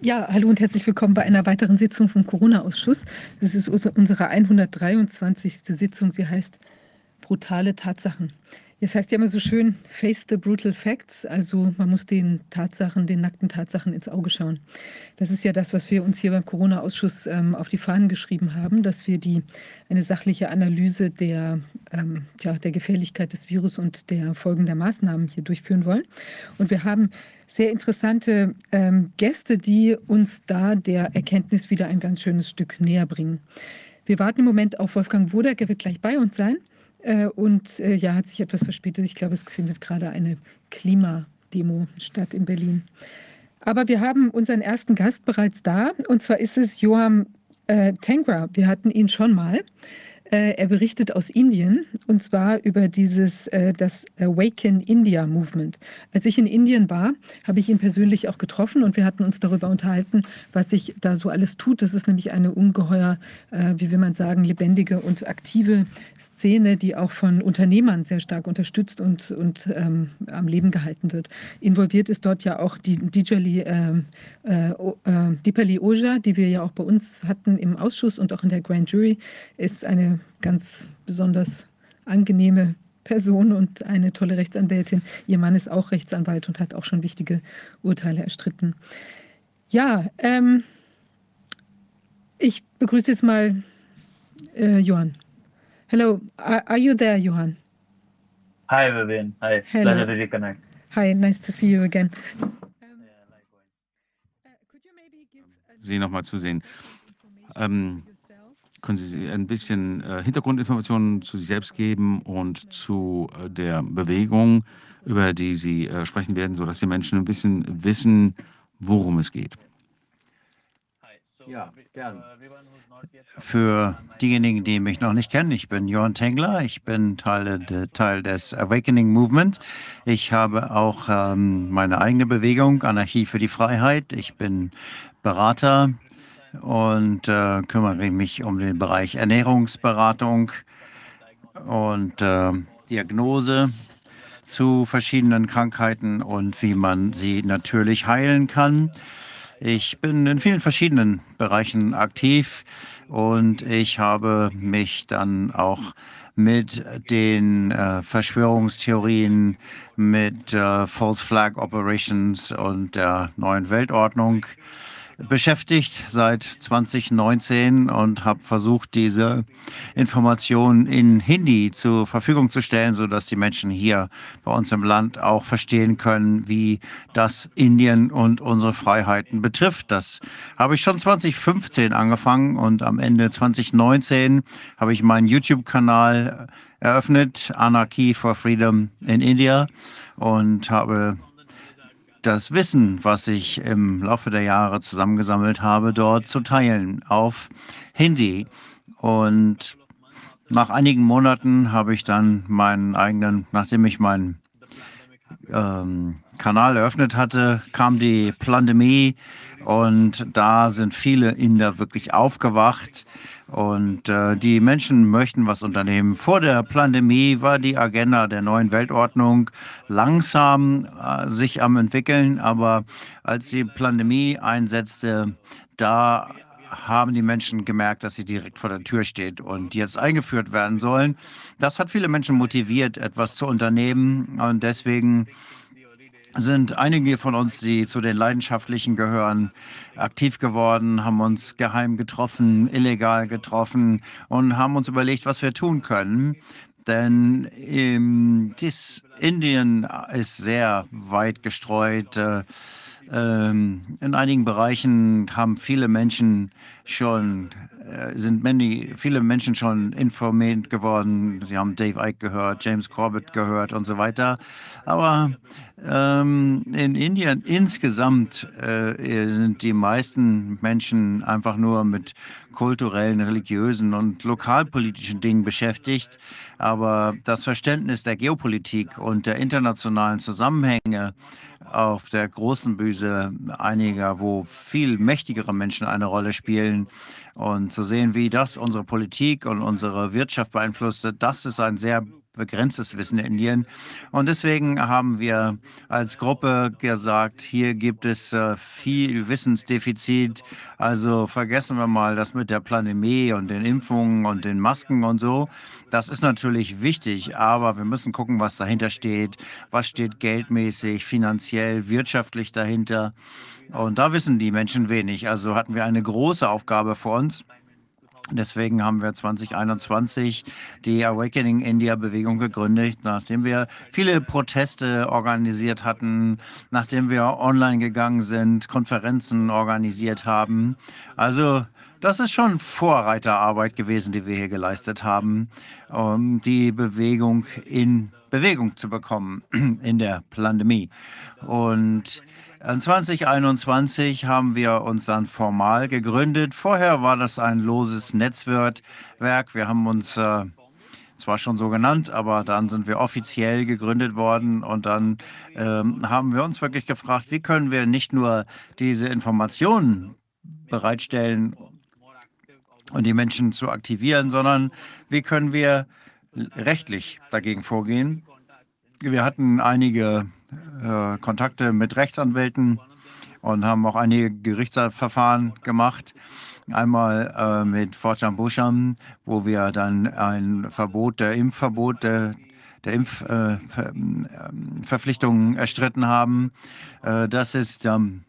Ja, hallo und herzlich willkommen bei einer weiteren Sitzung vom Corona-Ausschuss. Das ist unsere 123. Sitzung. Sie heißt Brutale Tatsachen. Das heißt ja immer so schön, face the brutal facts, also man muss den Tatsachen, den nackten Tatsachen ins Auge schauen. Das ist ja das, was wir uns hier beim Corona-Ausschuss ähm, auf die Fahnen geschrieben haben, dass wir die, eine sachliche Analyse der, ähm, ja, der Gefährlichkeit des Virus und der Folgen der Maßnahmen hier durchführen wollen. Und wir haben sehr interessante ähm, Gäste, die uns da der Erkenntnis wieder ein ganz schönes Stück näher bringen. Wir warten im Moment auf Wolfgang Wodak, er wird gleich bei uns sein. Äh, und äh, ja, hat sich etwas verspätet. Ich glaube, es findet gerade eine Klimademo statt in Berlin. Aber wir haben unseren ersten Gast bereits da. Und zwar ist es Joam äh, Tengra. Wir hatten ihn schon mal. Äh, er berichtet aus Indien und zwar über dieses äh, das Awaken India Movement. Als ich in Indien war, habe ich ihn persönlich auch getroffen und wir hatten uns darüber unterhalten, was sich da so alles tut. Das ist nämlich eine ungeheuer, äh, wie will man sagen, lebendige und aktive Szene, die auch von Unternehmern sehr stark unterstützt und, und ähm, am Leben gehalten wird. Involviert ist dort ja auch die Dijali, äh, äh, Dipali Oja, die wir ja auch bei uns hatten im Ausschuss und auch in der Grand Jury, ist eine ganz besonders angenehme Person und eine tolle Rechtsanwältin. Ihr Mann ist auch Rechtsanwalt und hat auch schon wichtige Urteile erstritten. Ja, ähm, ich begrüße jetzt mal äh, Johann. Hello, are, are, you there, Johann? Hi, Vivian. Hi, Hello. pleasure to reconnect. Hi, nice to see you again. Sie nochmal zu sehen. Ähm, können Sie ein bisschen äh, Hintergrundinformationen zu sich selbst geben und zu äh, der Bewegung, über die Sie äh, sprechen werden, sodass die Menschen ein bisschen wissen, worum es geht? Ja, gern. Für diejenigen, die mich noch nicht kennen, ich bin Johann Tengler, ich bin Teil, de, Teil des Awakening Movement. Ich habe auch ähm, meine eigene Bewegung, Anarchie für die Freiheit. Ich bin Berater und äh, kümmere mich um den Bereich Ernährungsberatung und äh, Diagnose zu verschiedenen Krankheiten und wie man sie natürlich heilen kann. Ich bin in vielen verschiedenen Bereichen aktiv und ich habe mich dann auch mit den äh, Verschwörungstheorien, mit äh, False Flag Operations und der neuen Weltordnung beschäftigt seit 2019 und habe versucht, diese Informationen in Hindi zur Verfügung zu stellen, sodass die Menschen hier bei uns im Land auch verstehen können, wie das Indien und unsere Freiheiten betrifft. Das habe ich schon 2015 angefangen und am Ende 2019 habe ich meinen YouTube-Kanal eröffnet, Anarchy for Freedom in India und habe das Wissen, was ich im Laufe der Jahre zusammengesammelt habe, dort zu teilen auf Hindi. Und nach einigen Monaten habe ich dann meinen eigenen, nachdem ich meinen ähm, Kanal eröffnet hatte, kam die Pandemie und da sind viele Inder wirklich aufgewacht und äh, die Menschen möchten was unternehmen. Vor der Pandemie war die Agenda der neuen Weltordnung langsam äh, sich am entwickeln, aber als die Pandemie einsetzte, da haben die Menschen gemerkt, dass sie direkt vor der Tür steht und jetzt eingeführt werden sollen. Das hat viele Menschen motiviert, etwas zu unternehmen und deswegen sind einige von uns, die zu den Leidenschaftlichen gehören, aktiv geworden, haben uns geheim getroffen, illegal getroffen und haben uns überlegt, was wir tun können. Denn ähm, dies Indien ist sehr weit gestreut. Äh, ähm, in einigen Bereichen haben viele Menschen schon, äh, sind many, viele Menschen schon informiert geworden. Sie haben Dave Icke gehört, James Corbett gehört und so weiter. Aber ähm, in Indien insgesamt äh, sind die meisten Menschen einfach nur mit kulturellen, religiösen und lokalpolitischen Dingen beschäftigt. Aber das Verständnis der Geopolitik und der internationalen Zusammenhänge auf der großen Bühne einiger, wo viel mächtigere Menschen eine Rolle spielen. Und zu sehen, wie das unsere Politik und unsere Wirtschaft beeinflusst, das ist ein sehr begrenztes Wissen in Indien. Und deswegen haben wir als Gruppe gesagt, hier gibt es äh, viel Wissensdefizit. Also vergessen wir mal das mit der Pandemie und den Impfungen und den Masken und so. Das ist natürlich wichtig, aber wir müssen gucken, was dahinter steht. Was steht geldmäßig, finanziell, wirtschaftlich dahinter? Und da wissen die Menschen wenig. Also hatten wir eine große Aufgabe vor uns. Deswegen haben wir 2021 die Awakening India Bewegung gegründet, nachdem wir viele Proteste organisiert hatten, nachdem wir online gegangen sind, Konferenzen organisiert haben. Also das ist schon Vorreiterarbeit gewesen, die wir hier geleistet haben, um die Bewegung in Bewegung zu bekommen in der Pandemie. Und 2021 haben wir uns dann formal gegründet. Vorher war das ein loses Netzwerk. Wir haben uns äh, zwar schon so genannt, aber dann sind wir offiziell gegründet worden und dann ähm, haben wir uns wirklich gefragt, wie können wir nicht nur diese Informationen bereitstellen und die Menschen zu aktivieren, sondern wie können wir rechtlich dagegen vorgehen. Wir hatten einige äh, Kontakte mit Rechtsanwälten und haben auch einige Gerichtsverfahren gemacht. Einmal äh, mit Forcham Busham, wo wir dann ein Verbot der Impfverbot der, der Impfverpflichtungen äh, erstritten haben. Äh, das ist am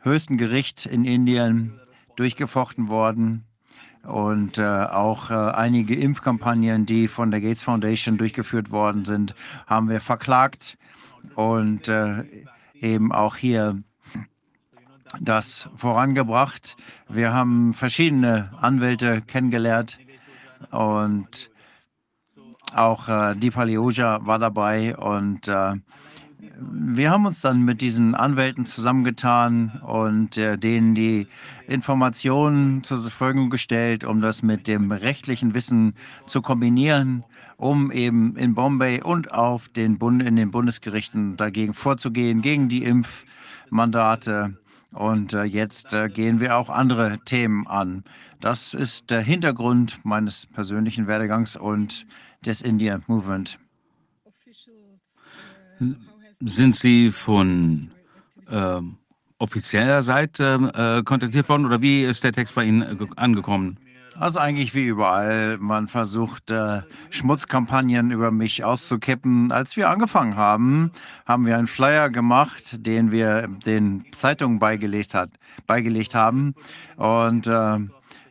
höchsten Gericht in Indien durchgefochten worden und äh, auch äh, einige Impfkampagnen, die von der Gates Foundation durchgeführt worden sind, haben wir verklagt und äh, eben auch hier das vorangebracht. Wir haben verschiedene Anwälte kennengelernt und auch äh, Deepali Oja war dabei und äh, wir haben uns dann mit diesen Anwälten zusammengetan und äh, denen die Informationen zur Verfügung gestellt, um das mit dem rechtlichen Wissen zu kombinieren, um eben in Bombay und auf den Bund, in den Bundesgerichten dagegen vorzugehen, gegen die Impfmandate. Und äh, jetzt äh, gehen wir auch andere Themen an. Das ist der Hintergrund meines persönlichen Werdegangs und des India Movement. Sind Sie von äh, offizieller Seite äh, kontaktiert worden oder wie ist der Text bei Ihnen äh, angekommen? Also eigentlich wie überall. Man versucht, äh, Schmutzkampagnen über mich auszukippen. Als wir angefangen haben, haben wir einen Flyer gemacht, den wir den Zeitungen beigelegt, hat, beigelegt haben. Und äh,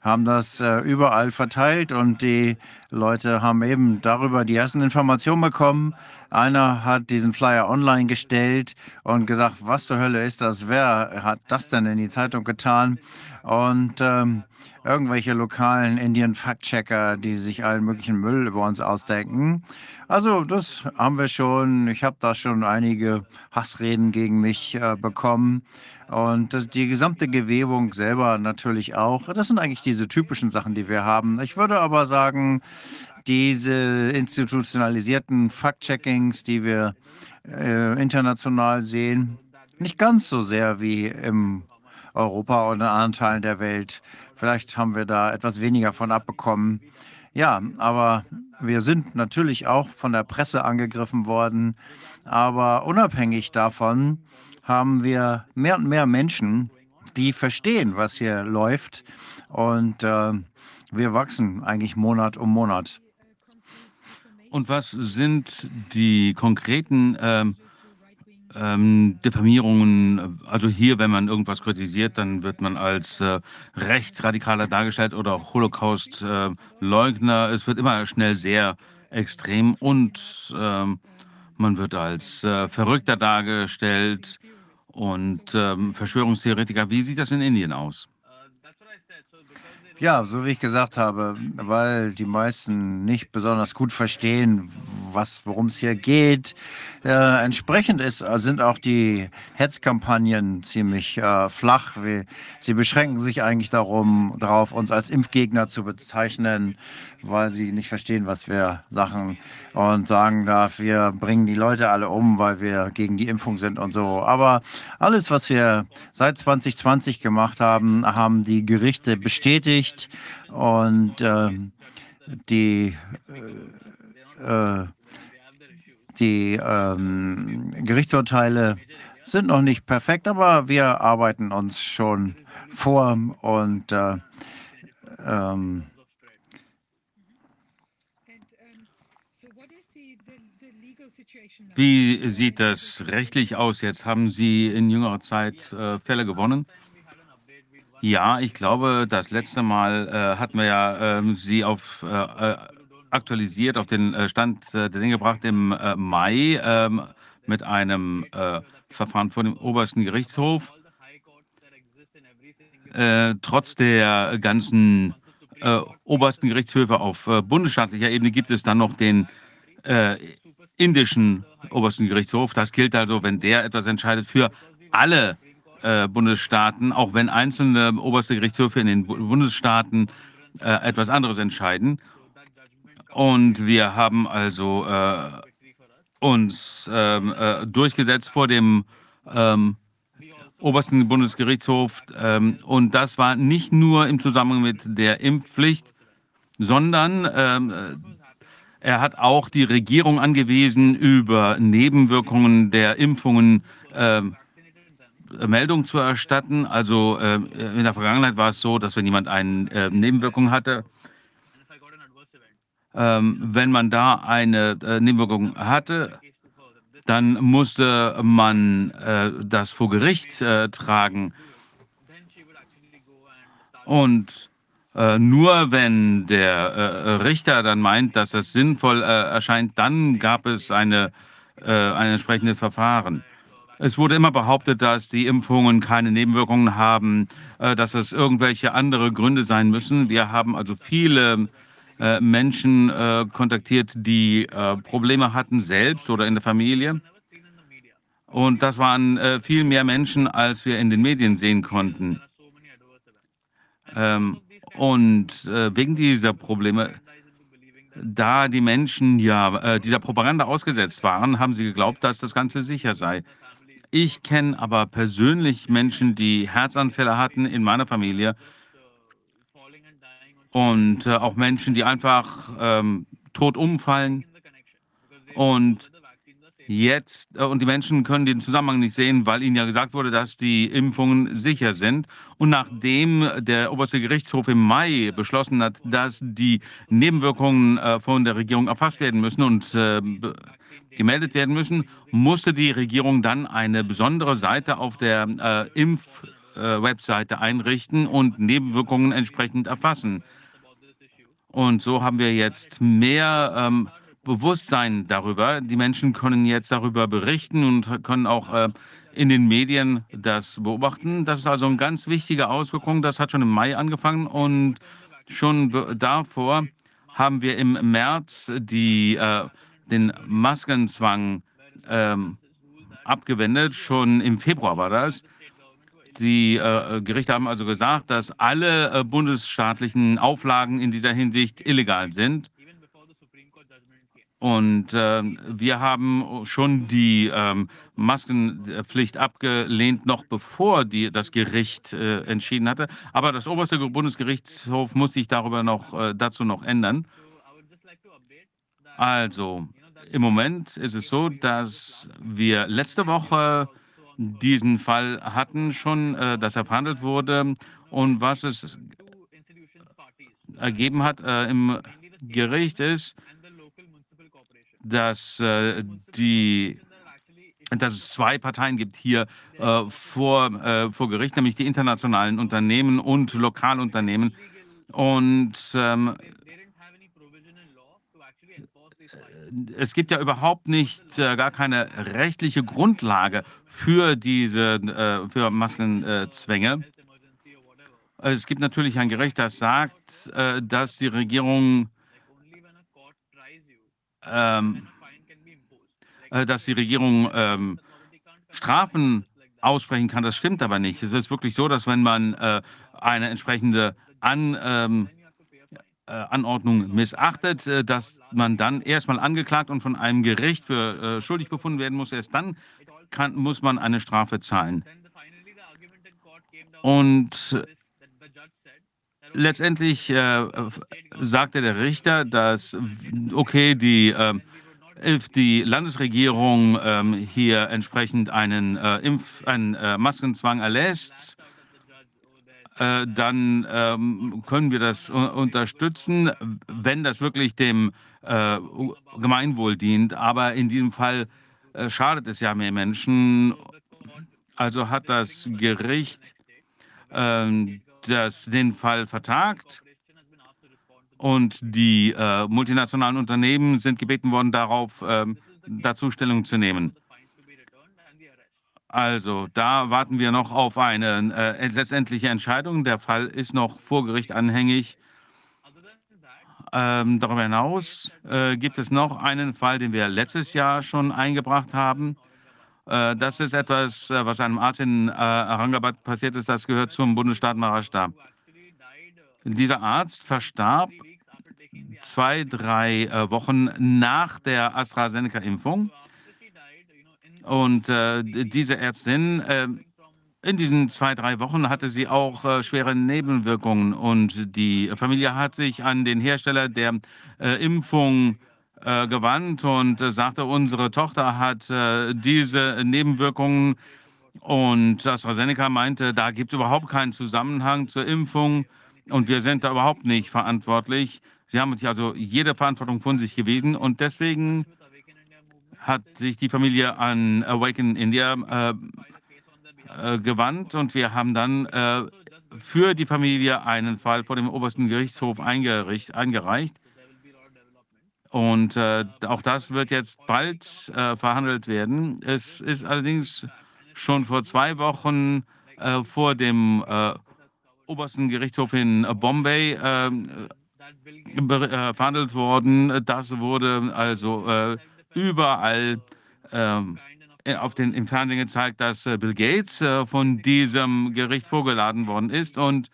haben das äh, überall verteilt und die Leute haben eben darüber die ersten Informationen bekommen. Einer hat diesen Flyer online gestellt und gesagt, was zur Hölle ist das? Wer hat das denn in die Zeitung getan? Und ähm, irgendwelche lokalen Indian Fact-Checker, die sich allen möglichen Müll über uns ausdenken. Also das haben wir schon. Ich habe da schon einige Hassreden gegen mich äh, bekommen. Und die gesamte Gewebung selber natürlich auch. Das sind eigentlich diese typischen Sachen, die wir haben. Ich würde aber sagen, diese institutionalisierten Fact-Checkings, die wir äh, international sehen, nicht ganz so sehr wie im Europa oder in anderen Teilen der Welt. Vielleicht haben wir da etwas weniger von abbekommen. Ja, aber wir sind natürlich auch von der Presse angegriffen worden. Aber unabhängig davon haben wir mehr und mehr Menschen, die verstehen, was hier läuft. Und äh, wir wachsen eigentlich Monat um Monat. Und was sind die konkreten ähm, ähm, Diffamierungen, also hier, wenn man irgendwas kritisiert, dann wird man als äh, Rechtsradikaler dargestellt oder Holocaust-Leugner. Äh, es wird immer schnell sehr extrem und ähm, man wird als äh, Verrückter dargestellt und ähm, Verschwörungstheoretiker. Wie sieht das in Indien aus? Ja, so wie ich gesagt habe, weil die meisten nicht besonders gut verstehen, was, worum es hier geht. Äh, entsprechend ist, sind auch die Hetzkampagnen ziemlich äh, flach. Sie beschränken sich eigentlich darum, darauf, uns als Impfgegner zu bezeichnen, weil sie nicht verstehen, was wir sagen und sagen darf, wir bringen die Leute alle um, weil wir gegen die Impfung sind und so. Aber alles, was wir seit 2020 gemacht haben, haben die Gerichte bestätigt und äh, die äh, äh, die ähm, Gerichtsurteile sind noch nicht perfekt, aber wir arbeiten uns schon vor und äh, ähm, Wie sieht das rechtlich aus? Jetzt haben Sie in jüngerer Zeit äh, Fälle gewonnen. Ja, ich glaube, das letzte Mal äh, hatten wir ja äh, Sie auf äh, äh, aktualisiert auf den äh, Stand der Dinge gebracht im Mai ähm, mit einem Verfahren vor dem obersten Gerichtshof. trotz der ganzen obersten Gerichtshöfe auf bundesstaatlicher Ebene gibt es dann noch den indischen obersten Gerichtshof. Das gilt also, wenn der etwas entscheidet für alle äh, Bundesstaaten, auch wenn einzelne oberste Gerichtshöfe in den Bundesstaaten äh, etwas anderes entscheiden. Und wir haben also äh, uns ähm, äh, durchgesetzt vor dem ähm, obersten Bundesgerichtshof. Ähm, und das war nicht nur im Zusammenhang mit der Impfpflicht, sondern er hat auch die Regierung angewiesen, über Nebenwirkungen der Impfungen äh, Meldung zu erstatten. Also äh, in der Vergangenheit war es so, dass wenn jemand eine äh, Nebenwirkung hatte, ähm, wenn man da eine äh, Nebenwirkung hatte, dann musste man äh, das vor Gericht äh, tragen. Und äh, nur wenn der äh, Richter dann meint, dass es sinnvoll äh, erscheint, dann gab es eine, äh, ein entsprechendes Verfahren. Es wurde immer behauptet, dass die Impfungen keine Nebenwirkungen haben, äh, dass es irgendwelche andere Gründe sein müssen. Wir haben also viele äh, Menschen kontaktiert, die Probleme hatten, selbst oder in der Familie. Und das waren viel mehr Menschen, als wir in den Medien sehen konnten. Ähm, und äh, wegen dieser Probleme, da die Menschen ja äh, dieser Propaganda ausgesetzt waren, haben sie geglaubt, dass das Ganze sicher sei. Ich kenne aber persönlich Menschen, die Herzanfälle hatten in meiner Familie und äh, auch Menschen, die einfach ähm, tot umfallen und jetzt, äh, und die Menschen können den Zusammenhang nicht sehen, weil ihnen ja gesagt wurde, dass die Impfungen sicher sind. Und nachdem der oberste Gerichtshof im Mai beschlossen hat, dass die Nebenwirkungen äh, von der Regierung erfasst werden müssen und äh, gemeldet werden müssen, musste die Regierung dann eine besondere Seite auf der Impf-Webseite einrichten und Nebenwirkungen entsprechend erfassen. Und so haben wir jetzt mehr ähm, Bewusstsein darüber. Die Menschen können jetzt darüber berichten und können auch äh, in den Medien das beobachten. Das ist also eine ganz wichtige Auswirkung. Das hat schon im Mai angefangen und schon davor haben wir im März die, äh, den Maskenzwang äh, abgewendet. Schon im Februar war das. Die äh, Gerichte haben also gesagt, dass alle äh, bundesstaatlichen Auflagen in dieser Hinsicht illegal sind. Und äh, wir haben schon die ähm, Maskenpflicht abgelehnt, noch bevor die, das Gericht äh, entschieden hatte. Aber das oberste Bundesgerichtshof muss sich darüber noch, äh, dazu noch ändern. Also, im Moment ist es so, dass wir letzte Woche diesen Fall hatten schon, äh, dass er verhandelt wurde. Und was es ergeben hat äh, im Gericht ist, dass, äh, die, dass es zwei Parteien gibt hier äh, vor, äh, vor Gericht, nämlich die internationalen Unternehmen und Lokalunternehmen. Und ähm, es gibt ja überhaupt nicht, äh, gar keine rechtliche Grundlage für diese, äh, für Maskenzwänge. Es gibt natürlich ein Gericht, das sagt, äh, dass die Regierung ähm, äh, dass die Regierung ähm, Strafen aussprechen kann. Das stimmt aber nicht. Es ist wirklich so, dass wenn man äh, eine entsprechende An, ähm, äh, Anordnung missachtet, äh, dass man dann erstmal angeklagt und von einem Gericht für schuldig befunden werden muss. Erst dann kann, muss man eine Strafe zahlen. Und letztendlich äh, sagte der Richter, dass, okay, die, äh, die Landesregierung äh, hier entsprechend einen, äh, Impf-, einen äh, Maskenzwang erlässt, äh, dann ähm, können wir das unterstützen, wenn das wirklich dem Gemeinwohl dient. Aber in diesem Fall schadet es ja mehr Menschen. Also hat das Gericht ähm, das, den Fall vertagt und die äh, multinationalen Unternehmen sind gebeten worden, darauf ähm, dazu Stellung zu nehmen. Also da warten wir noch auf eine äh, letztendliche Entscheidung. Der Fall ist noch vor Gericht anhängig. Ähm, darüber hinaus äh, gibt es noch einen Fall, den wir letztes Jahr schon eingebracht haben. Äh, das ist etwas, äh, was einem Arzt in äh, Aurangabad passiert ist. Das gehört zum Bundesstaat Maharashtra. Dieser Arzt verstarb zwei, drei Wochen nach der AstraZeneca-Impfung. Und äh, diese Ärztin, äh, in diesen zwei, drei Wochen hatte sie auch äh, schwere Nebenwirkungen. Und die Familie hat sich an den Hersteller der Impfung äh, gewandt und äh, sagte, unsere Tochter hat diese Nebenwirkungen. Und AstraZeneca meinte, da gibt es überhaupt keinen Zusammenhang zur Impfung und wir sind da überhaupt nicht verantwortlich. Sie haben sich also jede Verantwortung von sich gewiesen und deswegen hat sich die Familie an Awaken India äh, äh, gewandt und wir haben dann äh, für die Familie einen Fall vor dem obersten Gerichtshof eingereicht. Und äh, auch das wird jetzt bald äh, verhandelt werden. Es ist allerdings schon vor zwei Wochen äh, vor dem obersten Gerichtshof in Bombay verhandelt worden. Das wurde also überall ähm, auf den, im Fernsehen gezeigt, dass äh, Bill Gates äh, von diesem Gericht vorgeladen worden ist und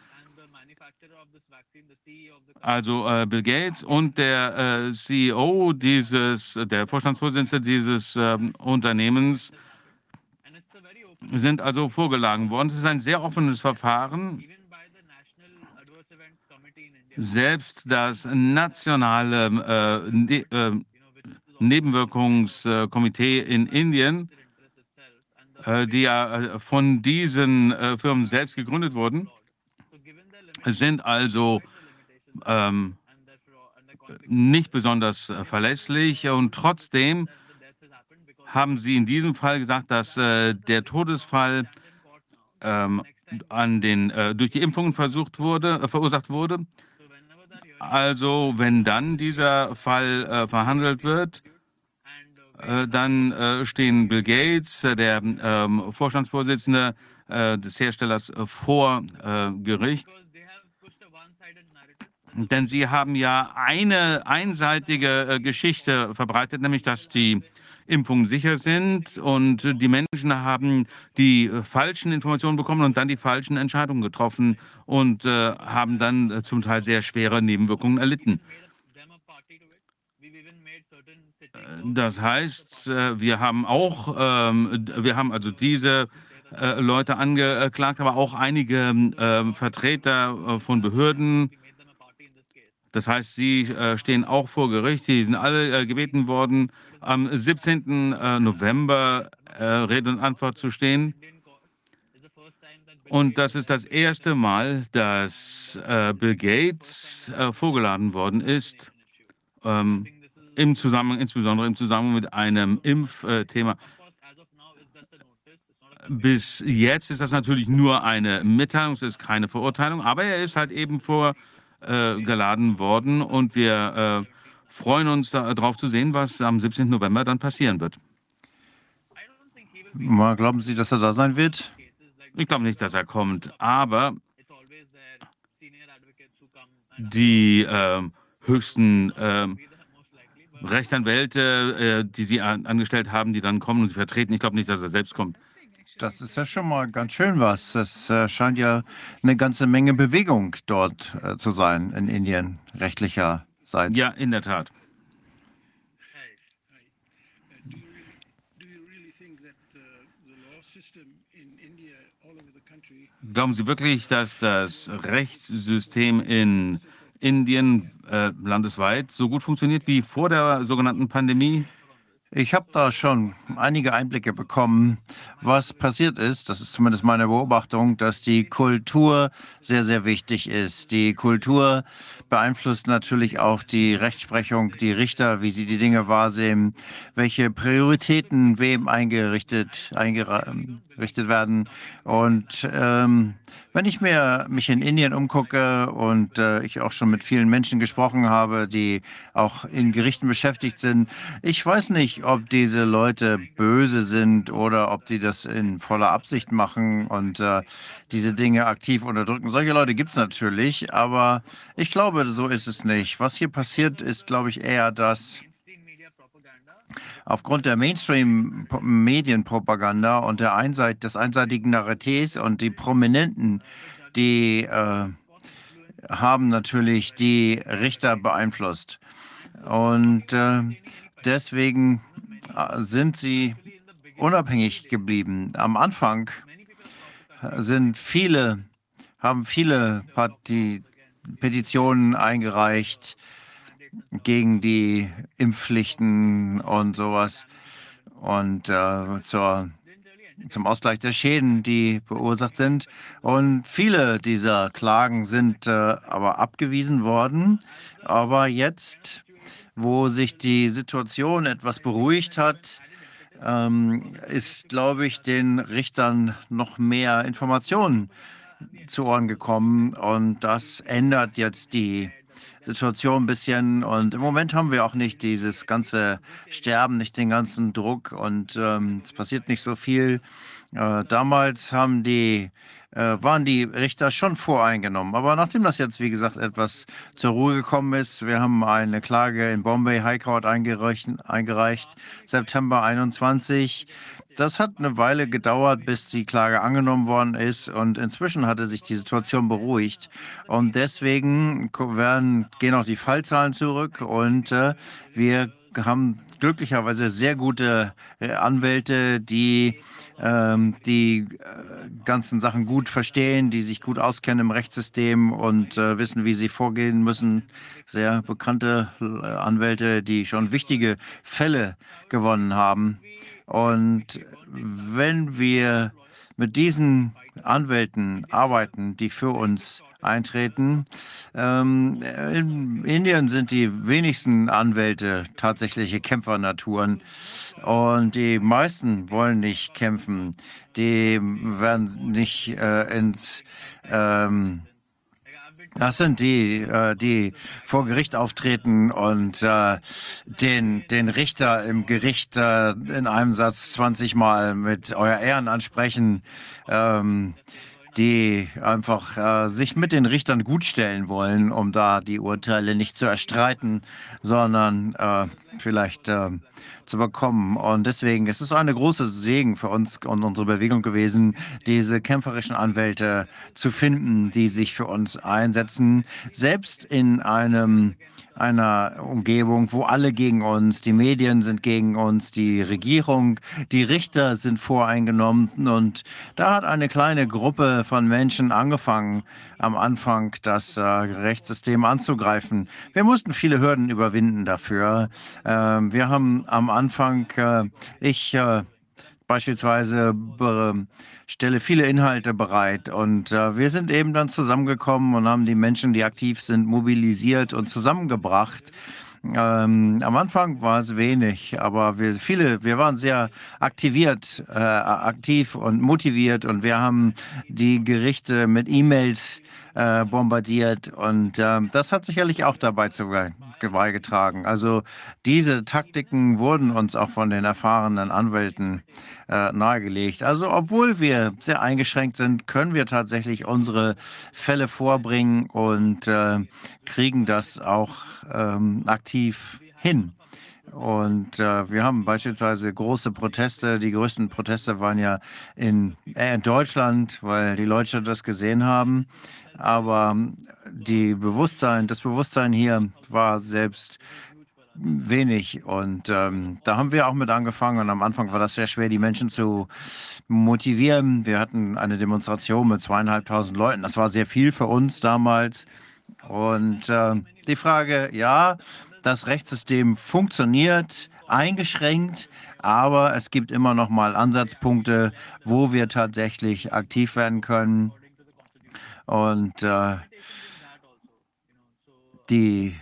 also äh, Bill Gates und der äh, CEO dieses, der Vorstandsvorsitzende dieses ähm, Unternehmens sind also vorgeladen worden. Es ist ein sehr offenes Verfahren. Selbst das nationale äh, ne, äh, Nebenwirkungskomitee in Indien, äh, die ja äh, von diesen äh, Firmen selbst gegründet wurden, sind also ähm, nicht besonders verlässlich und trotzdem haben sie in diesem Fall gesagt, dass äh, der Todesfall ähm, an den, äh, durch die Impfungen versucht wurde, äh, verursacht wurde also wenn dann dieser Fall äh, verhandelt wird, äh, dann äh, stehen Bill Gates, äh, der ähm, Vorstandsvorsitzende äh, des Herstellers, äh, vor Gericht. Denn sie haben ja eine einseitige Geschichte verbreitet, nämlich dass die Impfungen sicher sind und die Menschen haben die falschen Informationen bekommen und dann die falschen Entscheidungen getroffen und äh, haben dann äh, zum Teil sehr schwere Nebenwirkungen erlitten. Das heißt, äh, wir haben auch, ähm, wir haben also diese äh, Leute angeklagt, aber auch einige ähm, Vertreter äh, von Behörden, das heißt, sie äh, stehen auch vor Gericht. Sie sind alle äh, gebeten worden, am 17. Äh, November äh, Rede und Antwort zu stehen. Und das ist das erste Mal, dass äh, Bill Gates vorgeladen worden ist, ähm, im Zusammenhang, insbesondere im Zusammenhang mit einem Impfthema. Bis jetzt ist das natürlich nur eine Mitteilung, es ist keine Verurteilung, aber er ist halt eben vor äh, geladen worden und wir äh, freuen uns darauf zu sehen, was am 17. November dann passieren wird. Mal glauben Sie, dass er da sein wird? Ich glaube nicht, dass er kommt, aber die äh, höchsten äh, Rechtsanwälte, äh, die Sie an, angestellt haben, die dann kommen und Sie vertreten, ich glaube nicht, dass er selbst kommt. Das ist ja schon mal ganz schön was. Es äh, scheint ja eine ganze Menge Bewegung dort äh, zu sein in Indien, rechtlicher Seite. Ja, in der Tat. glauben Sie wirklich, dass das Rechtssystem in Indien äh, landesweit so gut funktioniert wie vor der sogenannten Pandemie? Ich habe da schon einige Einblicke bekommen. Was passiert ist, das ist zumindest meine Beobachtung, dass die Kultur sehr, sehr wichtig ist. Die Kultur beeinflusst natürlich auch die Rechtsprechung, die Richter, wie sie die Dinge wahrnehmen, welche Prioritäten wem eingerichtet, eingerichtet werden. Und ähm, wenn ich mir mich in Indien umgucke und äh, ich auch schon mit vielen Menschen gesprochen habe, die auch in Gerichten beschäftigt sind, ich weiß nicht, ob diese Leute böse sind oder ob die das in voller Absicht machen und äh, diese Dinge aktiv unterdrücken. Solche Leute gibt es natürlich, aber ich glaube, so ist es nicht. Was hier passiert, ist, glaube ich, eher, dass aufgrund der Mainstream-Medienpropaganda und der Einseit des einseitigen Narrativs und die Prominenten, die äh, haben natürlich die Richter beeinflusst. Und äh, deswegen äh, sind sie unabhängig geblieben. Am Anfang sind viele, haben viele Parti Petitionen eingereicht gegen die Impfpflichten und sowas und äh, zur, zum Ausgleich der Schäden, die verursacht sind. Und viele dieser Klagen sind äh, aber abgewiesen worden. Aber jetzt wo sich die Situation etwas beruhigt hat, ähm, ist, glaube ich, den Richtern noch mehr Informationen zu Ohren gekommen. Und das ändert jetzt die Situation ein bisschen. Und im Moment haben wir auch nicht dieses ganze Sterben, nicht den ganzen Druck und ähm, es passiert nicht so viel. Äh, damals haben die äh, waren die Richter schon voreingenommen. Aber nachdem das jetzt, wie gesagt, etwas zur Ruhe gekommen ist, wir haben eine Klage in Bombay High Court eingereicht, eingereicht September 21. Das hat eine Weile gedauert, bis die Klage angenommen worden ist und inzwischen hatte sich die Situation beruhigt und deswegen werden, gehen auch die Fallzahlen zurück und äh, wir haben glücklicherweise sehr gute äh, Anwälte, die ähm, die äh, ganzen Sachen gut verstehen, die sich gut auskennen im Rechtssystem und äh, wissen, wie sie vorgehen müssen. Sehr bekannte äh, Anwälte, die schon wichtige Fälle gewonnen haben. Und wenn wir mit diesen Anwälten arbeiten, die für uns eintreten. Ähm, in Indien sind die wenigsten Anwälte tatsächliche Kämpfernaturen und die meisten wollen nicht kämpfen. Die werden nicht äh, ins ähm, das sind die, äh, die vor Gericht auftreten und äh, den, den Richter im Gericht äh, in einem Satz 20 Mal mit Euer Ehren ansprechen. Die einfach äh, sich mit den Richtern gutstellen wollen, um da die Urteile nicht zu erstreiten, sondern äh, vielleicht äh, zu bekommen. Und deswegen ist es eine große Segen für uns und unsere Bewegung gewesen, diese kämpferischen Anwälte zu finden, die sich für uns einsetzen, selbst in einem einer Umgebung, wo alle gegen uns, die Medien sind gegen uns, die Regierung, die Richter sind voreingenommen. Und da hat eine kleine Gruppe von Menschen angefangen, am Anfang das äh, Rechtssystem anzugreifen. Wir mussten viele Hürden überwinden dafür. Äh, wir haben am Anfang, äh, ich äh, beispielsweise stelle viele Inhalte bereit. Und äh, wir sind eben dann zusammengekommen und haben die Menschen, die aktiv sind, mobilisiert und zusammengebracht. Ähm, am Anfang war es wenig, aber wir viele, wir waren sehr aktiviert, äh, aktiv und motiviert und wir haben die Gerichte mit E-Mails äh, bombardiert und äh, das hat sicherlich auch dabei zu, beigetragen. Also diese Taktiken wurden uns auch von den erfahrenen Anwälten äh, nahegelegt. Also obwohl wir sehr eingeschränkt sind, können wir tatsächlich unsere Fälle vorbringen und äh, kriegen das auch ähm, aktiv hin. Und äh, wir haben beispielsweise große Proteste. Die größten Proteste waren ja in, äh, in Deutschland, weil die Leute das gesehen haben. Aber die Bewusstsein, das Bewusstsein hier war selbst wenig. Und ähm, da haben wir auch mit angefangen. Und am Anfang war das sehr schwer, die Menschen zu motivieren. Wir hatten eine Demonstration mit zweieinhalbtausend Leuten. Das war sehr viel für uns damals. Und äh, die Frage, ja, das Rechtssystem funktioniert eingeschränkt, aber es gibt immer noch mal Ansatzpunkte, wo wir tatsächlich aktiv werden können. Und äh, die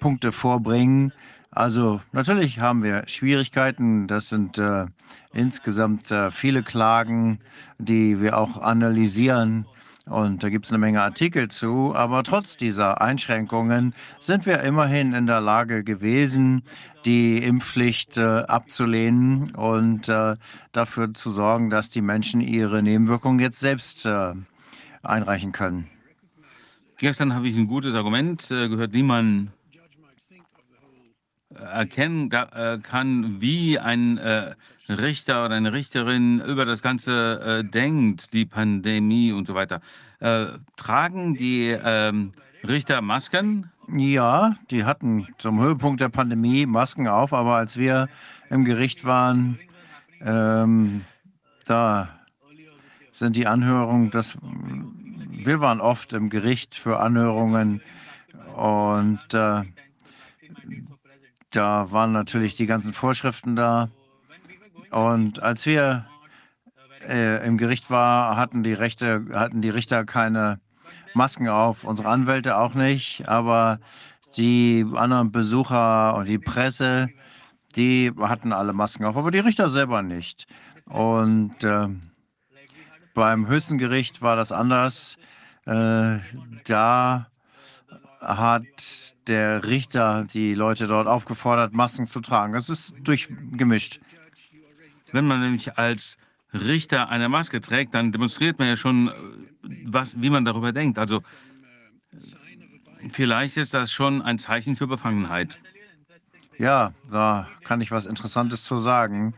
Punkte vorbringen. Also natürlich haben wir Schwierigkeiten. Das sind äh, insgesamt äh, viele Klagen, die wir auch analysieren. Und da gibt es eine Menge Artikel zu. Aber trotz dieser Einschränkungen sind wir immerhin in der Lage gewesen, die Impfpflicht äh, abzulehnen und äh, dafür zu sorgen, dass die Menschen ihre Nebenwirkungen jetzt selbst äh, einreichen können. Gestern habe ich ein gutes Argument äh, gehört, wie man erkennen äh, kann, wie ein äh, Richter oder eine Richterin über das Ganze äh, denkt, die Pandemie und so weiter. tragen die ähm, Richter Masken? Ja, die hatten zum Höhepunkt der Pandemie Masken auf, aber als wir im Gericht waren, ähm, da sind die Anhörungen, das, wir waren oft im Gericht für Anhörungen und äh, da waren natürlich die ganzen Vorschriften da. Und als wir äh, im Gericht waren, hatten die, Rechte, hatten die Richter keine Masken auf, unsere Anwälte auch nicht, aber die anderen Besucher und die Presse, die hatten alle Masken auf, aber die Richter selber nicht. Und äh, beim höchsten Gericht war das anders. Äh, da hat der Richter die Leute dort aufgefordert, Masken zu tragen. Das ist durchgemischt. Wenn man nämlich als Richter eine Maske trägt, dann demonstriert man ja schon, was, wie man darüber denkt. Also vielleicht ist das schon ein Zeichen für Befangenheit. Ja, da kann ich was Interessantes zu sagen.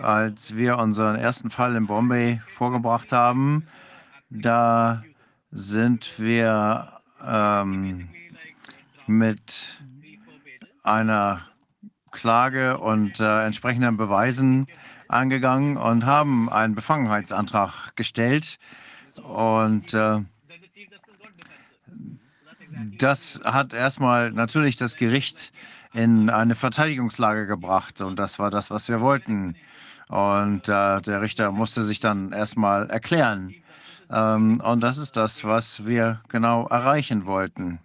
Als wir unseren ersten Fall in Bombay vorgebracht haben, da sind wir ähm, mit einer Klage und äh, entsprechenden Beweisen angegangen und haben einen Befangenheitsantrag gestellt. Und äh, das hat erstmal natürlich das Gericht in eine Verteidigungslage gebracht. Und das war das, was wir wollten. Und äh, der Richter musste sich dann erstmal erklären. Ähm, und das ist das, was wir genau erreichen wollten.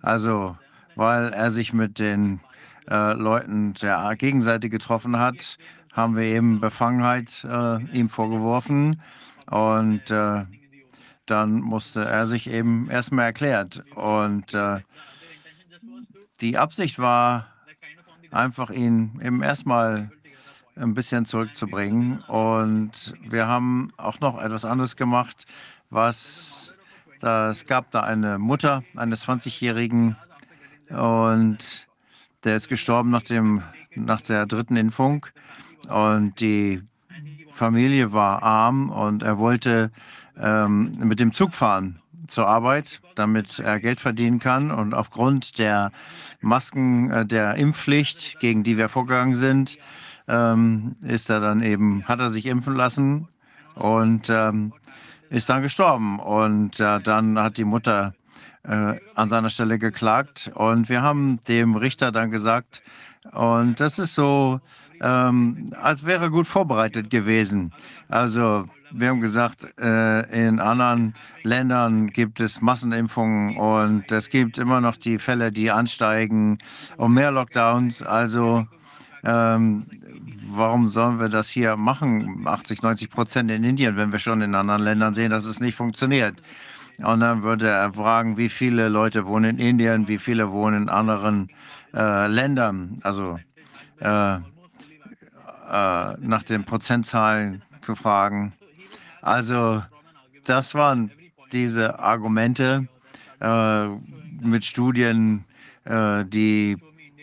Also, weil er sich mit den äh, Leuten der Gegenseite getroffen hat, haben wir eben Befangenheit äh, ihm vorgeworfen. Und äh, dann musste er sich eben erstmal erklärt. Und äh, die Absicht war, einfach ihn eben erstmal ein bisschen zurückzubringen. Und wir haben auch noch etwas anderes gemacht, was es gab da eine Mutter eines 20-Jährigen und der ist gestorben nach, dem, nach der dritten Impfung. Und die Familie war arm und er wollte ähm, mit dem Zug fahren zur Arbeit, damit er Geld verdienen kann. Und aufgrund der Masken, äh, der Impfpflicht, gegen die wir vorgegangen sind, ähm, ist er dann eben, hat er sich impfen lassen und ähm, ist dann gestorben. Und äh, dann hat die Mutter äh, an seiner Stelle geklagt und wir haben dem Richter dann gesagt, und das ist so, ähm, als wäre gut vorbereitet gewesen. Also wir haben gesagt, äh, in anderen Ländern gibt es Massenimpfungen und es gibt immer noch die Fälle, die ansteigen und mehr Lockdowns. Also ähm, warum sollen wir das hier machen, 80, 90 Prozent in Indien, wenn wir schon in anderen Ländern sehen, dass es nicht funktioniert? Und dann würde er fragen, wie viele Leute wohnen in Indien, wie viele wohnen in anderen äh, Ländern, also äh, äh, nach den Prozentzahlen zu fragen. Also das waren diese Argumente äh, mit Studien, äh, die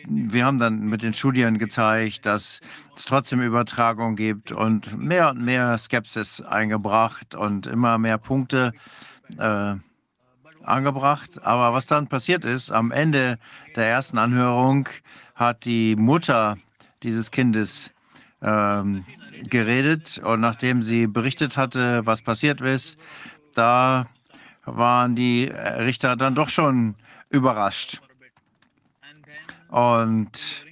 wir haben dann mit den Studien gezeigt, dass es trotzdem Übertragung gibt und mehr und mehr Skepsis eingebracht und immer mehr Punkte äh, angebracht. Aber was dann passiert ist, am Ende der ersten Anhörung hat die Mutter dieses Kindes ähm, geredet und nachdem sie berichtet hatte, was passiert ist, da waren die Richter dann doch schon überrascht. Und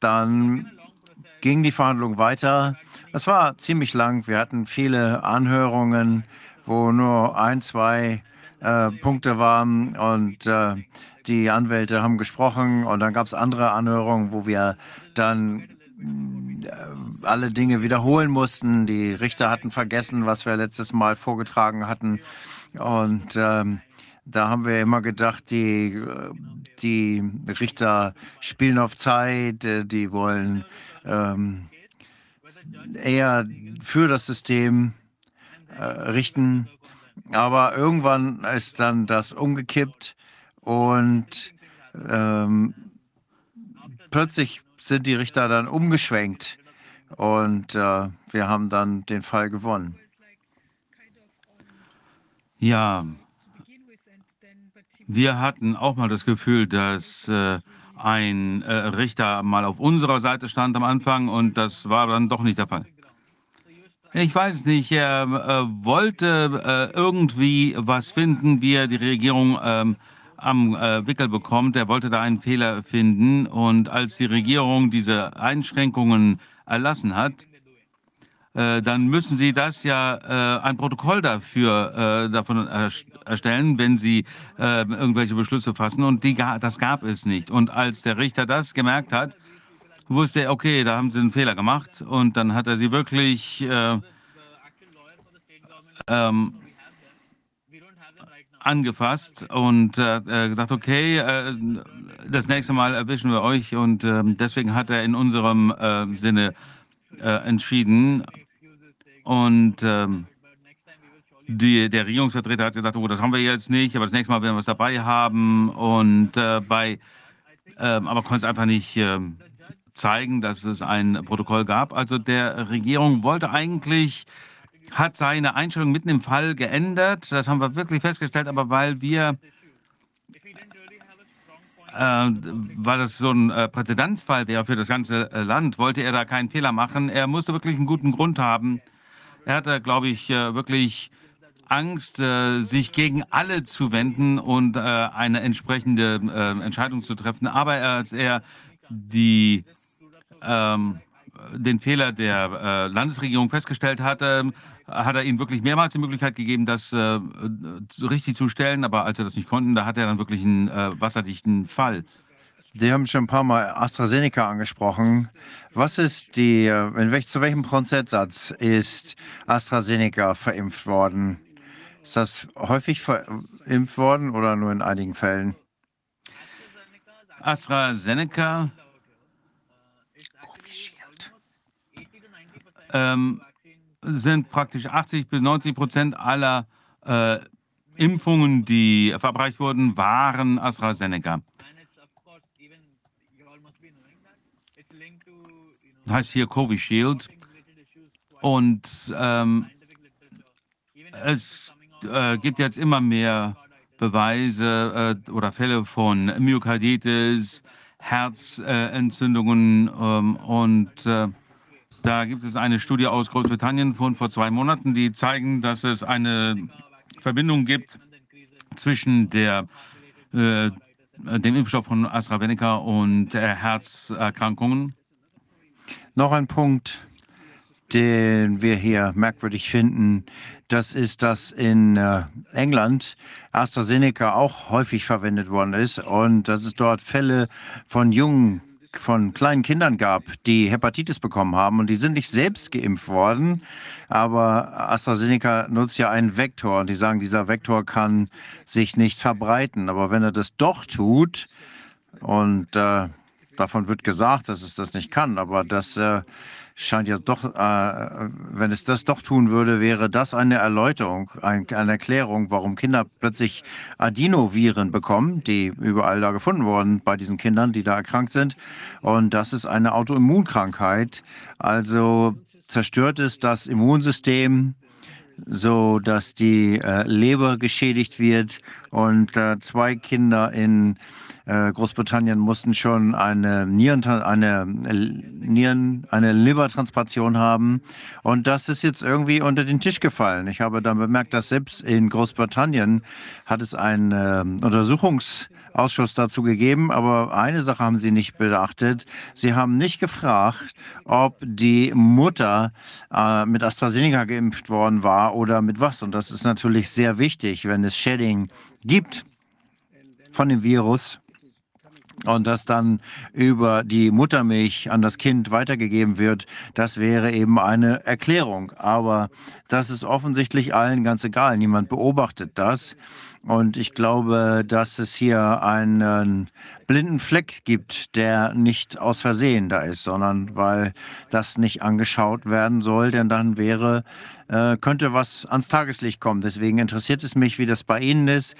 dann ging die Verhandlung weiter. Es war ziemlich lang. Wir hatten viele Anhörungen, wo nur ein, zwei äh, Punkte waren und äh, die Anwälte haben gesprochen und dann gab es andere Anhörungen, wo wir dann äh, alle Dinge wiederholen mussten. Die Richter hatten vergessen, was wir letztes Mal vorgetragen hatten. Und ähm, da haben wir immer gedacht, die, die Richter spielen auf Zeit, äh, die wollen ähm, eher für das System äh, richten. Aber irgendwann ist dann das umgekippt und ähm, plötzlich sind die Richter dann umgeschwenkt und äh, wir haben dann den Fall gewonnen. Ja, wir hatten auch mal das Gefühl, dass äh, ein äh, Richter mal auf unserer Seite stand am Anfang und das war dann doch nicht der Fall. Ich weiß nicht, er äh, wollte äh, irgendwie was finden, wie er die Regierung ähm, am äh, Wickel bekommt. Er wollte da einen Fehler finden und als die Regierung diese Einschränkungen erlassen hat, dann müssen Sie das ja äh, ein Protokoll dafür äh, davon erstellen, wenn Sie äh, irgendwelche Beschlüsse fassen. Und die, das gab es nicht. Und als der Richter das gemerkt hat, wusste er, okay, da haben Sie einen Fehler gemacht. Und dann hat er sie wirklich äh, ähm, angefasst und äh, gesagt, okay, äh, das nächste Mal erwischen wir euch und äh, deswegen hat er in unserem äh, Sinne entschieden, und ähm, die, der Regierungsvertreter hat gesagt, oh, das haben wir jetzt nicht, aber das nächste Mal werden wir es dabei haben. Und äh, bei, äh, aber konnte es einfach nicht äh, zeigen, dass es ein Protokoll gab. Also der Regierung wollte eigentlich, hat seine Einstellung mitten im Fall geändert. Das haben wir wirklich festgestellt, aber weil wir äh, weil das so ein äh, Präzedenzfall wäre für das ganze äh, Land, wollte er da keinen Fehler machen. Er musste wirklich einen guten Grund haben, er hatte, glaube ich, äh, wirklich Angst, äh, sich gegen alle zu wenden und äh, eine entsprechende Entscheidung zu treffen. Aber als er die, ähm, den Fehler der Landesregierung festgestellt hatte, hat er ihnen wirklich mehrmals die Möglichkeit gegeben, das richtig zu stellen. Aber als er das nicht konnten, da hat er dann wirklich einen wasserdichten Fall. Sie haben schon ein paar Mal AstraZeneca angesprochen. Was ist die, äh, in welch, zu welchem Prozentsatz ist AstraZeneca verimpft worden? Ist das häufig verimpft worden oder nur in einigen Fällen? AstraZeneca ähm, sind praktisch 80 bis 90 Prozent aller äh, Impfungen, die verabreicht wurden, waren AstraZeneca. Heißt hier Covishield. Und ähm, es äh, gibt jetzt immer mehr Beweise äh, oder Fälle von Myokarditis, Herzentzündungen ähm, und äh, da gibt es eine Studie aus Großbritannien von vor zwei Monaten, die zeigen, dass es eine Verbindung gibt zwischen der, äh, dem Impfstoff von AstraZeneca und äh, Herzerkrankungen. Noch ein Punkt, den wir hier merkwürdig finden, das ist, dass in äh, England AstraZeneca auch häufig verwendet worden ist und dass es dort Fälle von jungen von kleinen Kindern gab, die Hepatitis bekommen haben und die sind nicht selbst geimpft worden, aber AstraZeneca nutzt ja einen Vektor und die sagen, dieser Vektor kann sich nicht verbreiten, aber wenn er das doch tut und äh, Davon wird gesagt, dass es das nicht kann, aber das äh, scheint ja doch, äh, wenn es das doch tun würde, wäre das eine Erläuterung, ein, eine Erklärung, warum Kinder plötzlich Adenoviren bekommen, die überall da gefunden wurden bei diesen Kindern, die da erkrankt sind. Und das ist eine Autoimmunkrankheit. Also zerstört es das Immunsystem so dass die äh, Leber geschädigt wird. Und äh, zwei Kinder in Großbritannien mussten schon eine, Nieren, eine, äh, Nieren, eine Lebertransplantation haben. Und das ist jetzt irgendwie unter den Tisch gefallen. Ich habe dann bemerkt, dass selbst in Großbritannien hat es einen äh, Untersuchungsausschuss dazu gegeben. Aber eine Sache haben sie nicht beachtet. Sie haben nicht gefragt, ob die Mutter äh, mit AstraZeneca geimpft worden war oder mit was. Und das ist natürlich sehr wichtig, wenn es Shedding gibt von dem Virus und das dann über die Muttermilch an das Kind weitergegeben wird, das wäre eben eine Erklärung. Aber das ist offensichtlich allen ganz egal. Niemand beobachtet das. Und ich glaube, dass es hier einen blinden Fleck gibt, der nicht aus Versehen da ist, sondern weil das nicht angeschaut werden soll, denn dann wäre, äh, könnte was ans Tageslicht kommen. Deswegen interessiert es mich, wie das bei Ihnen ist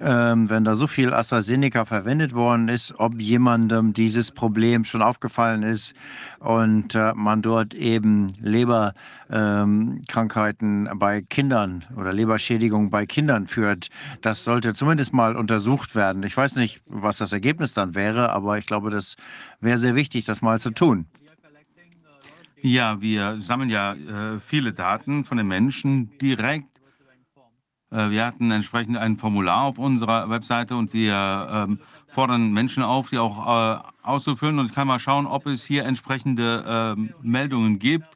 ähm, wenn da so viel AstraZeneca verwendet worden ist, ob jemandem dieses Problem schon aufgefallen ist und äh, man dort eben Leberkrankheiten ähm, bei Kindern oder Leberschädigung bei Kindern führt. Das sollte zumindest mal untersucht werden. Ich weiß nicht, was das Ergebnis dann wäre, aber ich glaube, das wäre sehr wichtig, das mal zu tun. Ja, wir sammeln ja äh, viele Daten von den Menschen direkt wir hatten entsprechend ein Formular auf unserer Webseite und wir ähm, fordern Menschen auf, die auch äh, auszufüllen. Und ich kann mal schauen, ob es hier entsprechende äh, Meldungen gibt.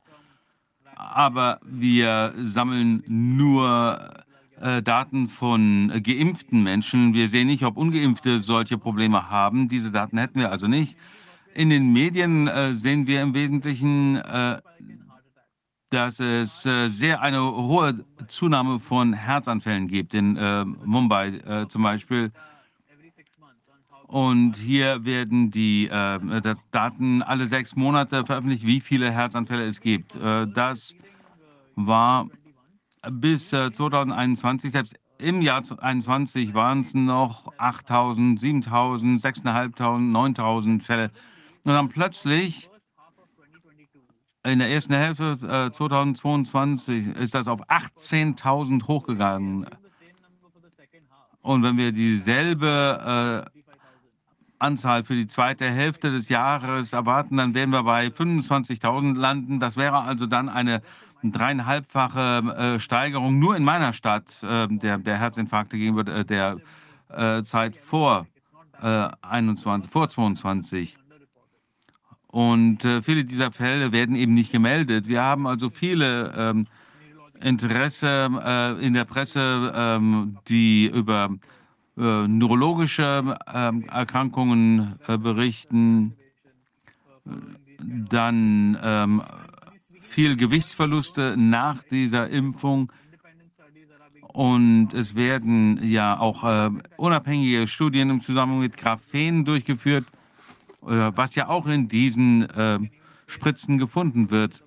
Aber wir sammeln nur äh, Daten von geimpften Menschen. Wir sehen nicht, ob ungeimpfte solche Probleme haben. Diese Daten hätten wir also nicht. In den Medien äh, sehen wir im Wesentlichen äh, dass es äh, sehr eine hohe Zunahme von Herzanfällen gibt, in äh, Mumbai äh, zum Beispiel. Und hier werden die äh, Daten alle sechs Monate veröffentlicht, wie viele Herzanfälle es gibt. Äh, das war bis 2021, äh, selbst im Jahr 2021 waren es noch 8.000, 7.000, 6.500, 9.000 Fälle. Und dann plötzlich in der ersten Hälfte äh, 2022 ist das auf 18.000 hochgegangen. Und wenn wir dieselbe äh, Anzahl für die zweite Hälfte des Jahres erwarten, dann werden wir bei 25.000 landen. Das wäre also dann eine dreieinhalbfache äh, Steigerung nur in meiner Stadt äh, der, der Herzinfarkte gegenüber äh, der äh, Zeit vor 21, vor 22. Und äh, viele dieser Fälle werden eben nicht gemeldet. Wir haben also viele ähm, Interesse äh, in der Presse, ähm, die über äh, neurologische ähm, Erkrankungen äh, berichten, dann ähm, viel Gewichtsverluste nach dieser Impfung. Und es werden ja auch äh, unabhängige Studien im Zusammenhang mit Graphen durchgeführt was ja auch in diesen äh, Spritzen gefunden wird.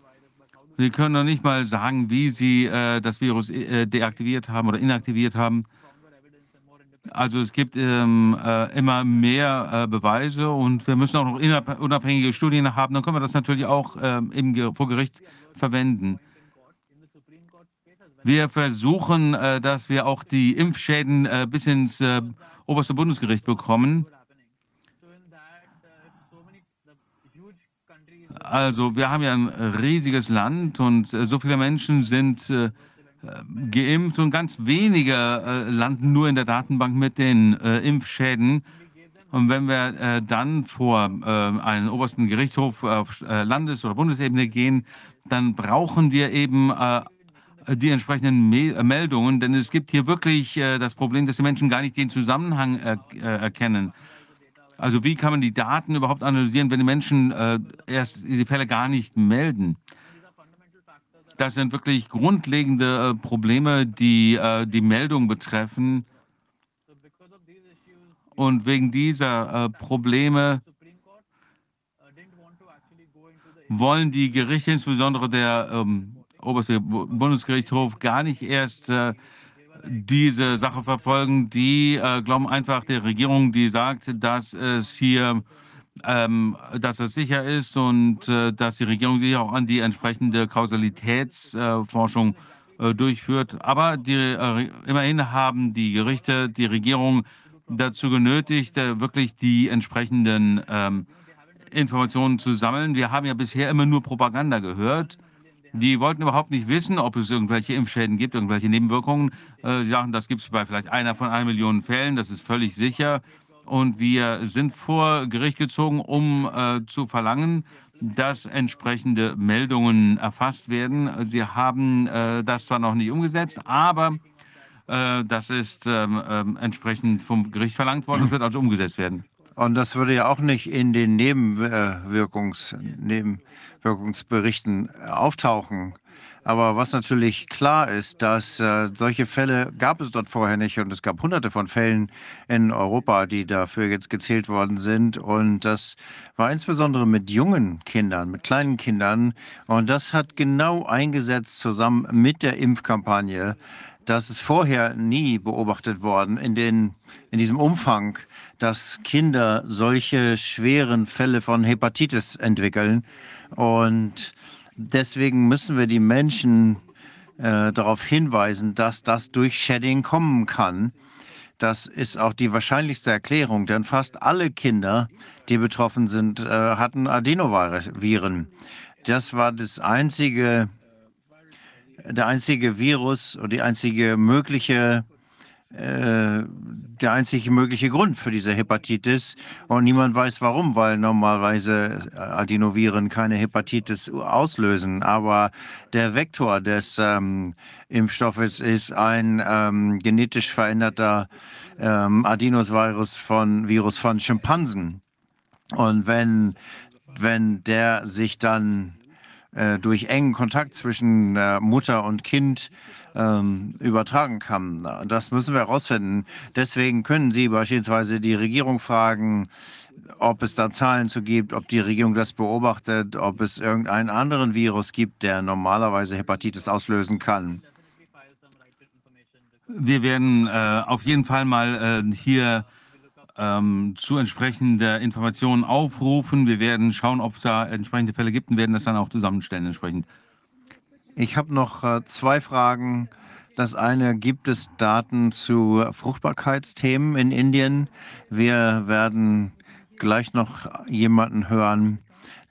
Sie können noch nicht mal sagen, wie Sie äh, das Virus äh, deaktiviert haben oder inaktiviert haben. Also es gibt ähm, äh, immer mehr äh, Beweise und wir müssen auch noch unabhängige Studien haben. Dann können wir das natürlich auch ähm, im, vor Gericht verwenden. Wir versuchen, dass wir auch die Impfschäden bis ins oberste Bundesgericht bekommen. Also wir haben ja ein riesiges Land und äh, so viele Menschen sind äh, geimpft und ganz wenige äh, landen nur in der Datenbank mit den Impfschäden. Und wenn wir dann vor einen obersten Gerichtshof auf Landes- oder Bundesebene gehen, dann brauchen wir eben die entsprechenden Me Meldungen, denn es gibt hier wirklich das Problem, dass die Menschen gar nicht den Zusammenhang er erkennen. Also wie kann man die Daten überhaupt analysieren, wenn die Menschen äh, erst diese Fälle gar nicht melden? Das sind wirklich grundlegende äh, Probleme, die äh, die Meldung betreffen. Und wegen dieser äh, Probleme wollen die Gerichte, insbesondere der ähm, oberste Bundesgerichtshof, gar nicht erst äh, diese Sache verfolgen, die äh, glauben einfach der Regierung, die sagt, dass es hier ähm, dass es sicher ist und äh, dass die Regierung sich auch an die entsprechende Kausalitätsforschung äh, durchführt. Aber die, äh, immerhin haben die Gerichte, die Regierung dazu genötigt, äh, wirklich die entsprechenden ähm, Informationen zu sammeln. Wir haben ja bisher immer nur Propaganda gehört. Die wollten überhaupt nicht wissen, ob es irgendwelche Impfschäden gibt, irgendwelche Nebenwirkungen. Äh, sie sagen, das gibt es bei vielleicht einer von einer Million Fällen, das ist völlig sicher. Und wir sind vor Gericht gezogen, um äh, zu verlangen, dass entsprechende Meldungen erfasst werden. Sie haben äh, das zwar noch nicht umgesetzt, aber äh, das ist ähm, ähm, entsprechend vom Gericht verlangt worden. Das wird also umgesetzt werden. Und das würde ja auch nicht in den Nebenwirkungs Nebenwirkungsberichten auftauchen. Aber was natürlich klar ist, dass äh, solche Fälle gab es dort vorher nicht und es gab hunderte von Fällen in Europa, die dafür jetzt gezählt worden sind. Und das war insbesondere mit jungen Kindern, mit kleinen Kindern. Und das hat genau eingesetzt zusammen mit der Impfkampagne. Das ist vorher nie beobachtet worden in, den, in diesem Umfang, dass Kinder solche schweren Fälle von Hepatitis entwickeln. Und Deswegen müssen wir die Menschen äh, darauf hinweisen, dass das durch Shedding kommen kann. Das ist auch die wahrscheinlichste Erklärung, denn fast alle Kinder, die betroffen sind, äh, hatten Adenoviren. Das war das einzige, der einzige Virus und die einzige mögliche äh, der einzige mögliche Grund für diese Hepatitis. Und niemand weiß warum, weil normalerweise Adenoviren keine Hepatitis auslösen. Aber der Vektor des ähm, Impfstoffes ist ein ähm, genetisch veränderter ähm, Adenosvirus von Virus von Schimpansen. Und wenn, wenn der sich dann äh, durch engen Kontakt zwischen äh, Mutter und Kind ähm, übertragen kann. Das müssen wir herausfinden. Deswegen können Sie beispielsweise die Regierung fragen, ob es da Zahlen zu gibt, ob die Regierung das beobachtet, ob es irgendeinen anderen Virus gibt, der normalerweise Hepatitis auslösen kann. Wir werden äh, auf jeden Fall mal äh, hier ähm, zu entsprechender Informationen aufrufen. Wir werden schauen, ob es da entsprechende Fälle gibt und werden das dann auch zusammenstellen entsprechend. Ich habe noch äh, zwei Fragen. Das eine, gibt es Daten zu Fruchtbarkeitsthemen in Indien? Wir werden gleich noch jemanden hören,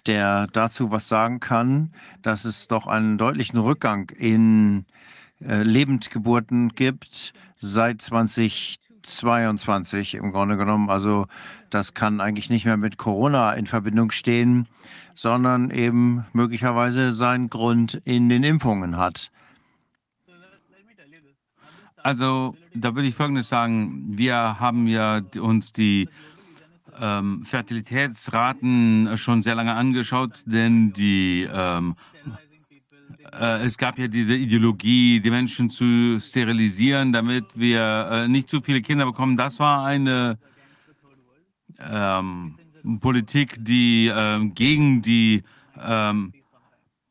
der dazu was sagen kann, dass es doch einen deutlichen Rückgang in äh, Lebendgeburten gibt seit 2022 im Grunde genommen. Also das kann eigentlich nicht mehr mit Corona in Verbindung stehen sondern eben möglicherweise seinen Grund in den Impfungen hat. Also da würde ich Folgendes sagen. Wir haben ja uns die ähm, Fertilitätsraten schon sehr lange angeschaut, denn die, ähm, äh, es gab ja diese Ideologie, die Menschen zu sterilisieren, damit wir äh, nicht zu viele Kinder bekommen. Das war eine ähm, Politik, die äh, gegen die ähm,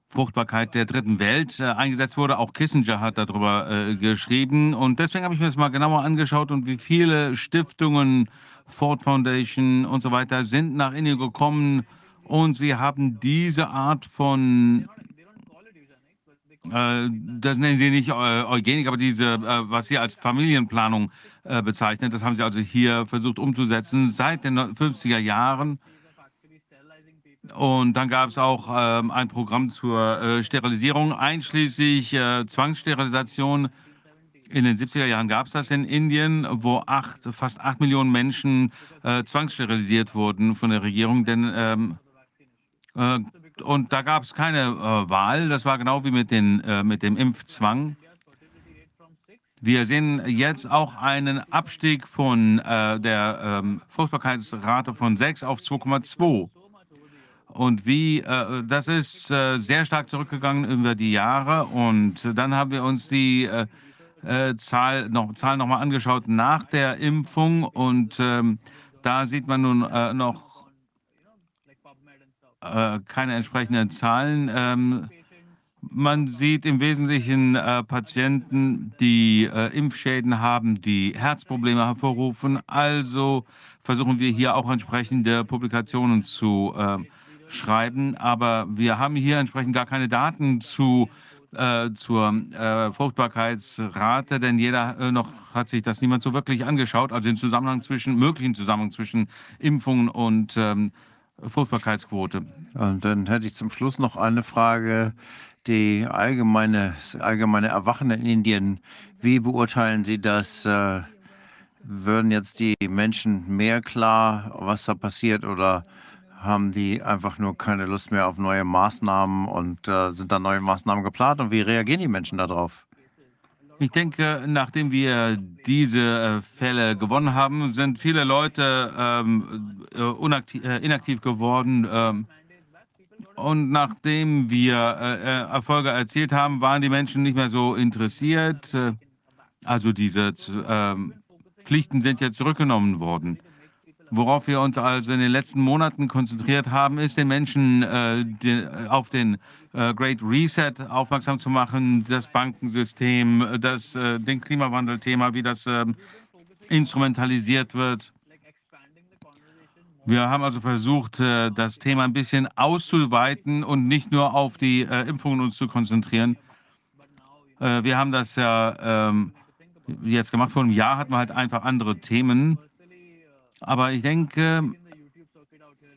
Fruchtbarkeit der dritten Welt äh, eingesetzt wurde. Auch Kissinger hat darüber äh, geschrieben. Und deswegen habe ich mir das mal genauer angeschaut und wie viele Stiftungen, Ford Foundation und so weiter sind nach Indien gekommen und sie haben diese Art von das nennen Sie nicht Eugenik, aber diese, äh, was Sie als Familienplanung äh, bezeichnet, das haben Sie also hier versucht umzusetzen seit den 50er Jahren. Und dann gab es auch ähm, ein Programm zur Sterilisierung, einschließlich Zwangssterilisation. In den 70er Jahren gab es das in Indien, wo acht, fast acht Millionen Menschen zwangssterilisiert wurden von der Regierung, denn ähm, und da gab es keine äh, Wahl. Das war genau wie mit, den, äh, mit dem Impfzwang. Wir sehen jetzt auch einen Abstieg von äh, der ähm, Fruchtbarkeitsrate von 6 auf 2,2. Und wie, äh, das ist äh, sehr stark zurückgegangen über die Jahre. Und dann haben wir uns die äh, Zahl noch, Zahl nochmal angeschaut nach der Impfung. Und ähm, da sieht man nun noch äh, keine entsprechenden Zahlen. Ähm, man sieht im Wesentlichen äh, Patienten, die äh, Impfschäden haben, die Herzprobleme hervorrufen. Also versuchen wir hier auch entsprechende Publikationen zu äh, schreiben. Aber wir haben hier entsprechend gar keine Daten zu äh, zur äh, Fruchtbarkeitsrate, denn jeder äh, noch hat sich das niemand so wirklich angeschaut, also den Zusammenhang zwischen, möglichen Zusammenhang zwischen Impfungen und ähm, Fruchtbarkeitsquote. Und dann hätte ich zum Schluss noch eine Frage. Die allgemeine, das allgemeine Erwachen in Indien, wie beurteilen Sie das? Äh, würden jetzt die Menschen mehr klar, was da passiert, oder haben die einfach nur keine Lust mehr auf neue Maßnahmen und äh, sind da neue Maßnahmen geplant? Und wie reagieren die Menschen darauf? Ich denke, nachdem wir diese äh, Fälle gewonnen haben, sind viele Leute ähm, äh, äh, inaktiv geworden. Ähm, und nachdem wir äh, äh, Erfolge erzielt haben, waren die Menschen nicht mehr so interessiert. Äh, also diese ähm, Pflichten sind ja zurückgenommen worden. Worauf wir uns also in den letzten Monaten konzentriert haben, ist den Menschen äh, den, auf den äh, Great Reset aufmerksam zu machen, das Bankensystem, das äh, den Klimawandelthema, wie das ähm, instrumentalisiert wird. Wir haben also versucht, äh, das Thema ein bisschen auszuweiten und nicht nur auf die äh, Impfungen uns zu konzentrieren. Äh, wir haben das ja ähm, jetzt gemacht. Vor einem Jahr hatten wir halt einfach andere Themen. Aber ich denke,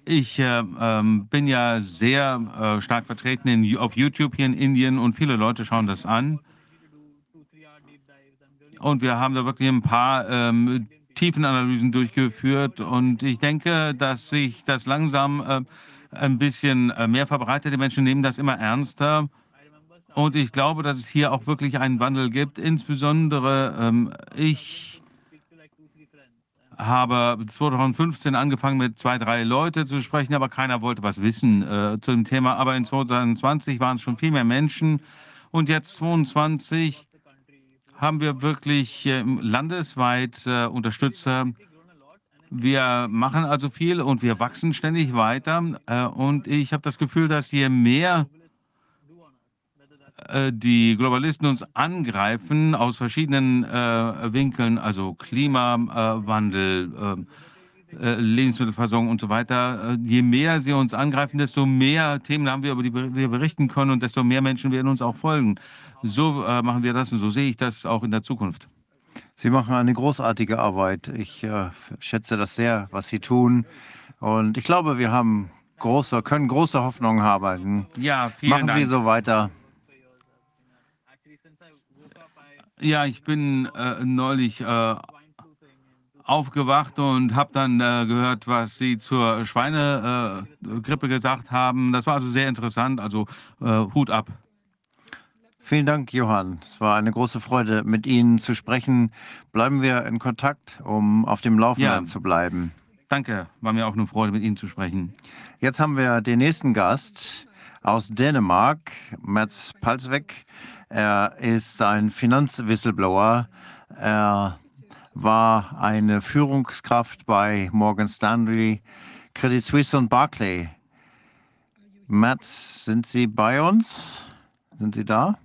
ich äh, ähm, bin ja sehr äh, stark vertreten in, auf YouTube hier in Indien und viele Leute schauen das an. Und wir haben da wirklich ein paar ähm, Tiefenanalysen durchgeführt und ich denke, dass sich das langsam äh, ein bisschen äh, mehr verbreitet. Die Menschen nehmen das immer ernster. Und ich glaube, dass es hier auch wirklich einen Wandel gibt. Insbesondere ähm, ich habe 2015 angefangen mit zwei, drei Leuten zu sprechen, aber keiner wollte was wissen äh, zu dem Thema. Aber in 2020 waren es schon viel mehr Menschen. Und jetzt 2022 haben wir wirklich äh, landesweit äh, Unterstützer. Wir machen also viel und wir wachsen ständig weiter. Äh, und ich habe das Gefühl, dass je mehr die Globalisten uns angreifen aus verschiedenen äh, Winkeln, also Klimawandel, äh, äh, Lebensmittelversorgung und so weiter. Äh, je mehr sie uns angreifen, desto mehr Themen haben wir, über die wir berichten können und desto mehr Menschen werden uns auch folgen. So äh, machen wir das und so sehe ich das auch in der Zukunft. Sie machen eine großartige Arbeit. Ich äh, schätze das sehr, was Sie tun. Und ich glaube, wir haben große, können große Hoffnungen haben. Ja, vielen Machen Dank. Sie so weiter. Ja, ich bin äh, neulich äh, aufgewacht und habe dann äh, gehört, was Sie zur Schweinegrippe gesagt haben. Das war also sehr interessant. Also äh, Hut ab. Vielen Dank, Johann. Es war eine große Freude, mit Ihnen zu sprechen. Bleiben wir in Kontakt, um auf dem Laufenden Ja. zu bleiben. Danke, war mir auch eine Freude, mit Ihnen zu sprechen. Jetzt haben wir den nächsten Gast aus Dänemark, Mats Palsvek. Er ist ein Finanzwhistleblower. Er war eine Führungskraft bei Morgan Stanley, Credit Suisse und Barclay. Mats, sind Sie bei uns? Sind Sie da?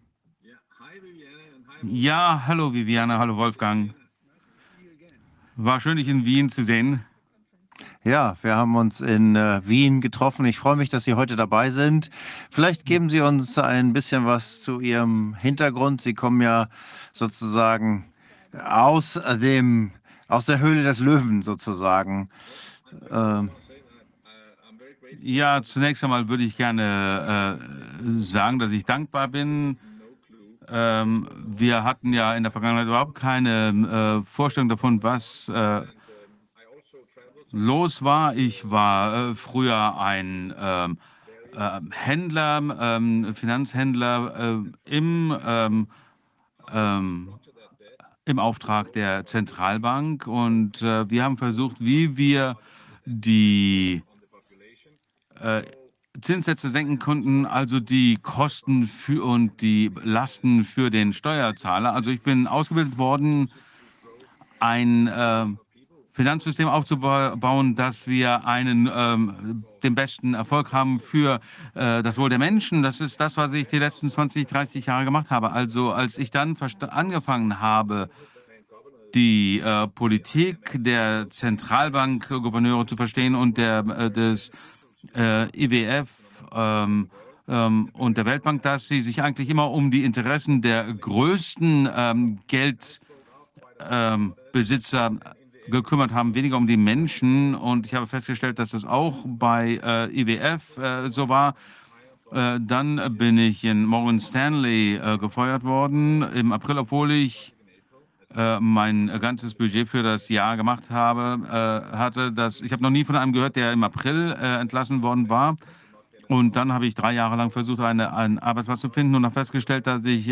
Ja, hallo Viviane, hallo Wolfgang. War schön, dich in Wien zu sehen. Ja, wir haben uns in äh, Wien getroffen. Ich freue mich, dass Sie heute dabei sind. Vielleicht geben Sie uns ein bisschen was zu Ihrem Hintergrund. Sie kommen ja sozusagen aus äh, dem, aus der Höhle des Löwen sozusagen. Ähm, Ja, zunächst einmal würde ich gerne äh, sagen, dass ich dankbar bin. Ähm, wir hatten ja in der Vergangenheit überhaupt keine äh, Vorstellung davon, was äh, los war. Ich war äh, früher ein ähm, äh, Händler, ähm, Finanzhändler äh, im, ähm, ähm, im Auftrag der Zentralbank und äh, wir haben versucht, wie wir die äh, Zinssätze senken konnten, also die Kosten für und die Lasten für den Steuerzahler. Also ich bin ausgebildet worden, ein äh, Finanzsystem aufzubauen, dass wir einen ähm, den besten Erfolg haben für äh, das Wohl der Menschen. Das ist das, was ich die letzten 20, 30 Jahre gemacht habe. Also als ich dann angefangen habe, die äh, Politik der Zentralbankgouverneure zu verstehen und der, äh, des äh, IWF, ähm, ähm, und der Weltbank, dass sie sich eigentlich immer um die Interessen der größten ähm, Geldbesitzer ähm, gekümmert haben, weniger um die Menschen. Und ich habe festgestellt, dass das auch bei äh, IWF äh, so war. Äh, dann bin ich in Morgan Stanley äh, gefeuert worden im April, obwohl ich äh, mein ganzes Budget für das Jahr gemacht habe, äh, hatte. Das, ich habe noch nie von einem gehört, der im April entlassen worden war. Und dann habe ich drei Jahre lang versucht, eine, einen Arbeitsplatz zu finden und habe festgestellt, dass ich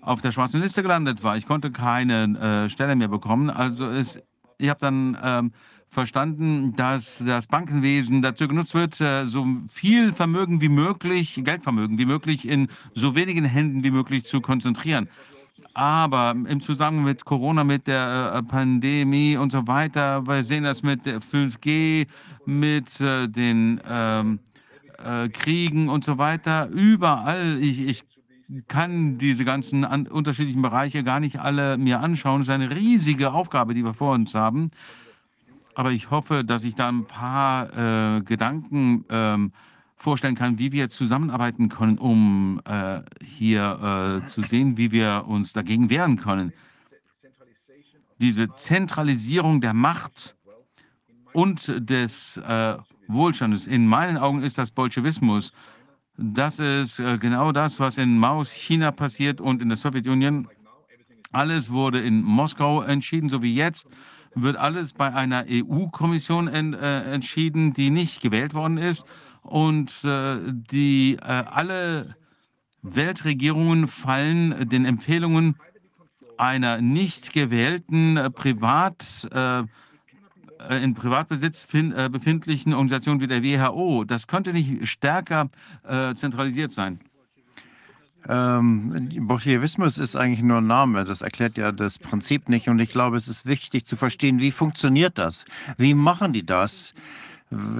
auf der schwarzen Liste gelandet war. Ich konnte keine Stelle mehr bekommen. Also es ich habe dann ähm, verstanden, dass das Bankenwesen dazu genutzt wird, äh, so viel Vermögen wie möglich, Geldvermögen wie möglich in so wenigen Händen wie möglich zu konzentrieren. Aber im Zusammenhang mit Corona, mit der äh, Pandemie und so weiter, wir sehen das mit 5G, mit äh, den ähm, äh, Kriegen und so weiter, überall. Ich, ich kann diese ganzen an, unterschiedlichen Bereiche gar nicht alle mir anschauen. Es ist eine riesige Aufgabe, die wir vor uns haben. Aber ich hoffe, dass ich da ein paar äh, Gedanken ähm, vorstellen kann, wie wir zusammenarbeiten können, um äh, hier äh, zu sehen, wie wir uns dagegen wehren können. Diese Zentralisierung der Macht und des äh, Wohlstandes. In meinen Augen ist das Bolschewismus. Das ist äh, genau das, was in Maos China passiert und in der Sowjetunion. Alles wurde in Moskau entschieden, so wie jetzt wird alles bei einer EU-Kommission en, äh, entschieden, die nicht gewählt worden ist und äh, die äh, alle Weltregierungen fallen den Empfehlungen einer nicht gewählten äh, Privat äh, in Privatbesitz äh, befindlichen Organisationen wie der WHO. Das könnte nicht stärker äh, zentralisiert sein. Ähm, Bolschewismus ist eigentlich nur ein Name. Das erklärt ja das Prinzip nicht. Und ich glaube, es ist wichtig zu verstehen, wie funktioniert das? Wie machen die das?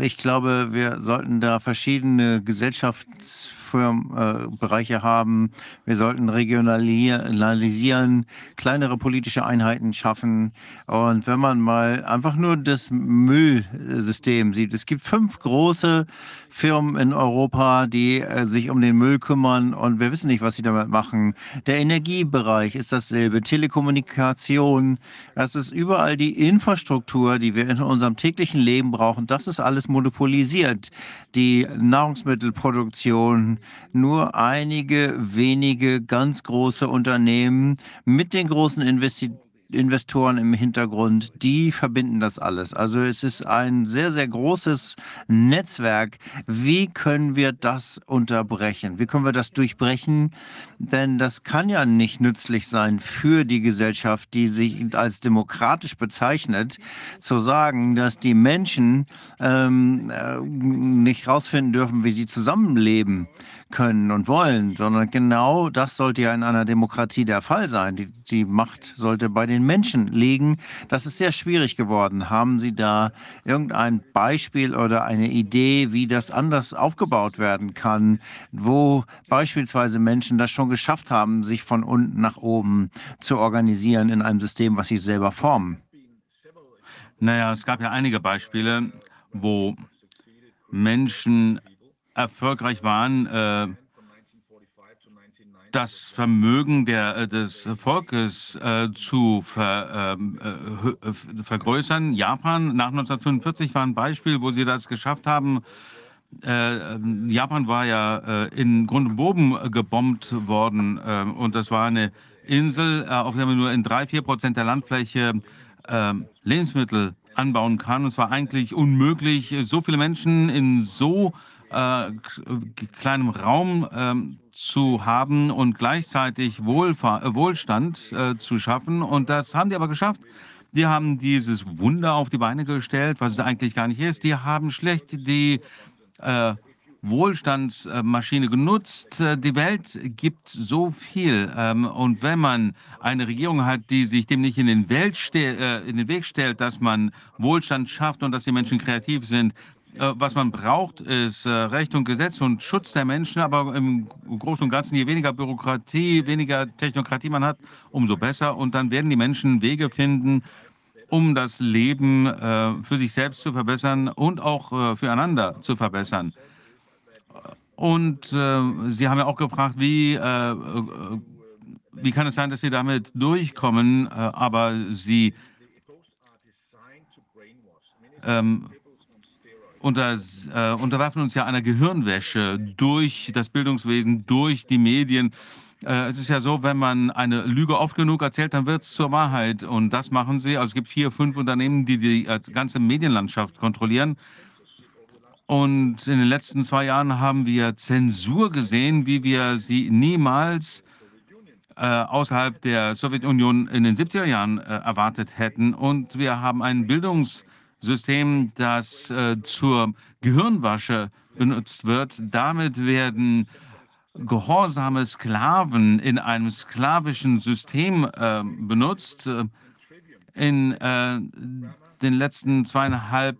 Ich glaube, wir sollten da verschiedene Gesellschafts Bereiche haben. Wir sollten regionalisieren, kleinere politische Einheiten schaffen. Und wenn man mal einfach nur das Müllsystem sieht, es gibt fünf große Firmen in Europa, die äh, sich um den Müll kümmern und wir wissen nicht, was sie damit machen. Der Energiebereich ist dasselbe, Telekommunikation, das ist überall die Infrastruktur, die wir in unserem täglichen Leben brauchen. Das ist alles monopolisiert. Die Nahrungsmittelproduktion, nur einige wenige ganz große Unternehmen mit den großen Investitionen Investoren im Hintergrund, die verbinden das alles. Also es ist ein sehr, sehr großes Netzwerk. Wie können wir das unterbrechen? Wie können wir das durchbrechen? Denn das kann ja nicht nützlich sein für die Gesellschaft, die sich als demokratisch bezeichnet, zu sagen, dass die Menschen ähm, äh, nicht herausfinden dürfen, wie sie zusammenleben können und wollen, sondern genau das sollte ja in einer Demokratie der Fall sein. Die, die Macht sollte bei den Menschen liegen. Das ist sehr schwierig geworden. Haben Sie da irgendein Beispiel oder eine Idee, wie das anders aufgebaut werden kann, wo beispielsweise Menschen das schon geschafft haben, sich von unten nach oben zu organisieren in einem System, was sie selber formen? Naja, es gab ja einige Beispiele, wo Menschen erfolgreich waren, äh, das Vermögen der, äh, des Volkes äh, zu ver, ähm, äh, vergrößern. Japan nach 1945 war ein Beispiel, wo sie das geschafft haben. Äh, Japan war ja äh, in Grund und Boden gebombt worden und das war eine Insel, auf der man nur in drei, vier Prozent der Landfläche Lebensmittel anbauen kann. Und es war eigentlich unmöglich, so viele Menschen in so äh, kleinem Raum ähm, zu haben und gleichzeitig Wohlfahr äh, Wohlstand äh, zu schaffen. Und das haben die aber geschafft. Die haben dieses Wunder auf die Beine gestellt, was es eigentlich gar nicht ist. Die haben schlecht die äh, Wohlstandsmaschine genutzt. Äh, die Welt gibt so viel. Ähm, und wenn man eine Regierung hat, die sich dem nicht in den, äh, in den Weg stellt, dass man Wohlstand schafft und dass die Menschen kreativ sind, was man braucht, ist äh, Recht und Gesetz und Schutz der Menschen, aber im Großen und Ganzen, je weniger Bürokratie, weniger Technokratie man hat, umso besser. Und dann werden die Menschen Wege finden, um das Leben äh, für sich selbst zu verbessern und auch füreinander zu verbessern. Und äh, Sie haben ja auch gefragt, wie, äh, äh, wie kann es sein, dass Sie damit durchkommen, äh, aber Sie ähm, unter, äh, unterwerfen uns ja einer Gehirnwäsche durch das Bildungswesen, durch die Medien. Äh, es ist ja so, wenn man eine Lüge oft genug erzählt, dann wird es zur Wahrheit. Und das machen sie. Also es gibt vier, fünf Unternehmen, die die äh, ganze Medienlandschaft kontrollieren. Und in den letzten zwei Jahren haben wir Zensur gesehen, wie wir sie niemals äh, außerhalb der Sowjetunion in den 70er Jahren äh, erwartet hätten. Und wir haben ein Bildungssystem, das äh, zur Gehirnwasche benutzt wird. Damit werden gehorsame Sklaven in einem sklavischen System äh, benutzt. In äh, den letzten zweieinhalb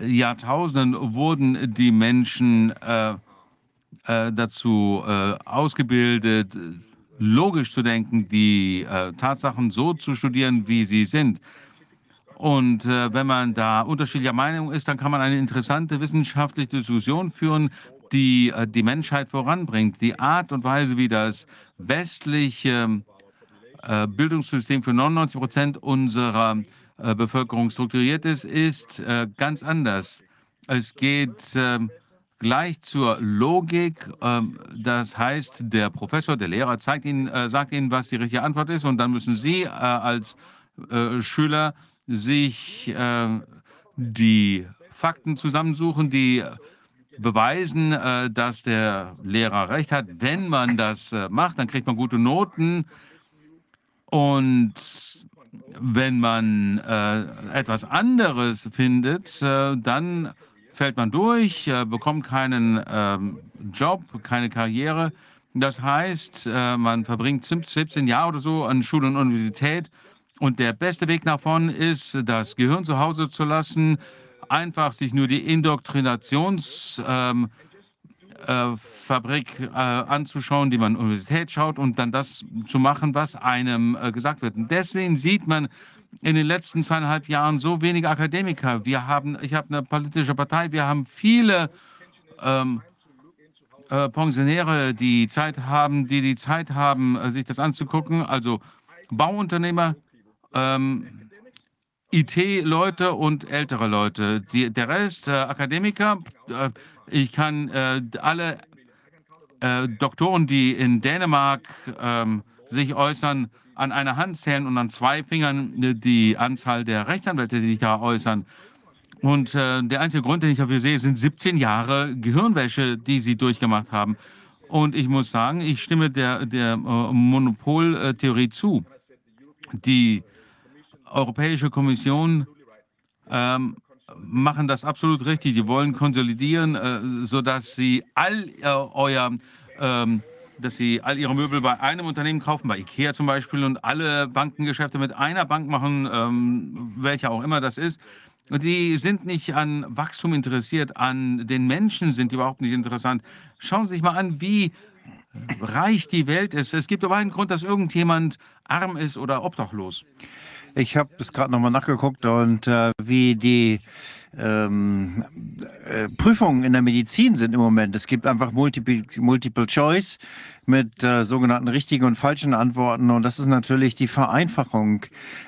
Jahrtausenden wurden die Menschen äh, äh dazu äh, ausgebildet, logisch zu denken, die Tatsachen so zu studieren, wie sie sind. Und äh, wenn man da unterschiedlicher Meinung ist, dann kann man eine interessante wissenschaftliche Diskussion führen, die äh, die Menschheit voranbringt. Die Art und Weise, wie das westliche äh, Bildungssystem für 99 Prozent unserer äh, Bevölkerung strukturiert ist, ist äh, ganz anders. Es geht ähm, gleich zur Logik. Ähm, das heißt, der Professor, der Lehrer zeigt Ihnen, äh, sagt Ihnen, was die richtige Antwort ist, und dann müssen Sie als Schüler sich die Fakten zusammensuchen, die beweisen, äh, dass der Lehrer recht hat. Wenn man das äh, macht, dann kriegt man gute Noten. Und wenn man äh, etwas anderes findet, äh, dann fällt man durch, äh, bekommt keinen ähm, Job, keine Karriere. Das heißt, äh, man verbringt 17 Jahre oder so an Schule und Universität. Und der beste Weg nach vorne ist, das Gehirn zu Hause zu lassen, einfach sich nur die Indoktrinationsfabrik ähm, äh, äh, anzuschauen, die man an der Universität schaut und dann das zu machen, was einem äh, gesagt wird. Und deswegen sieht man in den letzten zweieinhalb Jahren so wenige Akademiker. Wir haben, ich habe eine politische Partei, wir haben viele ähm, äh, Pensionäre, die Zeit haben, die die Zeit haben, äh, sich das anzugucken. Also Bauunternehmer, ähm, IT-Leute und ältere Leute. Die, der Rest, äh, Akademiker, äh, ich kann äh, alle äh, Doktoren, die in Dänemark ähm, sich äußern, an einer Hand zählen und an zwei Fingern äh, die Anzahl der Rechtsanwälte, die sich da äußern. Und äh, der einzige Grund, den ich dafür sehe, sind 17 Jahre Gehirnwäsche, die sie durchgemacht haben. Und ich muss sagen, ich stimme der, der Monopoltheorie zu. Die Europäische Kommission ähm, machen das absolut richtig. Die wollen konsolidieren, äh, sodass sie all äh, euer, ähm, dass sie all ihre Möbel bei einem Unternehmen kaufen, bei IKEA zum Beispiel, und alle Bankengeschäfte mit einer Bank machen, ähm, welche auch immer das ist. Und die sind nicht an Wachstum interessiert, an den Menschen sind die überhaupt nicht interessant. Schauen Sie sich mal an, wie reich die Welt ist. Es gibt aber einen Grund, dass irgendjemand arm ist oder obdachlos. Ich habe das gerade nochmal nachgeguckt und äh, wie die ähm, äh, Prüfungen in der Medizin sind im Moment. Es gibt einfach Multiple, Multiple Choice mit äh, sogenannten richtigen und falschen Antworten. Und das ist natürlich die Vereinfachung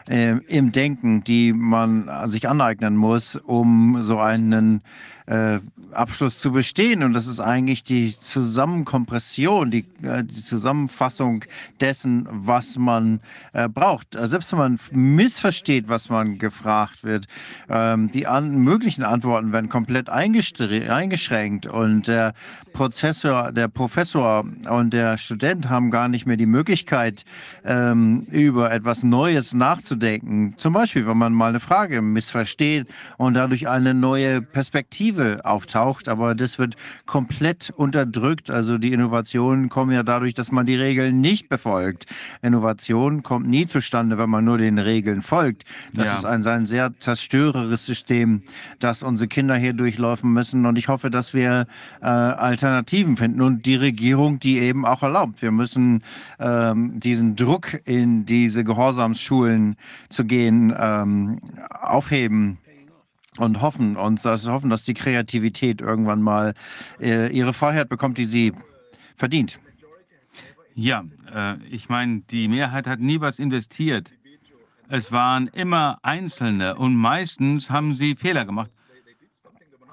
äh, im Denken, die man sich aneignen muss, um so einen äh, Abschluss zu bestehen. Und das ist eigentlich die Zusammenkompression, die, äh, die Zusammenfassung dessen, was man äh, braucht. Selbst wenn man missversteht, was man gefragt wird, ähm, die an, möglichen Antworten werden komplett eingeschränkt und der Prozessor, der Professor und der Student haben gar nicht mehr die Möglichkeit, ähm, über etwas Neues nachzudenken. Zum Beispiel, wenn man mal eine Frage missversteht und dadurch eine neue Perspektive auftaucht, aber das wird komplett unterdrückt. Also die Innovationen kommen ja dadurch, dass man die Regeln nicht befolgt. Innovation kommt nie zustande, wenn man nur den Regeln folgt. Das ja. ist ein, ein sehr zerstörerisches System, das unsere Kinder hier durchlaufen müssen. Und ich hoffe, dass wir äh, Alternativen finden und die Regierung, die eben auch erlaubt. Wir müssen ähm, diesen Druck in diese Gehorsamsschulen zu gehen, ähm, aufheben. und hoffen und das hoffen, dass die Kreativität irgendwann mal äh, ihre Freiheit bekommt, die sie verdient. Ja, äh, ich meine, die Mehrheit hat nie was investiert. Es waren immer Einzelne und meistens haben sie Fehler gemacht.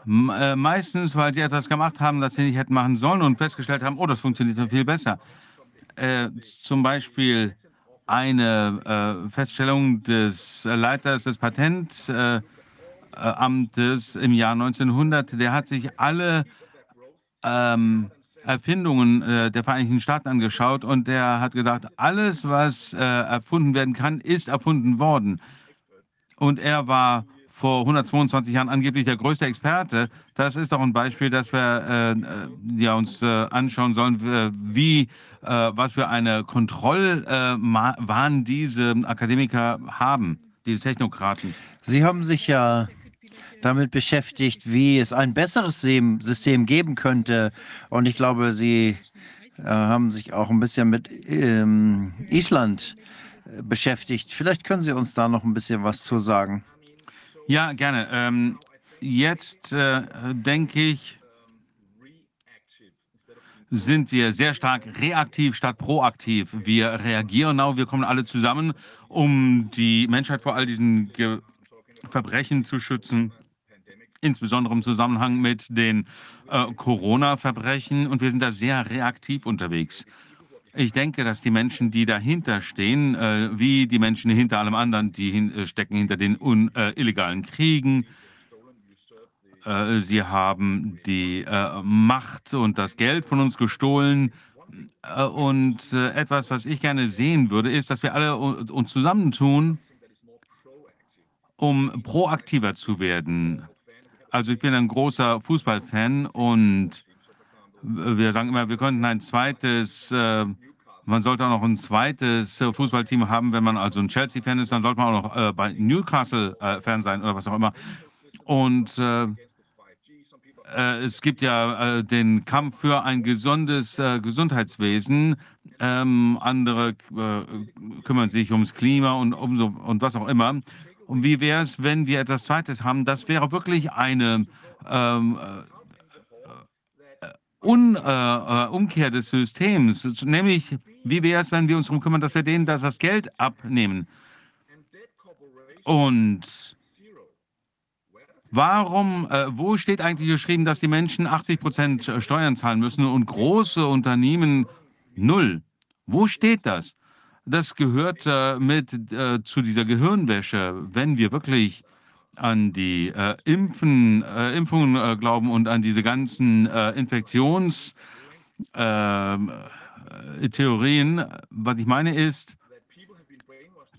Äh, meistens, weil sie etwas gemacht haben, das sie nicht hätten machen sollen und festgestellt haben, oh, das funktioniert viel besser. Äh, zum Beispiel eine äh, Feststellung des Leiters des Patentamtes im Jahr 1900, der hat sich alle ähm, Erfindungen äh, der Vereinigten Staaten angeschaut und der hat gesagt, alles, was äh, erfunden werden kann, ist erfunden worden. Und er war vor 122 Jahren angeblich der größte Experte. Das ist doch ein Beispiel, dass wir äh, ja, uns äh, anschauen sollen, wie, äh, was für eine Kontrollwahn diese Akademiker haben, diese Technokraten. Sie haben sich ja damit beschäftigt, wie es ein besseres System geben könnte. Und ich glaube, Sie äh, haben sich auch ein bisschen mit ähm, Island äh, beschäftigt. Vielleicht können Sie uns da noch ein bisschen was zu sagen. Ja, gerne. Ähm, jetzt äh, denke ich, sind wir sehr stark reaktiv statt proaktiv. Wir reagieren auch, wir kommen alle zusammen, um die Menschheit vor all diesen Ge Verbrechen zu schützen insbesondere im Zusammenhang mit den äh, Corona-Verbrechen. Und wir sind da sehr reaktiv unterwegs. Ich denke, dass die Menschen, die dahinter stehen, äh, wie die Menschen hinter allem anderen, die hin, äh, stecken hinter den un, äh, illegalen Kriegen, äh, sie haben die äh, Macht und das Geld von uns gestohlen. und etwas, was ich gerne sehen würde, ist, dass wir alle uns zusammentun, um proaktiver zu werden. Also ich bin ein großer Fußballfan und wir sagen immer, wir könnten ein zweites, äh, man sollte auch noch ein zweites äh, Fußballteam haben, wenn man also ein Chelsea-Fan ist, dann sollte man auch noch äh, bei Newcastle-Fan sein oder was auch immer. Und äh, äh, es gibt ja äh, den Kampf für ein gesundes Gesundheitswesen. Ähm, andere kümmern sich ums Klima und, um so, und was auch immer. Und wie wäre es, wenn wir etwas Zweites haben? Das wäre wirklich eine ähm, äh, Un, äh, äh Umkehr des Systems. Nämlich, wie wäre es, wenn wir uns darum kümmern, dass wir denen das, das Geld abnehmen? Und warum, äh, wo steht eigentlich geschrieben, dass die Menschen 80 Prozent Steuern zahlen müssen und große Unternehmen null? Wo steht das? Das gehört äh, mit äh, zu dieser Gehirnwäsche, wenn wir wirklich an die äh, Impfen, äh, Impfungen äh, glauben und an diese ganzen äh, Infektionstheorien. Was ich meine ist,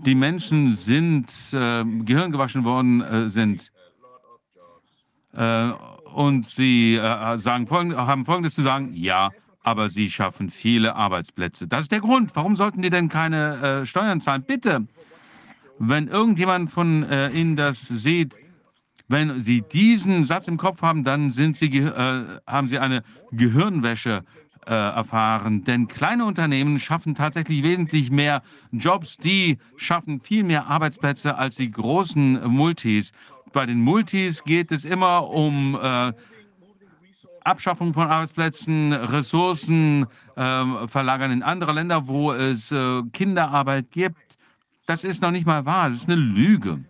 die Menschen sind gehirngewaschen worden, sind und sie sagen folgend, haben Folgendes zu sagen: Ja, aber sie schaffen viele Arbeitsplätze. Das ist der Grund. Warum sollten die denn keine äh, Steuern zahlen? Bitte, wenn irgendjemand von äh, Ihnen das sieht, wenn Sie diesen Satz im Kopf haben, dann Sie, äh, haben Sie eine Gehirnwäsche äh, erfahren. Denn kleine Unternehmen schaffen tatsächlich wesentlich mehr Jobs. Die schaffen viel mehr Arbeitsplätze als die großen Multis. Bei den Multis geht es immer um äh, Abschaffung von Arbeitsplätzen, Ressourcen äh, verlagern in andere Länder, wo es äh, Kinderarbeit gibt. Das ist noch nicht mal wahr. Das ist eine Lüge.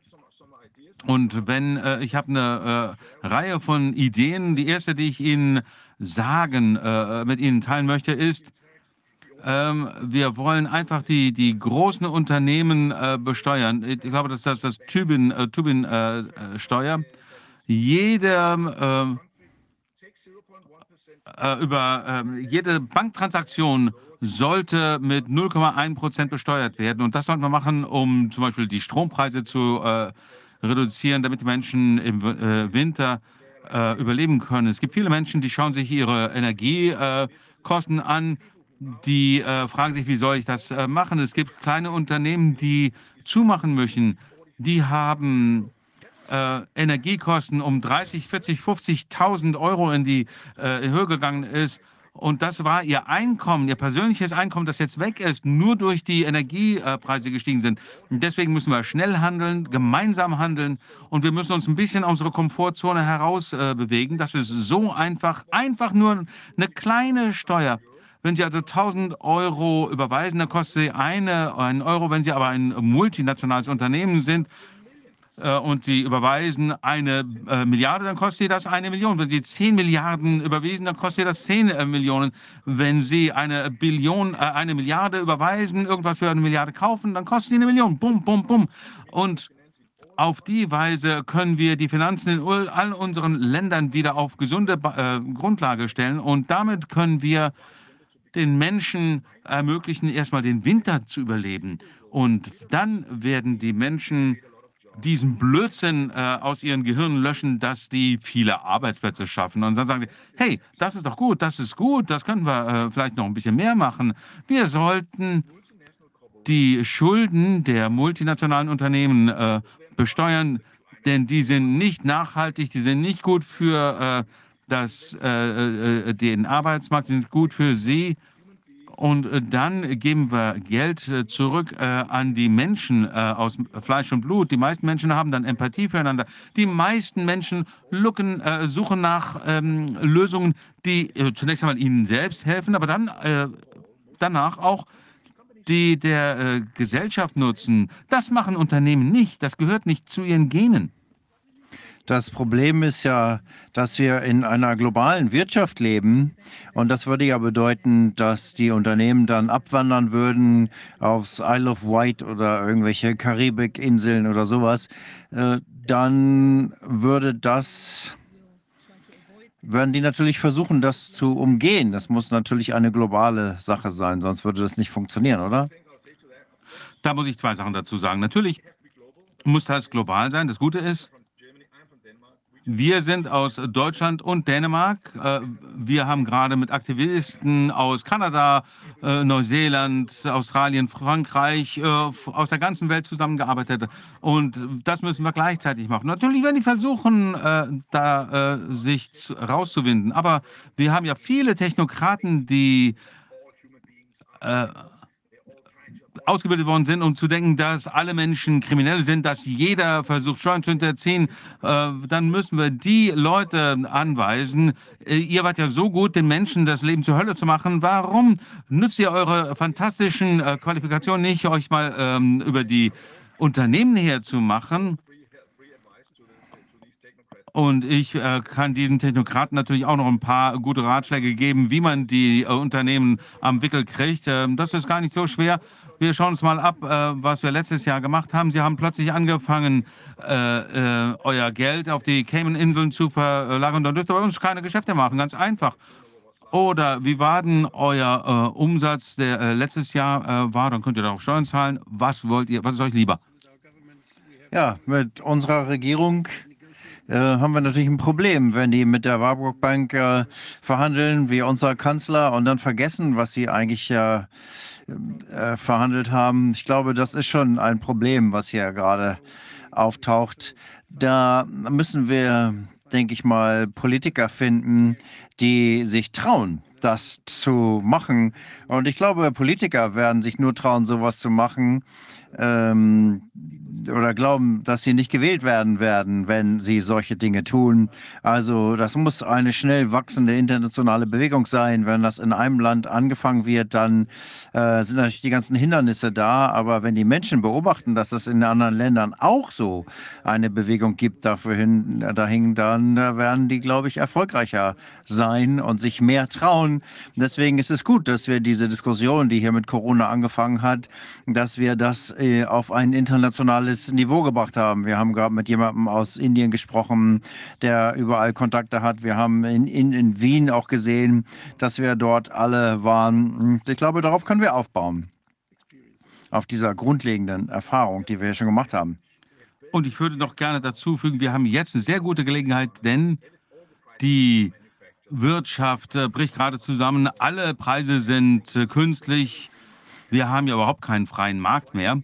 Und wenn äh, ich habe eine äh, Reihe von Ideen, die erste, die ich Ihnen sagen, äh, mit Ihnen teilen möchte, ist, ähm, wir wollen einfach die, die großen Unternehmen äh, besteuern. Ich glaube, das ist das Tübin-Steuer. Tübin, Jeder ähm, äh, über äh, jede Banktransaktion sollte mit 0,1 Prozent besteuert werden. Und das sollten wir machen, um zum Beispiel die Strompreise zu äh, reduzieren, damit die Menschen im äh, Winter äh, überleben können. Es gibt viele Menschen, die schauen sich ihre Energiekosten an, die äh, fragen sich, wie soll ich das machen. Es gibt kleine Unternehmen, die zumachen möchten. Die haben äh, Energiekosten um 30, 40, 50.000 Euro in die äh, Höhe gegangen ist. Und das war ihr Einkommen, ihr persönliches Einkommen, das jetzt weg ist, nur durch die Energiepreise gestiegen sind. Und deswegen müssen wir schnell handeln, gemeinsam handeln und wir müssen uns ein bisschen aus unserer Komfortzone heraus äh, bewegen. Das ist so einfach, einfach nur eine kleine Steuer. Wenn Sie also 1000 Euro überweisen, dann kostet Sie eine, einen Euro. Wenn Sie aber ein multinationales Unternehmen sind, und Sie überweisen eine äh, Milliarde, dann kostet Sie das eine Million. Wenn Sie 10 Milliarden überwiesen, dann kostet Sie das 10 äh, Millionen. Wenn Sie eine Billion, äh, eine Milliarde überweisen, irgendwas für eine Milliarde kaufen, dann kostet Sie eine Million. Bum, bum, bum. Und auf die Weise können wir die Finanzen in all unseren Ländern wieder auf gesunde äh, Grundlage stellen. Und damit können wir den Menschen ermöglichen, erstmal den Winter zu überleben. Und dann werden die Menschen diesen Blödsinn äh, aus ihren Gehirnen löschen, dass die viele Arbeitsplätze schaffen. Und dann sagen sie, hey, das ist doch gut, das ist gut, das können wir äh, vielleicht noch ein bisschen mehr machen. Wir sollten die Schulden der multinationalen Unternehmen äh, besteuern, denn die sind nicht nachhaltig, die sind nicht gut für äh, das, äh, äh, den Arbeitsmarkt, die sind gut für sie und äh, dann geben wir Geld äh, zurück äh, an die Menschen aus Fleisch und Blut. Die meisten Menschen haben dann Empathie füreinander. Die meisten Menschen looken, suchen nach ähm, Lösungen, die zunächst einmal ihnen selbst helfen, aber dann danach auch die der Gesellschaft nutzen. Das machen Unternehmen nicht. Das gehört nicht zu ihren Genen. Das Problem ist ja, dass wir in einer globalen Wirtschaft leben. Und das würde ja bedeuten, dass die Unternehmen dann abwandern würden aufs Isle of Wight oder irgendwelche Karibikinseln oder sowas. Äh, dann würde das werden die natürlich versuchen, das zu umgehen. Das muss natürlich eine globale Sache sein, sonst würde das nicht funktionieren, oder? Da muss ich zwei Sachen dazu sagen. Natürlich muss das global sein. Das Gute ist, wir sind aus Deutschland und Dänemark. Äh, wir haben gerade mit Aktivisten aus Kanada, äh, Neuseeland, Australien, Frankreich, äh, aus der ganzen Welt zusammengearbeitet. Und das müssen wir gleichzeitig machen. Natürlich werden die versuchen, da sich rauszuwinden. Aber wir haben ja viele Technokraten, die ausgebildet worden sind, um zu denken, dass alle Menschen kriminell sind, dass jeder versucht, Steuern zu hinterziehen, äh, dann müssen wir die Leute anweisen. Äh, ihr wart ja so gut, den Menschen das Leben zur Hölle zu machen. Warum nützt ihr eure fantastischen äh, Qualifikationen nicht, euch mal ähm, über die Unternehmen herzumachen? Und ich äh, kann diesen Technokraten natürlich auch noch ein paar gute Ratschläge geben, wie man die äh, Unternehmen am Wickel kriegt. Ähm, das ist gar nicht so schwer. Wir schauen uns mal ab, äh, was wir letztes Jahr gemacht haben. Sie haben plötzlich angefangen, äh, äh, euer Geld auf die Cayman-Inseln zu verlagern. Dann dürft ihr bei uns keine Geschäfte machen, ganz einfach. Oder wie war denn euer äh, Umsatz, der äh, letztes Jahr war? Dann könnt ihr darauf Steuern zahlen. Was wollt ihr? Was ist euch lieber? Ja, mit unserer Regierung äh, haben wir natürlich ein Problem, wenn die mit der Warburg Bank äh, verhandeln, wie unser Kanzler, und dann vergessen, was sie eigentlich äh, äh, verhandelt haben. Ich glaube, das ist schon ein Problem, was hier gerade auftaucht. Da müssen wir, denke ich mal, Politiker finden, die sich trauen, das zu machen. Und ich glaube, Politiker werden sich nur trauen, sowas zu machen, ähm, oder glauben, dass sie nicht gewählt werden werden, wenn sie solche Dinge tun. Also das muss eine schnell wachsende internationale Bewegung sein. Wenn das in einem Land angefangen wird, dann äh, sind natürlich die ganzen Hindernisse da. Aber wenn die Menschen beobachten, dass es in anderen Ländern auch so eine Bewegung gibt dafür hin, dahin, dann werden die, glaube ich, erfolgreicher sein und sich mehr trauen. Deswegen ist es gut, dass wir diese Diskussion, die hier mit Corona angefangen hat, dass wir das äh, auf ein internationales Niveau gebracht haben. Wir haben gerade mit jemandem aus Indien gesprochen, der überall Kontakte hat. Wir haben in, in, in Wien auch gesehen, dass wir dort alle waren. Ich glaube, darauf können wir aufbauen. Auf dieser grundlegenden Erfahrung, die wir schon gemacht haben. Und ich würde noch gerne dazu fügen, wir haben jetzt eine sehr gute Gelegenheit, denn die Wirtschaft äh, bricht gerade zusammen. Alle Preise sind äh, künstlich. Wir haben ja überhaupt keinen freien Markt mehr.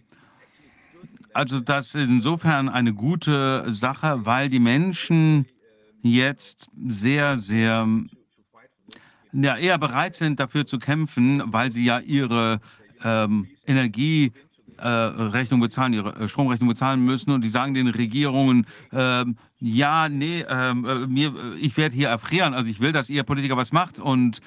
Also das ist insofern eine gute Sache, weil die Menschen jetzt sehr, sehr ja eher bereit sind, dafür zu kämpfen, weil sie ja ihre ähm, Energierechnung äh, bezahlen, ihre äh, Stromrechnung bezahlen müssen. Und die sagen den Regierungen, äh, ja, nee, ähm, äh, mir, ich werde hier erfrieren, also ich will, dass ihr Politiker was macht. Und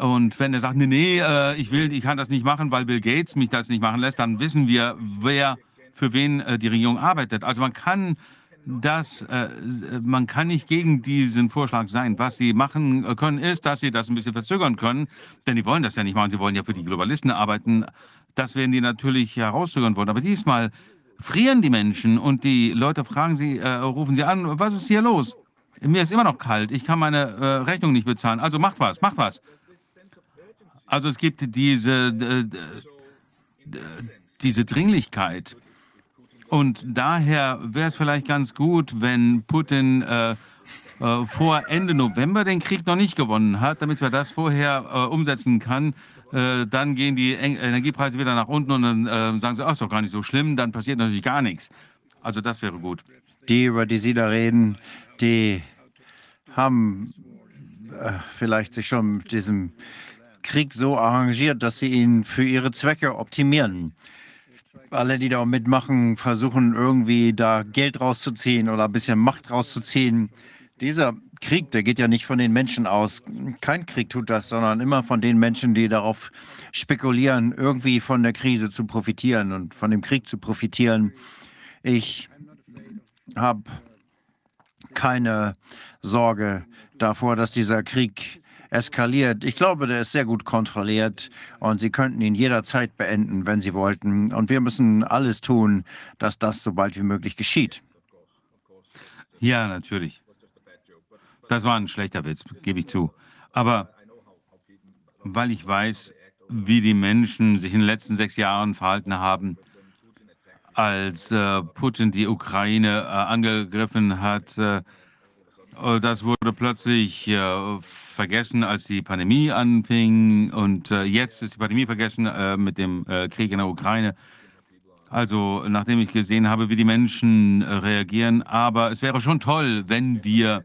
und wenn er sagt, nee, nee, äh, ich will, ich kann das nicht machen, weil Bill Gates mich das nicht machen lässt, dann wissen wir, wer für wen äh, die Regierung arbeitet. Also man kann das, äh, man kann nicht gegen diesen Vorschlag sein. Was sie machen können, ist, dass sie das ein bisschen verzögern können, denn die wollen das ja nicht machen. Sie wollen ja für die Globalisten arbeiten. Das werden die natürlich herauszögern wollen. Aber diesmal frieren die Menschen und die Leute fragen sie, äh, rufen sie an, was ist hier los? Mir ist immer noch kalt, ich kann meine äh, Rechnung nicht bezahlen. Also macht was, macht was. Also es gibt diese, diese Dringlichkeit. Und daher wäre es vielleicht ganz gut, wenn Putin äh, äh, vor Ende November den Krieg noch nicht gewonnen hat, damit wir das vorher äh, umsetzen können. Äh, dann gehen die en Energiepreise wieder nach unten und dann äh, sagen sie, ach, ist doch gar nicht so schlimm, dann passiert natürlich gar nichts. Also das wäre gut. Die, über die Sie da reden, die haben äh, vielleicht sich schon mit diesem Krieg so arrangiert, dass sie ihn für ihre Zwecke optimieren alle, die da mitmachen, versuchen irgendwie da Geld rauszuziehen oder ein bisschen Macht rauszuziehen. Dieser Krieg, der geht ja nicht von den Menschen aus. Kein Krieg tut das, sondern immer von den Menschen, die darauf spekulieren, irgendwie von der Krise zu profitieren und von dem Krieg zu profitieren. Ich habe keine Sorge davor, dass dieser Krieg eskaliert. Ich glaube, der ist sehr gut kontrolliert und Sie könnten ihn jederzeit beenden, wenn Sie wollten. Und wir müssen alles tun, dass das so bald wie möglich geschieht. Ja, natürlich. Das war ein schlechter Witz, gebe ich zu. Aber weil ich weiß, wie die Menschen sich in den letzten sechs Jahren verhalten haben, als äh, Putin die Ukraine äh, angegriffen hat, äh, das wurde plötzlich äh, vergessen, als die Pandemie anfing. Und äh, jetzt ist die Pandemie vergessen äh, mit dem äh, Krieg in der Ukraine. Also, nachdem ich gesehen habe, wie die Menschen äh, reagieren. Aber es wäre schon toll, wenn wir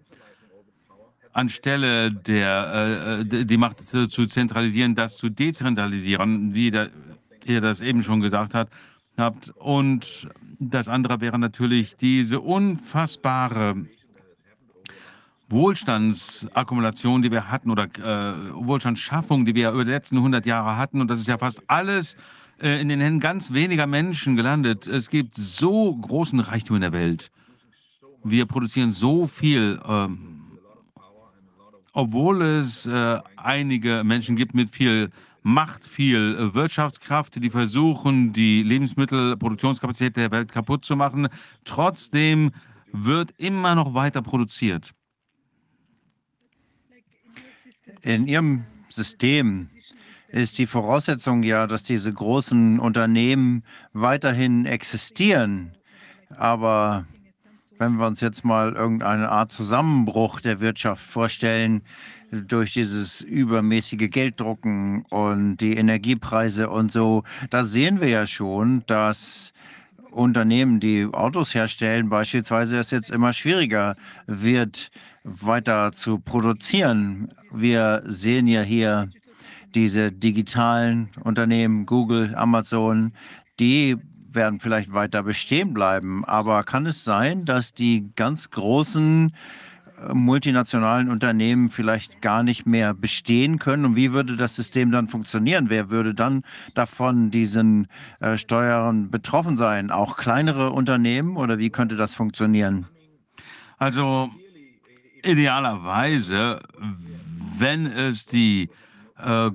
anstelle der, die Macht zu zentralisieren, das zu dezentralisieren, wie der, ihr das eben schon gesagt hat, habt. Und das andere wäre natürlich diese unfassbare Wohlstandsakkumulation, die wir hatten, oder äh, Wohlstandsschaffung, die wir über die letzten 100 Jahre hatten. Und das ist ja fast alles äh, in den Händen ganz weniger Menschen gelandet. Es gibt so großen Reichtum in der Welt. Wir produzieren so viel, äh, obwohl es äh, einige Menschen gibt mit viel Macht, viel äh, Wirtschaftskraft, die versuchen, die Lebensmittelproduktionskapazität der Welt kaputt zu machen. Trotzdem wird immer noch weiter produziert. In Ihrem System ist die Voraussetzung ja, dass diese großen Unternehmen weiterhin existieren. Aber wenn wir uns jetzt mal irgendeine Art Zusammenbruch der Wirtschaft vorstellen, durch dieses übermäßige Gelddrucken und die Energiepreise und so, da sehen wir ja schon, dass Unternehmen, die Autos herstellen, beispielsweise es jetzt immer schwieriger wird, weiter zu produzieren. Wir sehen ja hier diese digitalen Unternehmen, Google, Amazon, die werden vielleicht weiter bestehen bleiben. Aber kann es sein, dass die ganz großen äh, multinationalen Unternehmen vielleicht gar nicht mehr bestehen können? Und wie würde das System dann funktionieren? Wer würde dann davon diesen äh, Steuern betroffen sein? Auch kleinere Unternehmen oder wie könnte das funktionieren? Also idealerweise, wenn es die äh,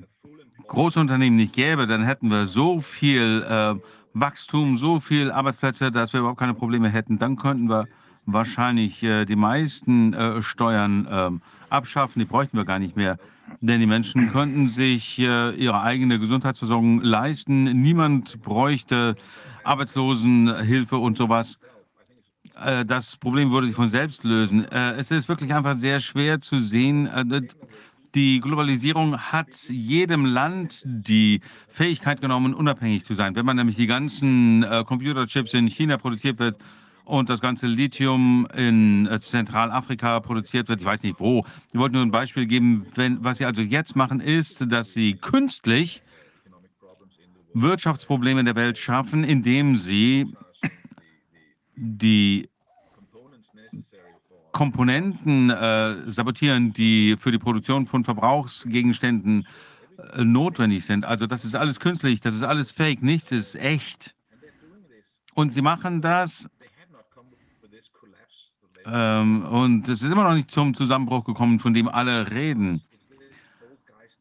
Großunternehmen nicht gäbe, dann hätten wir so viel äh, Wachstum, so viel Arbeitsplätze, dass wir überhaupt keine Probleme hätten. Dann könnten wir wahrscheinlich äh, die meisten äh, Steuern ähm, abschaffen. Die bräuchten wir gar nicht mehr. Denn die Menschen könnten sich äh, ihre eigene Gesundheitsversorgung leisten. Niemand bräuchte Arbeitslosenhilfe und sowas. Äh, das Problem würde sich von selbst lösen. Äh, es ist wirklich einfach sehr schwer zu sehen. Äh, die Globalisierung hat jedem Land die Fähigkeit genommen, unabhängig zu sein. Wenn man nämlich die ganzen Computerchips in China produziert wird und das ganze Lithium in äh, Zentralafrika produziert wird. Ich weiß nicht wo. Ich wollte nur ein Beispiel geben. Wenn, was sie also jetzt machen, ist, dass sie künstlich Wirtschaftsprobleme in der Welt schaffen, indem sie die Komponenten äh, sabotieren, die für die Produktion von Verbrauchsgegenständen äh, notwendig sind. Also das ist alles künstlich, das ist alles fake, nichts ist echt. Und sie machen das ähm, und es ist immer noch nicht zum Zusammenbruch gekommen, von dem alle reden.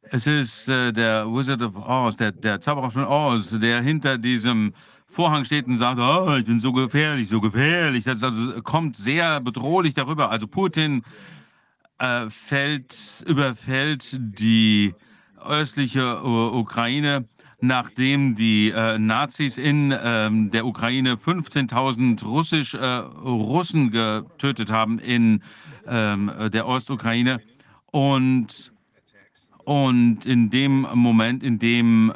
Es ist äh, der Wizard of Oz, der, der Zauberer von Oz, der hinter diesem Vorhang steht und sagt, oh, ich bin so gefährlich, so gefährlich. Das also, kommt sehr bedrohlich darüber. Also Putin äh, fällt, überfällt die östliche uh, Ukraine, nachdem die äh, Nazis in ähm, der Ukraine 15.000 Russisch, äh, Russen getötet haben in ähm, der Ostukraine. Und und in dem Moment, in dem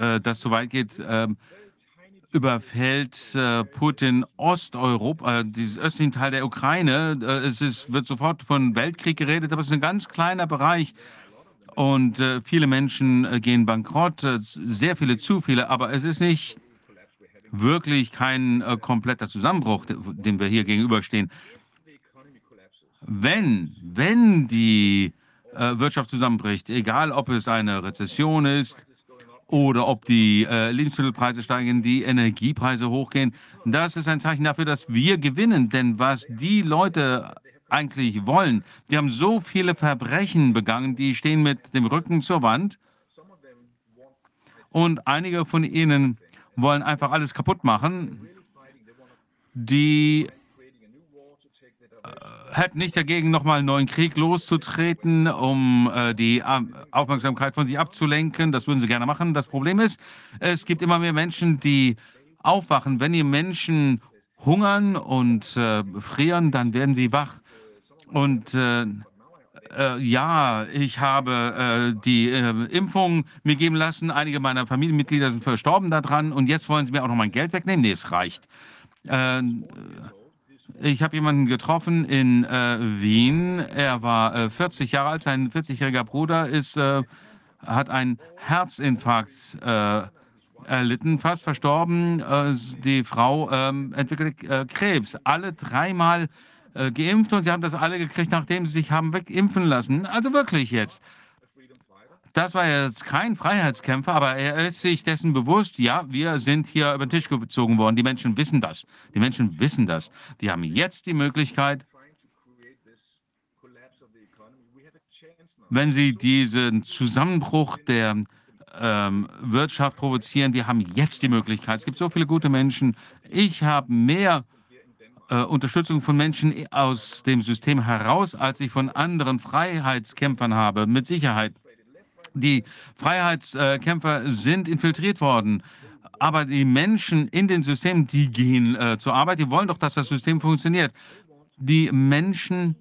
äh, äh, das so weit geht, äh, überfällt äh, Putin Osteuropa, äh, diesen östlichen Teil der Ukraine. Äh, es ist, wird sofort von Weltkrieg geredet, aber es ist ein ganz kleiner Bereich. Und viele Menschen gehen bankrott, sehr viele zu viele, aber es ist nicht wirklich kein kompletter Zusammenbruch, dem wir hier gegenüberstehen. Wenn, wenn die äh, Wirtschaft zusammenbricht, egal ob es eine Rezession ist oder ob die äh, Lebensmittelpreise steigen, die Energiepreise hochgehen, das ist ein Zeichen dafür, dass wir gewinnen. Denn was die Leute eigentlich wollen, die haben so viele Verbrechen begangen, die stehen mit dem Rücken zur Wand. Und einige von ihnen wollen einfach alles kaputt machen. Die hätten nicht dagegen, nochmal einen neuen Krieg loszutreten, um äh, die Aufmerksamkeit von sich abzulenken. Das würden sie gerne machen. Das Problem ist, es gibt immer mehr Menschen, die aufwachen. Wenn die Menschen hungern und äh, frieren, dann werden sie wach. Und äh, äh ja, ich habe äh, die äh, Impfung mir geben lassen. Einige meiner Familienmitglieder sind verstorben daran. Und jetzt wollen sie mir auch noch mein Geld wegnehmen. Nee, es reicht. Ich habe jemanden getroffen in äh, Wien. Er war äh, 40 Jahre alt. Sein 40-jähriger Bruder ist, äh, hat einen Herzinfarkt äh, erlitten, fast verstorben. Äh, die Frau ähm, entwickelte äh, Krebs. Alle dreimal geimpft und sie haben das alle gekriegt, nachdem sie sich haben wegimpfen lassen. Also wirklich jetzt. Das war jetzt kein Freiheitskämpfer, aber er ist sich dessen bewusst, ja, wir sind hier über den Tisch gezogen worden. Die Menschen wissen das. Die Menschen wissen das. Die haben jetzt die Möglichkeit, wenn sie diesen Zusammenbruch der ähm, Wirtschaft provozieren, wir haben jetzt die Möglichkeit. Es gibt so viele gute Menschen. Ich habe mehr äh, Unterstützung von Menschen aus dem System heraus, als ich von anderen Freiheitskämpfern habe, mit Sicherheit. Die Freiheitskämpfer sind infiltriert worden. Aber die Menschen in den Systemen, die gehen äh, zur Arbeit, die wollen doch, dass das System funktioniert. Die Menschen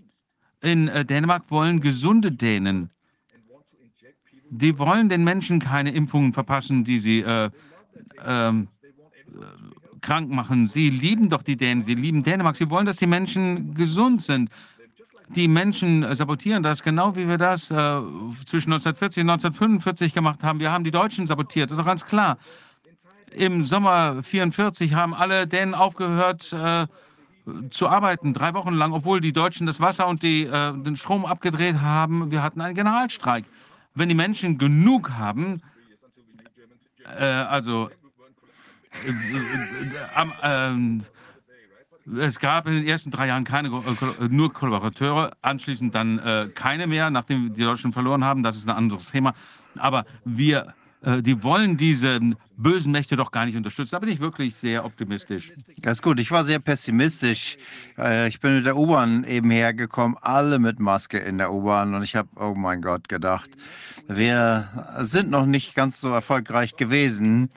in äh, Dänemark wollen gesunde Dänen. Die wollen den Menschen keine Impfungen verpassen, die sie äh, ähm, krank machen. Sie lieben doch die Dänen, sie lieben Dänemark. Sie wollen, dass die Menschen gesund sind. Die Menschen äh, sabotieren das, genau wie wir das äh, zwischen 1940 und 1945 gemacht haben. Wir haben die Deutschen sabotiert, das ist doch ganz klar. Im Sommer 1944 haben alle Dänen aufgehört äh, zu arbeiten, drei Wochen lang, obwohl die Deutschen das Wasser und die, äh, den Strom abgedreht haben. Wir hatten einen Generalstreik. Wenn die Menschen genug haben, äh, also äh, am ähm, es gab in den ersten drei Jahren keine, äh, nur Kollaborateure, anschließend dann äh, keine mehr, nachdem die Deutschen verloren haben. Das ist ein anderes Thema. Aber wir, äh, die wollen diese bösen Mächte doch gar nicht unterstützen. Da bin ich wirklich sehr optimistisch. Ganz gut. Ich war sehr pessimistisch. Äh, ich bin mit der U-Bahn eben hergekommen, alle mit Maske in der U-Bahn. Und ich habe, oh mein Gott, gedacht, wir sind noch nicht ganz so erfolgreich gewesen.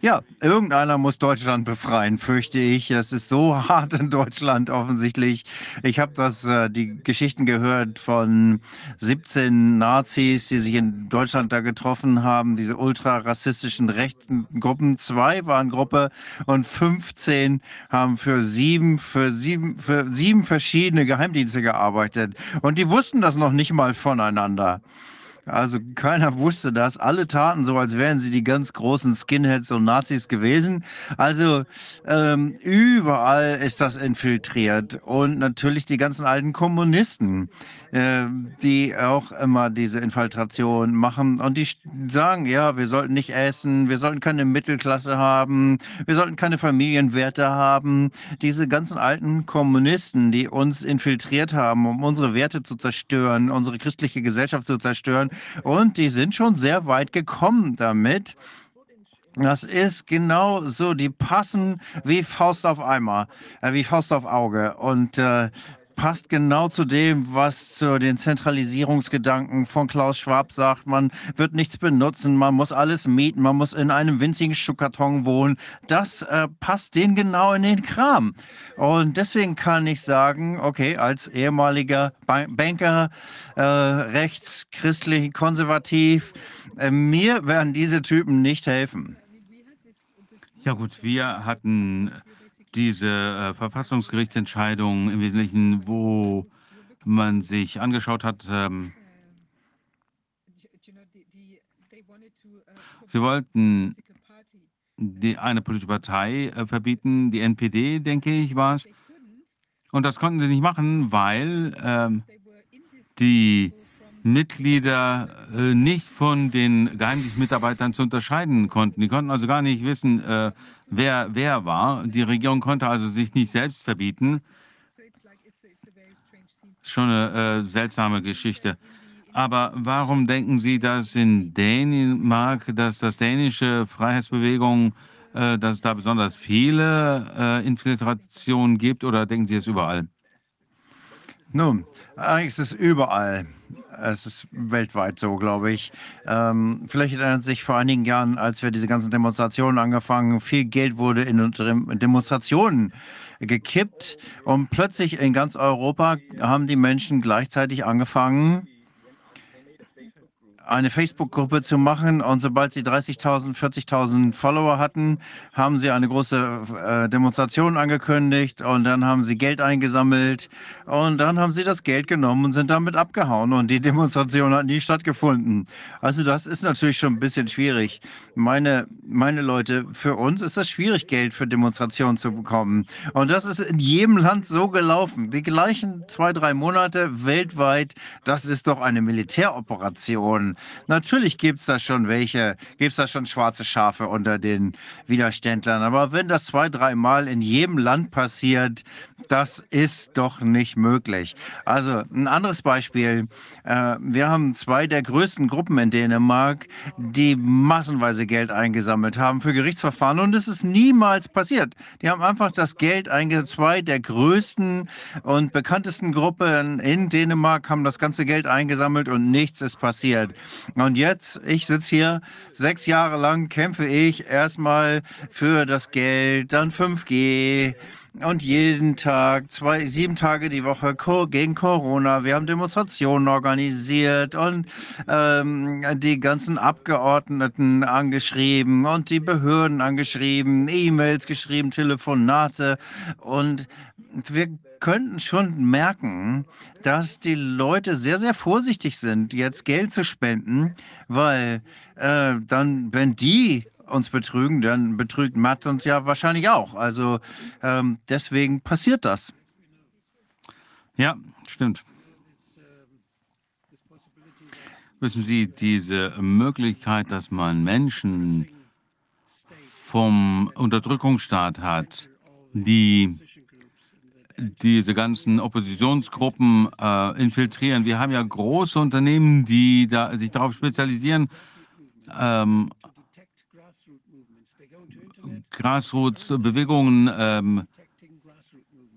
Ja, irgendeiner muss Deutschland befreien, fürchte ich. Es ist so hart in Deutschland offensichtlich. Ich habe das äh, die Geschichten gehört von 17 Nazis, die sich in Deutschland da getroffen haben, diese ultrarassistischen rechten Gruppen. Zwei waren Gruppe und 15 haben für sieben, für sieben, für sieben verschiedene Geheimdienste gearbeitet. Und die wussten das noch nicht mal voneinander. Also keiner wusste das. Alle taten so, als wären sie die ganz großen Skinheads und Nazis gewesen. Also ähm, überall ist das infiltriert. Und natürlich die ganzen alten Kommunisten, äh, die auch immer diese Infiltration machen. Und die sagen, ja, wir sollten nicht essen, wir sollten keine Mittelklasse haben, wir sollten keine Familienwerte haben. Diese ganzen alten Kommunisten, die uns infiltriert haben, um unsere Werte zu zerstören, unsere christliche Gesellschaft zu zerstören, und die sind schon sehr weit gekommen damit. Das ist genau so, die passen wie Faust auf Eimer, äh, wie Faust auf Auge. Und äh, passt genau zu dem, was zu den Zentralisierungsgedanken von Klaus Schwab sagt. Man wird nichts benutzen, man muss alles mieten, man muss in einem winzigen Schuhkarton wohnen. Das äh, passt denen genau in den Kram. Und deswegen kann ich sagen, okay, als ehemaliger Banker, äh, rechtschristlich, konservativ, äh, mir werden diese Typen nicht helfen. Ja gut, wir hatten diese äh, Verfassungsgerichtsentscheidung im Wesentlichen, wo man sich angeschaut hat, ähm, sie wollten die, eine politische Partei äh, verbieten, die NPD, denke ich, war es. Und das konnten sie nicht machen, weil ähm, die Mitglieder äh, nicht von den Geheimdienstmitarbeitern zu unterscheiden konnten. Die konnten also gar nicht wissen, äh, wer wer war. Die Regierung konnte also sich nicht selbst verbieten. Schon eine äh, seltsame Geschichte. Aber warum denken Sie, dass in Dänemark, dass das dänische Freiheitsbewegung, äh, dass es da besonders viele äh, Infiltrationen gibt oder denken Sie es überall? Nun, eigentlich ist es überall. Es ist weltweit so, glaube ich. Ähm, vielleicht erinnert sich vor einigen Jahren, als wir diese ganzen Demonstrationen angefangen, viel Geld wurde in Demonstrationen gekippt und plötzlich in ganz Europa haben die Menschen gleichzeitig angefangen, eine Facebook-Gruppe zu machen. Und sobald sie 30.000, 40.000 Follower hatten, haben sie eine große äh, Demonstration angekündigt und dann haben sie Geld eingesammelt und dann haben sie das Geld genommen und sind damit abgehauen und die Demonstration hat nie stattgefunden. Also das ist natürlich schon ein bisschen schwierig. Meine, meine Leute, für uns ist das schwierig, Geld für Demonstrationen zu bekommen. Und das ist in jedem Land so gelaufen. Die gleichen zwei, drei Monate weltweit, das ist doch eine Militäroperation. Natürlich gibt es da schon welche, gibt es da schon schwarze Schafe unter den Widerständlern. Aber wenn das zwei, dreimal in jedem Land passiert, das ist doch nicht möglich. Also ein anderes Beispiel. Äh, wir haben zwei der größten Gruppen in Dänemark, die massenweise Geld eingesammelt haben für Gerichtsverfahren und es ist niemals passiert. Die haben einfach das Geld eingesammelt. Zwei der größten und bekanntesten Gruppen in Dänemark haben das ganze Geld eingesammelt und nichts ist passiert. Und jetzt, ich sitze hier, sechs Jahre lang kämpfe ich erstmal für das Geld, dann 5G, und jeden Tag, zwei, sieben Tage die Woche gegen Corona. Wir haben Demonstrationen organisiert und ähm, die ganzen Abgeordneten angeschrieben und die Behörden angeschrieben, E-Mails geschrieben, Telefonate und wir könnten schon merken, dass die Leute sehr, sehr vorsichtig sind, jetzt Geld zu spenden, weil äh, dann, wenn die uns betrügen, dann betrügt Matt uns ja wahrscheinlich auch. Also ähm, deswegen passiert das. Ja, stimmt. Wissen Sie, diese Möglichkeit, dass man Menschen vom Unterdrückungsstaat hat, die diese ganzen Oppositionsgruppen äh, infiltrieren. Wir haben ja große Unternehmen, die da, sich darauf spezialisieren, ähm, Grassroots-Bewegungen ähm,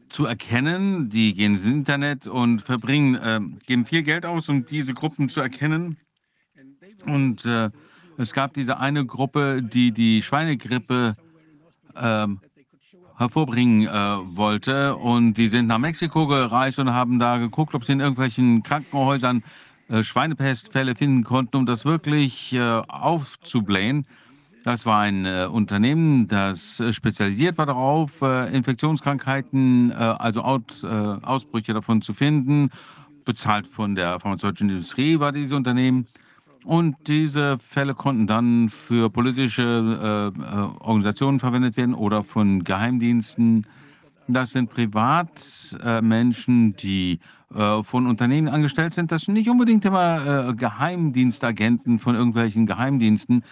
zu erkennen. Die gehen ins Internet und verbringen, äh, geben viel Geld aus, um diese Gruppen zu erkennen. Und äh, es gab diese eine Gruppe, die die Schweinegrippe äh, hervorbringen äh, wollte. Und die sind nach Mexiko gereist und haben da geguckt, ob sie in irgendwelchen Krankenhäusern äh, Schweinepestfälle finden konnten, um das wirklich äh, aufzublähen. Das war ein äh, Unternehmen, das spezialisiert war darauf, äh, Infektionskrankheiten, äh, also Out, Ausbrüche davon zu finden. Bezahlt von der pharmazeutischen Industrie war dieses Unternehmen. Und diese Fälle konnten dann für politische Organisationen verwendet werden oder von Geheimdiensten das sind Privatmenschen, die äh, von Unternehmen angestellt sind. Das sind nicht unbedingt immer äh, Geheimdienstagenten von irgendwelchen Geheimdiensten.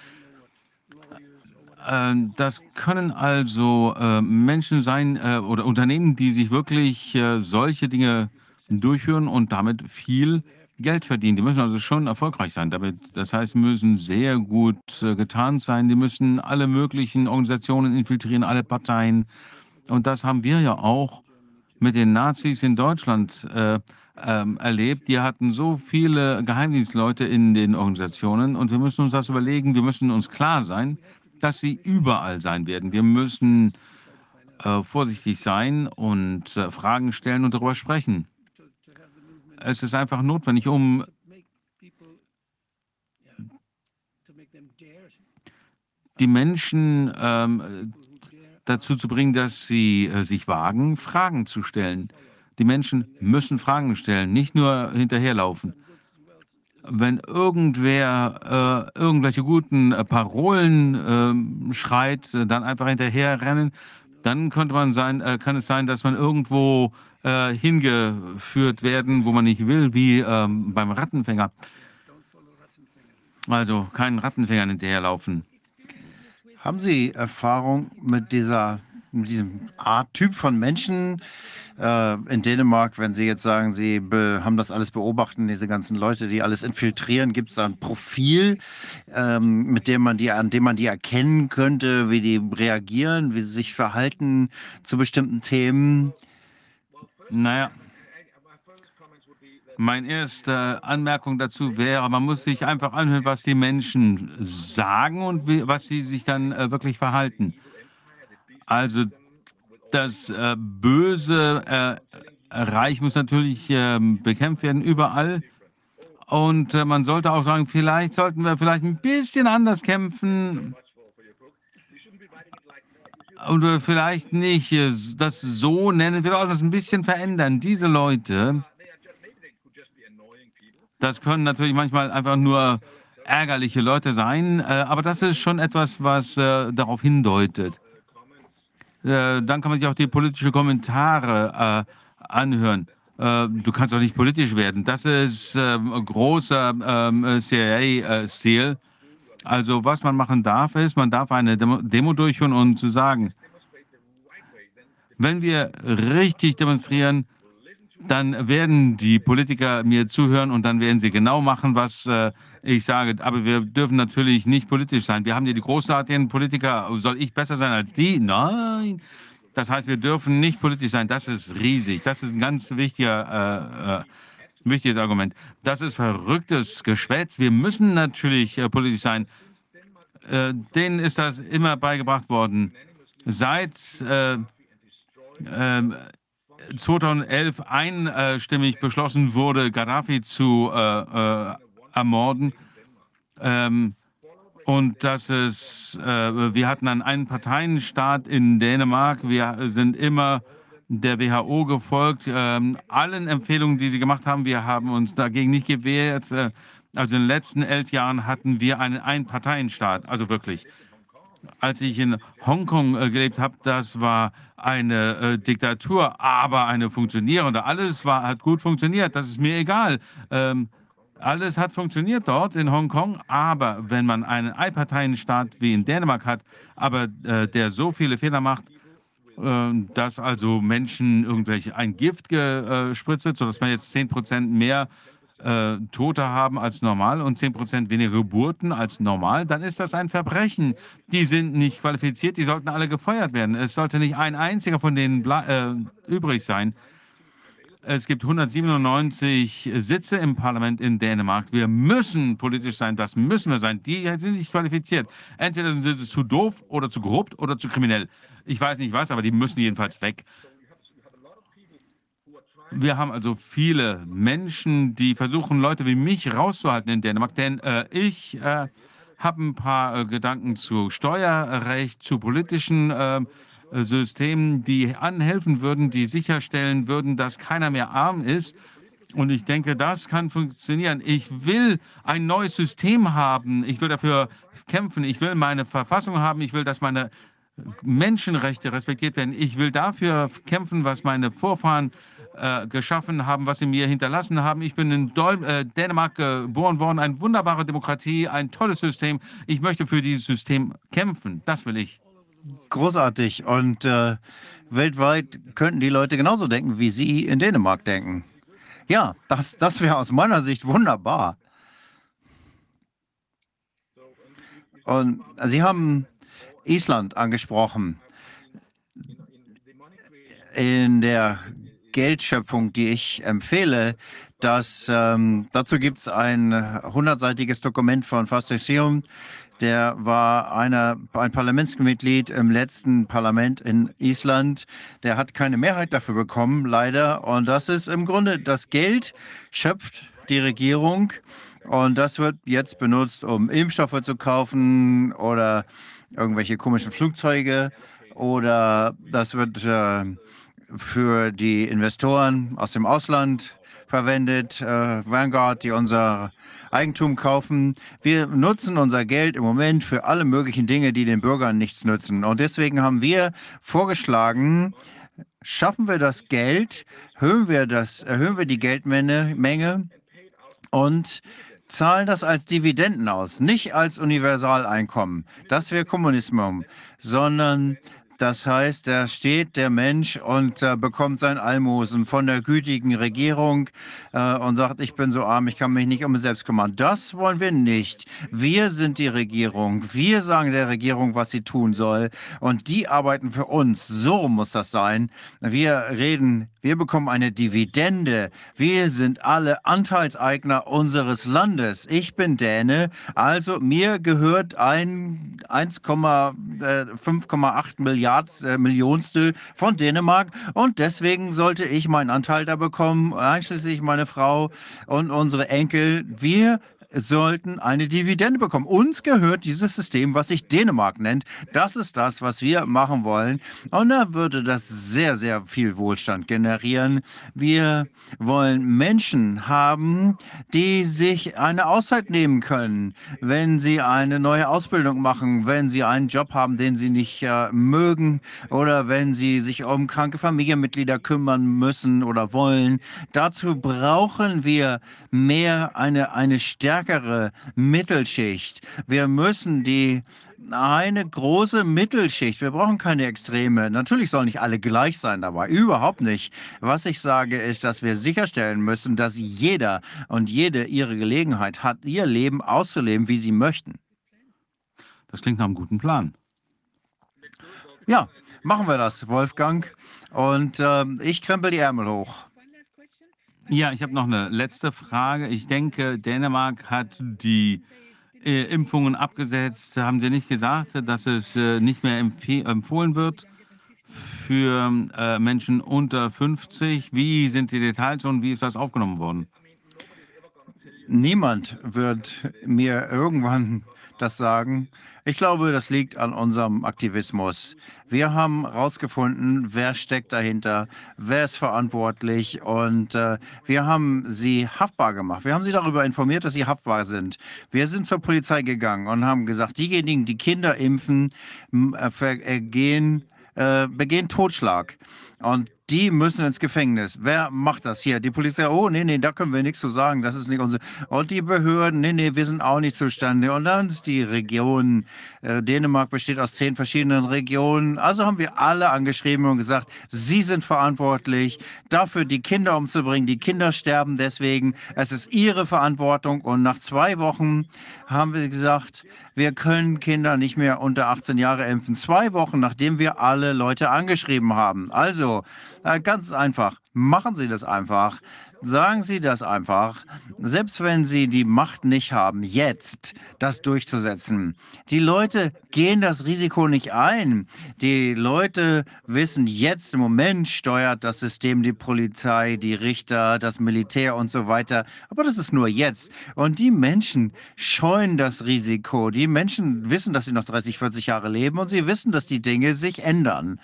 Äh, das können also Menschen sein oder Unternehmen, die sich wirklich solche Dinge durchführen und damit viel Geld verdienen. Die müssen also schon erfolgreich sein. Damit, das heißt, müssen sehr gut getarnt sein. Die müssen alle möglichen Organisationen infiltrieren, alle Parteien. Und das haben wir ja auch mit den Nazis in Deutschland äh, ähm, erlebt. Die hatten so viele Geheimdienstleute in den Organisationen und wir müssen uns das überlegen. Wir müssen uns klar sein, dass sie überall sein werden. Wir müssen äh, vorsichtig sein und äh, Fragen stellen und darüber sprechen. Es ist einfach notwendig, um die Menschen ähm, dazu zu bringen, dass sie äh, sich wagen, Fragen zu stellen. Die Menschen müssen Fragen stellen, nicht nur hinterherlaufen. Wenn irgendwer äh, irgendwelche guten äh, Parolen äh, schreit, äh, dann einfach hinterherrennen, dann könnte man sein, äh, kann es sein, dass man irgendwo hingeführt werden, wo man nicht will, wie ähm, beim Rattenfänger. Also keinen Rattenfängern hinterherlaufen. Haben Sie Erfahrung mit dieser mit diesem Art Typ von Menschen äh, in Dänemark, wenn Sie jetzt sagen, Sie haben das alles beobachten, diese ganzen Leute, die alles infiltrieren, gibt es da ein Profil, ähm, mit dem man die, an dem man die erkennen könnte, wie die reagieren, wie sie sich verhalten zu bestimmten Themen? Naja, meine erste Anmerkung dazu wäre, man muss sich einfach anhören, was die Menschen sagen und wie, was sie sich dann äh, wirklich verhalten. Also das äh, böse äh, Reich muss natürlich ähm, bekämpft werden überall. Und äh, man sollte auch sagen, vielleicht sollten wir vielleicht ein bisschen anders kämpfen. Und vielleicht nicht äh, das so nennen, wir sollten das ein bisschen verändern. Diese Leute, das können natürlich manchmal einfach nur ärgerliche Leute sein, äh, aber das ist schon etwas, was äh, darauf hindeutet. Dann kann man sich auch die politischen Kommentare anhören. Du kannst doch nicht politisch werden. Das ist ähm, großer ähm, CIA-Stil. Also was man machen darf, ist, man darf eine Demo, durchführen und zu sagen, wenn wir richtig demonstrieren, dann werden die Politiker mir zuhören und dann werden sie genau machen, was äh, ich sage. Aber wir dürfen natürlich nicht politisch sein. Wir haben hier die großartigen Politiker. Soll ich besser sein als die? Nein. Das heißt, wir dürfen nicht politisch sein. Das ist riesig. Das ist ein ganz wichtiger, äh, äh, wichtiges Argument. Das ist verrücktes Geschwätz. Wir müssen natürlich äh, politisch sein. Äh, denen ist das immer beigebracht worden. Seit äh, ähm, 2011 einstimmig beschlossen wurde, Gaddafi zu äh, äh, ermorden. Ähm, und dass es, äh, wir hatten einen Einparteienstaat in Dänemark. Wir sind immer der WHO gefolgt, ähm, allen Empfehlungen, die sie gemacht haben. Wir haben uns dagegen nicht gewehrt. Äh, also in den letzten elf Jahren hatten wir einen Einparteienstaat, also wirklich als ich in Hongkong äh, gelebt habe, das war eine äh, Diktatur, aber eine funktionierende. Alles war, hat gut funktioniert, das ist mir egal. Ähm, alles hat funktioniert dort in Hongkong, aber wenn man einen Einparteienstaat wie in Dänemark hat, aber äh, der so viele Fehler macht, dass also Menschen irgendwelche ein Gift gespritzt wird, sodass man jetzt 10 Prozent mehr äh, Tote haben als normal und 10 Prozent weniger Geburten als normal, dann ist das ein Verbrechen. Die sind nicht qualifiziert, die sollten alle gefeuert werden. Es sollte nicht ein einziger von denen äh, übrig sein. Es gibt 197 Sitze im Parlament in Dänemark. Wir müssen politisch sein, das müssen wir sein. Die sind nicht qualifiziert. Entweder sind sie zu doof oder zu korrupt oder zu kriminell. Ich weiß nicht was, aber die müssen jedenfalls weg. wir haben also viele Menschen, die versuchen, Leute wie mich rauszuhalten in Dänemark, denn äh, ich äh, habe ein paar äh, Gedanken zu Steuerrecht, zu politischen ähm, Systemen, die anhelfen würden, die sicherstellen würden, dass keiner mehr arm ist. Und ich denke, das kann funktionieren. Ich will ein neues System haben. Ich will dafür kämpfen. Ich will meine Verfassung haben. Ich will, dass meine Menschenrechte respektiert werden. Ich will dafür kämpfen, was meine Vorfahren äh, geschaffen haben, was sie mir hinterlassen haben. Ich bin in Dol äh, Dänemark geboren worden, eine wunderbare Demokratie, ein tolles System. Ich möchte für dieses System kämpfen. Das will ich. Großartig. Und äh, weltweit könnten die Leute genauso denken, wie Sie in Dänemark denken. Ja, das, das wäre aus meiner Sicht wunderbar. Und Sie haben Island angesprochen. In der Geldschöpfung, die ich empfehle, dass ähm, dazu gibt es ein hundertseitiges Dokument von Fastixium. Der war einer, ein Parlamentsmitglied im letzten Parlament in Island. Der hat keine Mehrheit dafür bekommen, leider. Und das ist im Grunde das Geld schöpft die Regierung. Und das wird jetzt benutzt, um Impfstoffe zu kaufen oder irgendwelche komischen Flugzeuge. Oder das wird äh, für die Investoren aus dem Ausland verwendet, äh, Vanguard, die unser Eigentum kaufen. Wir nutzen unser Geld im Moment für alle möglichen Dinge, die den Bürgern nichts nützen. Und deswegen haben wir vorgeschlagen, schaffen wir das Geld, erhöhen wir, das, erhöhen wir die Geldmenge Menge und zahlen das als Dividenden aus, nicht als Universaleinkommen. Das wäre Kommunismus, sondern das heißt, da steht der Mensch und äh, bekommt sein Almosen von der gütigen Regierung äh, und sagt, ich bin so arm, ich kann mich nicht um mich selbst kümmern. Das wollen wir nicht. Wir sind die Regierung. Wir sagen der Regierung, was sie tun soll. Und die arbeiten für uns. So muss das sein. Wir reden, wir bekommen eine Dividende. Wir sind alle Anteilseigner unseres Landes. Ich bin Däne, also mir gehört ein 1,5,8 Milliarden Milliard, äh, von Dänemark. Und deswegen sollte ich meinen Anteil da bekommen, einschließlich meine Frau und unsere Enkel. Wir sollten eine Dividende bekommen. Uns gehört dieses System, was sich Dänemark nennt. Das ist das, was wir machen wollen. Und da würde das sehr, sehr viel Wohlstand generieren. Wir wollen Menschen haben, die sich eine Auszeit nehmen können, wenn sie eine neue Ausbildung machen, wenn sie einen Job haben, den sie nicht äh, mögen oder wenn sie sich um kranke Familienmitglieder kümmern müssen oder wollen. Dazu brauchen wir mehr eine, eine Stärke stärkere Mittelschicht. Wir müssen die eine große Mittelschicht. Wir brauchen keine Extreme. Natürlich sollen nicht alle gleich sein dabei. Überhaupt nicht. Was ich sage, ist, dass wir sicherstellen müssen, dass jeder und jede ihre Gelegenheit hat, ihr Leben auszuleben, wie sie möchten. Das klingt nach einem guten Plan. Ja, machen wir das, Wolfgang. Und äh, ich krempel die Ärmel hoch. Ja, ich habe noch eine letzte Frage. Ich denke, Dänemark hat die äh, Impfungen abgesetzt. Haben Sie nicht gesagt, dass es äh, nicht mehr empfohlen wird für äh, Menschen unter 50? Wie sind die Details und wie ist das aufgenommen worden? Niemand wird mir irgendwann das sagen. Ich glaube, das liegt an unserem Aktivismus. Wir haben herausgefunden, wer steckt dahinter, wer ist verantwortlich und äh, wir haben sie haftbar gemacht. Wir haben sie darüber informiert, dass sie haftbar sind. Wir sind zur Polizei gegangen und haben gesagt, diejenigen, die Kinder impfen, äh, gehen, äh, begehen Totschlag. Und die müssen ins Gefängnis. Wer macht das hier? Die Polizei, oh, nee, nee, da können wir nichts zu sagen, das ist nicht unsere. Und die Behörden, nee, nee, wir sind auch nicht zustande. Und dann ist die Region, äh, Dänemark besteht aus zehn verschiedenen Regionen. Also haben wir alle angeschrieben und gesagt, sie sind verantwortlich dafür, die Kinder umzubringen. Die Kinder sterben deswegen. Es ist ihre Verantwortung. Und nach zwei Wochen haben wir gesagt, wir können Kinder nicht mehr unter 18 Jahre impfen. Zwei Wochen, nachdem wir alle Leute angeschrieben haben. Also, ganz einfach. Machen Sie das einfach. sagen Sie das einfach. Selbst wenn Sie die Macht nicht haben, jetzt das durchzusetzen. Die Leute gehen das Risiko nicht ein. Die Leute wissen jetzt im Moment steuert das System die Polizei, die Richter, das Militär und so weiter. Aber das ist nur jetzt. Und die Menschen scheuen das Risiko. Die Menschen wissen, dass sie noch 30, 40 Jahre leben und sie wissen, dass die Dinge sich ändern.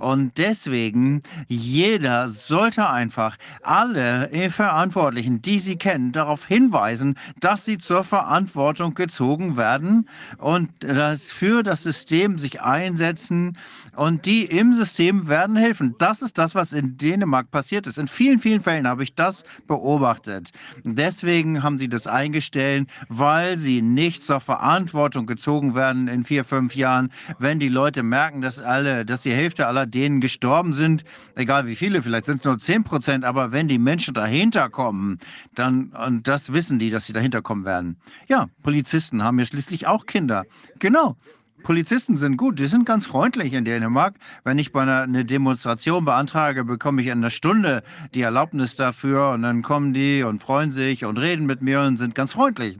Und deswegen, jeder sollte einfach alle Verantwortlichen, die sie kennen, darauf hinweisen, dass sie zur Verantwortung gezogen werden und das für das System sich einsetzen und die im System werden helfen. Das ist das, was in Dänemark passiert ist. In vielen, vielen Fällen habe ich das beobachtet. Deswegen haben sie das eingestellt, weil sie nicht zur Verantwortung gezogen werden in vier, fünf Jahren, wenn die Leute merken, dass alle, dass die Hälfte aller denen gestorben sind, egal wie viele, vielleicht sind es nur 10 Prozent, aber wenn die Menschen dahinter kommen, dann, und das wissen die, dass sie dahinter kommen werden. Ja, Polizisten haben ja schließlich auch Kinder. Genau. Polizisten sind gut, die sind ganz freundlich in Dänemark. Wenn ich bei einer eine Demonstration beantrage, bekomme ich in einer Stunde die Erlaubnis dafür und dann kommen die und freuen sich und reden mit mir und sind ganz freundlich.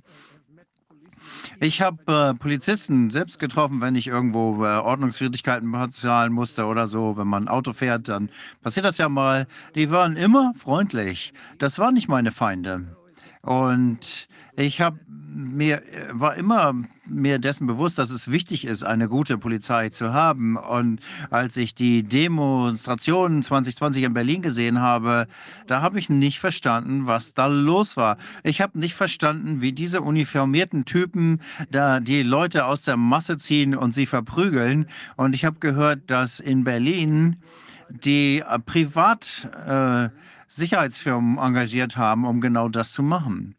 Ich habe äh, Polizisten selbst getroffen, wenn ich irgendwo äh, Ordnungswidrigkeiten bezahlen musste oder so. Wenn man ein Auto fährt, dann passiert das ja mal. Die waren immer freundlich. Das waren nicht meine Feinde. Und ich habe mir war immer mir dessen bewusst, dass es wichtig ist, eine gute Polizei zu haben. Und als ich die Demonstrationen 2020 in Berlin gesehen habe, da habe ich nicht verstanden, was da los war. Ich habe nicht verstanden, wie diese uniformierten Typen da die Leute aus der Masse ziehen und sie verprügeln. Und ich habe gehört, dass in Berlin die äh, privat äh, Sicherheitsfirmen engagiert haben, um genau das zu machen.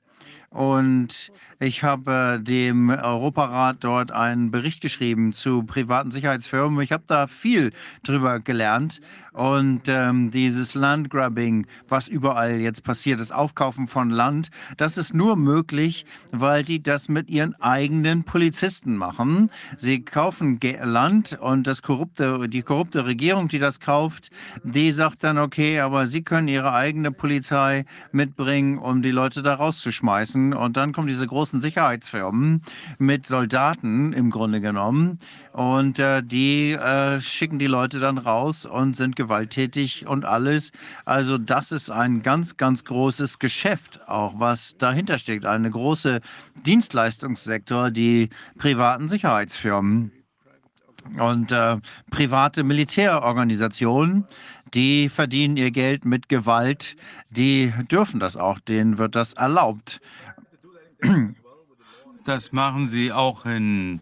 Und ich habe dem Europarat dort einen Bericht geschrieben zu privaten Sicherheitsfirmen. Ich habe da viel drüber gelernt. Und ähm, dieses Landgrabbing, was überall jetzt passiert, das Aufkaufen von Land, das ist nur möglich, weil die das mit ihren eigenen Polizisten machen. Sie kaufen Ge Land und das korrupte, die korrupte Regierung, die das kauft, die sagt dann, okay, aber sie können ihre eigene Polizei mitbringen, um die Leute da rauszuschmeißen. Und dann kommen diese großen Sicherheitsfirmen mit Soldaten im Grunde genommen und äh, die äh, schicken die Leute dann raus und sind gewalttätig und alles. Also das ist ein ganz, ganz großes Geschäft auch, was dahinter steckt. Eine große Dienstleistungssektor, die privaten Sicherheitsfirmen und äh, private Militärorganisationen, die verdienen ihr Geld mit Gewalt, die dürfen das auch, denen wird das erlaubt. Das machen sie auch in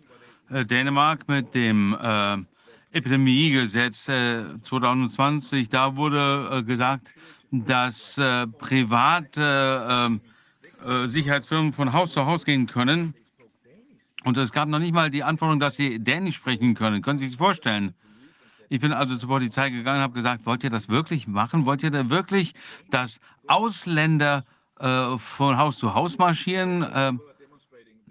äh, Dänemark mit dem äh, Epidemiegesetz äh, 2020. Da wurde äh, gesagt, dass äh, private ähm, äh, Sicherheitsfirmen von Haus zu Haus gehen können. Und es gab noch nicht mal die Anforderung, dass sie Dänisch sprechen können. Können Sie sich vorstellen? Ich bin also zur Polizei gegangen und habe gesagt, wollt ihr das wirklich machen? Wollt ihr da wirklich, dass Ausländer äh, von Haus zu Haus marschieren?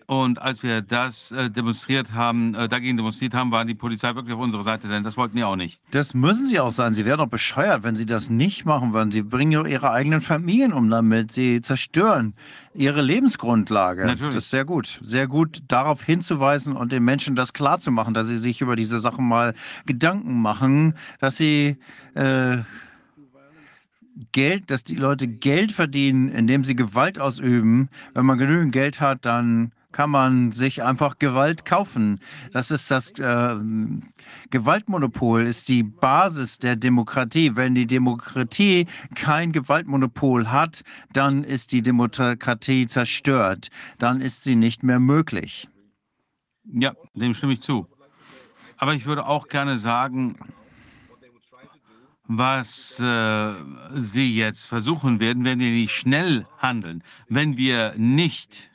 Und als wir das äh, demonstriert haben, äh, dagegen demonstriert haben, war die Polizei wirklich auf unserer Seite, denn das wollten die auch nicht. Das müssen sie auch sein. Sie wären doch bescheuert, wenn sie das nicht machen würden. Sie bringen ja ihre eigenen Familien um damit. Sie zerstören ihre Lebensgrundlage. Natürlich. Das ist sehr gut. Sehr gut, darauf hinzuweisen und den Menschen das klarzumachen, dass sie sich über diese Sachen mal Gedanken machen, dass sie. Äh, Geld, dass die Leute Geld verdienen, indem sie Gewalt ausüben. Wenn man genügend Geld hat, dann kann man sich einfach Gewalt kaufen. Das ist das äh, Gewaltmonopol, ist die Basis der Demokratie. Wenn die Demokratie kein Gewaltmonopol hat, dann ist die Demokratie zerstört. Dann ist sie nicht mehr möglich. Ja, dem stimme ich zu. Aber ich würde auch gerne sagen, was äh, Sie jetzt versuchen werden, wenn wir nicht schnell handeln, wenn wir nicht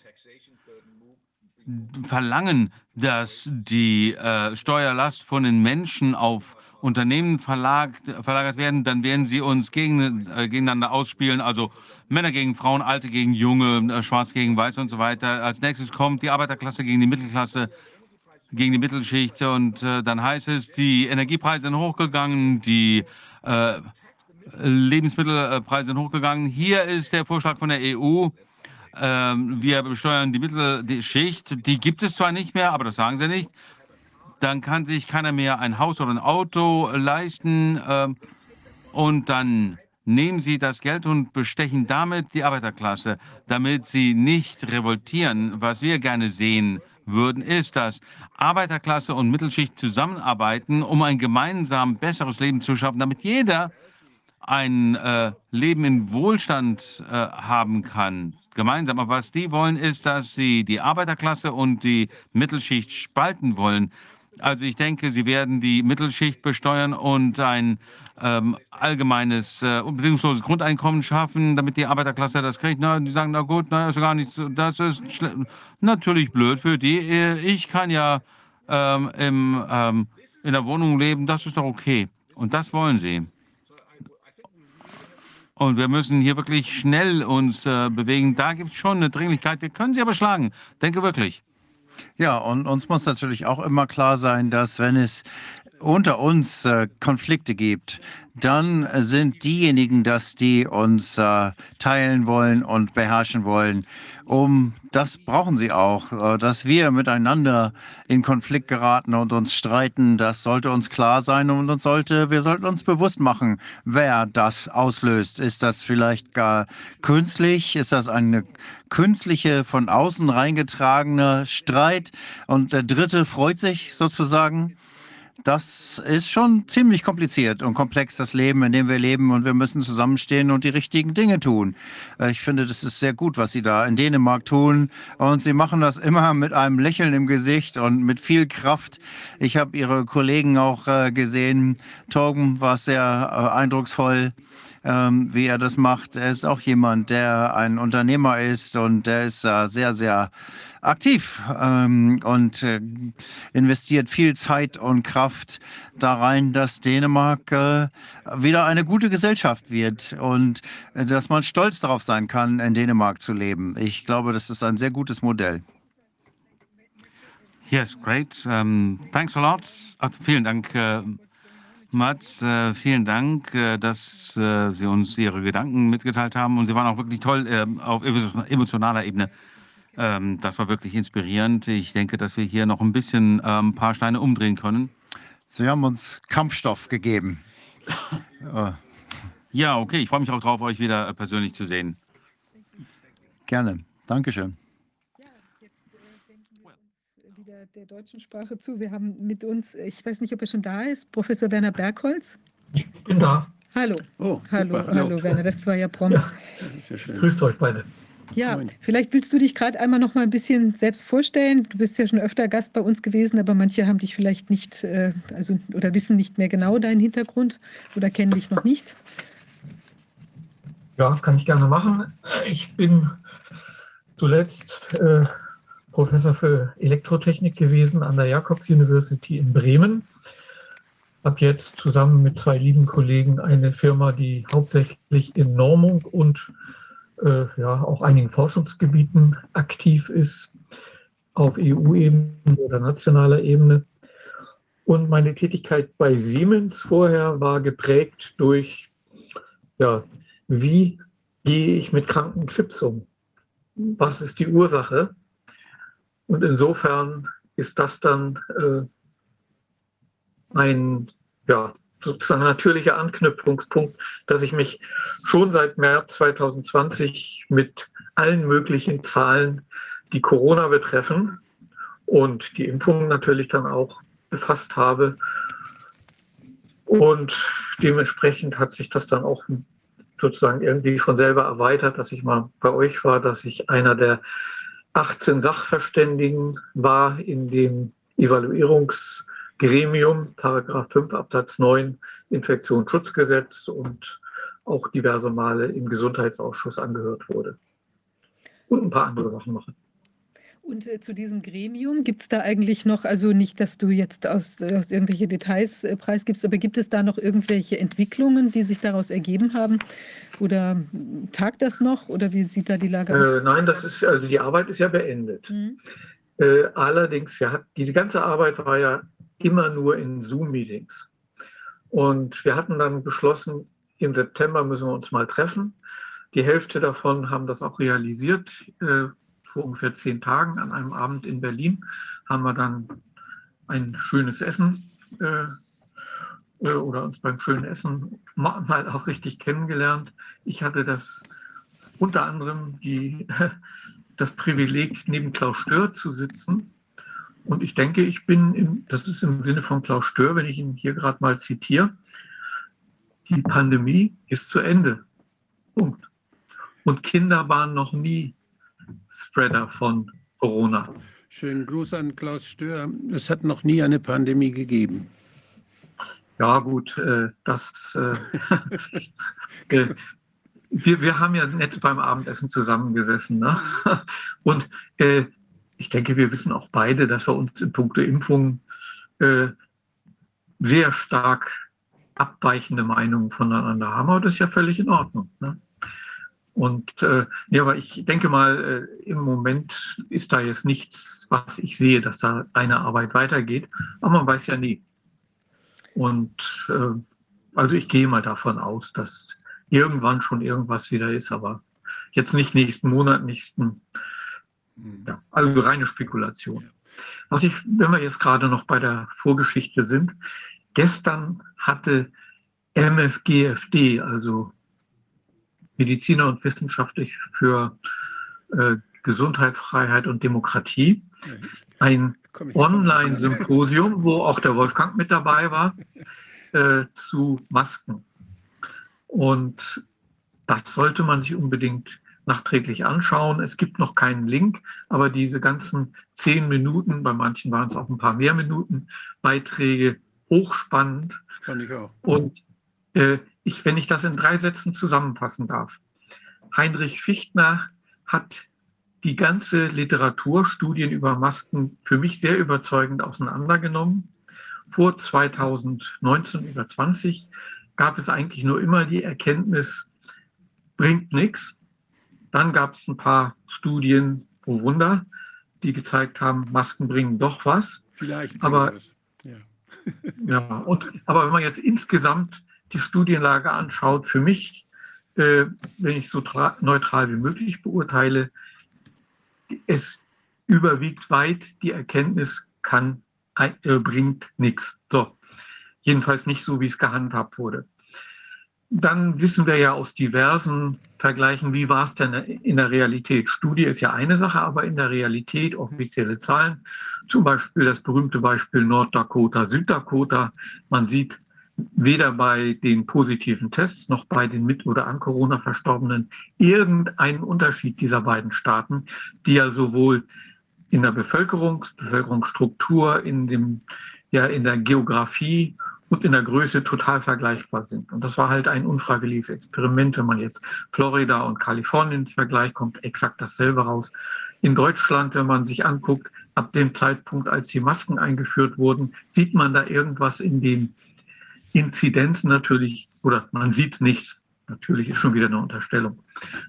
verlangen, dass die äh, Steuerlast von den Menschen auf Unternehmen verlagert, verlagert werden, dann werden sie uns gegen, äh, gegeneinander ausspielen, also Männer gegen Frauen, Alte gegen Junge, äh, Schwarz gegen Weiß und so weiter. Als nächstes kommt die Arbeiterklasse gegen die Mittelklasse, gegen die Mittelschicht und äh, dann heißt es, die Energiepreise sind hochgegangen, die äh, Lebensmittelpreise sind hochgegangen. Hier ist der Vorschlag von der EU. Ähm, wir besteuern die Mittelschicht. Die gibt es zwar nicht mehr, aber das sagen sie nicht. Dann kann sich keiner mehr ein Haus oder ein Auto leisten. Ähm, und dann nehmen sie das Geld und bestechen damit die Arbeiterklasse, damit sie nicht revoltieren. Was wir gerne sehen würden, ist, dass Arbeiterklasse und Mittelschicht zusammenarbeiten, um ein gemeinsam besseres Leben zu schaffen, damit jeder ein äh, Leben in Wohlstand äh, haben kann, gemeinsam. Aber was die wollen, ist, dass sie die Arbeiterklasse und die Mittelschicht spalten wollen. Also ich denke, sie werden die Mittelschicht besteuern und ein ähm, allgemeines äh, bedingungsloses Grundeinkommen schaffen, damit die Arbeiterklasse das kriegt. Na, die sagen, na gut, na, ist gar nicht das ist natürlich blöd für die. Äh, ich kann ja ähm, im, ähm, in der Wohnung leben, das ist doch okay. Und das wollen sie. Und wir müssen hier wirklich schnell uns äh, bewegen. Da gibt es schon eine Dringlichkeit. Wir können sie aber schlagen. Denke wirklich. Ja, und uns muss natürlich auch immer klar sein, dass wenn es unter uns äh, Konflikte gibt, dann sind diejenigen das, die uns äh, teilen wollen und beherrschen wollen. Um das brauchen sie auch, äh, dass wir miteinander in Konflikt geraten und uns streiten. Das sollte uns klar sein und uns sollte, wir sollten uns bewusst machen, wer das auslöst. Ist das vielleicht gar künstlich? Ist das eine künstliche, von außen reingetragene Streit? Und der Dritte freut sich sozusagen das ist schon ziemlich kompliziert und komplex, das Leben, in dem wir leben. Und wir müssen zusammenstehen und die richtigen Dinge tun. Äh, ich finde, das ist sehr gut, was Sie da in Dänemark tun. Und Sie machen das immer mit einem Lächeln im Gesicht und mit viel Kraft. Ich habe Ihre Kollegen auch äh, gesehen. Torben war sehr äh, eindrucksvoll ähm, wie er das macht. Er ist auch jemand, der ein Unternehmer ist und der ist sehr, sehr aktiv ähm, und äh, investiert viel Zeit und Kraft da rein, dass Dänemark äh, wieder eine gute Gesellschaft wird und äh, dass man stolz darauf sein kann, in Dänemark zu leben. Ich glaube, das ist ein sehr gutes Modell. Yes, great. Um, thanks a lot. Ach, vielen Dank, äh, Mats. Äh, vielen Dank, äh, dass äh, Sie uns Ihre Gedanken mitgeteilt haben. Und Sie waren auch wirklich toll äh, auf emotionaler Ebene. Ähm, das war wirklich inspirierend. Ich denke, dass wir hier noch ein bisschen ein ähm, paar Steine umdrehen können. Sie haben uns Kampfstoff gegeben. ja, okay. Ich freue mich auch darauf, euch wieder äh, persönlich zu sehen. Gerne. Dankeschön. Ja, jetzt wenden wir uns wieder der deutschen Sprache zu. Wir haben mit uns, ich weiß nicht, ob er schon da ist, Professor Werner Bergholz. Ich bin da. Hallo. Oh, hallo, hallo, hallo, Werner, das war ja prompt. Ja, ja Grüßt euch beide. Ja, vielleicht willst du dich gerade einmal noch mal ein bisschen selbst vorstellen. Du bist ja schon öfter Gast bei uns gewesen, aber manche haben dich vielleicht nicht, äh, also oder wissen nicht mehr genau deinen Hintergrund oder kennen dich noch nicht. Ja, kann ich gerne machen. Ich bin zuletzt äh, Professor für Elektrotechnik gewesen an der Jacobs University in Bremen. Habe jetzt zusammen mit zwei lieben Kollegen eine Firma, die hauptsächlich in Normung und äh, ja, auch einigen Forschungsgebieten aktiv ist, auf EU-Ebene oder nationaler Ebene. Und meine Tätigkeit bei Siemens vorher war geprägt durch, ja, wie gehe ich mit kranken Chips um? Was ist die Ursache? Und insofern ist das dann äh, ein ja, sozusagen natürlicher Anknüpfungspunkt, dass ich mich schon seit März 2020 mit allen möglichen Zahlen, die Corona betreffen und die Impfungen natürlich dann auch befasst habe. Und dementsprechend hat sich das dann auch sozusagen irgendwie von selber erweitert, dass ich mal bei euch war, dass ich einer der 18 Sachverständigen war in dem Evaluierungs- Gremium, Paragraph 5 Absatz 9 Infektionsschutzgesetz und auch diverse Male im Gesundheitsausschuss angehört wurde. Und ein paar andere Sachen machen. Und äh, zu diesem Gremium gibt es da eigentlich noch, also nicht, dass du jetzt aus, aus irgendwelche Details äh, preisgibst, aber gibt es da noch irgendwelche Entwicklungen, die sich daraus ergeben haben? Oder hm, tagt das noch? Oder wie sieht da die Lage aus? Äh, nein, das ist, also die Arbeit ist ja beendet. Mhm. Äh, allerdings, hat, diese ganze Arbeit war ja immer nur in Zoom-Meetings. Und wir hatten dann beschlossen, im September müssen wir uns mal treffen. Die Hälfte davon haben das auch realisiert. Äh, vor ungefähr zehn Tagen an einem Abend in Berlin haben wir dann ein schönes Essen äh, äh oder uns beim schönen Essen mal auch richtig kennengelernt. Ich hatte das unter anderem die, das Privileg, neben Klaus Stör zu sitzen. Und ich denke, ich bin, im, das ist im Sinne von Klaus Stör, wenn ich ihn hier gerade mal zitiere, die Pandemie ist zu Ende. Punkt. Und Kinder waren noch nie Spreader von Corona. Schönen Gruß an Klaus Stör. Es hat noch nie eine Pandemie gegeben. Ja, gut, äh, das. Äh, äh, wir, wir haben ja nett beim Abendessen zusammengesessen. Ne? Und äh, ich denke, wir wissen auch beide, dass wir uns in puncto Impfung äh, sehr stark abweichende Meinungen voneinander haben. Aber das ist ja völlig in Ordnung. Ne? Und äh, ja, aber ich denke mal, äh, im Moment ist da jetzt nichts, was ich sehe, dass da eine Arbeit weitergeht. Aber man weiß ja nie. Und äh, also ich gehe mal davon aus, dass irgendwann schon irgendwas wieder ist, aber jetzt nicht nächsten Monat, nächsten. Ja, also reine Spekulation. Was ich, wenn wir jetzt gerade noch bei der Vorgeschichte sind, gestern hatte MFGFD, also Mediziner und wissenschaftlich für äh, Gesundheit, Freiheit und Demokratie, ein Online-Symposium, wo auch der Wolfgang mit dabei war, äh, zu Masken. Und das sollte man sich unbedingt nachträglich anschauen. Es gibt noch keinen Link, aber diese ganzen zehn Minuten, bei manchen waren es auch ein paar mehr Minuten, Beiträge, hochspannend. Fand ich auch. Und äh, ich, wenn ich das in drei Sätzen zusammenfassen darf. Heinrich Fichtner hat die ganze Literatur, Studien über Masken für mich sehr überzeugend auseinandergenommen. Vor 2019 oder 20 gab es eigentlich nur immer die Erkenntnis, bringt nichts. Dann gab es ein paar Studien, oh Wunder, die gezeigt haben, Masken bringen doch was. Vielleicht. Aber, ja. ja, und, aber wenn man jetzt insgesamt die Studienlage anschaut, für mich, äh, wenn ich so neutral wie möglich beurteile, es überwiegt weit die Erkenntnis, kann, äh, bringt nichts. So, jedenfalls nicht so, wie es gehandhabt wurde. Dann wissen wir ja aus diversen Vergleichen, wie war es denn in der Realität. Studie ist ja eine Sache, aber in der Realität offizielle Zahlen, zum Beispiel das berühmte Beispiel Norddakota, Süddakota. Man sieht weder bei den positiven Tests noch bei den mit oder an Corona Verstorbenen irgendeinen Unterschied dieser beiden Staaten, die ja sowohl in der Bevölkerungs Bevölkerungsstruktur, in dem, ja, in der Geografie und in der Größe total vergleichbar sind. Und das war halt ein unfreiwilliges Experiment. Wenn man jetzt Florida und Kalifornien vergleicht, kommt exakt dasselbe raus. In Deutschland, wenn man sich anguckt, ab dem Zeitpunkt, als die Masken eingeführt wurden, sieht man da irgendwas in den Inzidenzen natürlich, oder man sieht nichts. Natürlich ist schon wieder eine Unterstellung.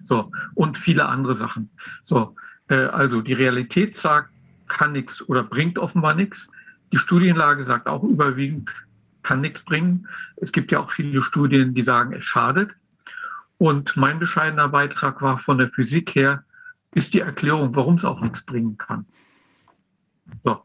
So, und viele andere Sachen. So, äh, also die Realität sagt, kann nichts oder bringt offenbar nichts. Die Studienlage sagt auch überwiegend, kann nichts bringen. Es gibt ja auch viele Studien, die sagen, es schadet. Und mein bescheidener Beitrag war von der Physik her, ist die Erklärung, warum es auch nichts bringen kann. So.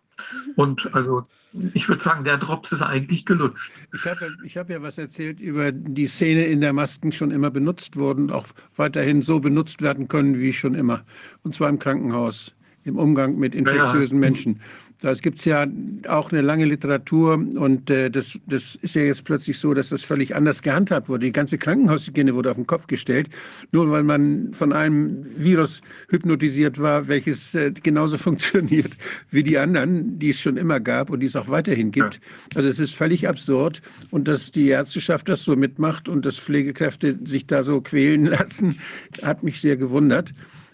Und also ich würde sagen, der Drops ist eigentlich gelutscht. Ich habe ich hab ja was erzählt über die Szene, in der Masken schon immer benutzt wurden, auch weiterhin so benutzt werden können wie schon immer. Und zwar im Krankenhaus, im Umgang mit infektiösen ja. Menschen. Da gibt es ja auch eine lange Literatur und äh, das, das ist ja jetzt plötzlich so, dass das völlig anders gehandhabt wurde. Die ganze Krankenhaushygiene wurde auf den Kopf gestellt, nur weil man von einem Virus hypnotisiert war, welches äh, genauso funktioniert wie die anderen, die es schon immer gab und die es auch weiterhin gibt. Also es ist völlig absurd und dass die Ärzteschaft das so mitmacht und dass Pflegekräfte sich da so quälen lassen, hat mich sehr gewundert.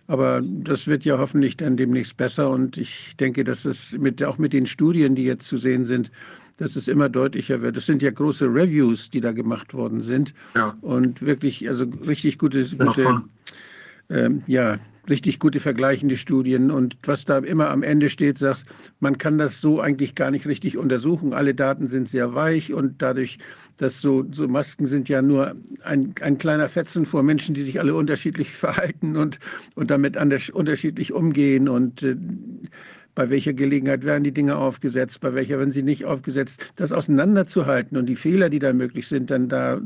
Aber das wird ja hoffentlich dann demnächst besser. Und ich denke, dass es mit, auch mit den Studien, die jetzt zu sehen sind, dass es immer deutlicher wird. Das sind ja große Reviews, die da gemacht worden sind. Ja. Und wirklich, also richtig gute, gute ähm, ja, richtig gute vergleichende Studien. Und was da immer am Ende steht, sagt, man kann das so eigentlich gar nicht richtig untersuchen. Alle Daten sind sehr weich und dadurch, dass so, so Masken sind ja nur ein, ein kleiner Fetzen vor Menschen, die sich alle unterschiedlich verhalten und, und damit anders, unterschiedlich umgehen. Und äh, bei welcher Gelegenheit werden die Dinge aufgesetzt, bei welcher werden sie nicht aufgesetzt, das auseinanderzuhalten und die Fehler, die da möglich sind, dann da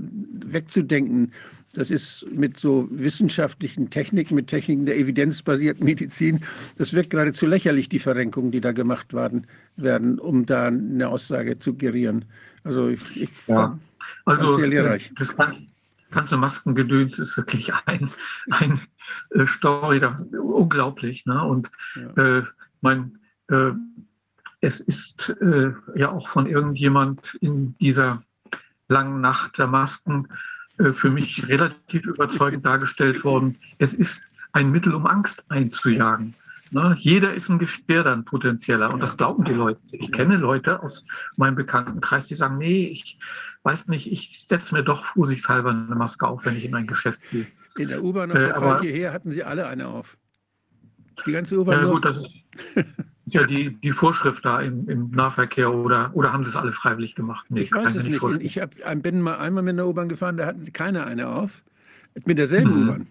wegzudenken das ist mit so wissenschaftlichen Techniken, mit Techniken der evidenzbasierten Medizin, das wirkt geradezu lächerlich, die Verrenkungen, die da gemacht werden, werden um da eine Aussage zu gerieren. Also ich, ich ja. also, sehr lehrreich. Das ganze, ganze Maskengedöns ist wirklich ein, ein äh, Story, da, unglaublich. Ne? Und ja. äh, mein, äh, es ist äh, ja auch von irgendjemand in dieser langen Nacht der Masken äh, für mich relativ überzeugend dargestellt worden. Es ist ein Mittel, um Angst einzujagen. Ne? Jeder ist ein Gefährder, ein potenzieller. Und das glauben die Leute. Ich kenne Leute aus meinem Bekanntenkreis, die sagen, nee, ich weiß nicht, ich setze mir doch vorsichtshalber eine Maske auf, wenn ich in ein Geschäft gehe. In der U-Bahn auf der äh, Fahrt hierher hatten sie alle eine auf. Die ganze U-Bahn. Ja, gut, das ist, ist ja die, die Vorschrift da im, im Nahverkehr oder, oder haben sie es alle freiwillig gemacht? Nee, ich weiß es nicht. Ich hab, bin mal einmal mit einer U-Bahn gefahren, da hatten sie keine eine auf. Mit derselben mhm. U-Bahn.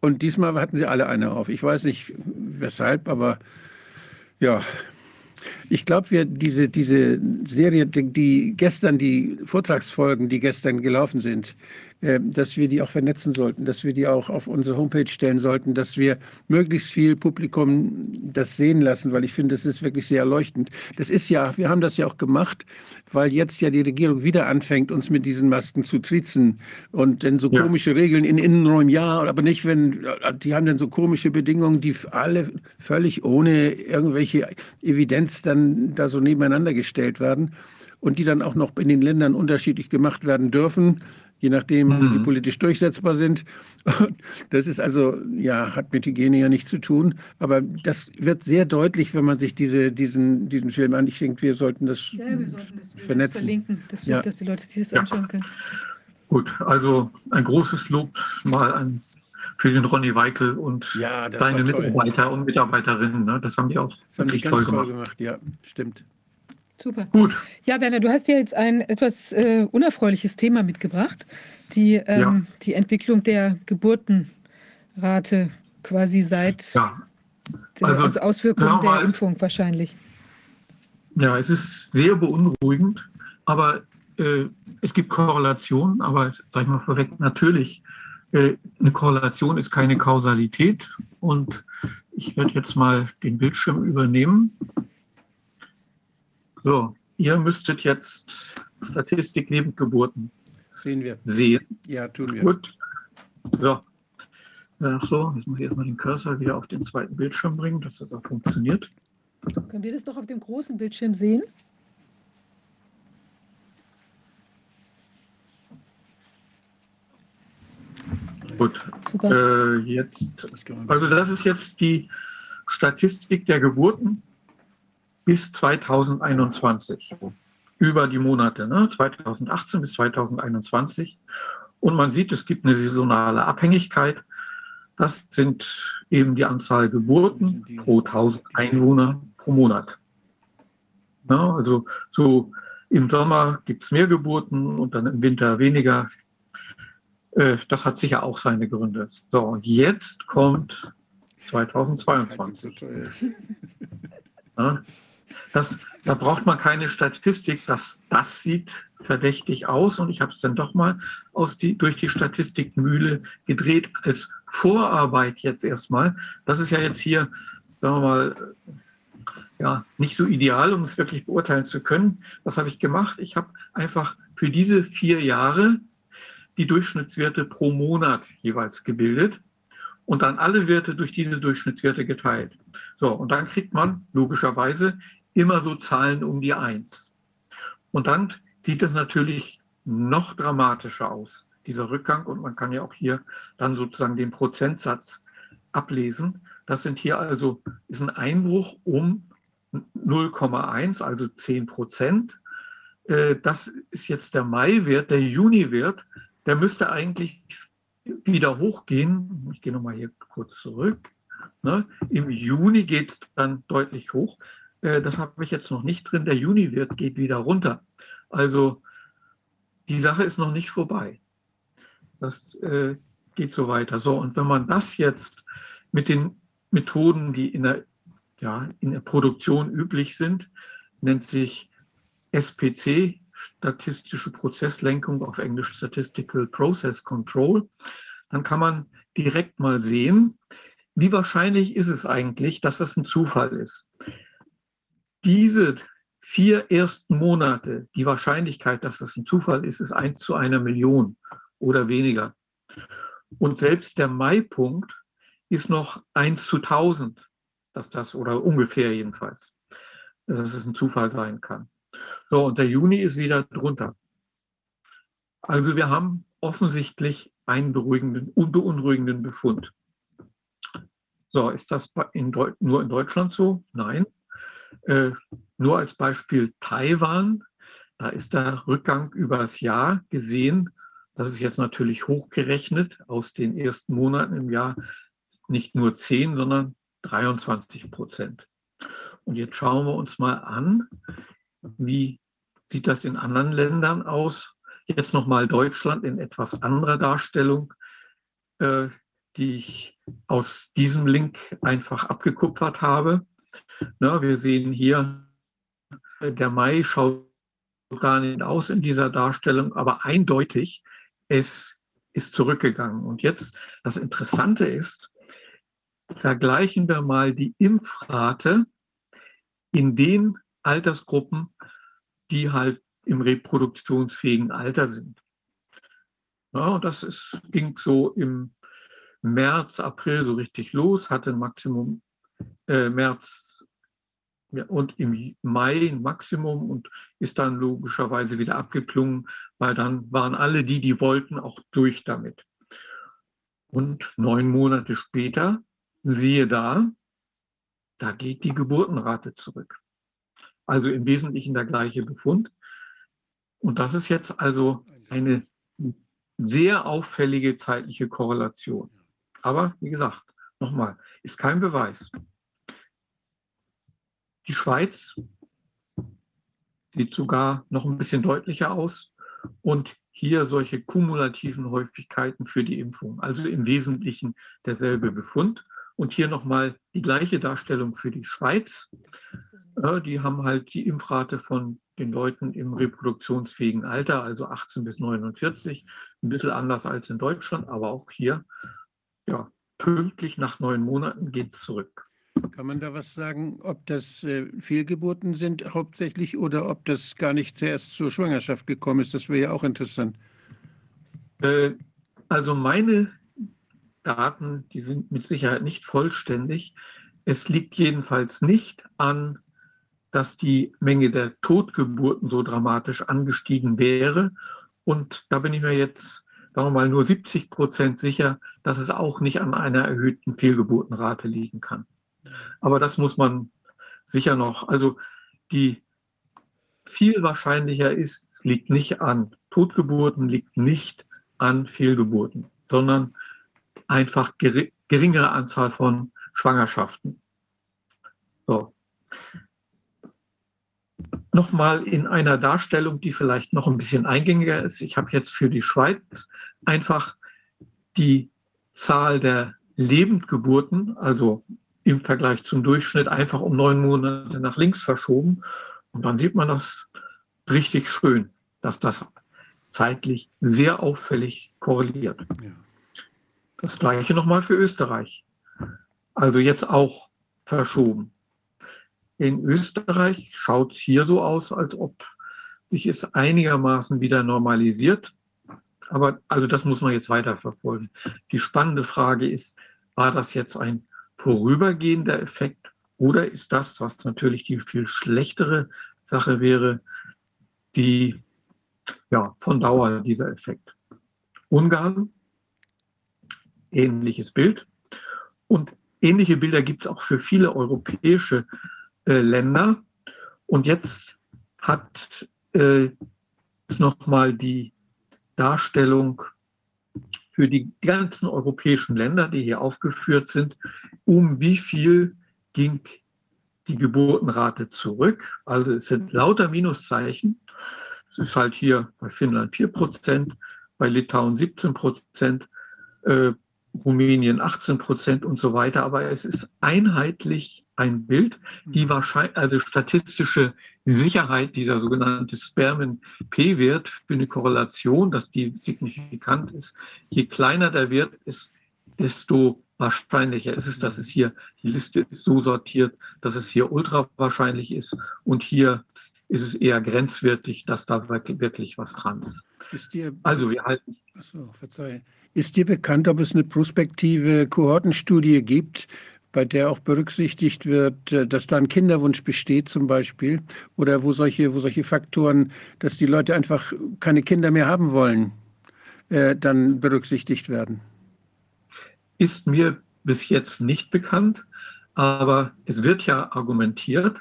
Und diesmal hatten sie alle eine auf. Ich weiß nicht weshalb, aber ja. Ich glaube, wir diese, diese Serie, die gestern, die Vortragsfolgen, die gestern gelaufen sind, dass wir die auch vernetzen sollten, dass wir die auch auf unsere Homepage stellen sollten, dass wir möglichst viel Publikum das sehen lassen, weil ich finde, das ist wirklich sehr erleuchtend. Das ist ja, wir haben das ja auch gemacht, weil jetzt ja die Regierung wieder anfängt, uns mit diesen Masken zu trizen und denn so ja. komische Regeln in Innenräumen, ja, aber nicht, wenn, die haben dann so komische Bedingungen, die alle völlig ohne irgendwelche Evidenz dann da so nebeneinander gestellt werden und die dann auch noch in den Ländern unterschiedlich gemacht werden dürfen je nachdem, mhm. wie sie politisch durchsetzbar sind. Das ist also, ja, hat mit Hygiene ja nichts zu tun. Aber das wird sehr deutlich, wenn man sich diese, diesen, diesen Film an. Ich denke, wir sollten das, ja, wir sollten das vernetzen. Verlinken, das ja. dass die Leute sich das ja. anschauen können. Gut, also ein großes Lob mal an, für den Ronny Weikel und ja, seine Mitarbeiter und Mitarbeiterinnen. Ne? Das haben die auch das haben die ganz toll gemacht. Toll gemacht. Ja, stimmt. Super. Gut. Ja, Werner, du hast ja jetzt ein etwas äh, unerfreuliches Thema mitgebracht. Die, ähm, ja. die Entwicklung der Geburtenrate quasi seit ja. also, also Auswirkungen der Impfung wahrscheinlich. Ja, es ist sehr beunruhigend, aber äh, es gibt Korrelationen, aber sag ich mal vorweg, natürlich, äh, eine Korrelation ist keine Kausalität. Und ich werde jetzt mal den Bildschirm übernehmen. So, ihr müsstet jetzt Statistik Lebendgeburten sehen. Wir. Sehen. Ja, tun wir. Gut. So. Ach so, jetzt muss ich erstmal den Cursor wieder auf den zweiten Bildschirm bringen, dass das auch funktioniert. Können wir das noch auf dem großen Bildschirm sehen? Gut. Äh, jetzt, also das ist jetzt die Statistik der Geburten bis 2021, über die Monate, ne? 2018 bis 2021. Und man sieht, es gibt eine saisonale Abhängigkeit. Das sind eben die Anzahl Geburten pro 1000 Einwohner pro Monat. Ja, also so im Sommer gibt es mehr Geburten und dann im Winter weniger. Äh, das hat sicher auch seine Gründe. So, und jetzt kommt 2022. Ja, das, da braucht man keine Statistik, das, das sieht verdächtig aus und ich habe es dann doch mal aus die, durch die Statistikmühle gedreht als Vorarbeit jetzt erstmal. Das ist ja jetzt hier, sagen wir mal, ja, nicht so ideal, um es wirklich beurteilen zu können. Was habe ich gemacht? Ich habe einfach für diese vier Jahre die Durchschnittswerte pro Monat jeweils gebildet und dann alle Werte durch diese Durchschnittswerte geteilt. So, und dann kriegt man logischerweise immer so Zahlen um die Eins. Und dann sieht es natürlich noch dramatischer aus, dieser Rückgang. Und man kann ja auch hier dann sozusagen den Prozentsatz ablesen. Das sind hier also, ist ein Einbruch um 0,1, also 10 Prozent. Äh, das ist jetzt der Mai-Wert, der Juni-Wert. Der müsste eigentlich wieder hochgehen. Ich gehe nochmal hier kurz zurück. Ne? Im Juni geht es dann deutlich hoch. Äh, das habe ich jetzt noch nicht drin. Der Juni-Wert geht wieder runter. Also die Sache ist noch nicht vorbei. Das äh, geht so weiter. So, und wenn man das jetzt mit den Methoden, die in der, ja, in der Produktion üblich sind, nennt sich SPC, statistische Prozesslenkung, auf Englisch Statistical Process Control, dann kann man direkt mal sehen, wie wahrscheinlich ist es eigentlich, dass das ein Zufall ist. Diese vier ersten Monate, die Wahrscheinlichkeit, dass das ein Zufall ist, ist 1 zu einer Million oder weniger. Und selbst der Mai-Punkt ist noch 1 zu 1000, dass das, oder ungefähr jedenfalls, dass es ein Zufall sein kann. So, und der Juni ist wieder drunter. Also wir haben offensichtlich einen beruhigenden, unbeunruhigenden Befund. So, ist das in nur in Deutschland so? Nein. Äh, nur als Beispiel Taiwan, da ist der Rückgang übers Jahr gesehen. Das ist jetzt natürlich hochgerechnet aus den ersten Monaten im Jahr nicht nur 10, sondern 23 Prozent. Und jetzt schauen wir uns mal an, wie sieht das in anderen Ländern aus. Jetzt nochmal Deutschland in etwas anderer Darstellung, äh, die ich aus diesem Link einfach abgekupfert habe. Na, wir sehen hier, der Mai schaut gar nicht aus in dieser Darstellung, aber eindeutig, es ist zurückgegangen. Und jetzt das Interessante ist, vergleichen wir mal die Impfrate in den Altersgruppen, die halt im reproduktionsfähigen Alter sind. Ja, und das ist, ging so im März, April so richtig los, hatte ein Maximum äh, März ja, und im Mai Maximum und ist dann logischerweise wieder abgeklungen, weil dann waren alle die, die wollten, auch durch damit. Und neun Monate später, siehe da, da geht die Geburtenrate zurück. Also im Wesentlichen der gleiche Befund. Und das ist jetzt also eine sehr auffällige zeitliche Korrelation. Aber wie gesagt, nochmal, ist kein Beweis. Die Schweiz sieht sogar noch ein bisschen deutlicher aus und hier solche kumulativen Häufigkeiten für die Impfung. Also im Wesentlichen derselbe Befund. Und hier nochmal die gleiche Darstellung für die Schweiz. Die haben halt die Impfrate von den Leuten im reproduktionsfähigen Alter, also 18 bis 49, ein bisschen anders als in Deutschland, aber auch hier, ja, pünktlich nach neun Monaten geht es zurück. Kann man da was sagen, ob das äh, Fehlgeburten sind hauptsächlich oder ob das gar nicht zuerst zur Schwangerschaft gekommen ist? Das wäre ja auch interessant. Äh, also meine Daten, die sind mit Sicherheit nicht vollständig. Es liegt jedenfalls nicht an, dass die Menge der Totgeburten so dramatisch angestiegen wäre. Und da bin ich mir jetzt, sagen wir mal, nur 70 Prozent sicher, dass es auch nicht an einer erhöhten Fehlgeburtenrate liegen kann. Aber das muss man sicher noch, also die viel wahrscheinlicher ist, liegt nicht an Totgeburten, liegt nicht an Fehlgeburten, sondern einfach geringere Anzahl von Schwangerschaften. So. Nochmal in einer Darstellung, die vielleicht noch ein bisschen eingängiger ist. Ich habe jetzt für die Schweiz einfach die Zahl der Lebendgeburten, also im Vergleich zum Durchschnitt, einfach um neun Monate nach links verschoben. Und dann sieht man das richtig schön, dass das zeitlich sehr auffällig korreliert. Ja. Das gleiche nochmal für Österreich. Also jetzt auch verschoben. In Österreich schaut es hier so aus, als ob sich es einigermaßen wieder normalisiert. Aber also das muss man jetzt weiter verfolgen. Die spannende Frage ist, war das jetzt ein vorübergehender Effekt oder ist das, was natürlich die viel schlechtere Sache wäre, die ja, von Dauer dieser Effekt. Ungarn ähnliches Bild. Und ähnliche Bilder gibt es auch für viele europäische äh, Länder. Und jetzt hat äh, nochmal die Darstellung für die ganzen europäischen Länder, die hier aufgeführt sind, um wie viel ging die Geburtenrate zurück. Also es sind lauter Minuszeichen. Es ist halt hier bei Finnland 4 Prozent, bei Litauen 17 Prozent, äh, Rumänien 18 Prozent und so weiter. Aber es ist einheitlich ein Bild, die mhm. wahrscheinlich, also statistische Sicherheit, dieser sogenannte Spermin-P-Wert für eine Korrelation, dass die signifikant ist. Je kleiner der Wert ist, desto wahrscheinlicher ist es, dass es hier, die Liste ist so sortiert, dass es hier ultra wahrscheinlich ist und hier ist es eher grenzwertig, dass da wirklich was dran ist. ist dir, also wir halten. Achso, verzeih. Ist dir bekannt, ob es eine prospektive Kohortenstudie gibt, bei der auch berücksichtigt wird, äh, dass da ein Kinderwunsch besteht zum Beispiel oder wo solche, wo solche Faktoren, dass die Leute einfach keine Kinder mehr haben wollen, äh, dann berücksichtigt werden? Ist mir bis jetzt nicht bekannt, aber es wird ja argumentiert,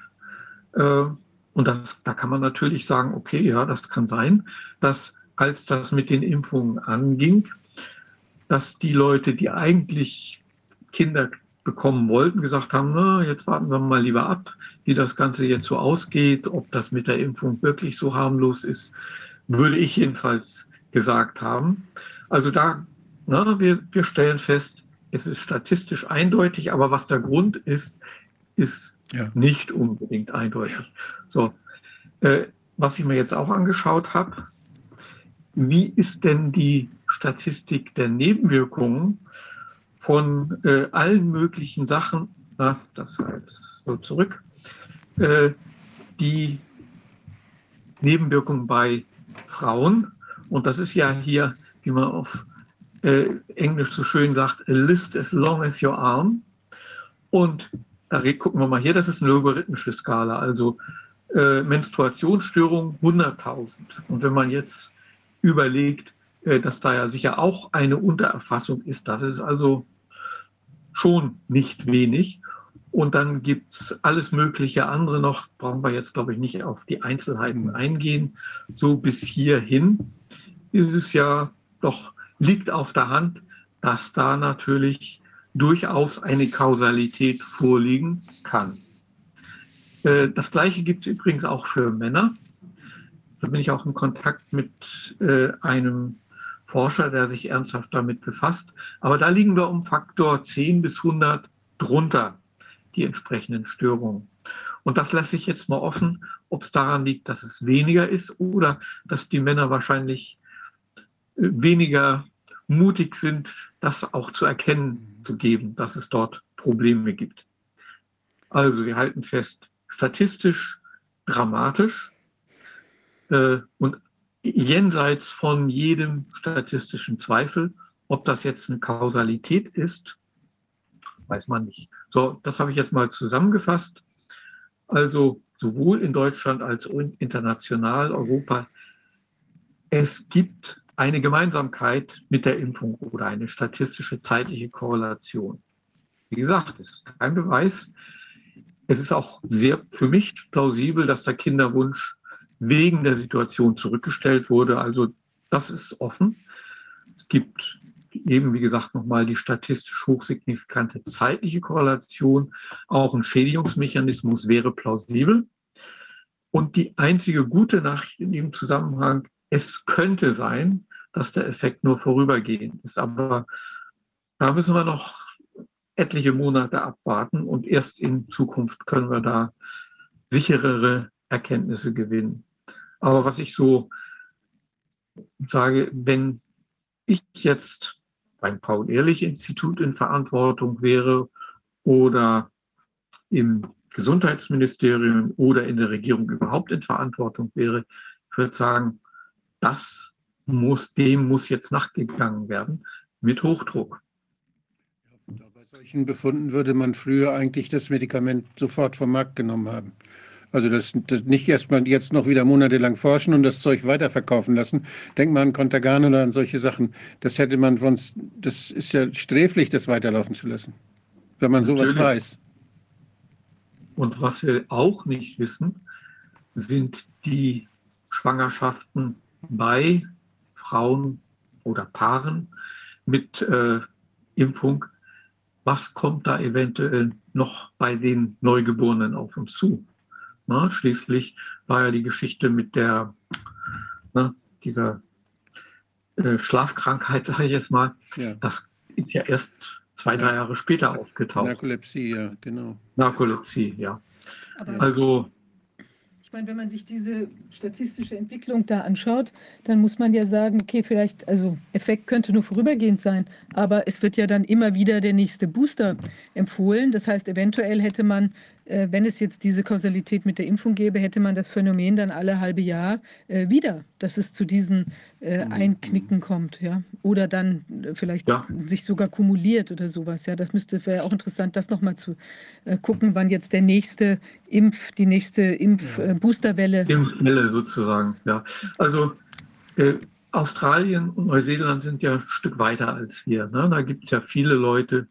äh, und das, da kann man natürlich sagen, okay, ja, das kann sein, dass als das mit den Impfungen anging, dass die Leute, die eigentlich Kinder bekommen wollten, gesagt haben, na, jetzt warten wir mal lieber ab, wie das Ganze jetzt so ausgeht, ob das mit der Impfung wirklich so harmlos ist, würde ich jedenfalls gesagt haben. Also da, na, wir, wir stellen fest, es ist statistisch eindeutig, aber was der Grund ist, ist ja. nicht unbedingt eindeutig. So, äh, was ich mir jetzt auch angeschaut habe, wie ist denn die Statistik der Nebenwirkungen von äh, allen möglichen Sachen, na, das jetzt so zurück, äh, die Nebenwirkungen bei Frauen. Und das ist ja hier, wie man auf äh, Englisch so schön sagt, a list as long as your arm. Und da gucken wir mal hier, das ist eine logarithmische Skala, also äh, Menstruationsstörung 100.000. Und wenn man jetzt überlegt, dass da ja sicher auch eine Untererfassung ist. Das ist also schon nicht wenig. Und dann gibt es alles mögliche andere noch, brauchen wir jetzt, glaube ich, nicht auf die Einzelheiten eingehen. So bis hierhin ist es ja doch, liegt auf der Hand, dass da natürlich durchaus eine Kausalität vorliegen kann. Äh, das Gleiche gibt es übrigens auch für Männer. Da bin ich auch in Kontakt mit äh, einem Forscher, der sich ernsthaft damit befasst. Aber da liegen wir um Faktor 10 bis 100 drunter, die entsprechenden Störungen. Und das lasse ich jetzt mal offen, ob es daran liegt, dass es weniger ist oder dass die Männer wahrscheinlich äh, weniger mutig sind, das auch zu erkennen zu geben, dass es dort Probleme gibt. Also wir halten fest, statistisch dramatisch, äh, und jenseits von jedem statistischen Zweifel, ob das jetzt eine Kausalität ist, weiß man nicht. So, das habe ich jetzt mal zusammengefasst. Also sowohl in Deutschland als auch international, Europa, es gibt eine Gemeinsamkeit mit der Impfung oder eine statistische zeitliche Korrelation. Wie gesagt, es ist kein Beweis. Es ist auch sehr für mich plausibel, dass der Kinderwunsch wegen der Situation zurückgestellt wurde. Also das ist offen. Es gibt eben, wie gesagt, nochmal die statistisch hochsignifikante zeitliche Korrelation. Auch ein Schädigungsmechanismus wäre plausibel. Und die einzige gute Nachricht in dem Zusammenhang, es könnte sein, dass der Effekt nur vorübergehend ist. Aber da müssen wir noch etliche Monate abwarten und erst in Zukunft können wir da sicherere Erkenntnisse gewinnen. Aber was ich so sage, wenn ich jetzt beim Paul-Ehrlich-Institut in Verantwortung wäre oder im Gesundheitsministerium oder in der Regierung überhaupt in Verantwortung wäre, würde sagen, das muss, dem muss jetzt nachgegangen werden mit Hochdruck. Bei solchen Befunden würde man früher eigentlich das Medikament sofort vom Markt genommen haben. Also das, das nicht erstmal jetzt noch wieder monatelang forschen und das Zeug weiterverkaufen lassen. Denkt mal an Contagan oder an solche Sachen. Das hätte man sonst, das ist ja sträflich, das weiterlaufen zu lassen, wenn man Natürlich. sowas weiß. Und was wir auch nicht wissen, sind die Schwangerschaften bei Frauen oder Paaren mit äh, Impfung, was kommt da eventuell noch bei den Neugeborenen auf uns zu? Na, schließlich war ja die Geschichte mit der, na, dieser äh, Schlafkrankheit, sage ich jetzt mal, Ja. das ist ja erst zwei, drei Jahre später aufgetaucht. Narkolepsie, ja, genau. Narkolepsie, ja. Aber Also, ich meine, wenn man sich diese statistische Entwicklung da anschaut, dann muss man ja sagen, okay, vielleicht, also Effekt könnte nur vorübergehend sein, aber es wird ja dann immer wieder der nächste Booster empfohlen. Das heißt, eventuell hätte man, wenn es jetzt diese Kausalität mit der Impfung gäbe, hätte man das Phänomen dann alle halbe Jahr äh, wieder, dass es zu diesen äh, Einknicken kommt, ja. Oder dann äh, vielleicht Ja. sich sogar kumuliert oder sowas. Ja, das müsste wäre auch interessant, das nochmal zu äh, gucken, wann jetzt der nächste Impf, die nächste Impf-Boosterwelle. Impfwelle sozusagen, ja. Also, äh, Australien und Neuseeland sind ja ein Stück weiter als wir. Ne? Da gibt es ja viele Leute,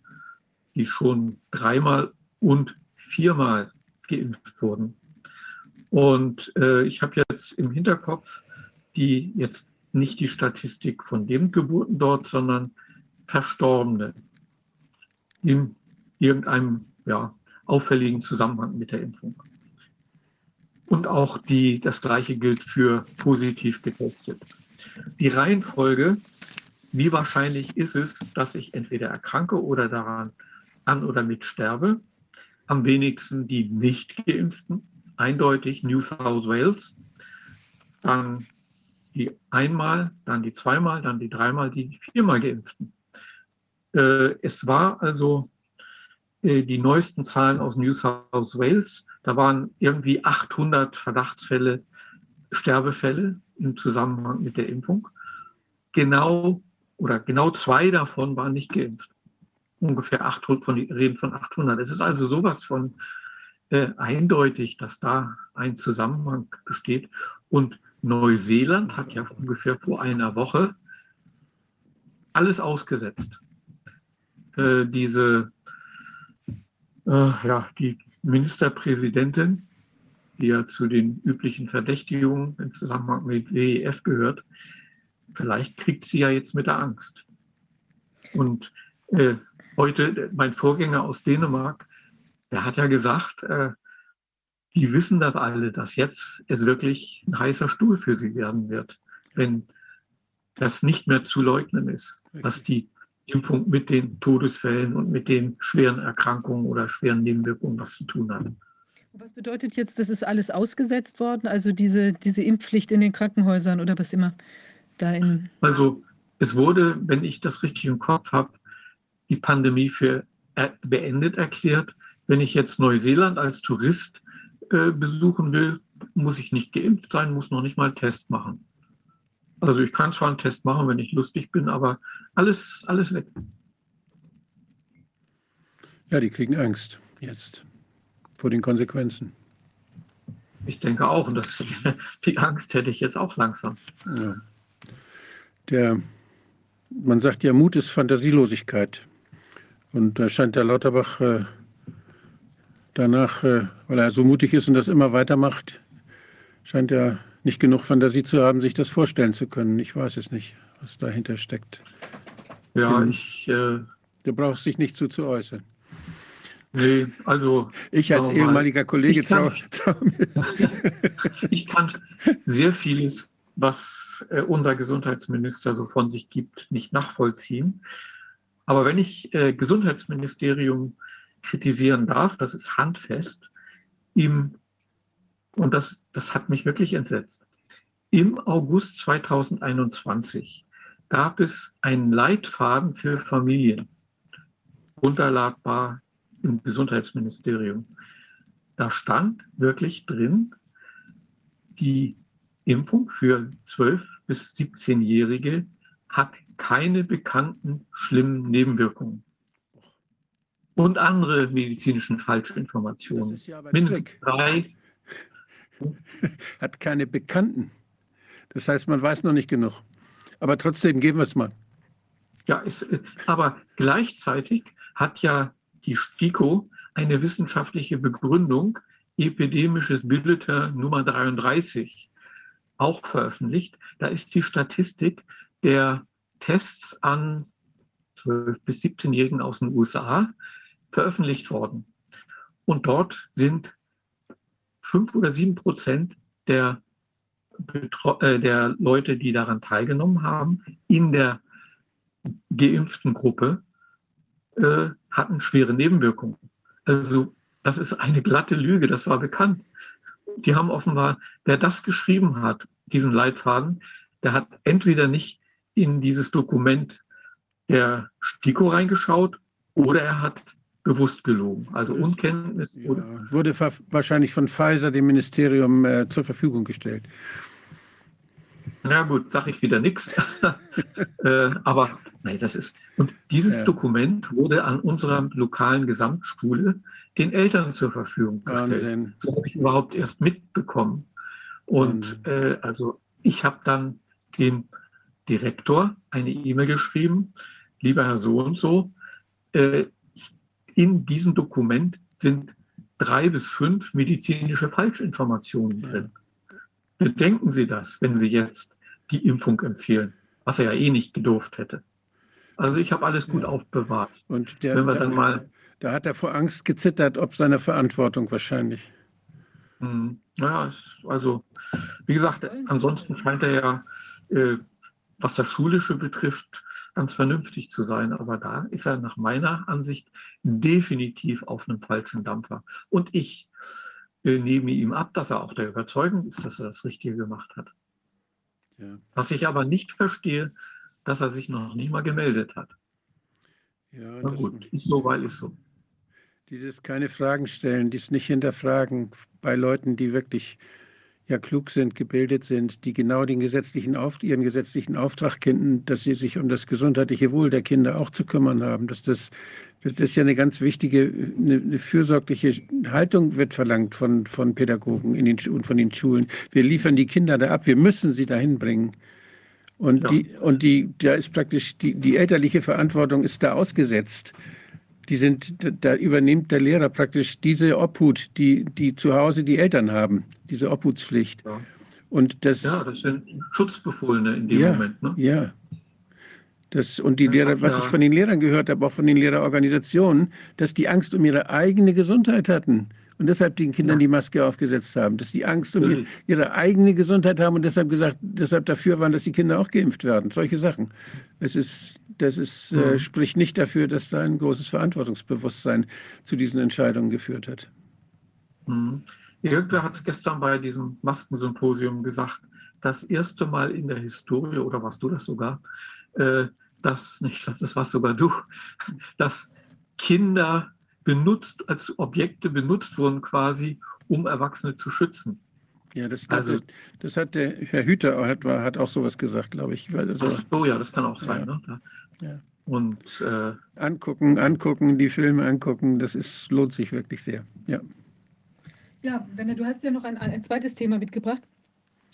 die schon dreimal und viermal geimpft wurden. Und äh, ich habe jetzt im Hinterkopf die jetzt nicht die Statistik von Lebendgeburten dort, sondern Verstorbene in irgendeinem ja, auffälligen Zusammenhang mit der Impfung. Und auch die, das gleiche gilt für positiv getestet. Die Reihenfolge, wie wahrscheinlich ist es, dass ich entweder erkranke oder daran an oder mit sterbe? Am wenigsten die nicht geimpften, eindeutig New South Wales, dann die einmal, dann die zweimal, dann die dreimal, die viermal geimpften. Äh, es war also äh, die neuesten Zahlen aus New South Wales, da waren irgendwie 800 Verdachtsfälle, Sterbefälle im Zusammenhang mit der Impfung. Genau oder genau zwei davon waren nicht geimpft. Ungefähr 800, von, reden von 800. Es ist also sowas von äh, eindeutig, dass da ein Zusammenhang besteht. Und Neuseeland hat ja ungefähr vor einer Woche alles ausgesetzt. Äh, diese, äh, ja, die Ministerpräsidentin, die ja zu den üblichen Verdächtigungen im Zusammenhang mit WEF gehört, vielleicht kriegt sie ja jetzt mit der Angst. Und äh, heute, mein Vorgänger aus Dänemark, der hat ja gesagt, äh, die wissen das alle, dass jetzt es wirklich ein heißer Stuhl für sie werden wird, wenn das nicht mehr zu leugnen ist, dass die Impfung mit den Todesfällen und mit den schweren Erkrankungen oder schweren Nebenwirkungen was zu tun hat. Was bedeutet jetzt, das ist alles ausgesetzt worden? Also diese, diese Impfpflicht in den Krankenhäusern oder was immer da in. Also es wurde, wenn ich das richtig im Kopf habe, die Pandemie für äh, beendet erklärt. Wenn ich jetzt Neuseeland als Tourist äh, besuchen will, muss ich nicht geimpft sein, muss noch nicht mal einen Test machen. Also ich kann zwar einen Test machen, wenn ich lustig bin, aber alles, alles weg. Ja, die kriegen Angst jetzt vor den Konsequenzen. Ich denke auch, und das, die Angst hätte ich jetzt auch langsam. Ja. Der, man sagt ja, Mut ist Fantasielosigkeit. Und da scheint der Lauterbach äh, danach, äh, weil er so mutig ist und das immer weitermacht, scheint er nicht genug Fantasie zu haben, sich das vorstellen zu können. Ich weiß es nicht, was dahinter steckt. Ja, Mhm. ich, äh, Du brauchst dich nicht zu, zu äußern. nee, also Ich als wir mal, ehemaliger Kollege ich kann- trau ich kann sehr vieles, was äh, unser Gesundheitsminister so von sich gibt, nicht nachvollziehen. Aber wenn ich äh, Gesundheitsministerium kritisieren darf, das ist handfest, im, und das, das hat mich wirklich entsetzt, im August 2021 gab es einen Leitfaden für Familien, runterladbar im Gesundheitsministerium. Da stand wirklich drin, die Impfung für 12- bis 17-Jährige hat keine bekannten schlimmen Nebenwirkungen. Und andere medizinischen Das Falschinformationen. ist ja aber Mindestens Trick. drei. Hat keine Bekannten. Das heißt, man weiß noch nicht genug. Aber trotzdem geben wir es mal. Ja, ist, äh, aber gleichzeitig hat ja die STIKO eine wissenschaftliche Begründung, epidemisches Bulletin Nummer 33, auch veröffentlicht. Da ist die Statistik der Tests an 12- bis 17-Jährigen aus den USA veröffentlicht worden. Und dort sind fünf oder sieben Prozent der, äh, der Leute, die daran teilgenommen haben, in der geimpften Gruppe, äh, hatten schwere Nebenwirkungen. Also das ist eine glatte Lüge, das war bekannt. Die haben offenbar, wer das geschrieben hat, diesen Leitfaden, der hat entweder nicht in dieses Dokument der STIKO reingeschaut oder er hat bewusst gelogen. Also Unkenntnis. Ja, wurde wahrscheinlich von Pfizer dem Ministerium äh, zur Verfügung gestellt. Na gut, sage ich wieder nichts. äh, aber nein, das ist. Und dieses ja. Dokument wurde an unserer lokalen Gesamtschule den Eltern zur Verfügung gestellt. Wahnsinn. So habe ich überhaupt erst mitbekommen. Und äh, also ich habe dann dem Direktor eine E-Mail geschrieben, lieber Herr So und so, äh, in diesem Dokument sind drei bis fünf medizinische Falschinformationen drin. Bedenken Sie das, wenn Sie jetzt die Impfung empfehlen, was er ja eh nicht gedurft hätte. Also ich habe alles gut ja. aufbewahrt. Und der, wenn wir dann mal, da hat er vor Angst gezittert, ob seiner Verantwortung wahrscheinlich. Hm, ja, also wie gesagt, ansonsten scheint er ja, äh, was das Schulische betrifft, ganz vernünftig zu sein. Aber da ist er nach meiner Ansicht definitiv auf einem falschen Dampfer. Und ich äh, nehme ihm ab, dass er auch der Überzeugung ist, dass er das Richtige gemacht hat. Ja. Was ich aber nicht verstehe, dass er sich noch nicht mal gemeldet hat. Ja, Na gut, ist so, weil ist so. Dieses keine Fragen stellen, dies nicht hinterfragen bei Leuten, die wirklich ja klug sind, gebildet sind, die genau den gesetzlichen Auf, ihren gesetzlichen Auftrag kennen, dass sie sich um das gesundheitliche Wohl der Kinder auch zu kümmern haben. Dass das, das ist ja eine ganz wichtige, eine, eine fürsorgliche Haltung wird verlangt von, von Pädagogen in den, und von den Schulen. Wir liefern die Kinder da ab, wir müssen sie dahin bringen. Und, ja. die, und die, da ist praktisch die, die elterliche Verantwortung ist da ausgesetzt die sind, da übernimmt der Lehrer praktisch diese Obhut, die, die zu Hause die Eltern haben, diese Obhutspflicht. Ja. Und das, ja, das sind Schutzbefohlene in dem ja, Moment. Ne? Ja. Das, und die das Lehrer, was ja. ich von den Lehrern gehört habe, auch von den Lehrerorganisationen, dass die Angst um ihre eigene Gesundheit hatten und deshalb den Kindern die Maske aufgesetzt haben, dass die Angst um ihre, ihre eigene Gesundheit haben und deshalb gesagt, deshalb dafür waren, dass die Kinder auch geimpft werden. Solche Sachen. Es ist, das ist, äh, mhm. spricht nicht dafür, dass da ein großes Verantwortungsbewusstsein zu diesen Entscheidungen geführt hat. Mhm. Irgendwer hat es gestern bei diesem Maskensymposium gesagt, das erste Mal in der Historie, oder warst du das sogar, äh, dass, ich glaube, das warst sogar du, dass Kinder benutzt, als Objekte benutzt wurden, quasi, um Erwachsene zu schützen. Ja, das, also, das hat der Herr Hüter hat, hat auch sowas gesagt, glaube ich. Also, ach so, ja, das kann auch sein. Ja. Ne? Ja. Und äh, angucken, angucken, die Filme angucken, das ist, lohnt sich wirklich sehr. Ja. Ja, Werner, du hast ja noch ein, ein zweites Thema mitgebracht.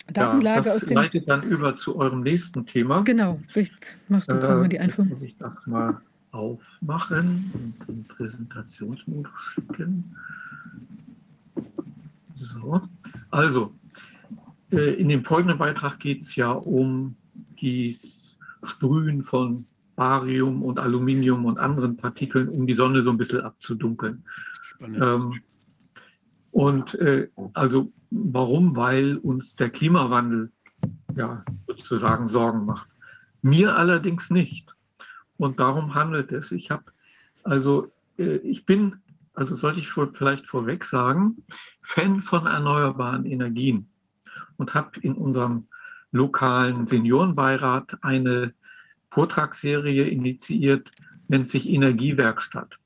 Datenlage ja, das aus dem. leitet dann über zu eurem nächsten Thema. Genau, vielleicht machst du gerade äh, mal die Einführung. Muss ich das mal aufmachen und den Präsentationsmodus schicken. So, also äh, in dem folgenden Beitrag geht es ja um das Sprühen von Barium und Aluminium und anderen Partikeln, um die Sonne so ein bisschen abzudunkeln. Ähm, und äh, also warum? Weil uns der Klimawandel ja sozusagen Sorgen macht. Mir allerdings nicht. Und darum handelt es. Ich habe, also äh, ich bin, also sollte ich vielleicht vorweg sagen, Fan von erneuerbaren Energien und habe in unserem lokalen Seniorenbeirat eine Vortragsserie initiiert, nennt sich Energiewerkstatt.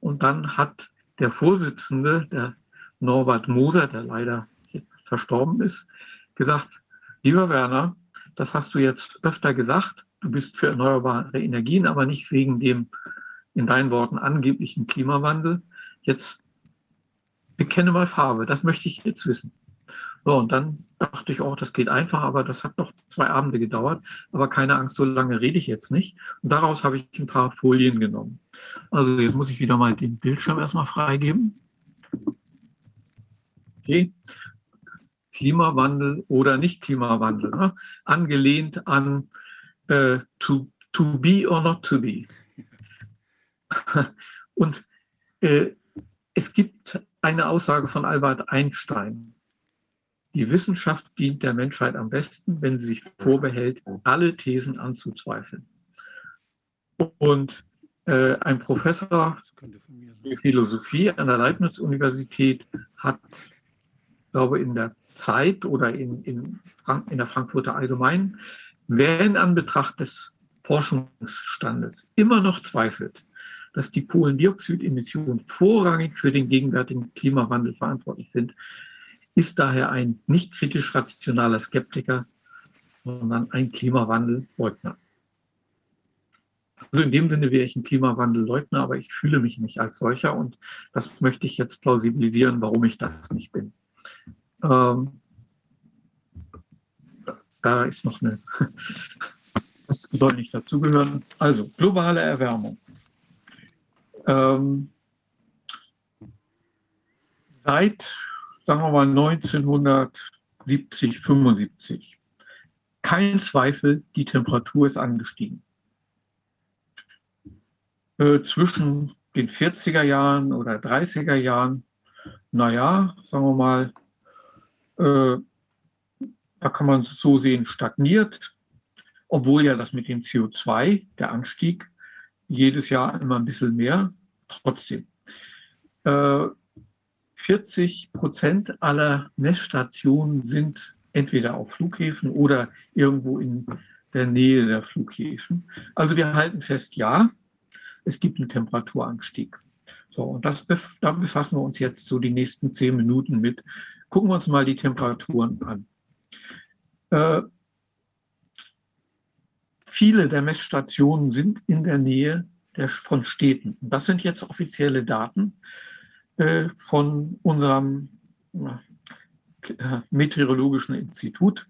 Und dann hat der Vorsitzende, der Norbert Moser, der leider verstorben ist, gesagt, lieber Werner, das hast du jetzt öfter gesagt, du bist für erneuerbare Energien, aber nicht wegen dem, in deinen Worten, angeblichen Klimawandel. Jetzt bekenne mal Farbe, das möchte ich jetzt wissen. So, und dann dachte ich auch, das geht einfach, aber das hat noch zwei Abende gedauert. Aber keine Angst, so lange rede ich jetzt nicht. Und daraus habe ich ein paar Folien genommen. Also jetzt muss ich wieder mal den Bildschirm erstmal freigeben. Okay. Klimawandel oder nicht Klimawandel, ne? angelehnt an äh, to, to be or not to be. Und äh, es gibt eine Aussage von Albert Einstein. Die Wissenschaft dient der Menschheit am besten, wenn sie sich vorbehält, alle Thesen anzuzweifeln. Und äh, ein Professor für Philosophie an der Leibniz-Universität hat, glaube in der Zeit oder in, in, Frank in der Frankfurter Allgemeinen, wer in Anbetracht des Forschungsstandes immer noch zweifelt, dass die Kohlendioxidemissionen vorrangig für den gegenwärtigen Klimawandel verantwortlich sind, ist daher ein nicht kritisch rationaler Skeptiker, sondern ein Klimawandelleugner. Also in dem Sinne wäre ich ein Klimawandelleugner, aber ich fühle mich nicht als solcher und das möchte ich jetzt plausibilisieren, warum ich das nicht bin. Ähm, da ist noch eine, das soll nicht dazugehören. Also globale Erwärmung. Ähm, seit, sagen wir mal, 1970, 75, kein Zweifel, die Temperatur ist angestiegen. Äh, zwischen den 40er Jahren oder 30er Jahren, naja, sagen wir mal, äh, da kann man so sehen, stagniert, obwohl ja das mit dem CO2, der Anstieg, jedes Jahr immer ein bisschen mehr, trotzdem. Äh, 40 Prozent aller Messstationen sind entweder auf Flughäfen oder irgendwo in der Nähe der Flughäfen. Also wir halten fest, ja, es gibt einen Temperaturanstieg. So, und das, da befassen wir uns jetzt so die nächsten zehn Minuten mit. Gucken wir uns mal die Temperaturen an. Äh, viele der Messstationen sind in der Nähe der, von Städten. Das sind jetzt offizielle Daten äh, von unserem äh, Meteorologischen Institut.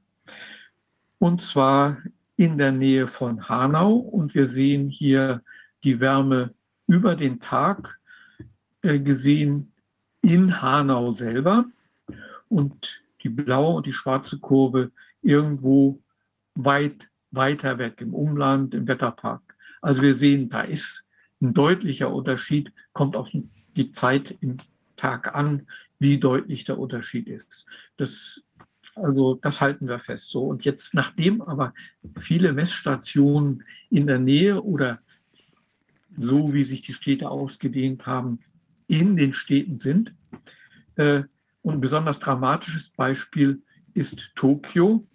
Und zwar in der Nähe von Hanau. Und wir sehen hier die Wärme über den Tag gesehen in Hanau selber. Und die blaue und die schwarze Kurve irgendwo weit weiter weg im Umland, im Wetterpark. Also wir sehen, da ist ein deutlicher Unterschied, kommt auf die Zeit im Tag an, wie deutlich der Unterschied ist. Das, also das halten wir fest. So und jetzt, nachdem aber viele Messstationen in der Nähe oder so wie sich die Städte ausgedehnt haben, in den Städten sind. Äh, und ein besonders dramatisches Beispiel ist Tokio.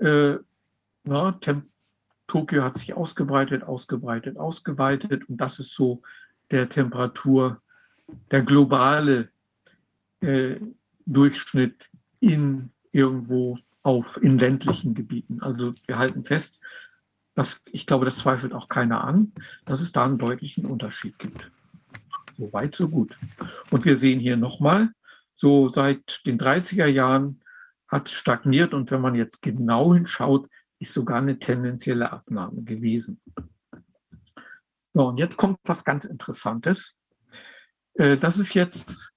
Äh, na, Tokio hat sich ausgebreitet, ausgebreitet, ausgeweitet und das ist so der Temperatur, der globale äh, Durchschnitt in irgendwo auf in ländlichen Gebieten. Also wir halten fest, dass ich glaube, das zweifelt auch keiner an, dass es da einen deutlichen Unterschied gibt. So weit, so gut. Und wir sehen hier nochmal, so seit den 30er Jahren hat stagniert und wenn man jetzt genau hinschaut, ist sogar eine tendenzielle Abnahme gewesen. So, und jetzt kommt was ganz Interessantes. Äh, das ist jetzt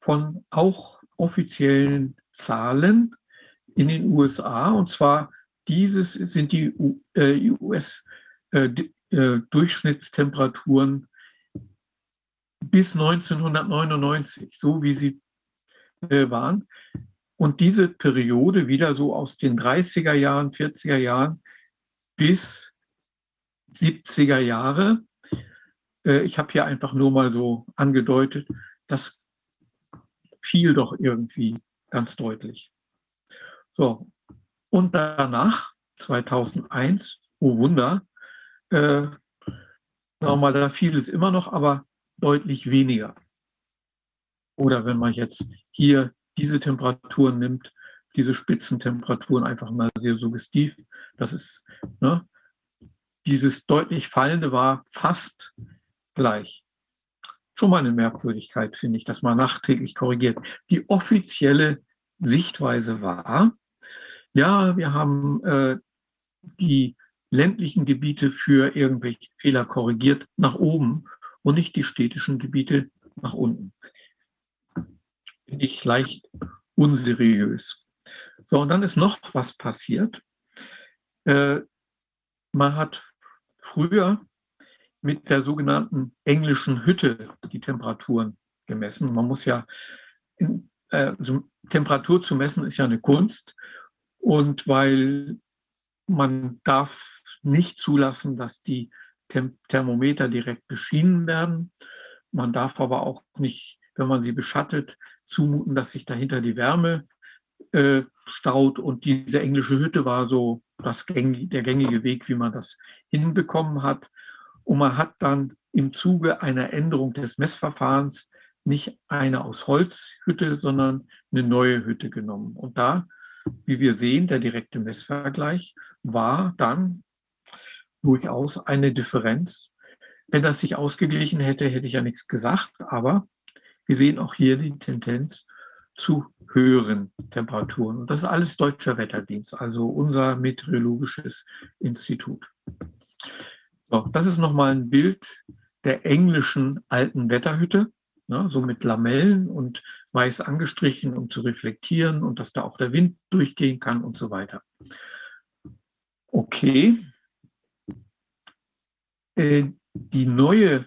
von auch offiziellen Zahlen in den USA. Und zwar dieses sind die US-Durchschnittstemperaturen äh, äh, bis 1999, so wie sie waren. Und diese Periode wieder so aus den 30er Jahren, 40er Jahren bis 70er Jahre. Äh, ich habe hier einfach nur mal so angedeutet, das fiel doch irgendwie ganz deutlich. So, und danach, 2001, oh Wunder, äh, mal, da fiel es immer noch, aber deutlich weniger. Oder wenn man jetzt hier diese Temperaturen nimmt, diese Spitzentemperaturen einfach mal sehr suggestiv. Das ist, ne, dieses deutlich fallende war fast gleich. Schon mal eine Merkwürdigkeit, finde ich, dass man nachträglich korrigiert. Die offizielle Sichtweise war, ja, wir haben äh, die ländlichen Gebiete für irgendwelche Fehler korrigiert nach oben und nicht die städtischen Gebiete nach unten finde ich leicht unseriös. So, und dann ist noch was passiert. Äh, man hat früher mit der sogenannten englischen Hütte die Temperaturen gemessen. Man muss ja, in, äh, also Temperatur zu messen ist ja eine Kunst. Und weil man darf nicht zulassen, dass die Tem Thermometer direkt beschienen werden. Man darf aber auch nicht, wenn man sie beschattet, zumuten, dass sich dahinter die Wärme äh, staut. Und diese englische Hütte war so das gängige, der gängige Weg, wie man das hinbekommen hat. Und man hat dann im Zuge einer Änderung des Messverfahrens nicht eine aus Holzhütte, sondern eine neue Hütte genommen. Und da, wie wir sehen, der direkte Messvergleich war dann durchaus eine Differenz. Wenn das sich ausgeglichen hätte, hätte ich ja nichts gesagt, aber wir sehen auch hier die Tendenz zu höheren Temperaturen. Und das ist alles Deutscher Wetterdienst, also unser meteorologisches Institut. So, das ist nochmal ein Bild der englischen alten Wetterhütte, ne, so mit Lamellen und weiß angestrichen, um zu reflektieren und dass da auch der Wind durchgehen kann und so weiter. Okay. Äh, die neue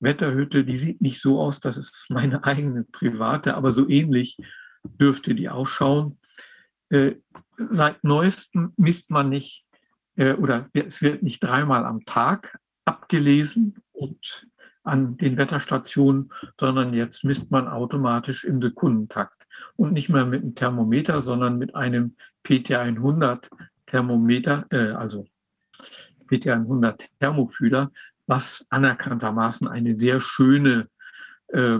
Wetterhütte, die sieht nicht so aus, das ist meine eigene private, aber so ähnlich dürfte die ausschauen. Äh, seit neuestem misst man nicht äh, oder es wird nicht dreimal am Tag abgelesen und an den Wetterstationen, sondern jetzt misst man automatisch im Sekundentakt und nicht mehr mit einem Thermometer, sondern mit einem PT100 Thermometer, äh, also PT100 Thermofühler, was anerkanntermaßen eine sehr schöne, äh,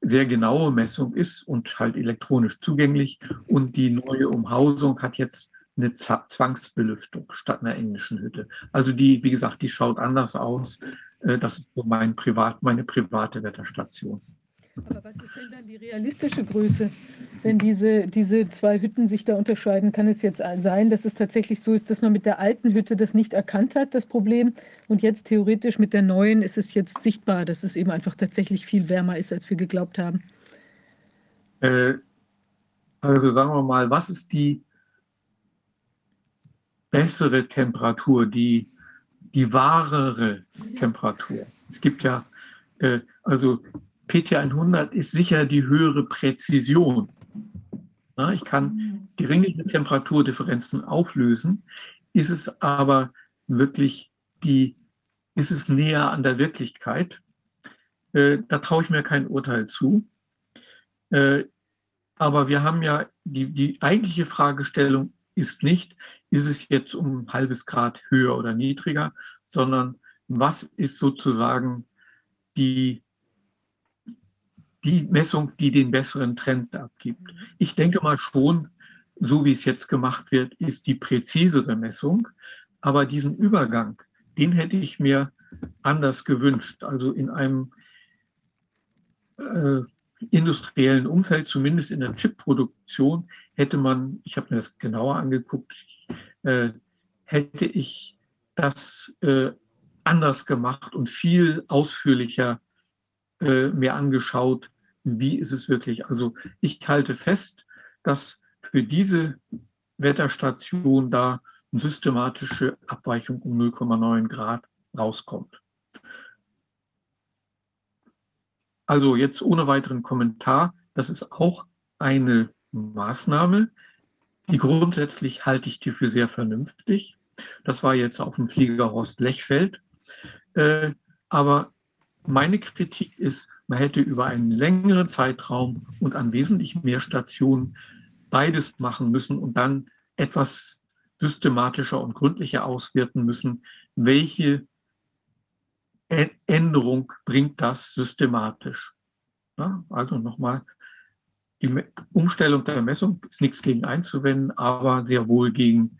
sehr genaue Messung ist und halt elektronisch zugänglich. Und die neue Umhausung hat jetzt eine Zwangsbelüftung statt einer englischen Hütte. Also die, wie gesagt, die schaut anders aus. Äh, das ist so mein Privat, meine private Wetterstation. Aber was ist denn dann die realistische Größe, wenn diese, diese zwei Hütten sich da unterscheiden? Kann es jetzt sein, dass es tatsächlich so ist, dass man mit der alten Hütte das nicht erkannt hat, das Problem, und jetzt theoretisch mit der neuen ist es jetzt sichtbar, dass es eben einfach tatsächlich viel wärmer ist, als wir geglaubt haben? Äh, also sagen wir mal, was ist die bessere Temperatur, die, die wahrere Temperatur? Es gibt ja, äh, also PT100 ist sicher die höhere Präzision. Ich kann geringere Temperaturdifferenzen auflösen. Ist es aber wirklich die, ist es näher an der Wirklichkeit? Äh, da traue ich mir kein Urteil zu. Äh, aber wir haben ja, die, die eigentliche Fragestellung ist nicht, ist es jetzt um ein halbes Grad höher oder niedriger, sondern was ist sozusagen die die Messung, die den besseren Trend abgibt. Mhm. Ich denke mal schon, so wie es jetzt gemacht wird, ist die präzisere Messung. Aber diesen Übergang, den hätte ich mir anders gewünscht. Also in einem äh, industriellen Umfeld, zumindest in der Chipproduktion, hätte man, ich habe mir das genauer angeguckt, äh, hätte ich das äh, anders gemacht und viel ausführlicher äh, mir angeschaut, wie ist es wirklich. Also ich halte fest, dass für diese Wetterstation da eine systematische Abweichung um 0,9 Grad rauskommt. Also jetzt ohne weiteren Kommentar, das ist auch eine Maßnahme, die grundsätzlich halte ich die für sehr vernünftig. Das war jetzt auf dem Flieger Horst Lechfeld. Äh, aber meine Kritik ist, man hätte über einen längeren Zeitraum und an wesentlich mehr Stationen beides machen müssen und dann etwas systematischer und gründlicher auswerten müssen, welche Änderung bringt das systematisch. Ja, also nochmal, die Umstellung der Messung ist nichts gegen einzuwenden, aber sehr wohl gegen,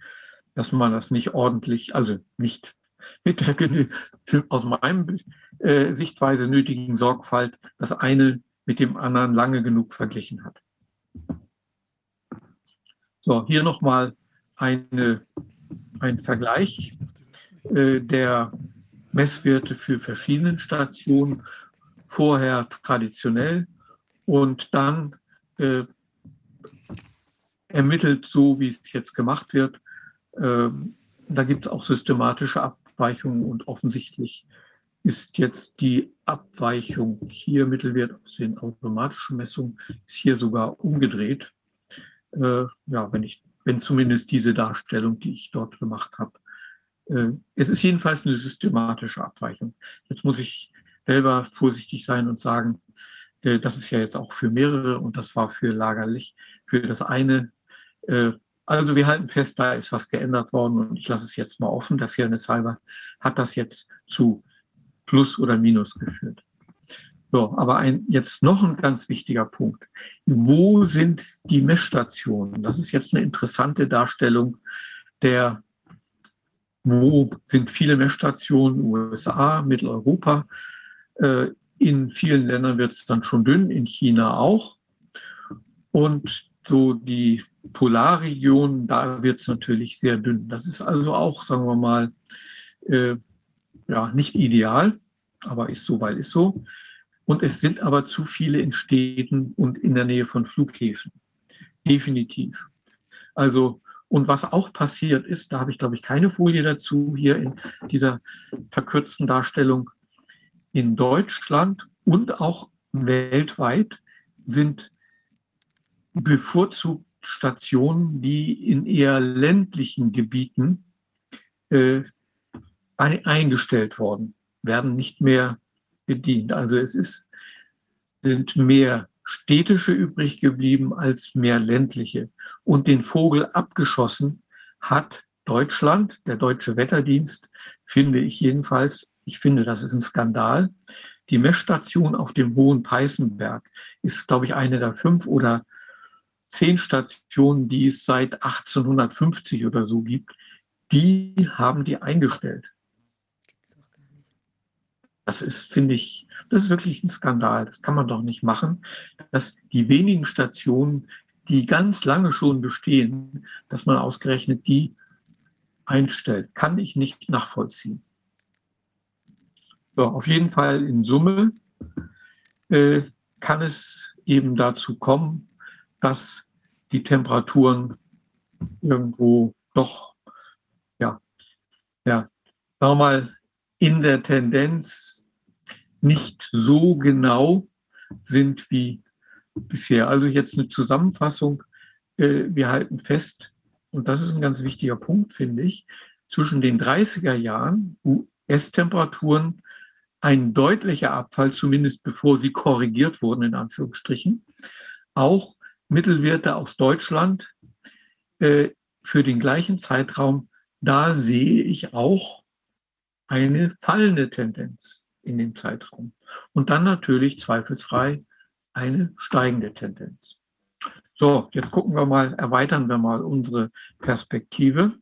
dass man das nicht ordentlich, also nicht mit der aus meinem äh, Sichtweise nötigen Sorgfalt das eine mit dem anderen lange genug verglichen hat. So, hier nochmal ein Vergleich äh, der Messwerte für verschiedene Stationen, vorher traditionell und dann äh, ermittelt, so wie es jetzt gemacht wird. Äh, da gibt es auch systematische Ab Abweichungen und offensichtlich ist jetzt die Abweichung hier Mittelwert aus den automatischen Messungen ist hier sogar umgedreht. Äh, ja, wenn ich, wenn zumindest diese Darstellung, die ich dort gemacht habe. Äh, es ist jedenfalls eine systematische Abweichung. Jetzt muss ich selber vorsichtig sein und sagen, äh, das ist ja jetzt auch für mehrere und das war für Lagerlich, für das eine. Also wir halten fest, da ist was geändert worden und ich lasse es jetzt mal offen, der Fairness halber hat das jetzt zu Plus oder Minus geführt. So, aber ein, jetzt noch ein ganz wichtiger Punkt. Wo sind die Messstationen? Das ist jetzt eine interessante Darstellung der, wo sind viele Messstationen, USA, Mitteleuropa. Äh, in vielen Ländern wird es dann schon dünn, in China auch. Und so die Polarregionen, da wird es natürlich sehr dünn. Das ist also auch, sagen wir mal, äh, ja, nicht ideal, aber ist so, weil ist so. Und es sind aber zu viele in Städten und in der Nähe von Flughäfen. Definitiv. Also, und was auch passiert ist, da habe ich, glaube ich, keine Folie dazu hier in dieser verkürzten Darstellung. In Deutschland und auch weltweit sind bevorzugt Stationen, die in eher ländlichen Gebieten äh, eingestellt worden, werden nicht mehr bedient. Also es ist, sind mehr städtische übrig geblieben als mehr ländliche. Und den Vogel abgeschossen hat Deutschland, der Deutsche Wetterdienst, finde ich jedenfalls, ich finde, das ist ein Skandal. Die Messstation auf dem Hohen Peißenberg ist, glaube ich, eine der fünf oder zehn Stationen, die es seit 1850 oder so gibt. Die haben die eingestellt. Das ist, finde ich, das ist wirklich ein Skandal. Das kann man doch nicht machen, dass die wenigen Stationen, die ganz lange schon bestehen, dass man ausgerechnet die einstellt. Kann ich nicht nachvollziehen. So, auf jeden Fall in Summe äh, kann es eben dazu kommen, dass die Temperaturen irgendwo doch, ja, ja, sagen wir mal, in der Tendenz nicht so genau sind wie bisher. Also jetzt eine Zusammenfassung. Äh, wir halten fest, und das ist ein ganz wichtiger Punkt, finde ich, zwischen den 30er Jahren US-Temperaturen ein deutlicher Abfall, zumindest bevor sie korrigiert wurden, in Anführungsstrichen. Auch Mittelwerte aus Deutschland äh, für den gleichen Zeitraum, da sehe ich auch eine fallende Tendenz in dem Zeitraum. Und dann natürlich zweifelsfrei eine steigende Tendenz. So, jetzt gucken wir mal, erweitern wir mal unsere Perspektive.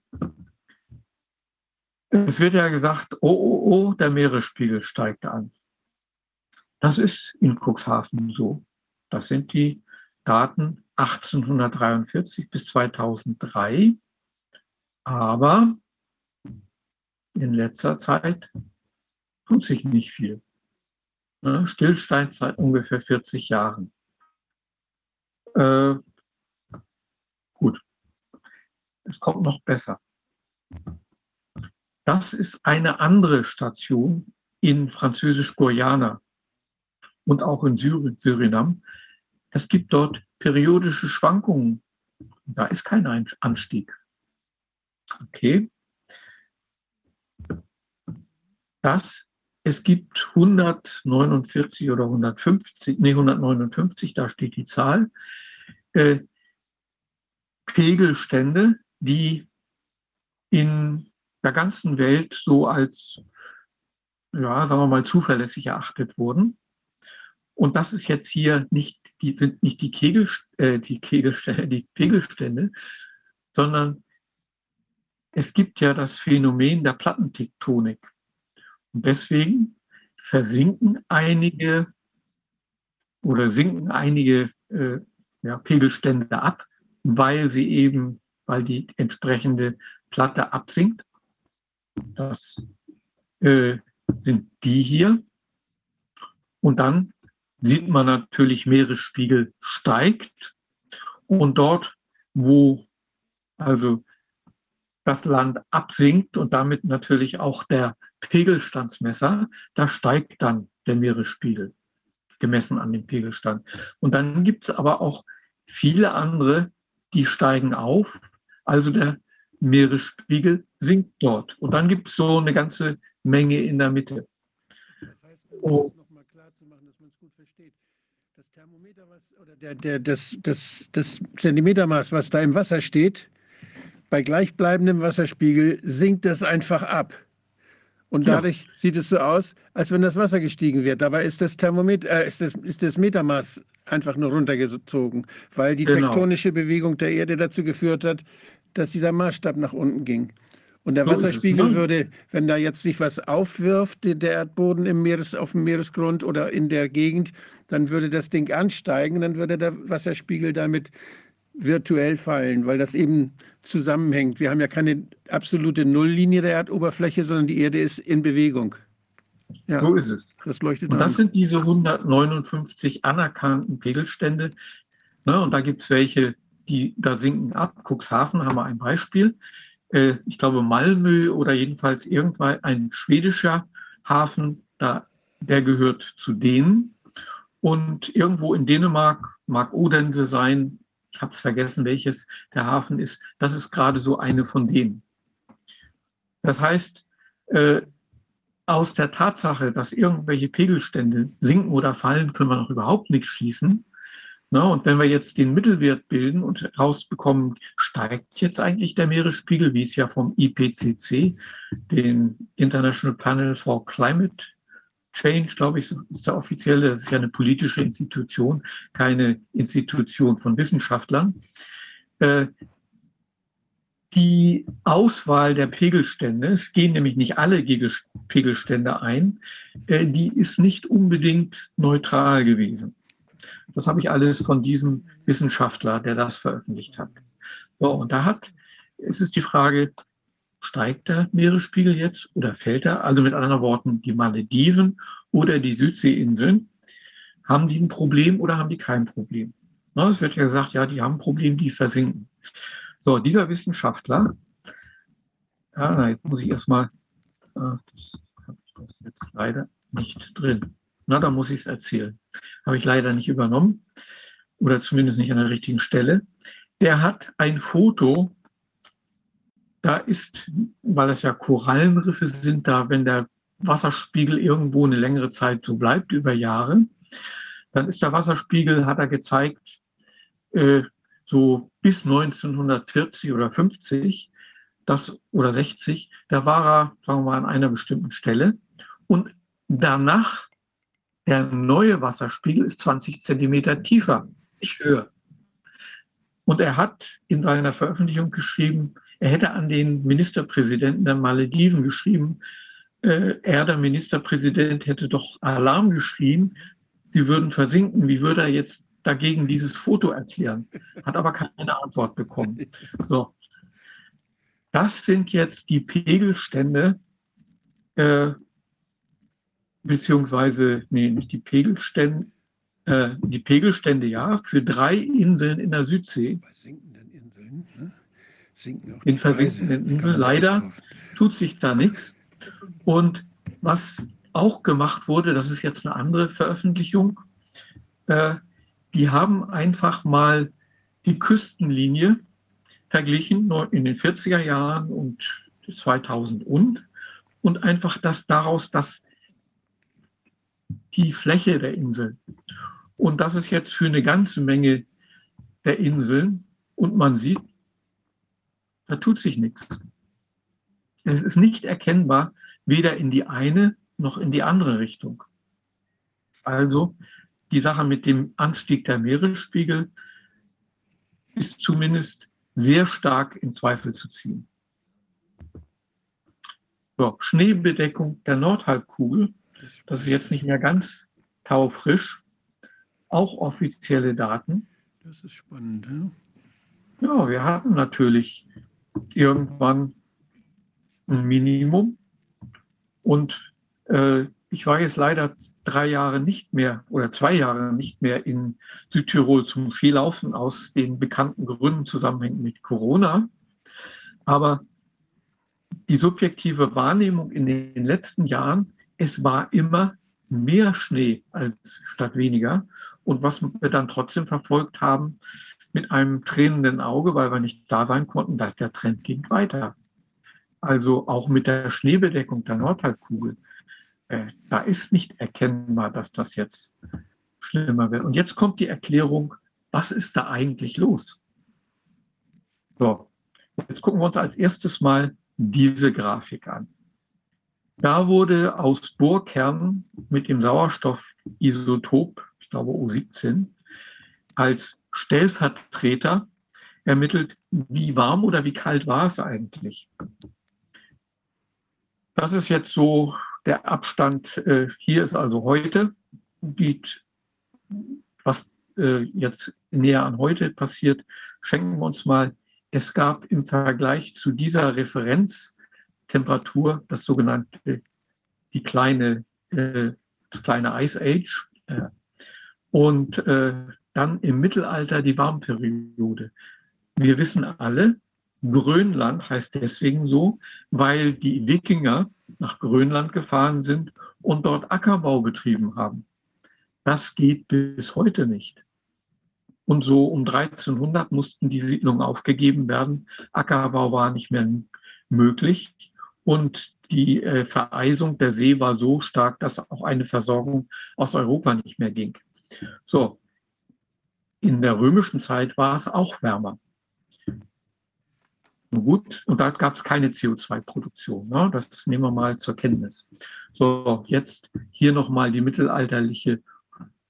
Es wird ja gesagt, oh, oh, oh, der Meeresspiegel steigt an. Das ist in Cuxhaven so. Das sind die Daten 1843 bis 2003. Aber in letzter Zeit tut sich nicht viel. Ne? Stillstand seit ungefähr 40 Jahren. Äh, gut, es kommt noch besser. Das ist eine andere Station in Französisch-Guyana und auch in Surinam. Es gibt dort periodische Schwankungen. Da ist kein Anstieg. Okay dass es gibt 149 oder 150, nee, 159, da steht die Zahl, äh, Pegelstände, die in der ganzen Welt so als, ja, sagen wir mal, zuverlässig erachtet wurden. Und das ist jetzt hier nicht, die sind nicht die, Kegel, äh, die, Kegelstände, die Pegelstände, sondern es gibt ja das Phänomen der Plattentektonik. Und deswegen versinken einige oder sinken einige äh, ja, Pegelstände ab, weil sie eben, weil die entsprechende Platte absinkt. Das äh, sind die hier. Und dann sieht man natürlich, Meeresspiegel steigt. Und dort, wo also das Land absinkt und damit natürlich auch der Pegelstandsmesser, da steigt dann der Meeresspiegel, gemessen an dem Pegelstand. Und dann gibt es aber auch viele andere, die steigen auf, also der Meeresspiegel sinkt dort. Und dann gibt es so eine ganze Menge in der Mitte. Oh. Das Thermometer, was, oder der, der, das, das, das Zentimetermaß, was da im Wasser steht, bei gleichbleibendem Wasserspiegel sinkt das einfach ab. Und dadurch ja. sieht es so aus, als wenn das Wasser gestiegen wird. Dabei ist das Thermometer, äh, ist, das, ist das Metermaß einfach nur runtergezogen, weil die genau. tektonische Bewegung der Erde dazu geführt hat, dass dieser Maßstab nach unten ging. Und der so Wasserspiegel ne? würde, wenn da jetzt sich was aufwirft, der Erdboden im Meeres, auf dem Meeresgrund oder in der Gegend, dann würde das Ding ansteigen, dann würde der Wasserspiegel damit virtuell fallen, weil das eben zusammenhängt. Wir haben ja keine absolute Nulllinie der Erdoberfläche, sondern die Erde ist in Bewegung. Ja, so ist es. Das leuchtet Und das an. sind diese 159 anerkannten Pegelstände. Ne, und da gibt es welche, die da sinken ab. Cuxhaven haben wir ein Beispiel. Äh, ich glaube Malmö oder jedenfalls irgendwann ein schwedischer Hafen, da, der gehört zu denen. Und irgendwo in Dänemark mag Odense sein, ich habe es vergessen, welches der Hafen ist, das ist gerade so eine von denen. Das heißt, äh, aus der Tatsache, dass irgendwelche Pegelstände sinken oder fallen, können wir noch überhaupt nichts schließen. Na, und wenn wir jetzt den Mittelwert bilden und herausbekommen, steigt jetzt eigentlich der Meeresspiegel, wie es ja vom IPCC, den International Panel for Climate Change, glaube ich, ist der offizielle, das ist ja eine politische Institution, keine Institution von Wissenschaftlern. Äh, die Auswahl der Pegelstände, es gehen nämlich nicht alle Pegelstände ein, äh, die ist nicht unbedingt neutral gewesen. Das habe ich alles von diesem Wissenschaftler, der das veröffentlicht hat. So, und da hat, es ist die Frage, steigt der Meeresspiegel jetzt oder fällt er? Also mit anderen Worten, die Malediven oder die Südseeinseln, haben die ein Problem oder haben die kein Problem? Na, es wird ja gesagt, ja, die haben ein Problem, die versinken. So, dieser Wissenschaftler, ah, jetzt muss ich erstmal, ah, das habe ich jetzt leider nicht drin. Na, da muss ich es erzählen. Habe ich leider nicht übernommen oder zumindest nicht an der richtigen Stelle. Der hat ein Foto da ist, weil es ja Korallenriffe sind, da wenn der Wasserspiegel irgendwo eine längere Zeit so bleibt, über Jahre, dann ist der Wasserspiegel, hat er gezeigt, äh, so bis 1940 oder 50 das, oder 60, da war er, sagen wir mal, an einer bestimmten Stelle. Und danach, der neue Wasserspiegel ist 20 Zentimeter tiefer, nicht höher. Und er hat in seiner Veröffentlichung geschrieben, er hätte an den Ministerpräsidenten der Malediven geschrieben, äh, er, der Ministerpräsident, hätte doch Alarm geschrien, sie würden versinken. Wie würde er jetzt dagegen dieses Foto erklären? Hat aber keine Antwort bekommen. So. Das sind jetzt die Pegelstände, äh, beziehungsweise, nee, nicht die Pegelstände, äh, die Pegelstände ja, für drei Inseln in der Südsee. Bei sinkenden Inseln, ne? in versinkenden Inseln. Leider tut sich da nichts. Und was auch gemacht wurde, das ist jetzt eine andere Veröffentlichung, äh, die haben einfach mal die Küstenlinie verglichen in den 40er Jahren und 2000 und und einfach das daraus, dass die Fläche der Insel und das ist jetzt für eine ganze Menge der Inseln und man sieht, da tut sich nichts. Es ist nicht erkennbar, weder in die eine noch in die andere Richtung. Also die Sache mit dem Anstieg der Meeresspiegel ist zumindest sehr stark in Zweifel zu ziehen. So, Schneebedeckung der Nordhalbkugel, das ist jetzt nicht mehr ganz taufrisch, auch offizielle Daten. Das ist spannend. Ja, ja wir haben natürlich irgendwann ein Minimum. Und äh, ich war jetzt leider drei Jahre nicht mehr oder zwei Jahre nicht mehr in Südtirol zum Skilaufen aus den bekannten Gründen zusammenhängend mit Corona. Aber die subjektive Wahrnehmung in den letzten Jahren, es war immer mehr Schnee als statt weniger. Und was wir dann trotzdem verfolgt haben, mit einem tränenden Auge, weil wir nicht da sein konnten, dass der Trend ging weiter. Also auch mit der Schneebedeckung der Nordhalbkugel. Äh, da ist nicht erkennbar, dass das jetzt schlimmer wird. Und jetzt kommt die Erklärung, was ist da eigentlich los? So, jetzt gucken wir uns als erstes mal diese Grafik an. Da wurde aus Bohrkernen mit dem Sauerstoffisotop, ich glaube O17, als Stellvertreter ermittelt, wie warm oder wie kalt war es eigentlich. Das ist jetzt so der Abstand. Äh, hier ist also heute, die, was äh, jetzt näher an heute passiert, schenken wir uns mal. Es gab im Vergleich zu dieser Referenztemperatur das sogenannte, die kleine, äh, das kleine Ice Age. Äh, und äh, dann im Mittelalter die Warmperiode. Wir wissen alle, Grönland heißt deswegen so, weil die Wikinger nach Grönland gefahren sind und dort Ackerbau betrieben haben. Das geht bis heute nicht. Und so um 1300 mussten die Siedlungen aufgegeben werden. Ackerbau war nicht mehr möglich. Und die äh, Vereisung der See war so stark, dass auch eine Versorgung aus Europa nicht mehr ging. So, in der römischen Zeit war es auch wärmer. Gut, und da gab es keine CO2-Produktion. Ne? Das nehmen wir mal zur Kenntnis. So, jetzt hier nochmal die mittelalterliche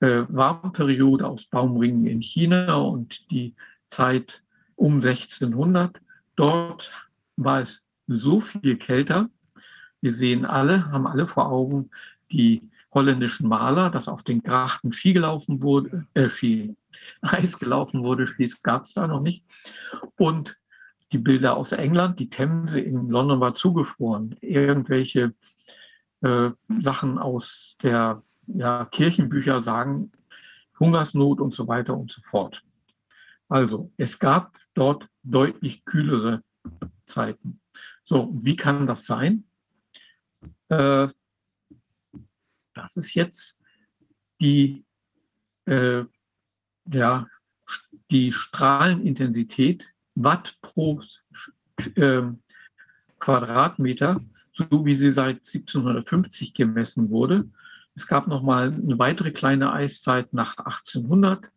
äh, Warmperiode aus Baumringen in China und die Zeit um 1600. Dort war es so viel kälter. Wir sehen alle, haben alle vor Augen die holländischen Maler, dass auf den Grachten Ski gelaufen wurde, äh, Ski, Eis gelaufen wurde, Skis gab es da noch nicht. Und die Bilder aus England, die Themse in London war zugefroren. Irgendwelche äh, Sachen aus der ja, Kirchenbücher sagen Hungersnot und so weiter und so fort. Also es gab dort deutlich kühlere Zeiten. So, wie kann das sein? Äh, das ist jetzt die äh, ja, die Strahlenintensität Watt pro äh, Quadratmeter, so wie sie seit 1750 gemessen wurde. Es gab noch mal eine weitere kleine Eiszeit nach 1800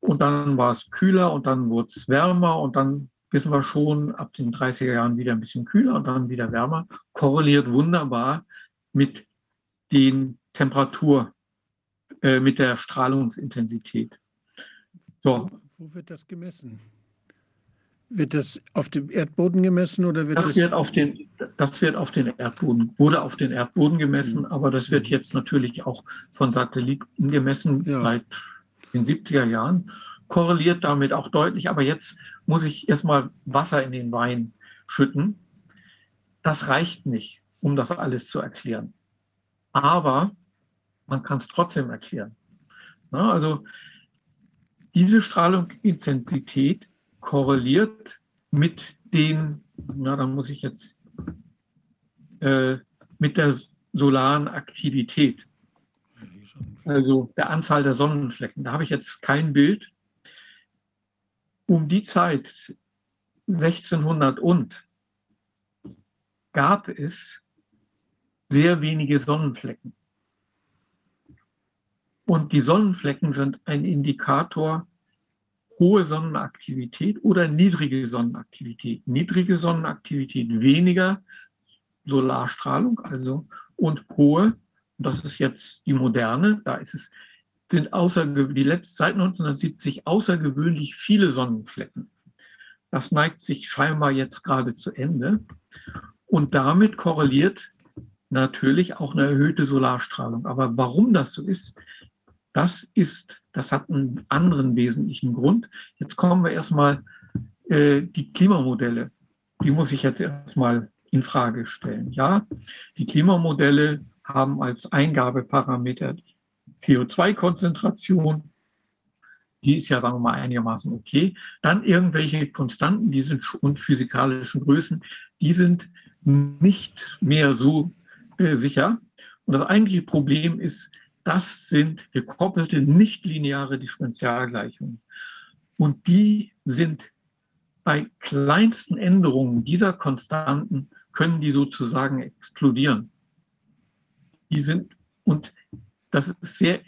und dann war es kühler und dann wurde es wärmer und dann wissen wir schon ab den 30er Jahren wieder ein bisschen kühler und dann wieder wärmer. Korreliert wunderbar mit den Temperatur, äh, mit der Strahlungsintensität. So. Wo wird das gemessen? Wird das auf dem Erdboden gemessen oder wird das, das wird auf den das wird auf den Erdboden wurde auf den Erdboden gemessen, mhm. aber das wird jetzt natürlich auch von Satelliten gemessen ja. seit den 70er Jahren korreliert damit auch deutlich. Aber jetzt muss ich erstmal Wasser in den Wein schütten. Das reicht nicht, um das alles zu erklären. Aber man kann es trotzdem erklären. Na, also diese Strahlungsintensität korreliert mit den, na, da muss ich jetzt, äh, mit der solaren Aktivität, also der Anzahl der Sonnenflecken. Da habe ich jetzt kein Bild. Um die Zeit 1600 und gab es sehr wenige Sonnenflecken. Und die Sonnenflecken sind ein Indikator hohe Sonnenaktivität oder niedrige Sonnenaktivität. Niedrige Sonnenaktivität weniger Solarstrahlung, also und hohe, das ist jetzt die moderne, da ist es, sind die letzte seit 1970 außergewöhnlich viele Sonnenflecken. Das neigt sich scheinbar jetzt gerade zu Ende. Und damit korreliert natürlich auch eine erhöhte Solarstrahlung. Aber warum das so ist, das ist, das hat einen anderen wesentlichen Grund. Jetzt kommen wir erstmal äh, die Klimamodelle. Die muss ich jetzt erstmal in Frage stellen. Ja, die Klimamodelle haben als Eingabeparameter CO2-Konzentration. Die ist ja, sagen wir mal, einigermaßen okay. Dann irgendwelche Konstanten, die sind und physikalischen Größen, die sind nicht mehr so äh, sicher. Und das eigentliche Problem ist, das sind gekoppelte nichtlineare Differentialgleichungen. Und die sind bei kleinsten Änderungen dieser Konstanten können die sozusagen explodieren. Die sind, und das ist sehr,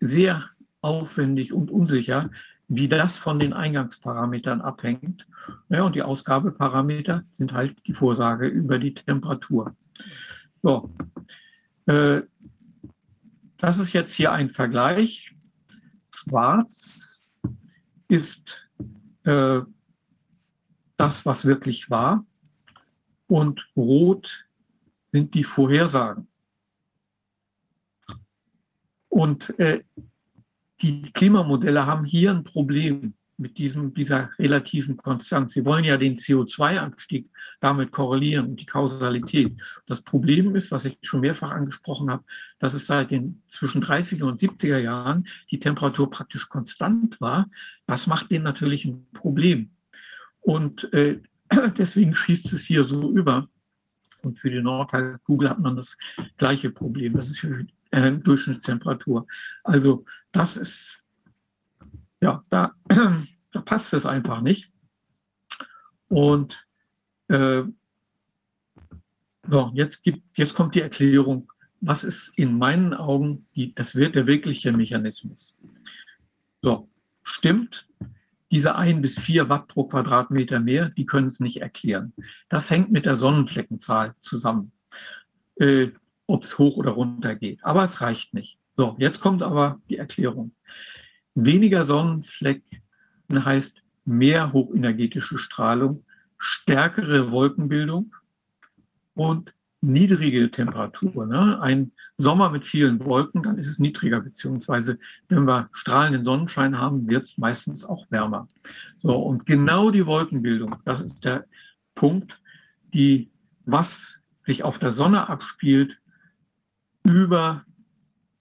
sehr aufwendig und unsicher, wie das von den Eingangsparametern abhängt. Ja, und die Ausgabeparameter sind halt die Vorsage über die Temperatur. So, äh, das ist jetzt hier ein Vergleich. Schwarz ist äh, das, was wirklich war. Und rot sind die Vorhersagen. Und äh, die Klimamodelle haben hier ein Problem mit diesem, dieser relativen Konstanz. Sie wollen ja den CO2-Anstieg damit korrelieren und die Kausalität. Das Problem ist, was ich schon mehrfach angesprochen habe, dass es seit den zwischen 30er und 70er Jahren die Temperatur praktisch konstant war. Das macht denen natürlich ein Problem. Und äh, deswegen schießt es hier so über. Und für die Nordhalbkugel hat man das gleiche Problem. Das ist für äh, Durchschnittstemperatur. Also das ist, ja, da, da passt es einfach nicht. Und äh, so, jetzt, gibt, jetzt kommt die Erklärung, was ist in meinen Augen die, das wird der wirkliche Mechanismus. So, stimmt, diese ein bis vier Watt pro Quadratmeter mehr, die können es nicht erklären. Das hängt mit der Sonnenfleckenzahl zusammen, äh, ob es hoch oder runter geht. Aber es reicht nicht. So, jetzt kommt aber die Erklärung. Weniger Sonnenflecken heißt mehr hochenergetische Strahlung, stärkere Wolkenbildung und niedrige Temperatur. Ne? Ein Sommer mit vielen Wolken, dann ist es niedriger, beziehungsweise wenn wir strahlenden Sonnenschein haben, wird es meistens auch wärmer. So, und genau die Wolkenbildung, das ist der Punkt, die, was sich auf der Sonne abspielt, über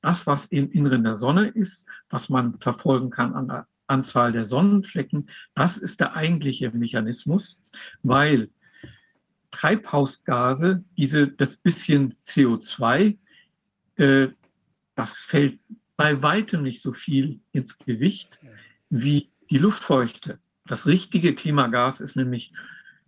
das, was im Inneren der Sonne ist, was man verfolgen kann an der Anzahl der Sonnenflecken, das ist der eigentliche Mechanismus, weil Treibhausgase, diese, das bisschen CO2, äh, das fällt bei weitem nicht so viel ins Gewicht wie die Luftfeuchte. Das richtige Klimagas ist nämlich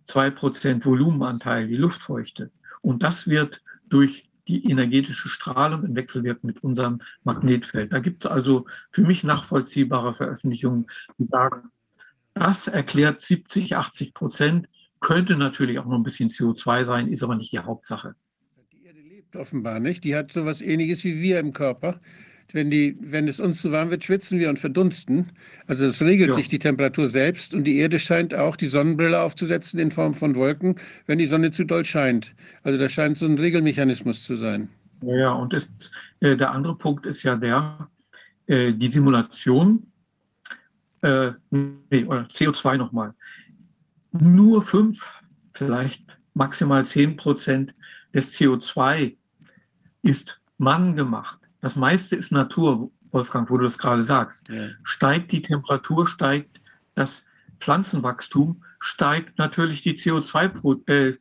2% Volumenanteil, die Luftfeuchte. Und das wird durch die energetische Strahlung in Wechselwirkung mit unserem Magnetfeld. Da gibt es also für mich nachvollziehbare Veröffentlichungen, die sagen, das erklärt 70, 80 Prozent könnte natürlich auch noch ein bisschen CO2 sein, ist aber nicht die Hauptsache. Die Erde lebt offenbar nicht. Die hat so etwas Ähnliches wie wir im Körper. Wenn, die, wenn es uns zu warm wird, schwitzen wir und verdunsten. Also es regelt ja. sich die Temperatur selbst und die Erde scheint auch die Sonnenbrille aufzusetzen in Form von Wolken, wenn die Sonne zu doll scheint. Also das scheint so ein Regelmechanismus zu sein. Ja, und ist, äh, der andere Punkt ist ja der, äh, die Simulation, äh, nee, oder CO2 nochmal nur fünf, vielleicht maximal zehn Prozent des CO2 ist manngemacht. Das meiste ist Natur, Wolfgang, wo du das gerade sagst. Ja. Steigt die Temperatur, steigt das Pflanzenwachstum, steigt natürlich die CO2, äh,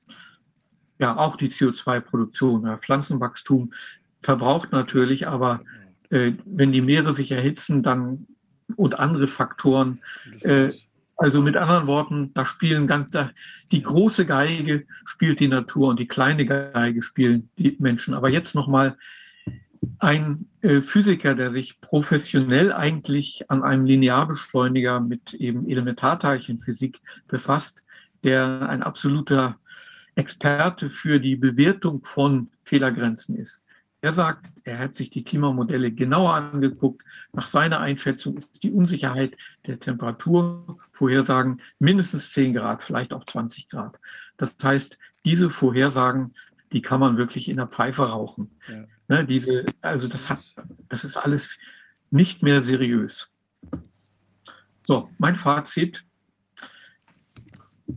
ja auch die CO2-Produktion. Ja, Pflanzenwachstum verbraucht natürlich, aber äh, wenn die Meere sich erhitzen, dann und andere Faktoren, äh, also mit anderen Worten, da spielen ganz, die große Geige spielt die Natur und die kleine Geige spielen die Menschen. Aber jetzt nochmal ein äh, Physiker, der sich professionell eigentlich an einem Linearbeschleuniger mit eben Elementarteilchenphysik befasst, der ein absoluter Experte für die Bewertung von Fehlergrenzen ist. Er sagt, er hat sich die Klimamodelle genauer angeguckt. Nach seiner Einschätzung ist die Unsicherheit der Temperaturvorhersagen mindestens 10 Grad, vielleicht auch 20 Grad. Das heißt, diese Vorhersagen, die kann man wirklich in der Pfeife rauchen. Ja. Ne, diese, also das, hat, das ist alles nicht mehr seriös. So, mein Fazit.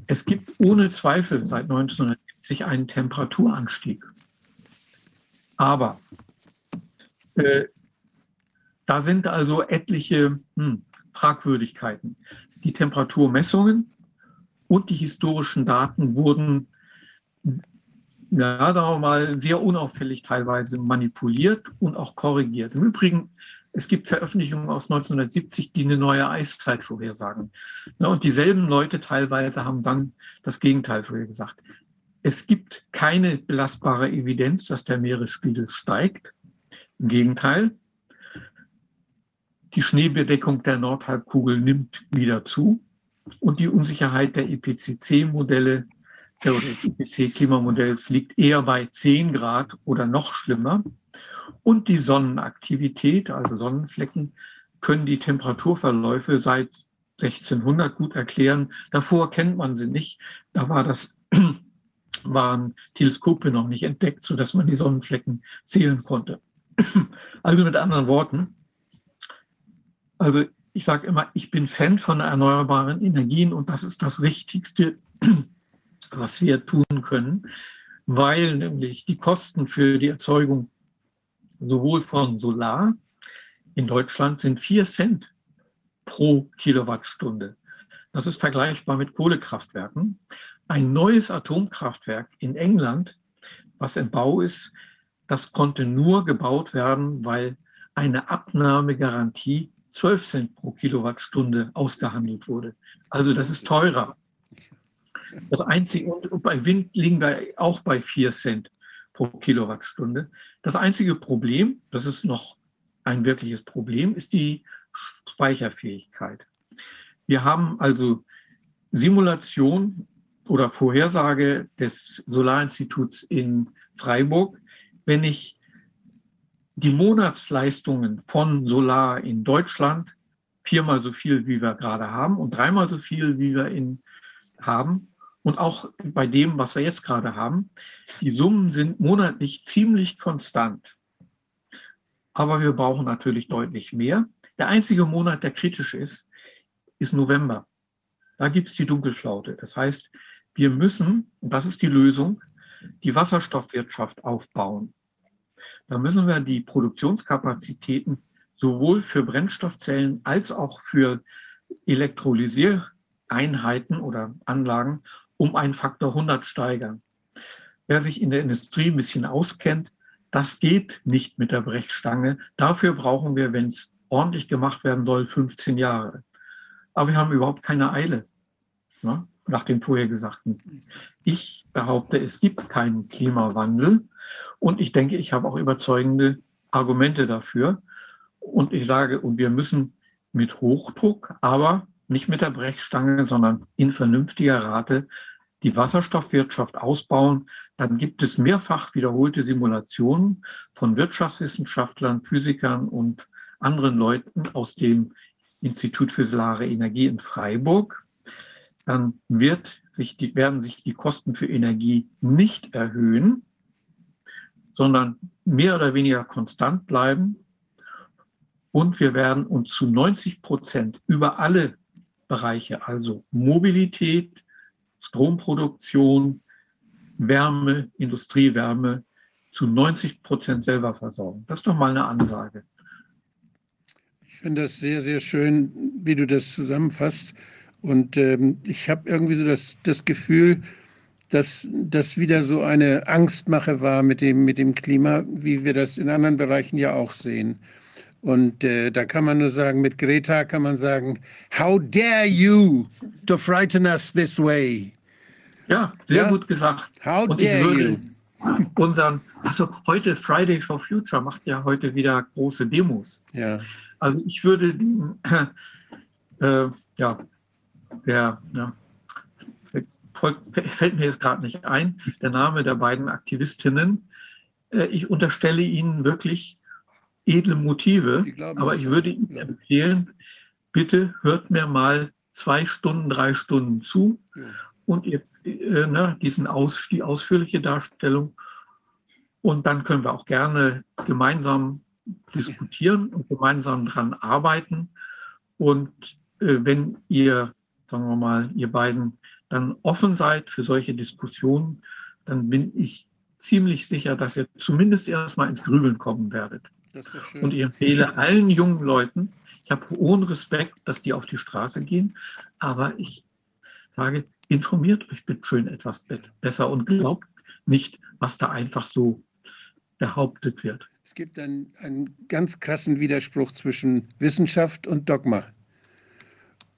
Es gibt ohne Zweifel seit 1970 einen Temperaturanstieg. Aber äh, da sind also etliche hm, Fragwürdigkeiten. Die Temperaturmessungen und die historischen Daten wurden ja, sagen wir mal, sehr unauffällig teilweise manipuliert und auch korrigiert. Im Übrigen, es gibt Veröffentlichungen aus 1970, die eine neue Eiszeit vorhersagen. Und dieselben Leute teilweise haben dann das Gegenteil vorhergesagt. Es gibt keine belastbare Evidenz, dass der Meeresspiegel steigt. Im Gegenteil, die Schneebedeckung der Nordhalbkugel nimmt wieder zu und die Unsicherheit der IPCC-Modelle oder des IPC-Klimamodells liegt eher bei 10 Grad oder noch schlimmer. Und die Sonnenaktivität, also Sonnenflecken, können die Temperaturverläufe seit 1600 gut erklären. Davor kennt man sie nicht. Da war das, waren Teleskope noch nicht entdeckt, sodass man die Sonnenflecken zählen konnte. Also mit anderen Worten, also ich sage immer, ich bin Fan von erneuerbaren Energien und das ist das Wichtigste, was wir tun können, weil nämlich die Kosten für die Erzeugung sowohl von Solar in Deutschland sind 4 Cent pro Kilowattstunde. Das ist vergleichbar mit Kohlekraftwerken. Ein neues Atomkraftwerk in England, was im Bau ist, das konnte nur gebaut werden, weil eine Abnahmegarantie 12 Cent pro Kilowattstunde ausgehandelt wurde. Also das ist teurer. Das einzige, und bei Wind liegen wir auch bei 4 Cent pro Kilowattstunde. Das einzige Problem, das ist noch ein wirkliches Problem, ist die Speicherfähigkeit. Wir haben also Simulation oder Vorhersage des Solarinstituts in Freiburg. Wenn ich die Monatsleistungen von Solar in Deutschland viermal so viel, wie wir gerade haben und dreimal so viel, wie wir in haben, und auch bei dem, was wir jetzt gerade haben, die Summen sind monatlich ziemlich konstant. Aber wir brauchen natürlich deutlich mehr. Der einzige Monat, der kritisch ist, ist November. Da gibt es die Dunkelflaute. Das heißt, wir müssen, und das ist die Lösung, die Wasserstoffwirtschaft aufbauen. Da müssen wir die Produktionskapazitäten sowohl für Brennstoffzellen als auch für Elektrolysiereinheiten oder Anlagen um einen Faktor 100 steigern. Wer sich in der Industrie ein bisschen auskennt, das geht nicht mit der Brechstange. Dafür brauchen wir, wenn es ordentlich gemacht werden soll, 15 Jahre. Aber wir haben überhaupt keine Eile, ne, nach dem vorhergesagten. Ich behaupte, es gibt keinen Klimawandel und ich denke, ich habe auch überzeugende Argumente dafür. Und ich sage, und wir müssen mit Hochdruck, aber nicht mit der Brechstange, sondern in vernünftiger Rate die Wasserstoffwirtschaft ausbauen, dann gibt es mehrfach wiederholte Simulationen von Wirtschaftswissenschaftlern, Physikern und anderen Leuten aus dem Institut für Solare Energie in Freiburg. Dann wird sich die, werden sich die Kosten für Energie nicht erhöhen, sondern mehr oder weniger konstant bleiben. Und wir werden uns zu 90 Prozent über alle Bereiche, also Mobilität, Stromproduktion, Wärme, Industriewärme zu 90 Prozent selber versorgen. Das ist doch mal eine Ansage. Ich finde das sehr, sehr schön, wie du das zusammenfasst. Und ähm, ich habe irgendwie so das, das Gefühl, dass das wieder so eine Angstmache war mit dem, mit dem Klima, wie wir das in anderen Bereichen ja auch sehen. Und äh, da kann man nur sagen, mit Greta kann man sagen, how dare you to frighten us this way? Ja, sehr ja? gut gesagt. How Und dare you? Unseren, also heute Friday for Future macht ja heute wieder große Demos. Ja. Also ich würde den, äh, ja, der, ja, fällt mir jetzt gerade nicht ein, der Name der beiden Aktivistinnen. Äh, ich unterstelle ihnen wirklich edle Motive, aber ich würde Ihnen empfehlen, bitte hört mir mal zwei Stunden, drei Stunden zu und ihr, äh, ne, diesen Aus, die ausführliche Darstellung. Und dann können wir auch gerne gemeinsam diskutieren und gemeinsam daran arbeiten. Und äh, wenn ihr, sagen wir mal, ihr beiden dann offen seid für solche Diskussionen, dann bin ich ziemlich sicher, dass ihr zumindest erstmal ins Grübeln kommen werdet. Und ich empfehle allen jungen Leuten, ich habe hohen Respekt, dass die auf die Straße gehen, aber ich sage, informiert euch bitte schön etwas besser und glaubt nicht, was da einfach so behauptet wird. Es gibt einen, einen ganz krassen Widerspruch zwischen Wissenschaft und Dogma.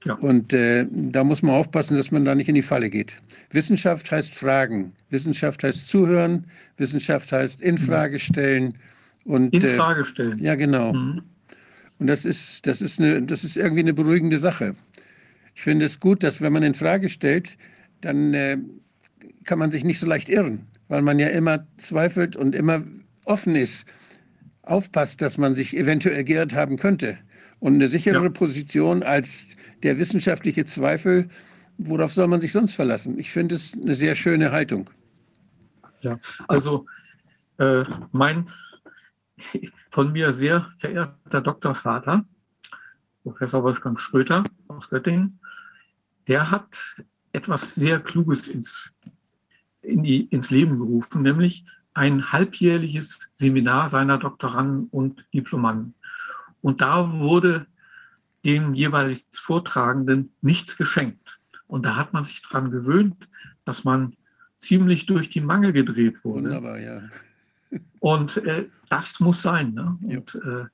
Ja. Und äh, da muss man aufpassen, dass man da nicht in die Falle geht. Wissenschaft heißt Fragen, Wissenschaft heißt Zuhören, Wissenschaft heißt Infrage stellen. Und, in äh, Frage stellen. Äh, ja, genau. Mhm. Und das ist, das, ist eine, das ist irgendwie eine beruhigende Sache. Ich finde es gut, dass wenn man in Frage stellt, dann äh, kann man sich nicht so leicht irren, weil man ja immer zweifelt und immer offen ist, aufpasst, dass man sich eventuell geirrt haben könnte. Und eine sicherere ja. Position als der wissenschaftliche Zweifel, worauf soll man sich sonst verlassen? Ich finde es eine sehr schöne Haltung. Ja, also äh, mein von mir sehr verehrter Doktorvater, Professor Wolfgang Schröter aus Göttingen, der hat etwas sehr Kluges ins, in die, ins Leben gerufen, nämlich ein halbjährliches Seminar seiner Doktoranden und Diplomanden. Und da wurde dem jeweils Vortragenden nichts geschenkt. Und da hat man sich daran gewöhnt, dass man ziemlich durch die Mangel gedreht wurde. Wunderbar, ja. Und äh, das muss sein. Ne? Und, äh,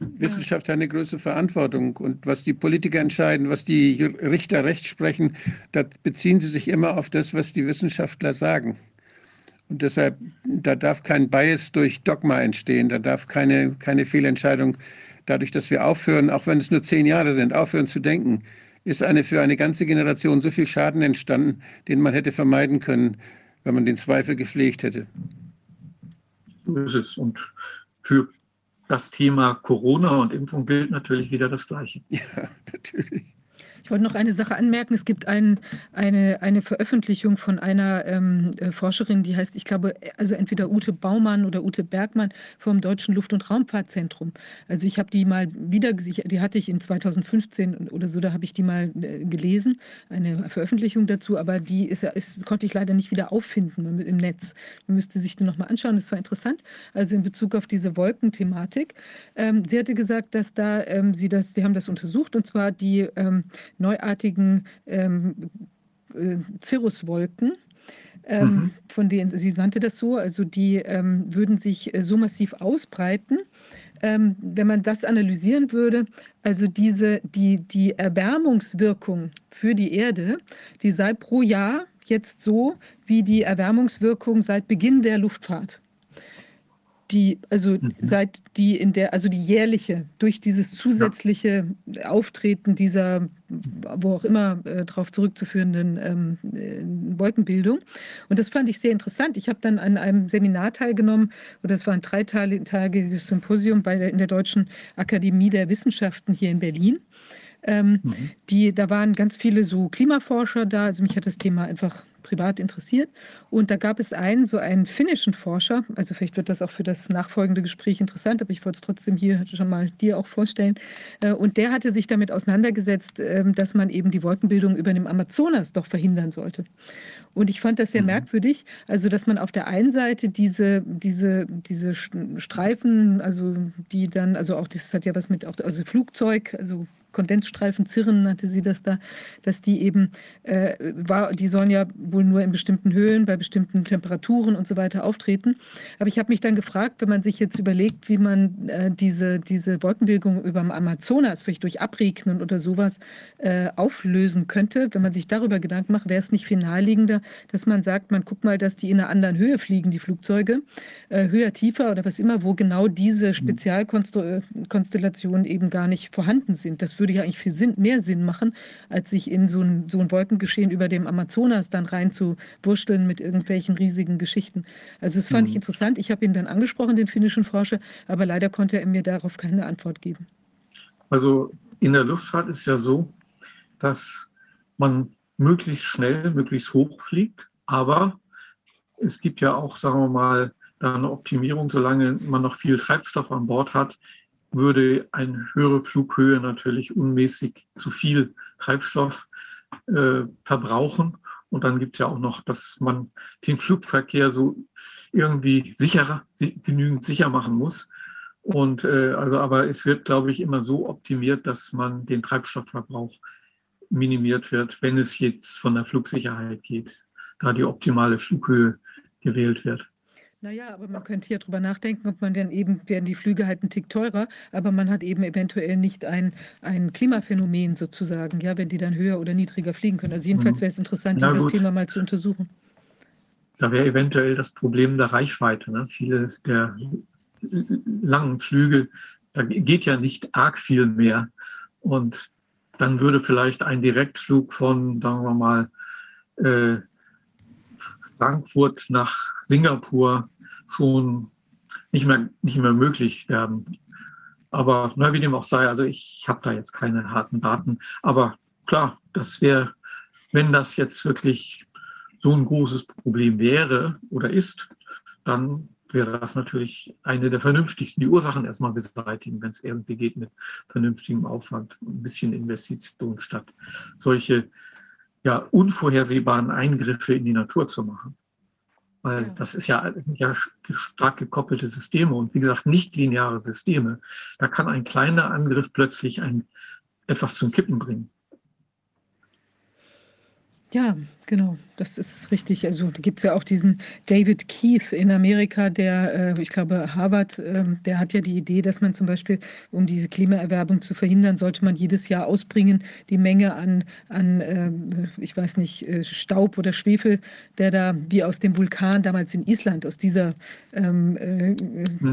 Wissenschaft hat eine große Verantwortung. Und was die Politiker entscheiden, was die Richter recht sprechen, da beziehen sie sich immer auf das, was die Wissenschaftler sagen. Und deshalb, da darf kein Bias durch Dogma entstehen, da darf keine, keine Fehlentscheidung, dadurch, dass wir aufhören, auch wenn es nur zehn Jahre sind, aufhören zu denken, ist eine für eine ganze Generation so viel Schaden entstanden, den man hätte vermeiden können, wenn man den Zweifel gepflegt hätte. So ist es. Und für das Thema Corona und Impfung gilt natürlich wieder das Gleiche. Ja, natürlich. Ich wollte noch eine Sache anmerken. Es gibt ein, eine, eine Veröffentlichung von einer ähm, äh, Forscherin, die heißt, ich glaube, also entweder Ute Baumann oder Ute Bergmann vom Deutschen Luft- und Raumfahrtzentrum. Also ich habe die mal wieder, die hatte ich in 2015 oder so, da habe ich die mal äh, gelesen, eine Veröffentlichung dazu, aber die ist, ist, konnte ich leider nicht wieder auffinden im Netz. Man müsste sich die nochmal anschauen, das war interessant. Also in Bezug auf diese Wolkenthematik. Ähm, sie hatte gesagt, dass da ähm, sie das, sie haben das untersucht und zwar die ähm, neuartigen ähm, äh, Cirruswolken. Ähm, mhm. von denen, sie nannte das so, also die ähm, würden sich äh, so massiv ausbreiten, ähm, wenn man das analysieren würde, also diese, die, die Erwärmungswirkung für die Erde, die sei pro Jahr jetzt so wie die Erwärmungswirkung seit Beginn der Luftfahrt die, also mhm. seit die in der, also die jährliche, durch dieses zusätzliche Auftreten dieser, wo auch immer äh, darauf zurückzuführenden ähm, äh, Wolkenbildung. Und das fand ich sehr interessant. Ich habe dann an einem Seminar teilgenommen, oder es war ein dreiteiliges Symposium bei der, in der Deutschen Akademie der Wissenschaften hier in Berlin. Ähm, mhm. die, da waren ganz viele so Klimaforscher da. Also mich hat das Thema einfach privat interessiert. Und da gab es einen, so einen finnischen Forscher, also vielleicht wird das auch für das nachfolgende Gespräch interessant, aber ich wollte es trotzdem hier schon mal dir auch vorstellen. Äh, und der hatte sich damit auseinandergesetzt, ähm, dass man eben die Wolkenbildung über dem Amazonas doch verhindern sollte. Und ich fand das sehr mhm. merkwürdig, also dass man auf der einen Seite diese, diese, diese Streifen, also die dann, also auch das hat ja was mit, also Flugzeug, also Kondensstreifen, Zirren nannte sie das da, dass die eben, äh, war, die sollen ja wohl nur in bestimmten Höhen, bei bestimmten Temperaturen und so weiter auftreten. Aber ich habe mich dann gefragt, wenn man sich jetzt überlegt, wie man äh, diese, diese Wolkenbildung über dem Amazonas, vielleicht durch Abregnen oder sowas, äh, auflösen könnte, wenn man sich darüber Gedanken macht, wäre es nicht viel naheliegender, dass man sagt, man guckt mal, dass die in einer anderen Höhe fliegen, die Flugzeuge, äh, höher, tiefer oder was immer, wo genau diese mhm. Spezialkonstellationen eben gar nicht vorhanden sind. Das würde ja eigentlich viel Sinn, mehr Sinn machen, als sich in so ein, so ein Wolkengeschehen über dem Amazonas dann rein zu wursteln mit irgendwelchen riesigen Geschichten. Also das fand mhm. ich interessant. Ich habe ihn dann angesprochen, den finnischen Forscher, aber leider konnte er mir darauf keine Antwort geben. Also in der Luftfahrt ist ja so, dass man möglichst schnell, möglichst hoch fliegt, aber es gibt ja auch, sagen wir mal, da eine Optimierung, solange man noch viel Treibstoff an Bord hat, würde eine höhere Flughöhe natürlich unmäßig zu viel Treibstoff äh, verbrauchen. Und dann gibt es ja auch noch, dass man den Flugverkehr so irgendwie sicherer, genügend sicher machen muss. Und äh, also, aber es wird, glaube ich, immer so optimiert, dass man den Treibstoffverbrauch minimiert wird, wenn es jetzt von der Flugsicherheit geht. da die optimale Flughöhe gewählt wird. Naja, aber man könnte ja drüber nachdenken, ob man dann eben, werden die Flüge halt einen Tick teurer, aber man hat eben eventuell nicht ein, ein Klimaphänomen sozusagen, ja, wenn die dann höher oder niedriger fliegen können. Also jedenfalls Mhm. wäre es interessant, Na dieses gut. Thema mal zu untersuchen. Da wäre eventuell das Problem der Reichweite. Ne? Viele der langen Flüge, da geht ja nicht arg viel mehr. Und dann würde vielleicht ein Direktflug von, sagen wir mal, äh, Frankfurt nach Singapur schon nicht mehr, nicht mehr möglich werden. Aber na, wie dem auch sei, also ich habe da jetzt keine harten Daten. Aber klar, das wäre, wenn das jetzt wirklich so ein großes Problem wäre oder ist, dann wäre das natürlich eine der vernünftigsten. Die Ursachen erstmal beseitigen, wenn es irgendwie geht mit vernünftigem Aufwand und ein bisschen Investition statt solche ja, unvorhersehbaren Eingriffe in die Natur zu machen. Weil Ja. das ist ja, sind ja stark gekoppelte Systeme und wie gesagt nicht lineare Systeme. Da kann ein kleiner Angriff plötzlich ein, etwas zum Kippen bringen. Ja, genau, das ist richtig. Also da gibt es ja auch diesen David Keith in Amerika, der, äh, ich glaube, Harvard, ähm, der hat ja die Idee, dass man zum Beispiel, um diese Klimaerwärmung zu verhindern, sollte man jedes Jahr ausbringen, die Menge an, an ähm, ich weiß nicht, äh, Staub oder Schwefel, der da wie aus dem Vulkan damals in Island, aus dieser, ähm, äh,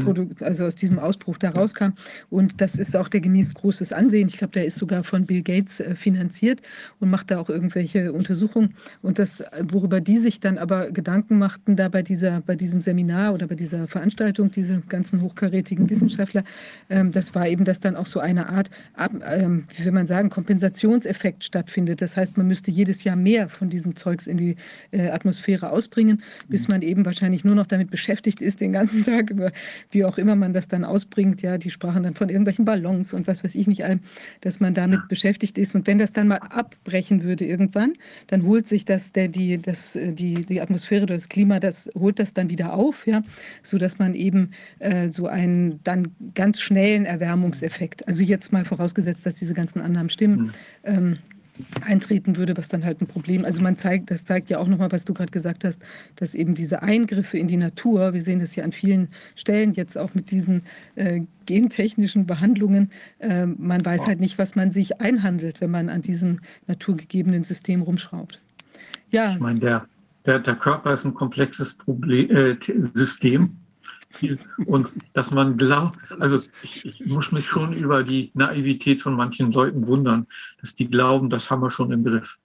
Produ- also aus diesem Ausbruch da rauskam. Und das ist auch, der genießt großes Ansehen. Ich glaube, der ist sogar von Bill Gates äh, finanziert und macht da auch irgendwelche Untersuchungen. Und das, worüber die sich dann aber Gedanken machten, da bei, dieser, bei diesem Seminar oder bei dieser Veranstaltung, diese ganzen hochkarätigen Wissenschaftler, ähm, das war eben, dass dann auch so eine Art, ähm, wie will man sagen, Kompensationseffekt stattfindet. Das heißt, man müsste jedes Jahr mehr von diesem Zeugs in die äh, Atmosphäre ausbringen, bis man eben wahrscheinlich nur noch damit beschäftigt ist, den ganzen Tag, über, wie auch immer man das dann ausbringt. Ja, die sprachen dann von irgendwelchen Ballons und was weiß ich nicht allem, dass man damit beschäftigt ist. Und wenn das dann mal abbrechen würde irgendwann, dann holt sich das, der, die, das, äh, die, die Atmosphäre oder das Klima, das holt das dann wieder auf, ja, sodass man eben äh, so einen dann ganz schnellen Erwärmungseffekt, also jetzt mal vorausgesetzt, dass diese ganzen Annahmen stimmen, Mhm. ähm, eintreten würde, was dann halt ein Problem. Also man zeigt, das zeigt ja auch nochmal, was du gerade gesagt hast, dass eben diese Eingriffe in die Natur, wir sehen das ja an vielen Stellen jetzt auch mit diesen äh, gentechnischen Behandlungen, äh, man weiß halt nicht, was man sich einhandelt, wenn man an diesem naturgegebenen System rumschraubt. Ja, Ich meine, der, der, der Körper ist ein komplexes Problem, äh, System. Viel- Und dass man glaubt, also ich, ich muss mich schon über die Naivität von manchen Leuten wundern, dass die glauben, das haben wir schon im Griff.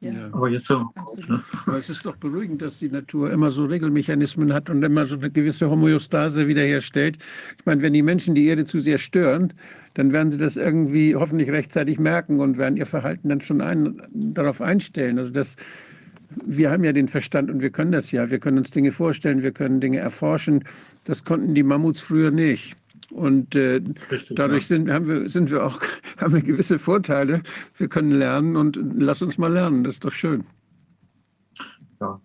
ja. Aber jetzt hören wir auf. Ne? Aber es ist doch beruhigend, dass die Natur immer so Regelmechanismen hat und immer so eine gewisse Homöostase wiederherstellt. Ich meine, wenn die Menschen die Erde zu sehr stören, dann werden sie das irgendwie hoffentlich rechtzeitig merken und werden ihr Verhalten dann schon ein, darauf einstellen. Also das, wir haben ja den Verstand und wir können das ja. Wir können uns Dinge vorstellen, wir können Dinge erforschen. Das konnten die Mammuts früher nicht. Und äh, Richtig, dadurch sind, haben, wir, sind wir auch, haben wir gewisse Vorteile. Wir können lernen und lass uns mal lernen. Das ist doch schön. Ja.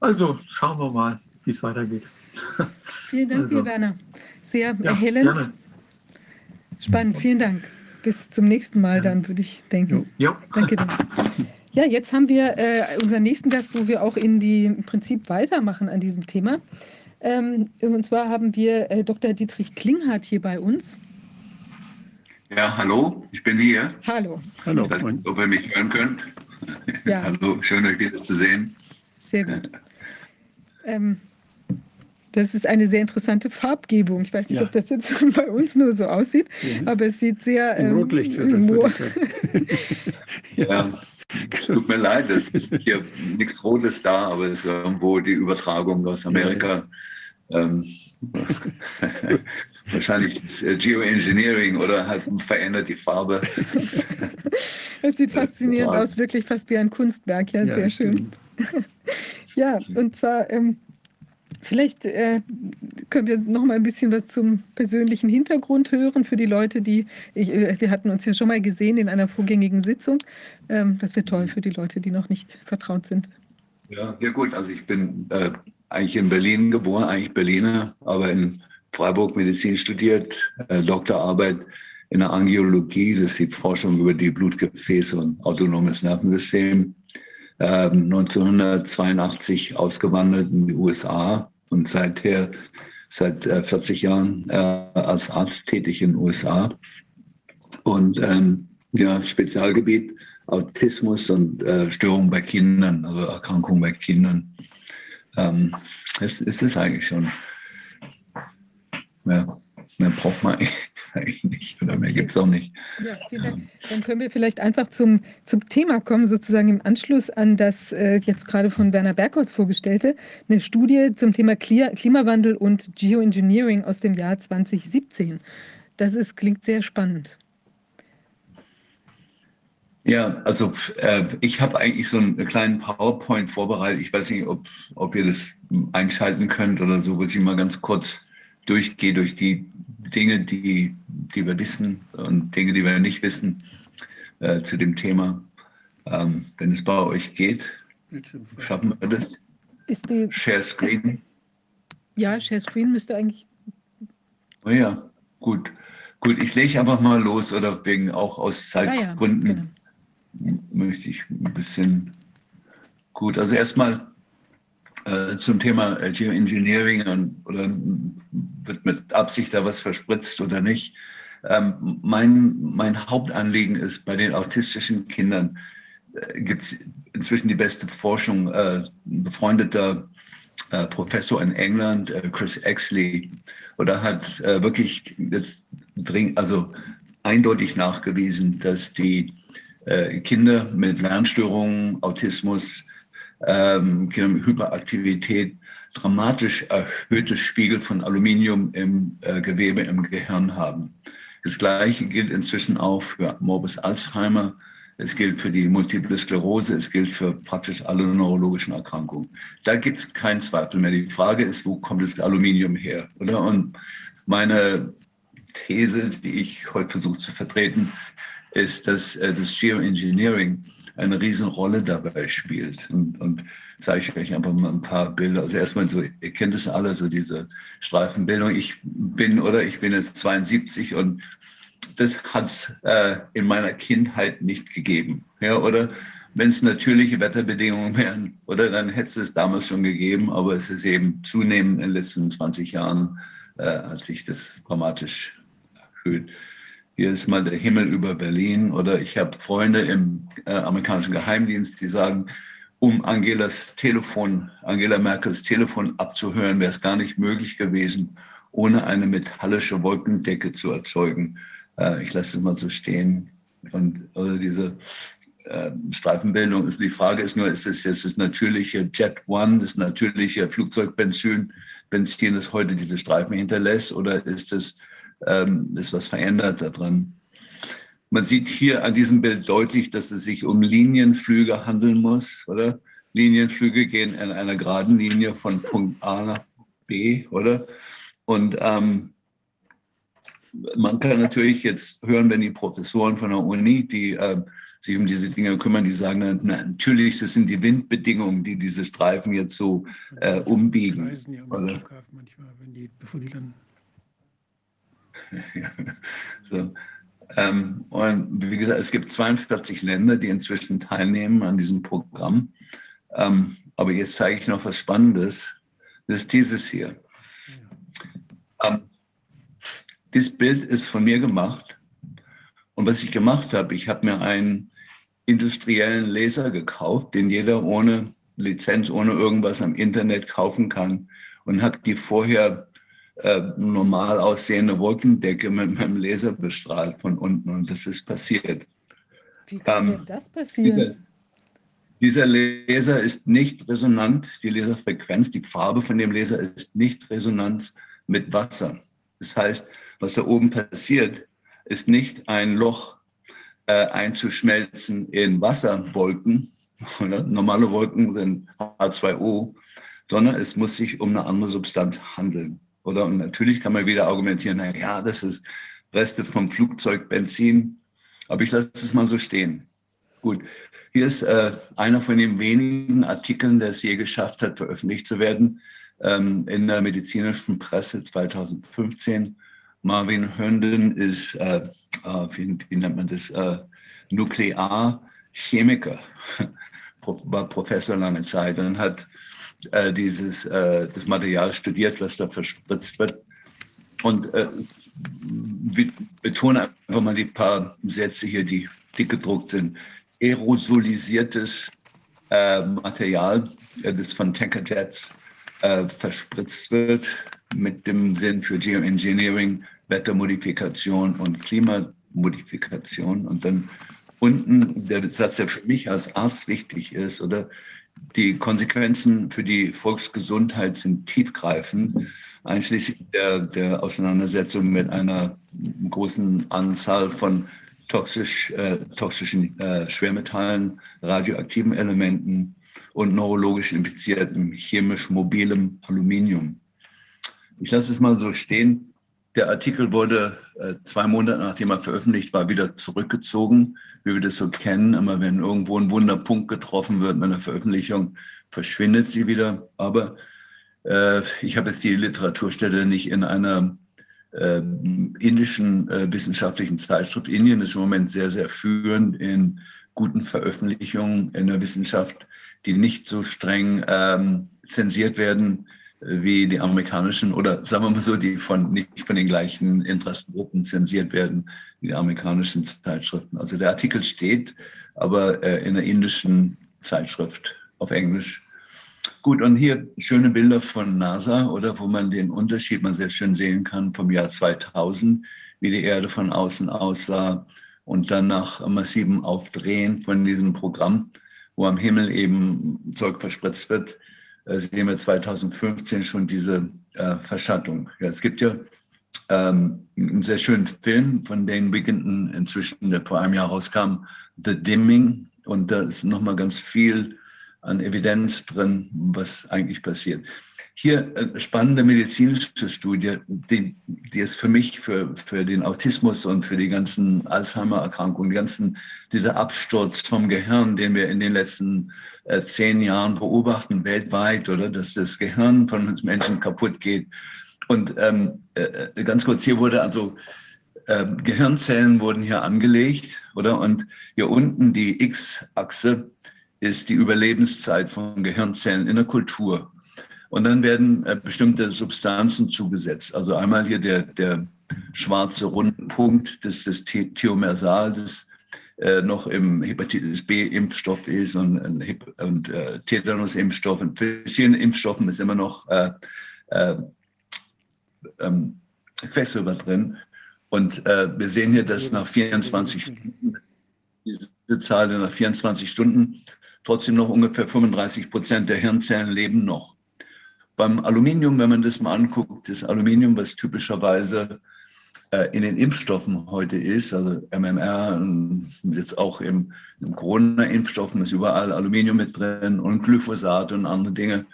Also schauen wir mal, wie es weitergeht. Vielen Dank, Also. dir, Werner. Sehr Ja, erhellend, gerne. spannend. Vielen Dank. Bis zum nächsten Mal, dann würde ich denken. Ja, Danke dir. Ja, jetzt haben wir äh, unseren nächsten Gast, wo wir auch in die im Prinzip weitermachen an diesem Thema. Ähm, und zwar haben wir äh, Dr. Dietrich Klinghardt hier bei uns. Ja, hallo, ich bin hier. Hallo. Hallo. Ich weiß nicht, ob ihr mich hören könnt. Ja. Hallo, schön euch wieder zu sehen. Sehr gut. Ähm, das ist eine sehr interessante Farbgebung. Ich weiß nicht, Ja. ob das jetzt bei uns nur so aussieht, Mhm. aber es sieht sehr. Im ähm, mo- würde ich sagen. Ja. Tut mir leid, es ist hier nichts Rotes da, aber es ist irgendwo die Übertragung aus Amerika. Ähm, wahrscheinlich das äh, Geoengineering oder hat verändert die Farbe. Es sieht faszinierend aus, wirklich fast wie ein Kunstwerk. Ja, Ja, sehr schön. stimmt. Ja, und zwar, ähm, vielleicht äh, können wir noch mal ein bisschen was zum persönlichen Hintergrund hören für die Leute, die, ich, äh, wir hatten uns ja schon mal gesehen in einer vorgängigen Sitzung. Ähm, das wäre toll für die Leute, die noch nicht vertraut sind. Ja, ja gut, also ich bin äh, eigentlich in Berlin geboren, eigentlich Berliner, aber in Freiburg Medizin studiert, äh, Doktorarbeit in der Angiologie, das ist die Forschung über die Blutgefäße und autonomes Nervensystem. ähm, 1982 ausgewandert in die USA und seither seit äh, 40 Jahren äh, als Arzt tätig in den USA. Und ähm, ja, Spezialgebiet Autismus und äh, Störungen bei Kindern, also Erkrankungen bei Kindern. Ähm, ist, ist es eigentlich schon. Ja, mehr braucht man eigentlich nicht oder mehr gibt es auch nicht. Ja, vielen Dank. Dann können wir vielleicht einfach zum, zum Thema kommen, sozusagen im Anschluss an das äh, jetzt gerade von Werner Bergholz vorgestellte, eine Studie zum Thema Klimawandel und Geoengineering aus dem Jahr 2017. Das ist, klingt sehr spannend. Ja, also äh, ich habe eigentlich so einen kleinen PowerPoint vorbereitet. Ich weiß nicht, ob, ob ihr das einschalten könnt oder so, wo ich mal ganz kurz durchgehe durch die Dinge, die, die wir wissen und Dinge, die wir nicht wissen äh, zu dem Thema. Ähm, wenn es bei euch geht, schaffen wir das. Share Screen. Ja, Share Screen müsste eigentlich. Oh ja, gut. Gut, ich lege einfach mal los oder wegen auch aus Zeitgründen. Ah ja, genau möchte ich ein bisschen gut. Also erstmal äh, zum Thema Geoengineering und, oder wird mit Absicht da was verspritzt oder nicht. Ähm, mein, mein Hauptanliegen ist, bei den autistischen Kindern äh, gibt es inzwischen die beste Forschung. Äh, ein befreundeter äh, Professor in England, äh, Chris Exley, oder hat äh, wirklich dringend, also eindeutig nachgewiesen, dass die äh, Kinder mit Lernstörungen, Autismus, ähm, mit Hyperaktivität dramatisch erhöhte Spiegel von Aluminium im äh, Gewebe im Gehirn haben. Das Gleiche gilt inzwischen auch für Morbus Alzheimer. Es gilt für die Multiple Sklerose, es gilt für praktisch alle neurologischen Erkrankungen. Da gibt es keinen Zweifel mehr. Die Frage ist, wo kommt das Aluminium her? Oder? Und meine These, die ich heute versuche zu vertreten, ist, dass äh, das Geoengineering eine Riesenrolle dabei spielt. Und, und zeige ich euch einfach mal ein paar Bilder. Also erstmal so, ihr kennt es alle, so diese Streifenbildung. Ich bin oder ich bin jetzt 72 und das hat es äh, in meiner Kindheit nicht gegeben. Ja, oder wenn es natürliche Wetterbedingungen wären, oder dann hätte es damals schon gegeben, aber es ist eben zunehmend in den letzten 20 Jahren äh, hat sich das dramatisch erhöht. Hier ist mal der Himmel über Berlin. Oder ich habe Freunde im äh, amerikanischen Geheimdienst, die sagen, um Angelas Telefon, Angela Merkels Telefon abzuhören, wäre es gar nicht möglich gewesen, ohne eine metallische Wolkendecke zu erzeugen. Äh, ich lasse es mal so stehen. Und also diese äh, Streifenbildung, die Frage ist nur, ist es jetzt das natürliche Jet One, das natürliche Flugzeugbenzin, Benzin, das heute diese Streifen hinterlässt, oder ist es ähm, ist was verändert daran. Man sieht hier an diesem Bild deutlich, dass es sich um Linienflüge handeln muss, oder? Linienflüge gehen in einer geraden Linie von Punkt A nach B, oder? Und ähm, man kann natürlich jetzt hören, wenn die Professoren von der Uni, die äh, sich um diese Dinge kümmern, die sagen, na, natürlich, das sind die Windbedingungen, die diese Streifen jetzt so äh, umbiegen. Oder? Manchmal, wenn die, bevor die dann so. Ähm, und wie gesagt, es gibt 42 Länder, die inzwischen teilnehmen an diesem Programm. Ähm, aber jetzt zeige ich noch was Spannendes. Das ist dieses hier. Ähm, dieses Bild ist von mir gemacht. Und was ich gemacht habe, ich habe mir einen industriellen Laser gekauft, den jeder ohne Lizenz, ohne irgendwas am Internet kaufen kann und habe die vorher äh, normal aussehende Wolkendecke mit meinem Laser bestrahlt von unten und das ist passiert. Wie kann ähm, das passieren? Dieser, dieser Laser ist nicht resonant, die Laserfrequenz, die Farbe von dem Laser ist nicht resonant mit Wasser. Das heißt, was da oben passiert, ist nicht ein Loch äh, einzuschmelzen in Wasserwolken. Normale Wolken sind H2O, sondern es muss sich um eine andere Substanz handeln. Oder und natürlich kann man wieder argumentieren, na ja, das ist Reste vom Flugzeug, Benzin. Aber ich lasse es mal so stehen. Gut, hier ist äh, einer von den wenigen Artikeln, der es je geschafft hat, veröffentlicht zu werden ähm, in der medizinischen Presse 2015. Marvin Herndon ist, äh, äh, wie, wie, nennt man das, äh, Nuklearchemiker, war Professor lange Zeit und hat äh, dieses äh, das Material studiert, was da verspritzt wird. Und äh, betone einfach mal die paar Sätze hier, die dick gedruckt sind. Aerosolisiertes äh, Material, äh, das von Tankerjets äh, verspritzt wird, mit dem Sinn für Geoengineering, Wettermodifikation und Klimamodifikation. Und dann unten der Satz, der für mich als Arzt wichtig ist, oder die Konsequenzen für die Volksgesundheit sind tiefgreifend, einschließlich der, der Auseinandersetzung mit einer großen Anzahl von toxisch, äh, toxischen äh, Schwermetallen, radioaktiven Elementen und neurologisch infiziertem, chemisch mobilem Aluminium. Ich lasse es mal so stehen. Der Artikel wurde äh, zwei Monate nachdem er veröffentlicht war, wieder zurückgezogen, wie wir das so kennen. Immer wenn irgendwo ein Wunderpunkt getroffen wird mit einer Veröffentlichung, verschwindet sie wieder. Aber äh, ich habe jetzt die Literaturstelle nicht in einer äh, indischen äh, wissenschaftlichen Zeitschrift. Indien ist im Moment sehr, sehr führend in guten Veröffentlichungen in der Wissenschaft, die nicht so streng ähm, zensiert werden wie die amerikanischen oder sagen wir mal so, die von nicht von den gleichen Interessengruppen zensiert werden wie die amerikanischen Zeitschriften. Also der Artikel steht, aber äh, in der indischen Zeitschrift auf Englisch. Gut, und hier schöne Bilder von NASA, oder? Wo man den Unterschied mal sehr schön sehen kann vom Jahr 2000, wie die Erde von außen aussah und dann nach massivem Aufdrehen von diesem Programm, wo am Himmel eben Zeug verspritzt wird, sehen wir 2015 schon diese äh, Verschattung. Ja, es gibt ja ähm, einen sehr schönen Film von Dane Wigginton inzwischen, der vor einem Jahr rauskam, The Dimming. Und da ist nochmal ganz viel an Evidenz drin, was eigentlich passiert. Hier eine spannende medizinische Studie, die, die ist für mich, für, für den Autismus und für die ganzen Alzheimer-Erkrankungen, ganzen, dieser Absturz vom Gehirn, den wir in den letzten äh, zehn Jahren beobachten, weltweit, oder dass das Gehirn von Menschen kaputt geht. Und ähm, äh, ganz kurz, hier wurde also äh, Gehirnzellen wurden hier angelegt, oder? Und hier unten die X-Achse ist die Überlebenszeit von Gehirnzellen in der Kultur. Und dann werden äh, bestimmte Substanzen zugesetzt. Also einmal hier der, der schwarze Rundpunkt, das ist das Thiomersal, das äh, noch im Hepatitis B-Impfstoff ist und, und äh, Tetanus-Impfstoff. In verschiedenen Impfstoffen ist immer noch äh, äh, ähm, Quecksilber drin. Und äh, wir sehen hier, dass nach 24 Stunden, diese Zahl nach 24 Stunden trotzdem noch ungefähr 35 Prozent der Hirnzellen leben noch. Beim Aluminium, wenn man das mal anguckt, das Aluminium, was typischerweise in den Impfstoffen heute ist, also MMR, und jetzt auch im, im Corona-Impfstoffen ist überall Aluminium mit drin und Glyphosat und andere Dinge.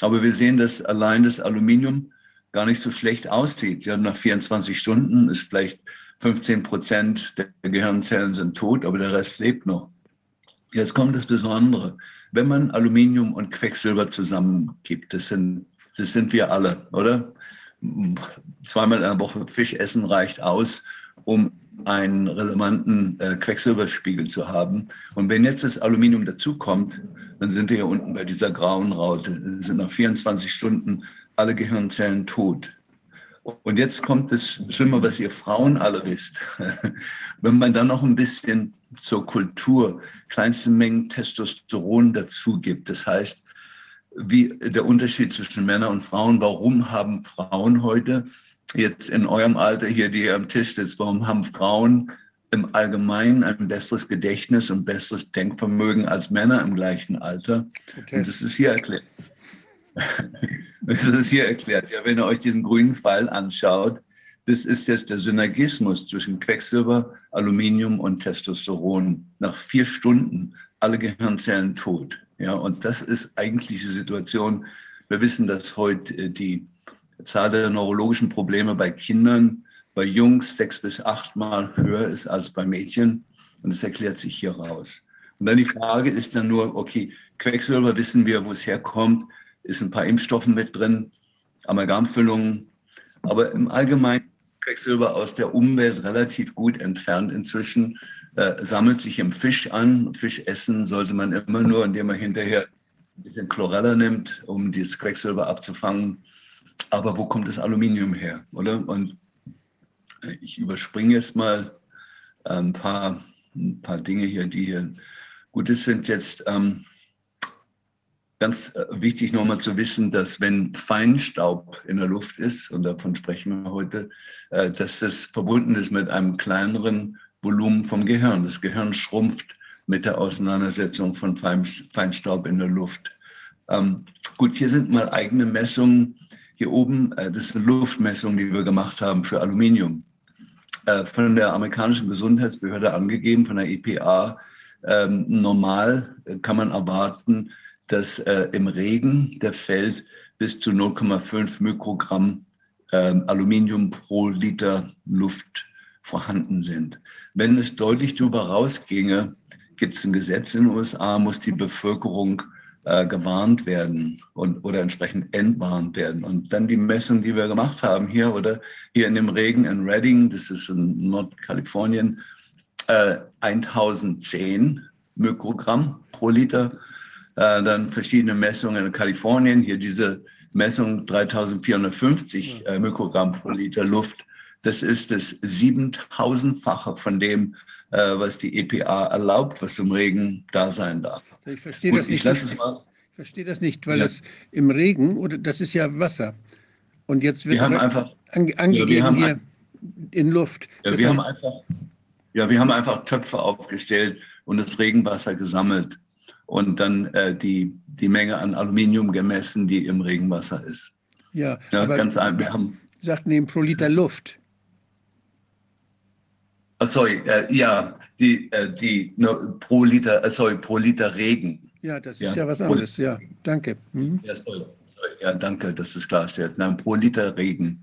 Aber wir sehen, dass allein das Aluminium gar nicht so schlecht aussieht. Ja, nach 24 Stunden ist vielleicht 15 Prozent der Gehirnzellen sind tot, aber der Rest lebt noch. Jetzt kommt das Besondere. Wenn man Aluminium und Quecksilber zusammengibt, das sind, das sind wir alle, oder? Zweimal in der Woche Fisch essen reicht aus, um einen relevanten äh, Quecksilberspiegel zu haben. Und wenn jetzt das Aluminium dazukommt, dann sind wir hier unten bei dieser grauen Raute. Sind nach 24 Stunden alle Gehirnzellen tot. Und jetzt kommt das Schlimme, was ihr Frauen alle wisst. Wenn man dann noch ein bisschen zur Kultur kleinste Mengen Testosteron dazu gibt. Das heißt, wie der Unterschied zwischen Männern und Frauen, warum haben Frauen heute jetzt in eurem Alter hier, die ihr am Tisch sitzt, warum haben Frauen im Allgemeinen ein besseres Gedächtnis und besseres Denkvermögen als Männer im gleichen Alter? Okay. Und das ist hier erklärt. das ist hier erklärt. Ja, wenn ihr euch diesen grünen Pfeil anschaut, das ist jetzt der Synergismus zwischen Quecksilber, Aluminium und Testosteron. Nach vier Stunden alle Gehirnzellen tot. Ja, und das ist eigentlich die Situation. Wir wissen, dass heute äh, die Zahl der neurologischen Probleme bei Kindern, bei Jungs sechs bis achtmal höher ist als bei Mädchen. Und das erklärt sich hier raus. Und dann die Frage ist dann nur, okay, Quecksilber wissen wir, wo es herkommt, ist ein paar Impfstoffen mit drin, Amalgamfüllungen. Aber im Allgemeinen Quecksilber aus der Umwelt relativ gut entfernt inzwischen. Äh, sammelt sich im Fisch an. Fisch essen sollte man immer nur, indem man hinterher ein bisschen Chlorella nimmt, um das Quecksilber abzufangen. Aber wo kommt das Aluminium her, oder? Und ich überspringe jetzt mal ein paar, ein paar Dinge hier, die hier gut ist, sind jetzt ähm, ganz äh, wichtig nochmal zu wissen, dass wenn Feinstaub in der Luft ist, und davon sprechen wir heute, äh, dass das verbunden ist mit einem kleineren Volumen vom Gehirn. Das Gehirn schrumpft mit der Auseinandersetzung von Feinstaub in der Luft. Ähm, gut, hier sind mal eigene Messungen. Hier oben, äh, das ist eine Luftmessung, die wir gemacht haben für Aluminium. Äh, von der amerikanischen Gesundheitsbehörde angegeben, von der EPA. Ähm, normal kann man erwarten, dass äh, im Regen der fällt bis zu 0,5 Mikrogramm äh, Aluminium pro Liter Luft vorhanden sind. Wenn es deutlich darüber rausginge, gibt es ein Gesetz in den USA, muss die Bevölkerung äh, gewarnt werden und, oder entsprechend entwarnt werden. Und dann die Messung, die wir gemacht haben hier oder hier in dem Regen in Redding, das ist in Nordkalifornien, äh, 1010 Mikrogramm pro Liter äh, dann verschiedene Messungen in Kalifornien, hier diese Messung 3450 äh, Mikrogramm pro Liter Luft. Das ist das 7000-fache von dem, äh, was die EPA erlaubt, was im Regen da sein darf. Ich verstehe Gut, das nicht. Ich, ich verstehe das nicht, weil ja. das im Regen, oder das ist ja Wasser. Und jetzt wird wir haben einfach, ange, angegeben ja, hier in Luft. Ja, wir haben einfach, ja, wir haben einfach Töpfe aufgestellt und das Regenwasser gesammelt und dann äh, die, die Menge an Aluminium gemessen, die im Regenwasser ist. Ja, ja ganz ein, wir haben sagten eben pro Liter Luft. Oh, sorry, äh, ja, die, äh, die no, pro Liter, äh, sorry, pro Liter Regen. Ja, das ist ja, ja was anderes, ja, danke. Mhm. Ja, sorry, sorry, ja, danke, dass das klarstellt. Nein, pro Liter Regen.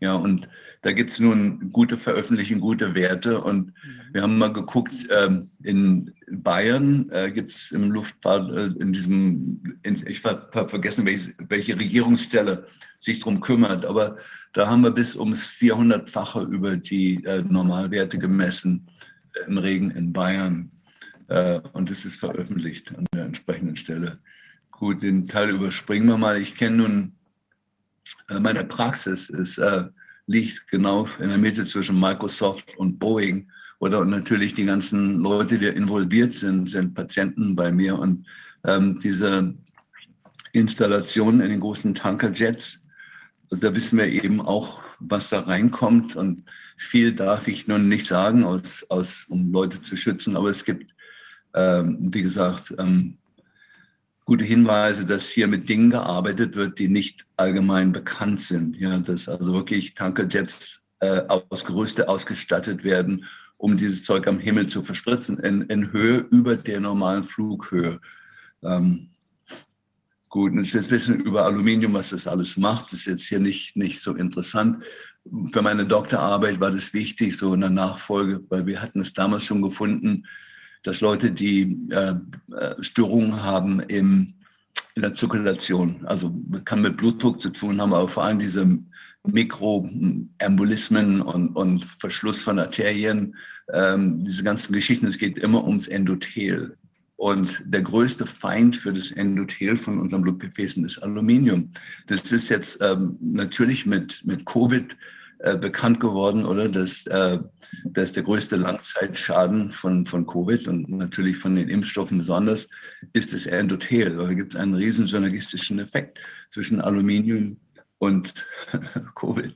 Ja, und da gibt es nun gute Veröffentlichungen, gute Werte. Und mhm. wir haben mal geguckt, ähm, in Bayern äh, gibt es im Luftfahrt, äh, in diesem, in, ich habe vergessen, welche, welche Regierungsstelle sich darum kümmert, aber da haben wir bis ums 400-fache über die äh, Normalwerte gemessen äh, im Regen in Bayern. Äh, und das ist veröffentlicht an der entsprechenden Stelle. Gut, den Teil überspringen wir mal. Ich kenne nun, äh, meine Praxis ist liegt genau in der Mitte zwischen Microsoft und Boeing. Oder natürlich die ganzen Leute, die involviert sind, sind Patienten bei mir. Und ähm, diese Installation in den großen Tankerjets, da wissen wir eben auch, was da reinkommt. Und viel darf ich nun nicht sagen, aus, aus, um Leute zu schützen. Aber es gibt, ähm, wie gesagt, ähm, gute Hinweise, dass hier mit Dingen gearbeitet wird, die nicht allgemein bekannt sind. Ja, dass also wirklich Tankerjets äh, ausgerüstet, ausgestattet werden, um dieses Zeug am Himmel zu verspritzen, in, in Höhe über der normalen Flughöhe. Ähm, gut, und es ist jetzt ein bisschen über Aluminium, was das alles macht. Das ist jetzt hier nicht, nicht so interessant. Für meine Doktorarbeit war das wichtig, so in der Nachfolge, weil wir hatten es damals schon gefunden, dass Leute, die äh, äh, Störungen haben im, in der Zirkulation, also kann mit Blutdruck zu tun haben, aber vor allem diese Mikroembolismen und, und Verschluss von Arterien, ähm, diese ganzen Geschichten, es geht immer ums Endothel. Und der größte Feind für das Endothel von unseren Blutgefäßen ist Aluminium. Das ist jetzt ähm, natürlich mit, mit Covid äh, bekannt geworden, oder? Dass, äh, dass der größte Langzeitschaden von, von Covid und natürlich von den Impfstoffen besonders ist das Endothel. Da gibt es einen riesen synergistischen Effekt zwischen Aluminium und Covid.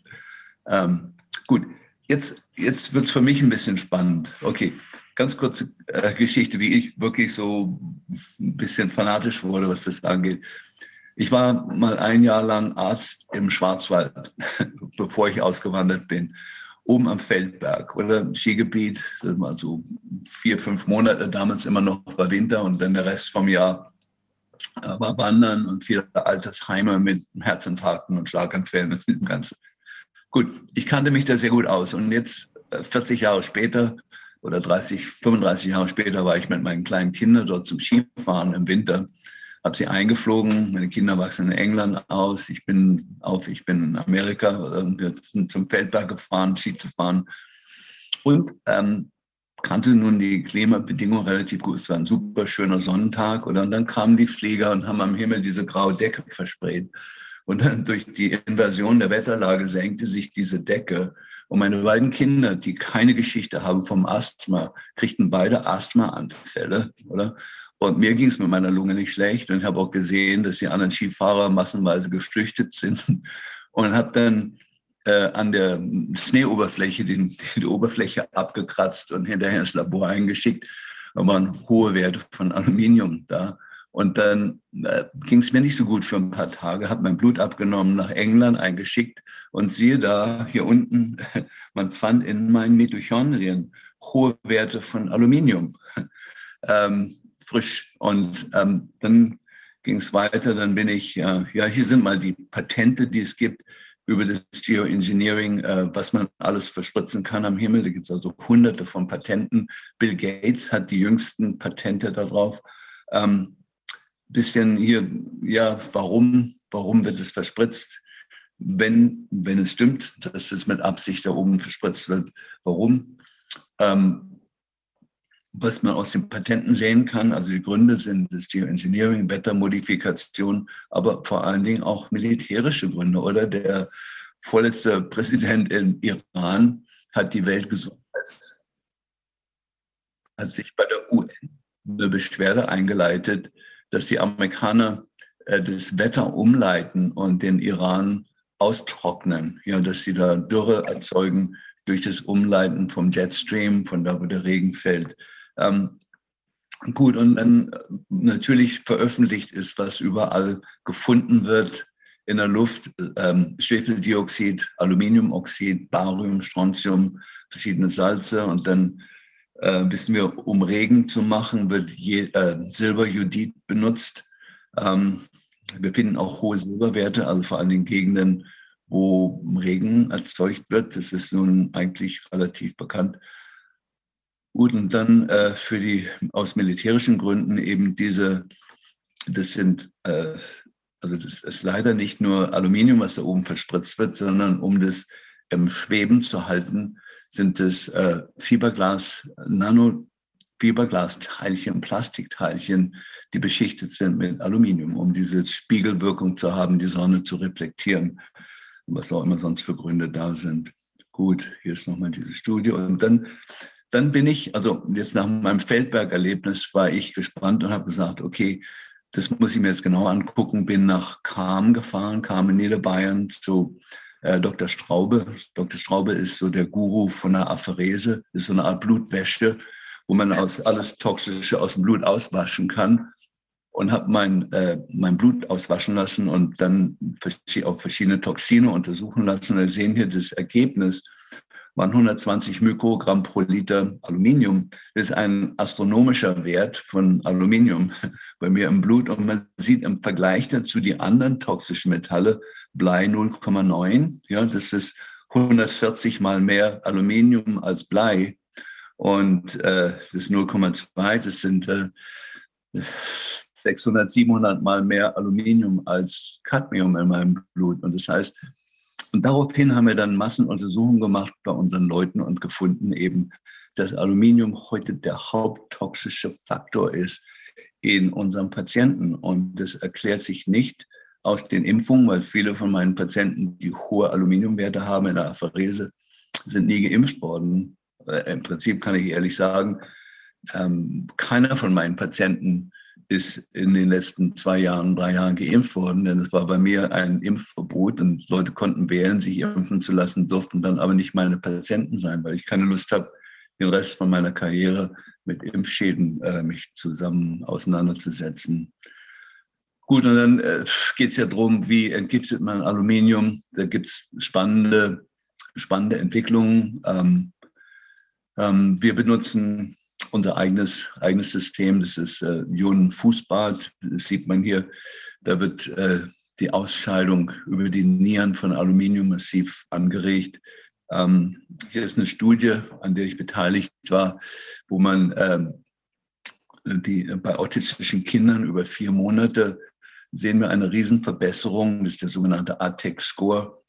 Ähm, gut, jetzt, jetzt wird es für mich ein bisschen spannend. Okay, ganz kurze äh, Geschichte, wie ich wirklich so ein bisschen fanatisch wurde, was das angeht. Ich war mal ein Jahr lang Arzt im Schwarzwald, bevor ich ausgewandert bin, oben am Feldberg oder Skigebiet. Das war so vier, fünf Monate damals immer noch war Winter und dann der Rest vom Jahr äh, war Wandern und viele Altersheime mit Herzinfarkten und Schlaganfällen und dem Ganzen. Gut, ich kannte mich da sehr gut aus und jetzt 40 äh, Jahre später oder 30, 35 Jahre später war ich mit meinen kleinen Kindern dort zum Skifahren im Winter habe sie eingeflogen. Meine Kinder wachsen in England aus. Ich bin auf, ich bin in Amerika. Wir sind zum Feldberg gefahren, Ski zu fahren. Und ähm, kannte nun die Klimabedingungen relativ gut. Es war ein super schöner Sonnentag. Oder? Und dann kamen die Flieger und haben am Himmel diese graue Decke versprayt. Und dann durch die Inversion der Wetterlage senkte sich diese Decke. Und meine beiden Kinder, die keine Geschichte haben vom Asthma, kriegten beide Asthmaanfälle, oder? Und mir ging es mit meiner Lunge nicht schlecht. Und ich habe auch gesehen, dass die anderen Skifahrer massenweise geflüchtet sind. Und habe dann äh, an der Schneeoberfläche die, die Oberfläche abgekratzt und hinterher ins Labor eingeschickt. Da waren hohe Werte von Aluminium da. Und dann äh, ging es mir nicht so gut für ein paar Tage, habe mein Blut abgenommen, nach England eingeschickt und siehe da, hier unten, man fand in meinen Mitochondrien hohe Werte von Aluminium, ähm, frisch. Und ähm, dann ging es weiter, dann bin ich, äh, ja, hier sind mal die Patente, die es gibt über das Geoengineering, äh, was man alles verspritzen kann am Himmel. Da gibt es also hunderte von Patenten. Bill Gates hat die jüngsten Patente darauf. Ähm, bisschen hier, ja, warum, warum wird es verspritzt? Wenn, wenn es stimmt, dass es mit Absicht da oben verspritzt wird, warum? Ähm, was man aus den Patenten sehen kann, also die Gründe sind das Geoengineering, Wettermodifikation, aber vor allen Dingen auch militärische Gründe. Oder der vorletzte Präsident im Iran hat die Weltgesundheit, hat sich bei der UN eine Beschwerde eingeleitet, dass die Amerikaner äh, das Wetter umleiten und den Iran austrocknen, ja, dass sie da Dürre erzeugen durch das Umleiten vom Jetstream, von da, wo der Regen fällt. Ähm, gut, und dann äh, natürlich veröffentlicht ist, was überall gefunden wird in der Luft, ähm, Schwefeldioxid, Aluminiumoxid, Barium, Strontium, verschiedene Salze und dann äh, wissen wir, um Regen zu machen, wird äh, Silberjodid benutzt. Ähm, wir finden auch hohe Silberwerte, also vor allem in Gegenden, wo Regen erzeugt wird. Das ist nun eigentlich relativ bekannt. Gut, und dann äh, für die aus militärischen Gründen eben diese, das sind, äh, also das ist leider nicht nur Aluminium, was da oben verspritzt wird, sondern um das im Schweben zu halten, sind es äh, Fiberglas, Nano-Fiberglas-Teilchen, Plastikteilchen, die beschichtet sind mit Aluminium, um diese Spiegelwirkung zu haben, die Sonne zu reflektieren, was auch immer sonst für Gründe da sind. Gut, hier ist nochmal diese Studie. Und dann, dann bin ich, also jetzt nach meinem Feldberg-Erlebnis war ich gespannt und habe gesagt, okay, das muss ich mir jetzt genau angucken, bin nach Kam gefahren, Kam in Niederbayern zu äh, Dr. Straube. Dr. Straube ist so der Guru von der Apherese, ist so eine Art Blutwäsche, wo man aus alles Toxische aus dem Blut auswaschen kann. Und habe mein, äh, mein Blut auswaschen lassen und dann auf verschiedene Toxine untersuchen lassen. Und wir sehen hier das Ergebnis waren 120 Mikrogramm pro Liter Aluminium. Das ist ein astronomischer Wert von Aluminium bei mir im Blut. Und man sieht im Vergleich dazu die anderen toxischen Metalle, Blei 0,9. Ja, das ist 140 mal mehr Aluminium als Blei. Und äh, das 0,2, das sind äh, 600, 700 mal mehr Aluminium als Cadmium in meinem Blut. Und das heißt, und daraufhin haben wir dann Massenuntersuchungen gemacht bei unseren Leuten und gefunden eben, dass Aluminium heute der haupttoxische Faktor ist in unserem Patienten. Und das erklärt sich nicht aus den Impfungen, weil viele von meinen Patienten, die hohe Aluminiumwerte haben in der Apherese, sind nie geimpft worden. Äh, Im Prinzip kann ich ehrlich sagen, ähm, keiner von meinen Patienten ist in den letzten zwei Jahren, drei Jahren geimpft worden, denn es war bei mir ein Impfverbot und Leute konnten wählen, sich impfen zu lassen, durften dann aber nicht meine Patienten sein, weil ich keine Lust habe, den Rest von meiner Karriere mit Impfschäden äh, mich zusammen auseinanderzusetzen. Gut, und dann äh, geht es ja darum, wie entgiftet man Aluminium. Da gibt es spannende, spannende Entwicklungen. Ähm, ähm, wir benutzen unser eigenes, eigenes System. Das ist äh, Ionenfußbad. Das sieht man hier. Da wird äh, die Ausscheidung über die Nieren von Aluminium massiv angeregt. Ähm, hier ist eine Studie, an der ich beteiligt war, wo man ähm, die, bei autistischen Kindern über vier Monate sehen wir eine Riesenverbesserung. Das ist der sogenannte ATEC-Score.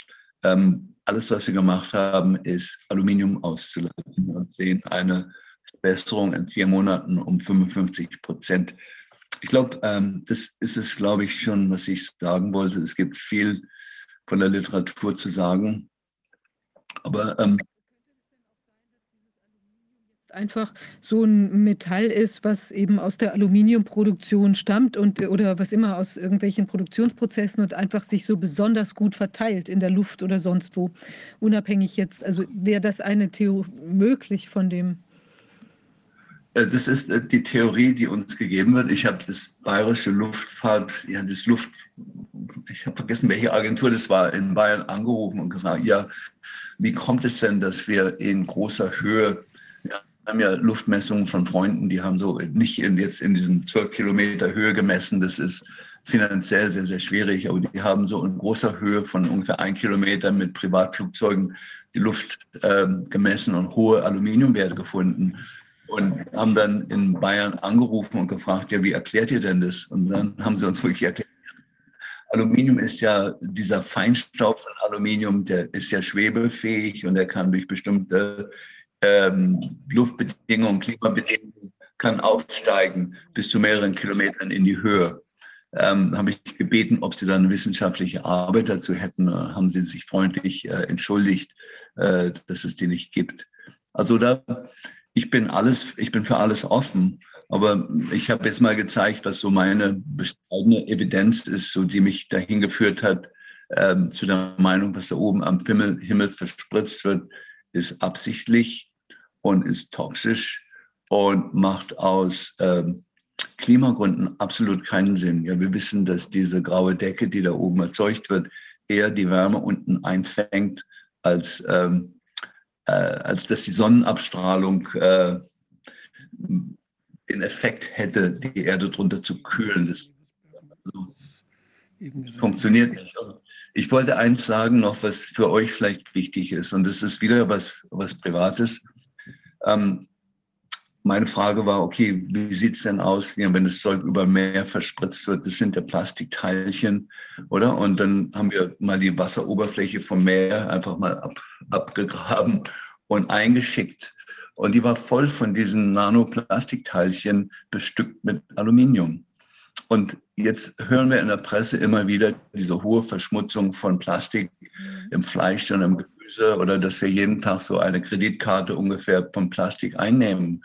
Ähm, alles, was wir gemacht haben, ist Aluminium auszuleiten und sehen eine Verbesserung in vier Monaten um 55 Prozent. Ich glaube, ähm, das ist es, glaube ich, schon, was ich sagen wollte. Es gibt viel von der Literatur zu sagen. Aber ähm, einfach so ein Metall ist, was eben aus der Aluminiumproduktion stammt und oder was immer aus irgendwelchen Produktionsprozessen und einfach sich so besonders gut verteilt in der Luft oder sonst wo. Unabhängig jetzt, also wäre das eine Theorie möglich von dem? Äh, das ist äh, die Theorie, die uns gegeben wird. Ich habe das bayerische Luftfahrt, ja, das Luft, ich habe vergessen, welche Agentur das war, in Bayern angerufen und gesagt, ja, wie kommt es denn, dass wir in großer Höhe wir haben ja Luftmessungen von Freunden, die haben so nicht in, jetzt in diesen 12 Kilometer Höhe gemessen. Das ist finanziell sehr, sehr schwierig, aber die haben so in großer Höhe von ungefähr ein Kilometer mit Privatflugzeugen die Luft äh, gemessen und hohe Aluminiumwerte gefunden und haben dann in Bayern angerufen und gefragt, ja, wie erklärt ihr denn das? Und dann haben sie uns wirklich erklärt, Aluminium ist ja dieser Feinstaub von Aluminium, der ist ja schwebefähig und der kann durch bestimmte ähm, Luftbedingungen, Klimabedingungen kann aufsteigen bis zu mehreren Kilometern in die Höhe. Ähm, habe ich gebeten, ob sie da eine wissenschaftliche Arbeit dazu hätten. Haben sie sich freundlich äh, entschuldigt, äh, dass es die nicht gibt. Also da, ich bin alles, ich bin für alles offen. Aber ich habe jetzt mal gezeigt, was so meine bescheidene Evidenz ist, so die mich dahin geführt hat, ähm, zu der Meinung, was da oben am Himmel, Himmel verspritzt wird, ist absichtlich und ist toxisch und macht aus ähm, Klimagründen absolut keinen Sinn. Ja, wir wissen, dass diese graue Decke, die da oben erzeugt wird, eher die Wärme unten einfängt, als, ähm, äh, als dass die Sonnenabstrahlung äh, den Effekt hätte, die Erde drunter zu kühlen. Das also, funktioniert nicht. Ich wollte eins sagen noch, was für euch vielleicht wichtig ist, und das ist wieder was, was Privates. Ähm, meine Frage war, okay, wie sieht es denn aus, wenn das Zeug über Meer verspritzt wird? Das sind ja Plastikteilchen, oder? Und dann haben wir mal die Wasseroberfläche vom Meer einfach mal ab, abgegraben und eingeschickt. Und die war voll von diesen Nanoplastikteilchen bestückt mit Aluminium. Und jetzt hören wir in der Presse immer wieder diese hohe Verschmutzung von Plastik im Fleisch und im Gemüse oder dass wir jeden Tag so eine Kreditkarte ungefähr von Plastik einnehmen.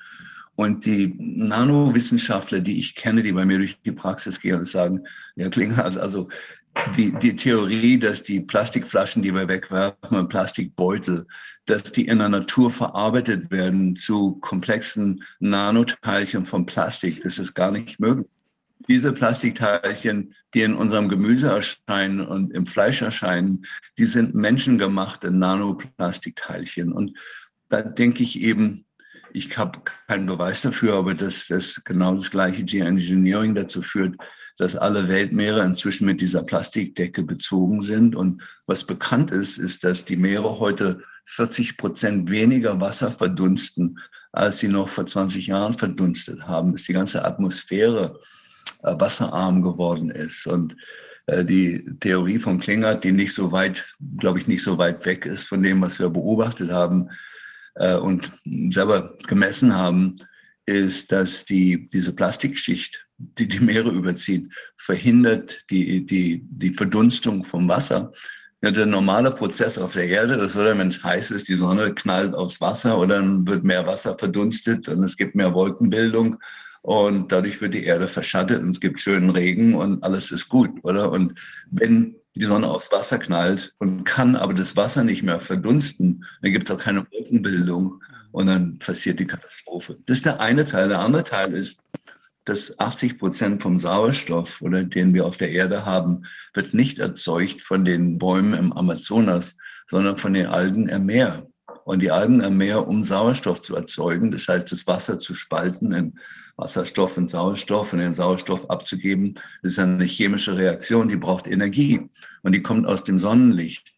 Und die Nanowissenschaftler, die ich kenne, die bei mir durch die Praxis gehen und sagen, ja, Klinghardt, also die, die Theorie, dass die Plastikflaschen, die wir wegwerfen, und Plastikbeutel, dass die in der Natur verarbeitet werden zu komplexen Nanoteilchen von Plastik, das ist gar nicht möglich diese Plastikteilchen, die in unserem Gemüse erscheinen und im Fleisch erscheinen, die sind menschengemachte Nanoplastikteilchen. Und da denke ich eben, ich habe keinen Beweis dafür, aber dass das genau das gleiche Geoengineering dazu führt, dass alle Weltmeere inzwischen mit dieser Plastikdecke bezogen sind. Und was bekannt ist, ist, dass die Meere heute 40 Prozent weniger Wasser verdunsten, als sie noch vor 20 Jahren verdunstet haben. Ist die ganze Atmosphäre äh, wasserarm geworden ist. Und äh, die Theorie von Klingert, die nicht so weit, glaube ich, nicht so weit weg ist von dem, was wir beobachtet haben äh, und selber gemessen haben, ist, dass die, diese Plastikschicht, die die Meere überzieht, verhindert die, die, die Verdunstung vom Wasser. Ja, der normale Prozess auf der Erde, das würde, wenn es heiß ist, die Sonne knallt aufs Wasser oder dann wird mehr Wasser verdunstet und es gibt mehr Wolkenbildung und dadurch wird die Erde verschattet und es gibt schönen Regen und alles ist gut, oder? Und wenn die Sonne aufs Wasser knallt und kann aber das Wasser nicht mehr verdunsten, dann gibt es auch keine Wolkenbildung und dann passiert die Katastrophe. Das ist der eine Teil. Der andere Teil ist, dass 80 Prozent vom Sauerstoff, oder, den wir auf der Erde haben, wird nicht erzeugt von den Bäumen im Amazonas, sondern von den Algen im Meer. Und die Algen im Meer, um Sauerstoff zu erzeugen, das heißt, das Wasser zu spalten in Wasserstoff und Sauerstoff und den Sauerstoff abzugeben, ist eine chemische Reaktion, die braucht Energie und die kommt aus dem Sonnenlicht.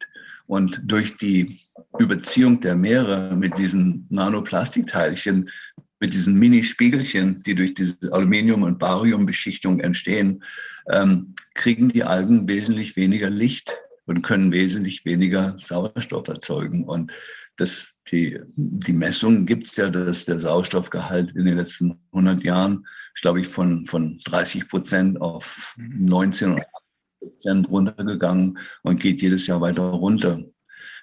Und durch die Überziehung der Meere mit diesen Nanoplastikteilchen, mit diesen Mini-Spiegelchen, die durch diese Aluminium- und Bariumbeschichtung entstehen, ähm, kriegen die Algen wesentlich weniger Licht und können wesentlich weniger Sauerstoff erzeugen. Und das, die, die Messung gibt es ja, dass der Sauerstoffgehalt in den letzten 100 Jahren, ist, glaube ich, von, von 30 Prozent auf 19 oder Prozent runtergegangen und geht jedes Jahr weiter runter.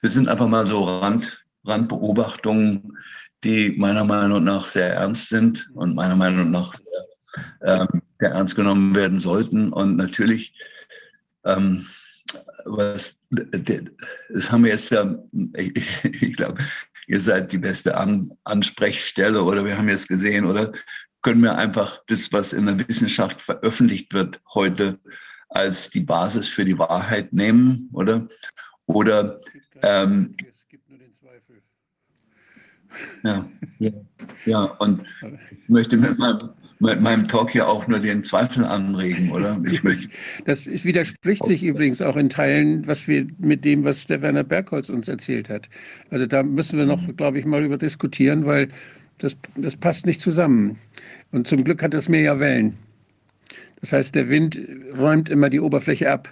Das sind einfach mal so Rand, Randbeobachtungen, die meiner Meinung nach sehr ernst sind und meiner Meinung nach sehr, ähm, sehr ernst genommen werden sollten. Und natürlich, ähm, was, das haben wir jetzt ja, ich, ich glaube, ihr seid die beste An Ansprechstelle oder wir haben jetzt gesehen, oder? Können wir einfach das, was in der Wissenschaft veröffentlicht wird heute, als die Basis für die Wahrheit nehmen, oder? Oder ähm, ja, ja, ja, und ich möchte mit meinem, mit meinem Talk hier auch nur den Zweifel anregen, oder? Ich möchte das widerspricht sich übrigens auch in Teilen, was wir mit dem, was der Werner Bergholz uns erzählt hat. Also da müssen wir noch, glaube ich, mal über diskutieren, weil das, das passt nicht zusammen. Und zum Glück hat das Meer ja Wellen. Das heißt, der Wind räumt immer die Oberfläche ab.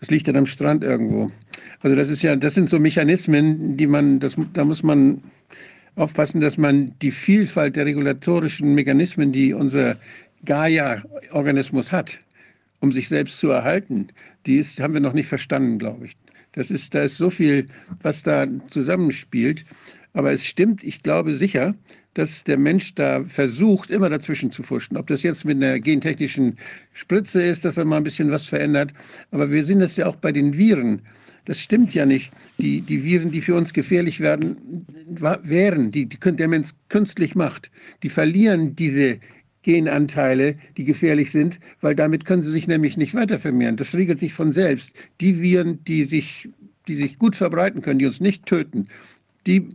Das liegt dann am Strand irgendwo. Also das ist ja, das sind so Mechanismen, die man, das, da muss man aufpassen, dass man die Vielfalt der regulatorischen Mechanismen, die unser Gaia-Organismus hat, um sich selbst zu erhalten, die ist, haben wir noch nicht verstanden, glaube ich. Das ist, da ist so viel, was da zusammenspielt. Aber es stimmt, ich glaube sicher, dass der Mensch da versucht, immer dazwischen zu fuschen. Ob das jetzt mit einer gentechnischen Spritze ist, dass er mal ein bisschen was verändert. Aber wir sehen das ja auch bei den Viren. Das stimmt ja nicht. Die, die Viren, die für uns gefährlich werden, wären, die, die der Mensch künstlich macht, die verlieren diese Genanteile, die gefährlich sind, weil damit können sie sich nämlich nicht weiter vermehren. Das regelt sich von selbst. Die Viren, die sich, die sich gut verbreiten können, die uns nicht töten, die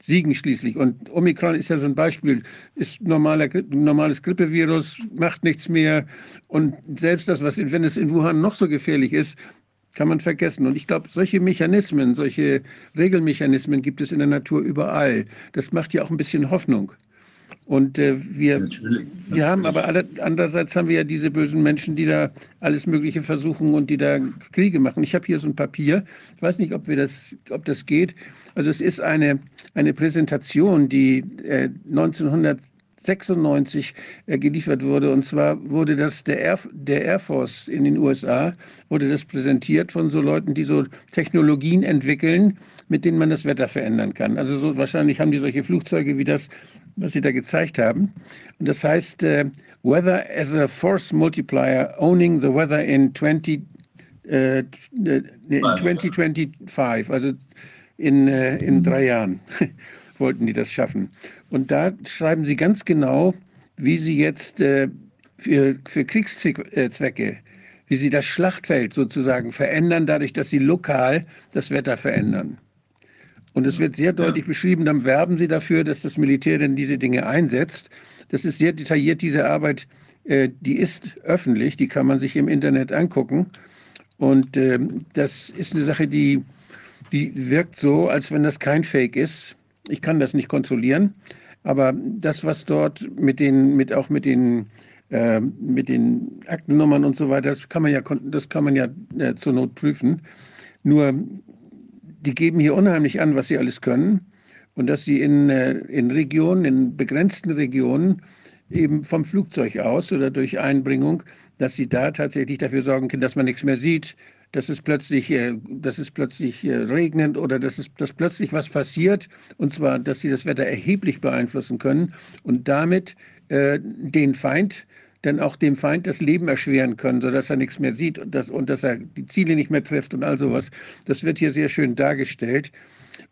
siegen schließlich. Und Omikron ist ja so ein Beispiel, ist normaler, normales Grippevirus, macht nichts mehr. Und selbst das, was, wenn es in Wuhan noch so gefährlich ist, kann man vergessen. Und ich glaube, solche Mechanismen, solche Regelmechanismen gibt es in der Natur überall. Das macht ja auch ein bisschen Hoffnung. Und äh, wir, wir haben aber alle, andererseits haben wir ja diese bösen Menschen, die da alles Mögliche versuchen und die da Kriege machen. Ich habe hier so ein Papier. Ich weiß nicht, ob wir das, ob das geht. Also es ist eine eine Präsentation, die äh, 1900 96 äh, geliefert wurde. Und zwar wurde das der Air, der Air Force in den USA, wurde das präsentiert von so Leuten, die so Technologien entwickeln, mit denen man das Wetter verändern kann. Also so wahrscheinlich haben die solche Flugzeuge wie das, was sie da gezeigt haben. Und das heißt, äh, Weather as a Force Multiplier, Owning the Weather in 20, äh, äh in 2025, also in, äh, in drei Jahren wollten die das schaffen. Und da schreiben Sie ganz genau, wie Sie jetzt äh, für, für Kriegszwecke, wie Sie das Schlachtfeld sozusagen verändern, dadurch, dass Sie lokal das Wetter verändern. Und es wird sehr deutlich beschrieben, dann werben sie dafür, dass das Militär denn diese Dinge einsetzt. Das ist sehr detailliert, diese Arbeit, äh, die ist öffentlich, die kann man sich im Internet angucken. Und äh, das ist eine Sache, die, die wirkt so, als wenn das kein Fake ist. Ich kann das nicht kontrollieren, aber das, was dort mit den, mit auch mit den äh, mit den Aktennummern und so weiter, das kann man ja, das kann man ja äh, zur Not prüfen. Nur die geben hier unheimlich an, was sie alles können und dass sie in, äh, in Regionen, in begrenzten Regionen, eben vom Flugzeug aus oder durch Einbringung, dass sie da tatsächlich dafür sorgen können, dass man nichts mehr sieht, dass es plötzlich, äh, dass es plötzlich äh, regnet oder dass, es, dass plötzlich was passiert, und zwar, dass sie das Wetter erheblich beeinflussen können und damit äh, den Feind dann auch dem Feind das Leben erschweren können, sodass er nichts mehr sieht und, das, und dass er die Ziele nicht mehr trifft und all sowas. Das wird hier sehr schön dargestellt.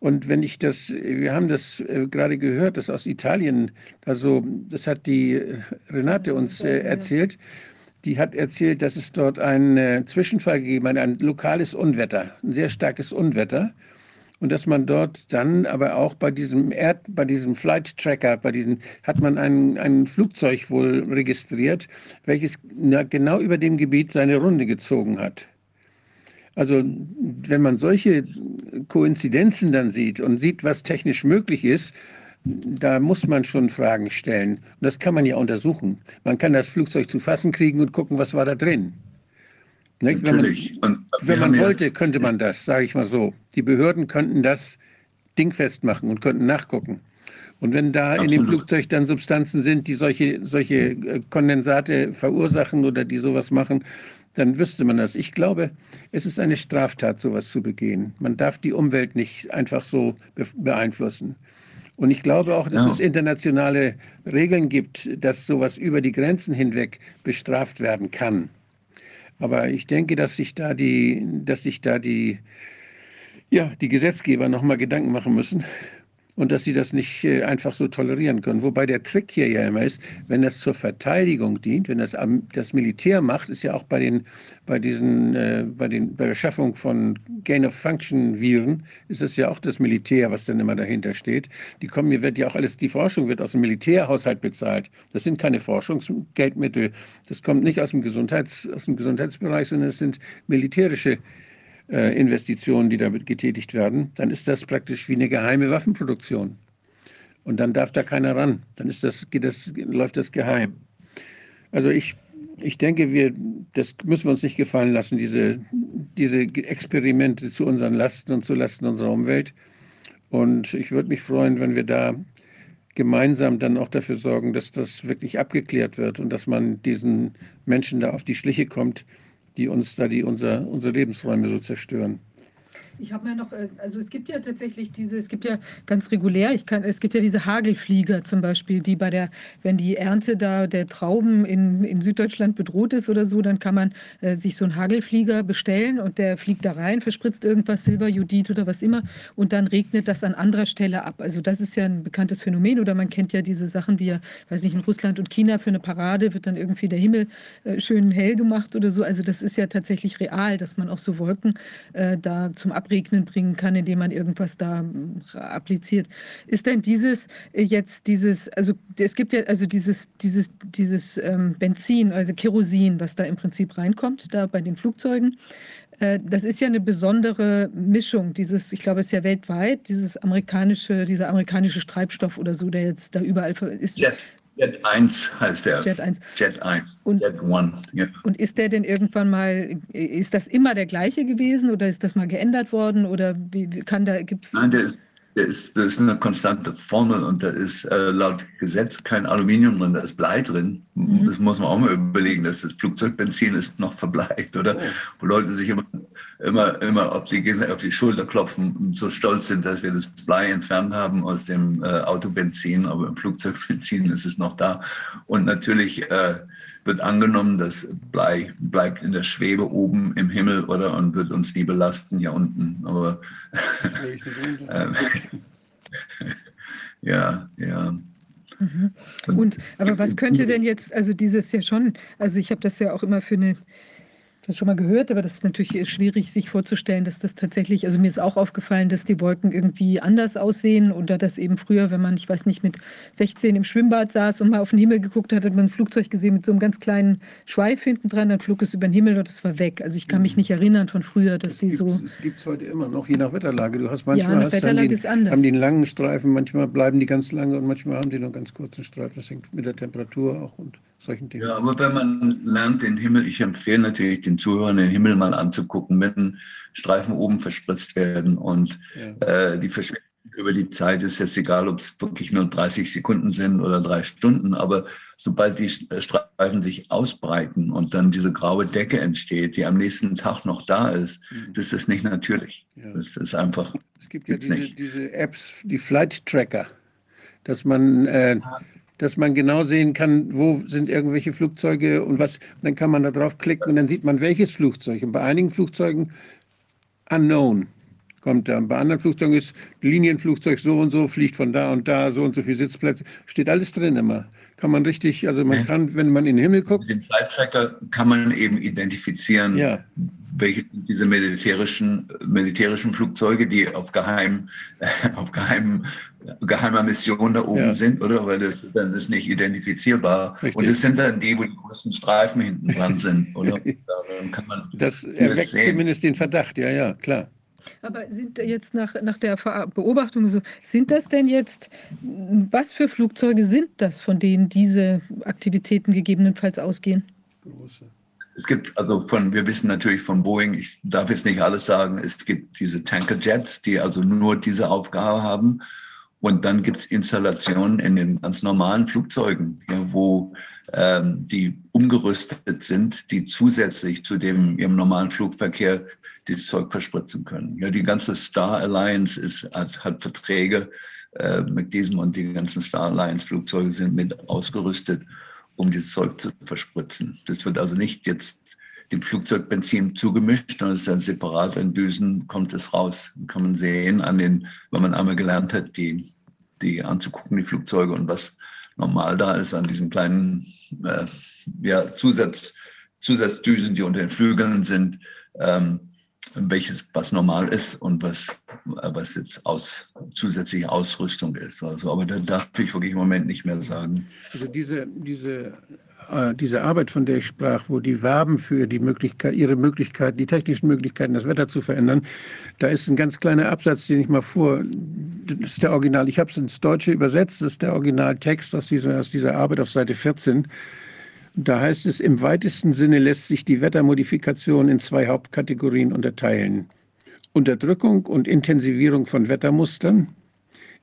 Und wenn ich das, wir haben das äh, gerade gehört, das aus Italien, also das hat die Renate uns äh, erzählt, die hat erzählt, dass es dort einen äh, Zwischenfall gegeben hat, ein lokales Unwetter, ein sehr starkes Unwetter und dass man dort dann aber auch bei diesem Erd, bei diesem Flight Tracker, bei diesem hat man ein, ein Flugzeug wohl registriert, welches genau über dem Gebiet seine Runde gezogen hat. Also wenn man solche Koinzidenzen dann sieht und sieht, was technisch möglich ist, da muss man schon Fragen stellen. Und das kann man ja untersuchen. Man kann das Flugzeug zu fassen kriegen und gucken, was war da drin. Nicht? Natürlich. Wenn man, wenn man wollte, könnte man das, sage ich mal so. Die Behörden könnten das dingfest machen und könnten nachgucken. Und wenn da Absolut. in dem Flugzeug dann Substanzen sind, die solche, solche äh, Kondensate verursachen oder die sowas machen, dann wüsste man das. Ich glaube, es ist eine Straftat, sowas zu begehen. Man darf die Umwelt nicht einfach so beeinflussen. Und ich glaube auch, dass ja. es internationale Regeln gibt, dass sowas über die Grenzen hinweg bestraft werden kann. Aber ich denke, dass sich da die, dass sich da die, ja, die Gesetzgeber noch mal Gedanken machen müssen, und dass sie das nicht äh, einfach so tolerieren können. Wobei der Trick hier ja immer ist, wenn das zur Verteidigung dient, wenn das das Militär macht, ist ja auch bei den bei diesen äh, bei den bei der Schaffung von Gain of Function Viren ist es ja auch das Militär, was dann immer dahinter steht. Die kommen, hier wird ja auch alles die Forschung wird aus dem Militärhaushalt bezahlt. Das sind keine Forschungsgeldmittel. Das kommt nicht aus dem Gesundheits aus dem Gesundheitsbereich, sondern es sind militärische äh, Investitionen, die damit getätigt werden, dann ist das praktisch wie eine geheime Waffenproduktion. Und dann darf da keiner ran. Dann ist das, geht das, läuft das geheim. Also ich, ich denke, wir, das müssen wir uns nicht gefallen lassen, diese, diese Experimente zu unseren Lasten und zu Lasten unserer Umwelt. Und ich würde mich freuen, wenn wir da gemeinsam dann auch dafür sorgen, dass das wirklich abgeklärt wird und dass man diesen Menschen da auf die Schliche kommt, die uns da die unser, unsere Lebensräume so zerstören. Ich habe mir noch, äh, also es gibt ja tatsächlich diese, es gibt ja ganz regulär, ich kann, es gibt ja diese Hagelflieger zum Beispiel, die bei der, wenn die Ernte da der Trauben in, in Süddeutschland bedroht ist oder so, dann kann man äh, sich so einen Hagelflieger bestellen und der fliegt da rein, verspritzt irgendwas, Silberjodid oder was immer und dann regnet das an anderer Stelle ab. Also das ist ja ein bekanntes Phänomen oder man kennt ja diese Sachen wie, weiß nicht, in Russland und China für eine Parade wird dann irgendwie der Himmel äh, schön hell gemacht oder so. Also das ist ja tatsächlich real, dass man auch so Wolken äh, da zum Ab Abregnen bringen kann, indem man irgendwas da hm, appliziert. Ist denn dieses äh, jetzt dieses, also es gibt ja also dieses, dieses, dieses ähm, Benzin, also Kerosin, was da im Prinzip reinkommt, da bei den Flugzeugen. Äh, das ist ja eine besondere Mischung, dieses, ich glaube, es ist ja weltweit, dieses amerikanische, dieser amerikanische Treibstoff oder so, der jetzt da überall ist. Jet, Jet 1 heißt der. Jet 1. Jet 1. Und, Jet 1, ja. Und ist der denn irgendwann mal, ist das immer der gleiche gewesen oder ist das mal geändert worden oder wie, kann da, gibt es. Nein, der ist der ist, das ist eine konstante Formel und da ist äh, laut Gesetz kein Aluminium drin, da ist Blei drin. Mhm. Das muss man auch mal überlegen, dass das Flugzeugbenzin ist noch verbleicht, oder? Oh. Wo Leute sich immer, immer, immer auf die, auf die Schulter klopfen und so stolz sind, dass wir das Blei entfernt haben aus dem äh, Autobenzin, aber im Flugzeugbenzin ist es noch da. Und natürlich äh, wird angenommen, das Blei bleibt in der Schwebe oben im Himmel oder und wird uns nie belasten hier unten. Aber ja, ja. Mhm. Und aber was könnte denn jetzt, also dieses ja schon, also ich habe das ja auch immer für eine das schon mal gehört, aber das ist natürlich schwierig, sich vorzustellen, dass das tatsächlich, also mir ist auch aufgefallen, dass die Wolken irgendwie anders aussehen oder dass eben früher, wenn man, ich weiß nicht, mit 16 im Schwimmbad saß und mal auf den Himmel geguckt hat, hat man ein Flugzeug gesehen mit so einem ganz kleinen Schweif hinten dran, dann flog es über den Himmel und es war weg. Also ich kann mich mhm. nicht erinnern von früher, dass das die so. Es gibt es heute immer noch, je nach Wetterlage. Du hast manchmal ja, hast Wetterlage den, haben die einen langen Streifen, manchmal bleiben die ganz lange und manchmal haben die nur ganz kurzen Streifen. Das hängt mit der Temperatur auch und solchen Dingen. Ja, aber wenn man lernt, den Himmel, ich empfehle natürlich den Zuhörern, den Himmel mal anzugucken, wenn Streifen oben verspritzt werden und ja. äh, die verschwinden über die Zeit, ist jetzt egal, ob es wirklich nur 30 Sekunden sind oder drei Stunden, aber sobald die Streifen sich ausbreiten und dann diese graue Decke entsteht, die am nächsten Tag noch da ist, mhm. das ist nicht natürlich. Ja. Das ist einfach. Es gibt ja diese, diese, Apps, die Flight Tracker, dass man äh, dass man genau sehen kann, wo sind irgendwelche Flugzeuge und was. Und dann kann man da drauf klicken und dann sieht man, welches Flugzeug. Und bei einigen Flugzeugen unknown kommt da. Bei anderen Flugzeugen ist Linienflugzeug so und so, fliegt von da und da, so und so viele Sitzplätze. Steht alles drin immer. Kann man richtig, also man kann, wenn man in den Himmel guckt. Den Flight Tracker kann man eben identifizieren, ja welche diese militärischen, militärischen Flugzeuge, die auf, geheim, auf geheim, geheimer Mission da oben ja. sind, oder? Weil das dann ist nicht identifizierbar. Richtig. Und es sind dann die, wo die größten Streifen hinten dran sind, oder? Dann kann man das erweckt das zumindest den Verdacht, ja, ja, klar. Aber sind jetzt nach, nach der Beobachtung so, sind das denn jetzt, was für Flugzeuge sind das, von denen diese Aktivitäten gegebenenfalls ausgehen? Große. es gibt, also von, wir wissen natürlich von Boeing, ich darf jetzt nicht alles sagen, es gibt diese Tankerjets, die also nur diese Aufgabe haben. Und dann gibt es Installationen in den ganz normalen Flugzeugen, ja, wo ähm, die umgerüstet sind, die zusätzlich zu dem im normalen Flugverkehr dieses Zeug verspritzen können. Ja, die ganze Star Alliance ist, hat, hat Verträge äh, mit diesem und die ganzen Star Alliance Flugzeuge sind mit ausgerüstet, um dieses Zeug zu verspritzen. Das wird also nicht jetzt dem Flugzeug Benzin zugemischt, es ist dann separat, wenn Düsen kommt es raus. Kann man sehen an den, wenn man einmal gelernt hat, die, die anzugucken, die Flugzeuge und was normal da ist an diesen kleinen äh, ja, Zusatz, Zusatzdüsen, die unter den Flügeln sind, ähm, welches was normal ist und was, was jetzt aus, zusätzliche Ausrüstung ist. Also, aber da darf ich wirklich im Moment nicht mehr sagen. Also diese, diese, äh, diese Arbeit, von der ich sprach, wo die werben für die Möglichkeit, ihre Möglichkeiten, die technischen Möglichkeiten, das Wetter zu verändern, da ist ein ganz kleiner Absatz, den ich mal vor, das ist der Original, ich habe es ins Deutsche übersetzt, das ist der Originaltext aus dieser, aus dieser Arbeit auf Seite 14. Da heißt es, im weitesten Sinne lässt sich die Wettermodifikation in zwei Hauptkategorien unterteilen. Unterdrückung und Intensivierung von Wettermustern.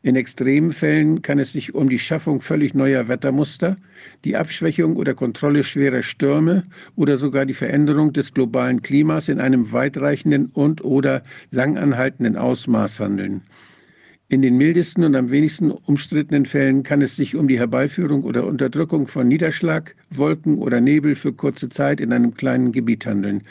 In extremen Fällen kann es sich um die Schaffung völlig neuer Wettermuster, die Abschwächung oder Kontrolle schwerer Stürme oder sogar die Veränderung des globalen Klimas in einem weitreichenden und oder langanhaltenden Ausmaß handeln. In den mildesten und am wenigsten umstrittenen Fällen kann es sich um die Herbeiführung oder Unterdrückung von Niederschlag, Wolken oder Nebel für kurze Zeit in einem kleinen Gebiet handeln.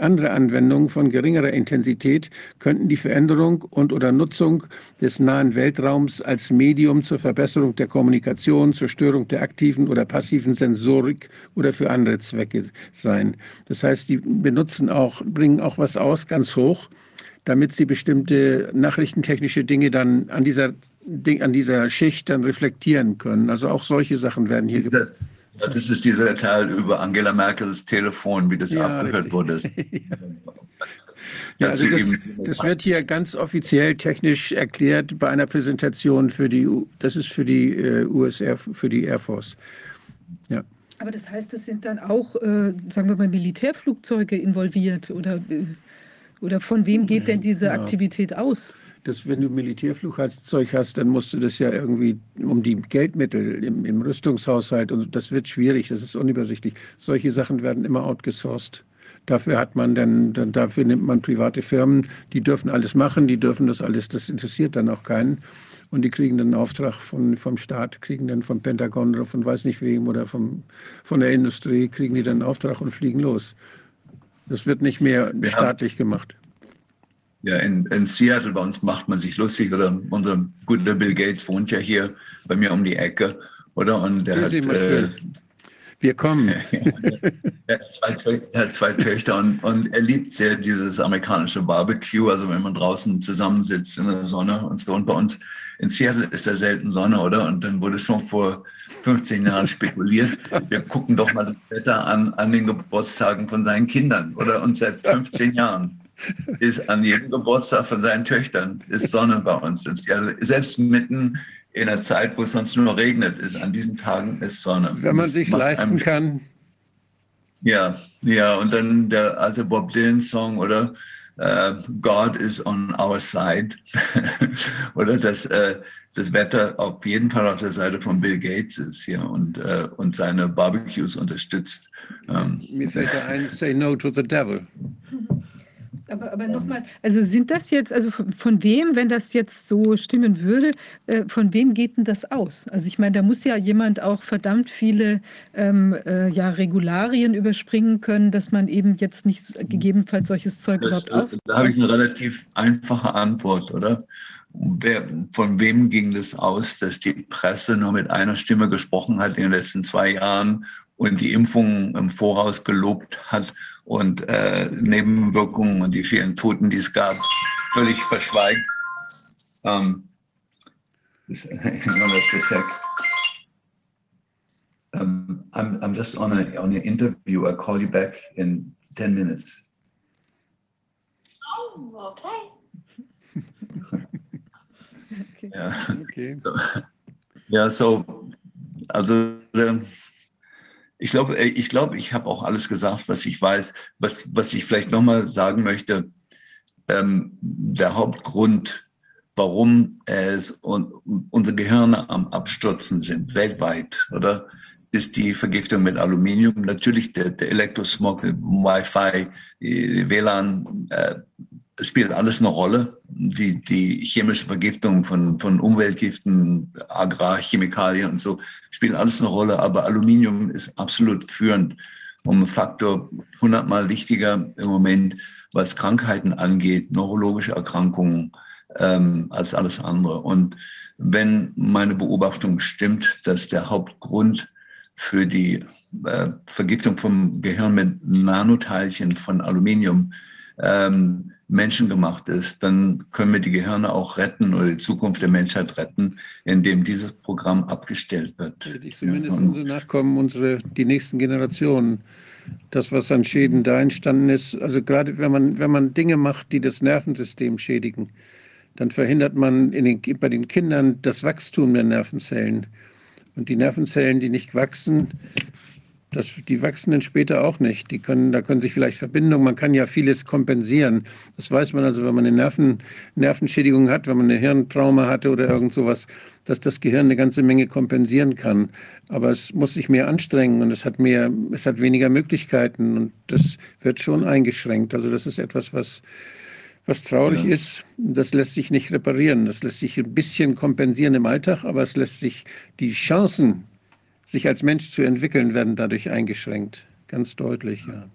Andere Anwendungen von geringerer Intensität könnten die Veränderung und oder Nutzung des nahen Weltraums als Medium zur Verbesserung der Kommunikation, zur Störung der aktiven oder passiven Sensorik oder für andere Zwecke sein. Das heißt, die benutzen auch, bringen auch was aus, ganz hoch damit sie bestimmte nachrichtentechnische Dinge dann an dieser, an dieser Schicht dann reflektieren können. Also auch solche Sachen werden hier gemacht. Das ist dieser Teil über Angela Merkels Telefon, wie das ja, abgehört wurde. ja, also das, das, wird hier ganz offiziell technisch erklärt bei einer Präsentation für die, das ist für die äh, USR, für die Air Force. Ja. Aber das heißt, es sind dann auch, äh, sagen wir mal, Militärflugzeuge involviert oder äh, oder von wem geht denn diese ja. Aktivität aus? Das, wenn du Militärflugzeug hast, dann musst du das ja irgendwie um die Geldmittel im, im Rüstungshaushalt und das wird schwierig, das ist unübersichtlich. Solche Sachen werden immer outgesourced. Dafür hat man dann, dann, dafür nimmt man private Firmen, die dürfen alles machen, die dürfen das alles, das interessiert dann auch keinen. Und die kriegen dann einen Auftrag von, vom Staat, kriegen dann vom Pentagon oder von weiß nicht wem oder vom, von der Industrie, kriegen die dann einen Auftrag und fliegen los. Das wird nicht mehr Wir staatlich haben, gemacht. Ja, in, in, Seattle bei uns macht man sich lustig. Oder unser guter Bill Gates wohnt ja hier bei mir um die Ecke, oder? Und der hat, äh, wir kommen. er, hat zwei, er, hat zwei, Töchter und, und, er liebt sehr dieses amerikanische Barbecue, also wenn man draußen zusammensitzt in der Sonne und so. Und bei uns in Seattle ist ja selten Sonne, oder? Und dann wurde schon vor 15 Jahren spekuliert, wir gucken doch mal das Wetter an, an den Geburtstagen von seinen Kindern, oder? Und seit 15 Jahren ist an jedem Geburtstag von seinen Töchtern ist Sonne bei uns. Selbst mitten in einer Zeit, wo es sonst nur regnet, ist an diesen Tagen ist Sonne. Wenn man sich leisten kann. Ja, ja, und dann der alte Bob Dylan-Song, oder? uh, God is on our side. Oder dass uh, das Wetter auf jeden Fall auf der Seite von Bill Gates ist hier und, uh, und seine Barbecues unterstützt. Um, Mir fällt da ein, say no to the devil. Aber, aber nochmal, also sind das jetzt, also von, von, wem, wenn das jetzt so stimmen würde, äh, von wem geht denn das aus? Also ich meine, da muss ja jemand auch verdammt viele ähm, äh, ja, Regularien überspringen können, dass man eben jetzt nicht gegebenenfalls solches Zeug das, überhaupt auf. Da habe ich eine relativ einfache Antwort, oder? Wer, von wem ging das aus, dass die Presse nur mit einer Stimme gesprochen hat in den letzten zwei Jahren und die Impfungen im Voraus gelobt hat und äh, Nebenwirkungen und die vielen Toten, die es gab, völlig verschweigt. Um, um, I'm, I'm just on, a, on an interview. I'll call you back in 10 minutes. Oh, okay. okay. Ja, okay. So, ja, so, also, ich glaube, äh, ich, glaube, ich habe auch alles gesagt, was ich weiß. Was, was ich vielleicht nochmal sagen möchte, ähm, der Hauptgrund, warum es und unsere Gehirne am Abstürzen sind, weltweit, oder? Ist die Vergiftung mit Aluminium. Natürlich der, der Elektrosmog, Wi-Fi, WLAN, äh, spielt alles eine Rolle. Die, die chemische Vergiftung von, von Umweltgiften, Agrarchemikalien und so spielt alles eine Rolle. Aber Aluminium ist absolut führend, um ein Faktor hundertmal wichtiger im Moment, was Krankheiten angeht, neurologische Erkrankungen, ähm, als alles andere. Und wenn meine Beobachtung stimmt, dass der Hauptgrund für die äh, Vergiftung vom Gehirn mit Nanoteilchen von Aluminium ähm, menschengemacht ist, dann können wir die Gehirne auch retten oder die Zukunft der Menschheit retten, indem dieses Programm abgestellt wird. Zumindest ja. unsere Nachkommen, unsere, die nächsten Generationen. Das, was an Schäden da entstanden ist, also gerade wenn man, wenn man Dinge macht, die das Nervensystem schädigen, dann verhindert man den, bei den Kindern das Wachstum der Nervenzellen. Und die Nervenzellen, die nicht wachsen, das, die wachsen dann später auch nicht. Die können, da können sich vielleicht Verbindungen, man kann ja vieles kompensieren. Das weiß man also, wenn man eine Nerven, Nervenschädigung hat, wenn man eine Hirntrauma hatte oder irgend sowas, dass das Gehirn eine ganze Menge kompensieren kann. Aber es muss sich mehr anstrengen und es hat mehr, es hat weniger Möglichkeiten und das wird schon eingeschränkt. Also das ist etwas, was, was traurig ja. ist. Das lässt sich nicht reparieren. Das lässt sich ein bisschen kompensieren im Alltag, aber es lässt sich die Chancen, sich als Mensch zu entwickeln, werden dadurch eingeschränkt. Ganz deutlich, ja.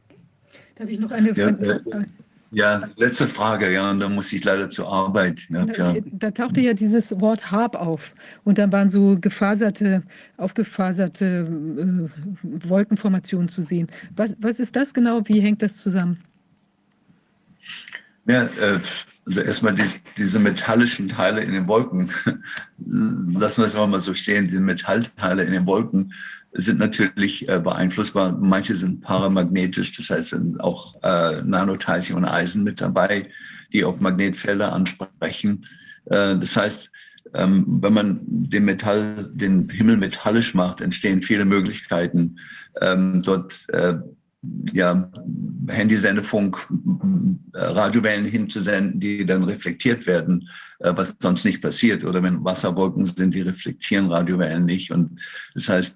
Darf ich noch eine Frage? Ja, äh, ja, letzte Frage, ja, und da muss ich leider zur Arbeit. Ja, da, da, tauchte ja dieses Wort Harp auf und dann waren so gefaserte, aufgefaserte äh, Wolkenformationen zu sehen. Was, was ist das genau? Wie hängt das zusammen? Ja, äh, also erstmal die, diese metallischen Teile in den Wolken, lassen wir es mal so stehen, diese Metallteile in den Wolken sind natürlich äh, beeinflussbar. Manche sind paramagnetisch, das heißt sind auch äh, Nanoteilchen und Eisen mit dabei, die auf Magnetfelder ansprechen. Äh, das heißt, ähm, wenn man den Metall, den Himmel metallisch macht, entstehen viele Möglichkeiten, ähm, dort äh, ja, Handysendefunk, äh, Radiowellen hinzusenden, die dann reflektiert werden, äh, was sonst nicht passiert. Oder wenn Wasserwolken sind, die reflektieren Radiowellen nicht. Und das heißt,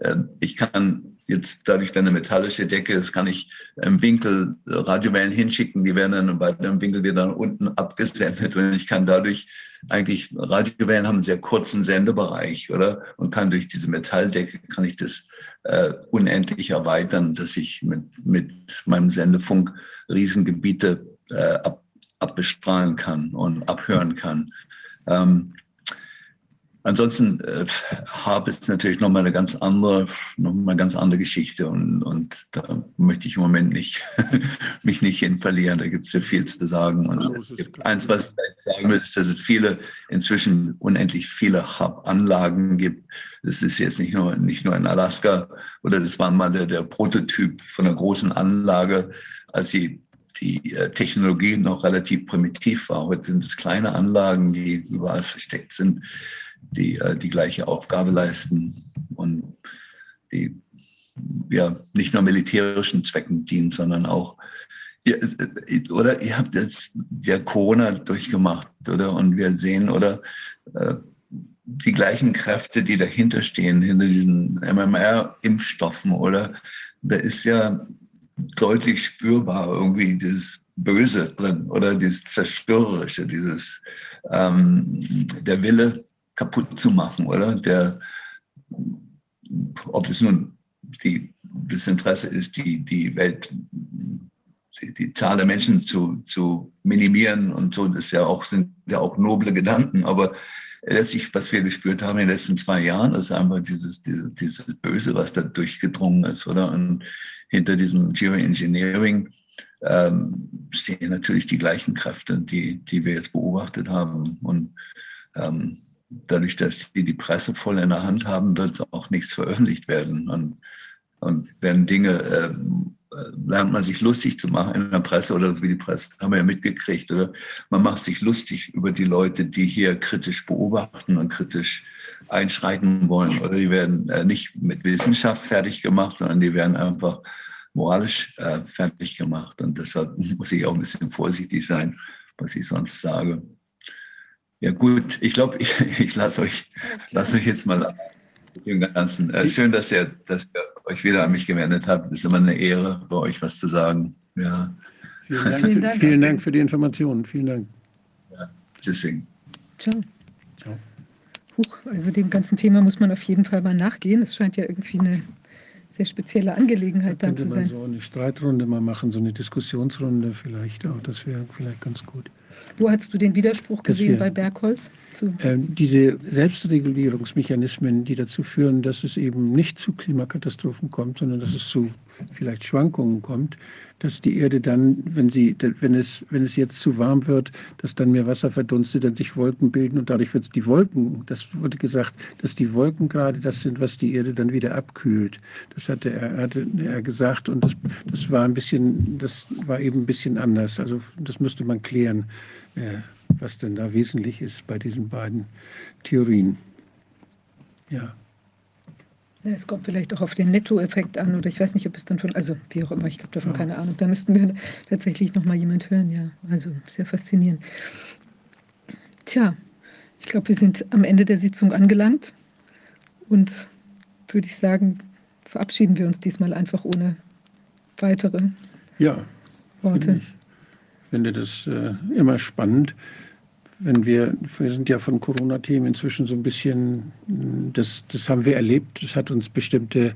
äh, ich kann jetzt dadurch eine metallische Decke, das kann ich im Winkel Radiowellen hinschicken, die werden dann bei dem Winkel wieder unten abgesendet und ich kann dadurch eigentlich, Radiowellen haben einen sehr kurzen Sendebereich, oder? Und kann durch diese Metalldecke, kann ich das äh, unendlich erweitern, dass ich mit, mit meinem Sendefunk Riesengebiete äh, ab, abbestrahlen kann und abhören kann. Ähm, Ansonsten, äh, Harp ist natürlich nochmal eine ganz andere, nochmal eine ganz andere Geschichte und, und da möchte ich im Moment nicht, mich nicht hin verlieren. Da gibt es ja viel zu sagen. Und eins, was ich sagen will, ist, dass es viele, inzwischen unendlich viele Harp-Anlagen gibt. Das ist jetzt nicht nur, nicht nur in Alaska oder das war mal der, der Prototyp von einer großen Anlage, als sie die äh, Technologie noch relativ primitiv war. Heute sind es kleine Anlagen, die überall versteckt sind die äh, die gleiche Aufgabe leisten und die ja nicht nur militärischen Zwecken dienen, sondern auch ihr, äh, oder ihr habt jetzt ja Corona durchgemacht, oder? Und wir sehen, oder äh, die gleichen Kräfte, die dahinter stehen, hinter diesen MMR-Impfstoffen, oder? Da ist ja deutlich spürbar irgendwie dieses Böse drin oder dieses Zerstörerische, dieses ähm, der Wille, kaputt zu machen, oder? Der, ob es nun die, das Interesse ist, die, die Welt, die, die Zahl der Menschen zu, zu minimieren und so, das ja auch, sind ja auch noble Gedanken, aber letztlich, was wir gespürt haben in den letzten zwei Jahren, ist einfach dieses, diese, dieses Böse, was da durchgedrungen ist, oder? Und hinter diesem Geoengineering ähm, stehen natürlich die gleichen Kräfte, die, die wir jetzt beobachtet haben. Und ähm, dadurch, dass die die Presse voll in der Hand haben, wird auch nichts veröffentlicht werden. Und, und werden Dinge äh, lernt man sich lustig zu machen in der Presse oder wie die Presse, haben wir ja mitgekriegt, oder? Man macht sich lustig über die Leute, die hier kritisch beobachten und kritisch einschreiten wollen. Oder die werden äh, nicht mit Wissenschaft fertig gemacht, sondern die werden einfach moralisch äh, fertig gemacht. Und deshalb muss ich auch ein bisschen vorsichtig sein, was ich sonst sage. Ja gut, ich glaube, ich, ich lasse euch, lass euch jetzt mal mit dem Ganzen. Äh, schön, dass ihr, dass ihr euch wieder an mich gewendet habt. Es ist immer eine Ehre, bei euch was zu sagen. Ja. Vielen Dank, vielen Dank, vielen Dank für die Informationen. Vielen Dank. Ja, tschüssing. Ciao. Ciao. Huch, also dem ganzen Thema muss man auf jeden Fall mal nachgehen. Es scheint ja irgendwie eine sehr spezielle Angelegenheit da zu sein. so eine Streitrunde mal machen, so eine Diskussionsrunde vielleicht auch. Das wäre vielleicht ganz gut. Wo hast du den Widerspruch gesehen bei Bergholz? Äh, diese Selbstregulierungsmechanismen, die dazu führen, dass es eben nicht zu Klimakatastrophen kommt, sondern dass es zu vielleicht Schwankungen kommt, dass die Erde dann, wenn, sie, wenn, es, wenn es jetzt zu warm wird, dass dann mehr Wasser verdunstet, dann sich Wolken bilden und dadurch wird die Wolken, das wurde gesagt, dass die Wolken gerade das sind, was die Erde dann wieder abkühlt. Das hatte er, hatte er gesagt und das, das war ein bisschen, das war eben ein bisschen anders. Also das müsste man klären, äh, was denn da wesentlich ist bei diesen beiden Theorien. Ja. Es kommt vielleicht auch auf den Nettoeffekt an oder ich weiß nicht, ob es dann von, also wie auch immer, ich habe davon ja. keine Ahnung. Da müssten wir tatsächlich nochmal jemand hören, ja. Also sehr faszinierend. Tja, ich glaube, wir sind am Ende der Sitzung angelangt und würde ich sagen, verabschieden wir uns diesmal einfach ohne weitere ja, Worte. Ich finde das äh, immer spannend wenn wir, wir sind ja von Corona-Themen inzwischen so ein bisschen, das, das haben wir erlebt, das hat uns bestimmte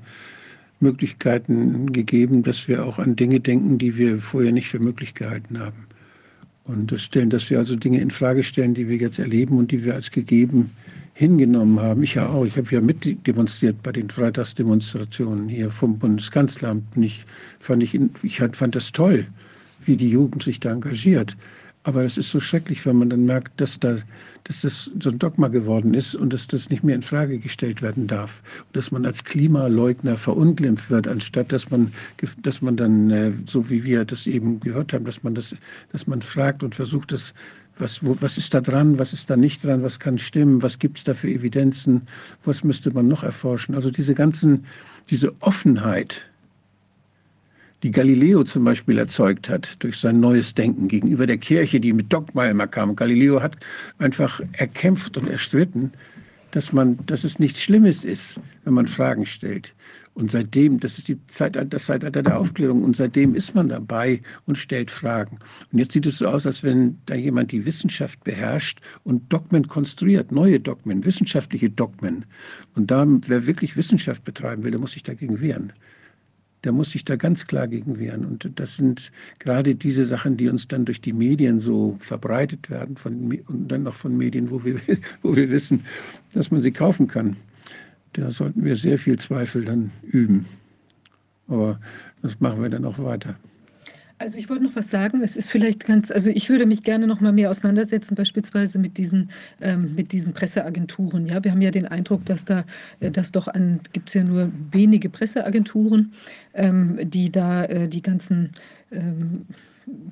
Möglichkeiten gegeben, dass wir auch an Dinge denken, die wir vorher nicht für möglich gehalten haben. Und das stellen, dass wir also Dinge in Frage stellen, die wir jetzt erleben und die wir als gegeben hingenommen haben. Ich ja auch. Ich habe ja mitdemonstriert bei den Freitagsdemonstrationen hier vom Bundeskanzleramt. Ich fand, ich, ich fand das toll, wie die Jugend sich da engagiert. Aber es ist so schrecklich, wenn man dann merkt, dass, da, dass das so ein Dogma geworden ist und dass das nicht mehr in Frage gestellt werden darf. Und dass man als Klimaleugner verunglimpft wird, anstatt dass man, dass man dann, äh, so wie wir das eben gehört haben, dass man, das, dass man fragt und versucht, das, was, wo, was ist da dran, was ist da nicht dran, was kann stimmen, was gibt es da für Evidenzen, was müsste man noch erforschen. Also diese ganzen, diese Offenheit, die Galileo zum Beispiel erzeugt hat durch sein neues Denken gegenüber der Kirche, die mit Dogma immer kam. Galileo hat einfach erkämpft und erstritten, dass, man, dass es nichts Schlimmes ist, wenn man Fragen stellt. Und seitdem, das ist die Zeit, das Zeitalter der Aufklärung, und seitdem ist man dabei und stellt Fragen. Und jetzt sieht es so aus, als wenn da jemand die Wissenschaft beherrscht und Dogmen konstruiert, neue Dogmen, wissenschaftliche Dogmen. Und da, wer wirklich Wissenschaft betreiben will, der muss sich dagegen wehren der muss sich da ganz klar gegen wehren. Und das sind gerade diese Sachen, die uns dann durch die Medien so verbreitet werden von, und dann noch von Medien, wo wir, wo wir wissen, dass man sie kaufen kann. Da sollten wir sehr viel Zweifel dann üben. Aber das machen wir dann auch weiter. Also ich wollte noch was sagen. Es ist vielleicht ganz, also ich würde mich gerne noch mal mehr auseinandersetzen, beispielsweise mit diesen, ähm, mit diesen Presseagenturen. Ja, wir haben ja den Eindruck, dass da, äh, dass doch an, gibt es ja nur wenige Presseagenturen, ähm, die da äh, die ganzen ähm,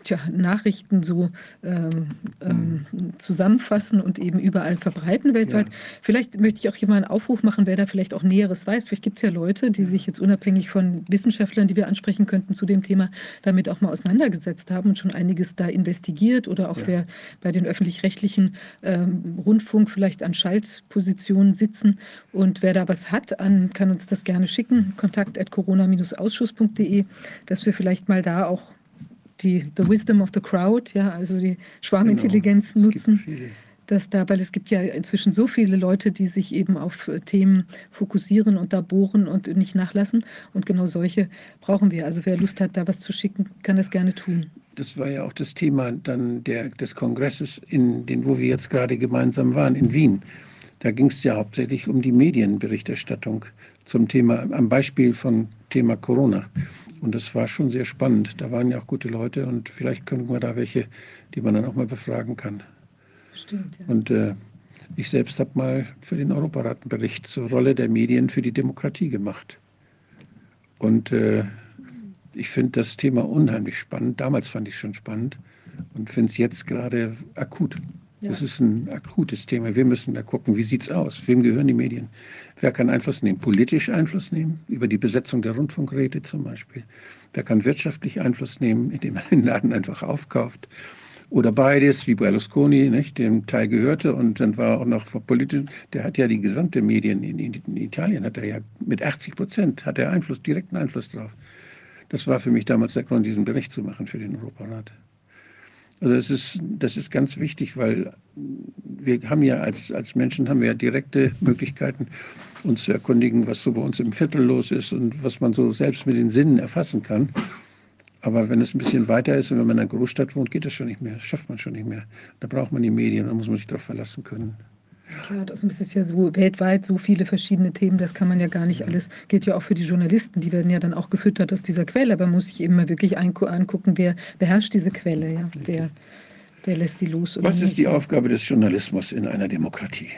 tja, Nachrichten so ähm, ähm, zusammenfassen und eben überall verbreiten weltweit. Ja. Vielleicht möchte ich auch hier mal einen Aufruf machen, wer da vielleicht auch Näheres weiß. Vielleicht gibt es ja Leute, die sich jetzt unabhängig von Wissenschaftlern, die wir ansprechen könnten zu dem Thema, damit auch mal auseinandergesetzt haben und schon einiges da investigiert oder auch ja. wer bei den öffentlich-rechtlichen ähm, Rundfunk vielleicht an Schaltpositionen sitzen und wer da was hat, an, kann uns das gerne schicken, kontakt at corona-ausschuss.de, dass wir vielleicht mal da auch die The Wisdom of the Crowd, ja, also die Schwarmintelligenz genau. nutzen. Dass da, weil es gibt ja inzwischen so viele Leute, die sich eben auf äh, Themen fokussieren und da bohren und nicht nachlassen. Und genau solche brauchen wir. Also wer Lust hat, da was zu schicken, kann das gerne tun. Das war ja auch das Thema dann der, des Kongresses, in den, wo wir jetzt gerade gemeinsam waren, in Wien. Da ging es ja hauptsächlich um die Medienberichterstattung zum Thema, am Beispiel von Thema Corona. Und das war schon sehr spannend. Da waren ja auch gute Leute und vielleicht können wir da welche, die man dann auch mal befragen kann. Stimmt, ja. Und äh, ich selbst habe mal für den Europarat einen Bericht zur Rolle der Medien für die Demokratie gemacht. Und äh, ich finde das Thema unheimlich spannend. Damals fand ich es schon spannend und finde es jetzt gerade akut. Ja. Das ist ein akutes Thema. Wir müssen da gucken, wie sieht es aus? Wem gehören die Medien? Wer kann Einfluss nehmen? Politisch Einfluss nehmen, über die Besetzung der Rundfunkräte zum Beispiel. Wer kann wirtschaftlich Einfluss nehmen, indem er den Laden einfach aufkauft? Oder beides, wie Berlusconi, nicht, dem Teil gehörte und dann war auch noch politisch, der hat ja die gesamte Medien in, in, Italien, hat er ja mit 80 Prozent, hat er Einfluss, direkten Einfluss drauf. Das war für mich damals der Grund, diesen Bericht zu machen für den Europarat. Also das ist, das ist ganz wichtig, weil wir haben ja als, als Menschen haben wir ja direkte Möglichkeiten, uns zu erkundigen, was so bei uns im Viertel los ist und was man so selbst mit den Sinnen erfassen kann. Aber wenn es ein bisschen weiter ist und wenn man in einer Großstadt wohnt, geht das schon nicht mehr. Das schafft man schon nicht mehr. Da braucht man die Medien, da muss man sich darauf verlassen können. Klar, das ist ja so weltweit so viele verschiedene Themen, das kann man ja gar nicht alles, gilt ja auch für die Journalisten, die werden ja dann auch gefüttert aus dieser Quelle, aber man muss sich eben mal wirklich angucken, wer beherrscht diese Quelle, ja, wer, wer lässt die los. Was ist nicht? die Aufgabe des Journalismus in einer Demokratie?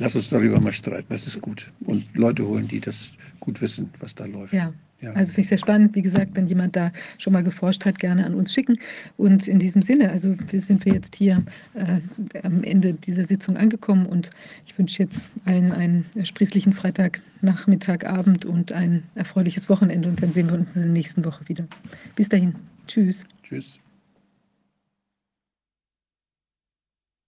Lass uns darüber mal streiten, das ist gut. Und Leute holen, die das gut wissen, was da läuft. Ja. Ja. Also finde ich sehr spannend. Wie gesagt, wenn jemand da schon mal geforscht hat, gerne an uns schicken. Und in diesem Sinne, also wir sind wir jetzt hier äh, am Ende dieser Sitzung angekommen und ich wünsche jetzt allen einen sprießlichen Freitagnachmittag, Abend und ein erfreuliches Wochenende und dann sehen wir uns in der nächsten Woche wieder. Bis dahin. Tschüss. Tschüss.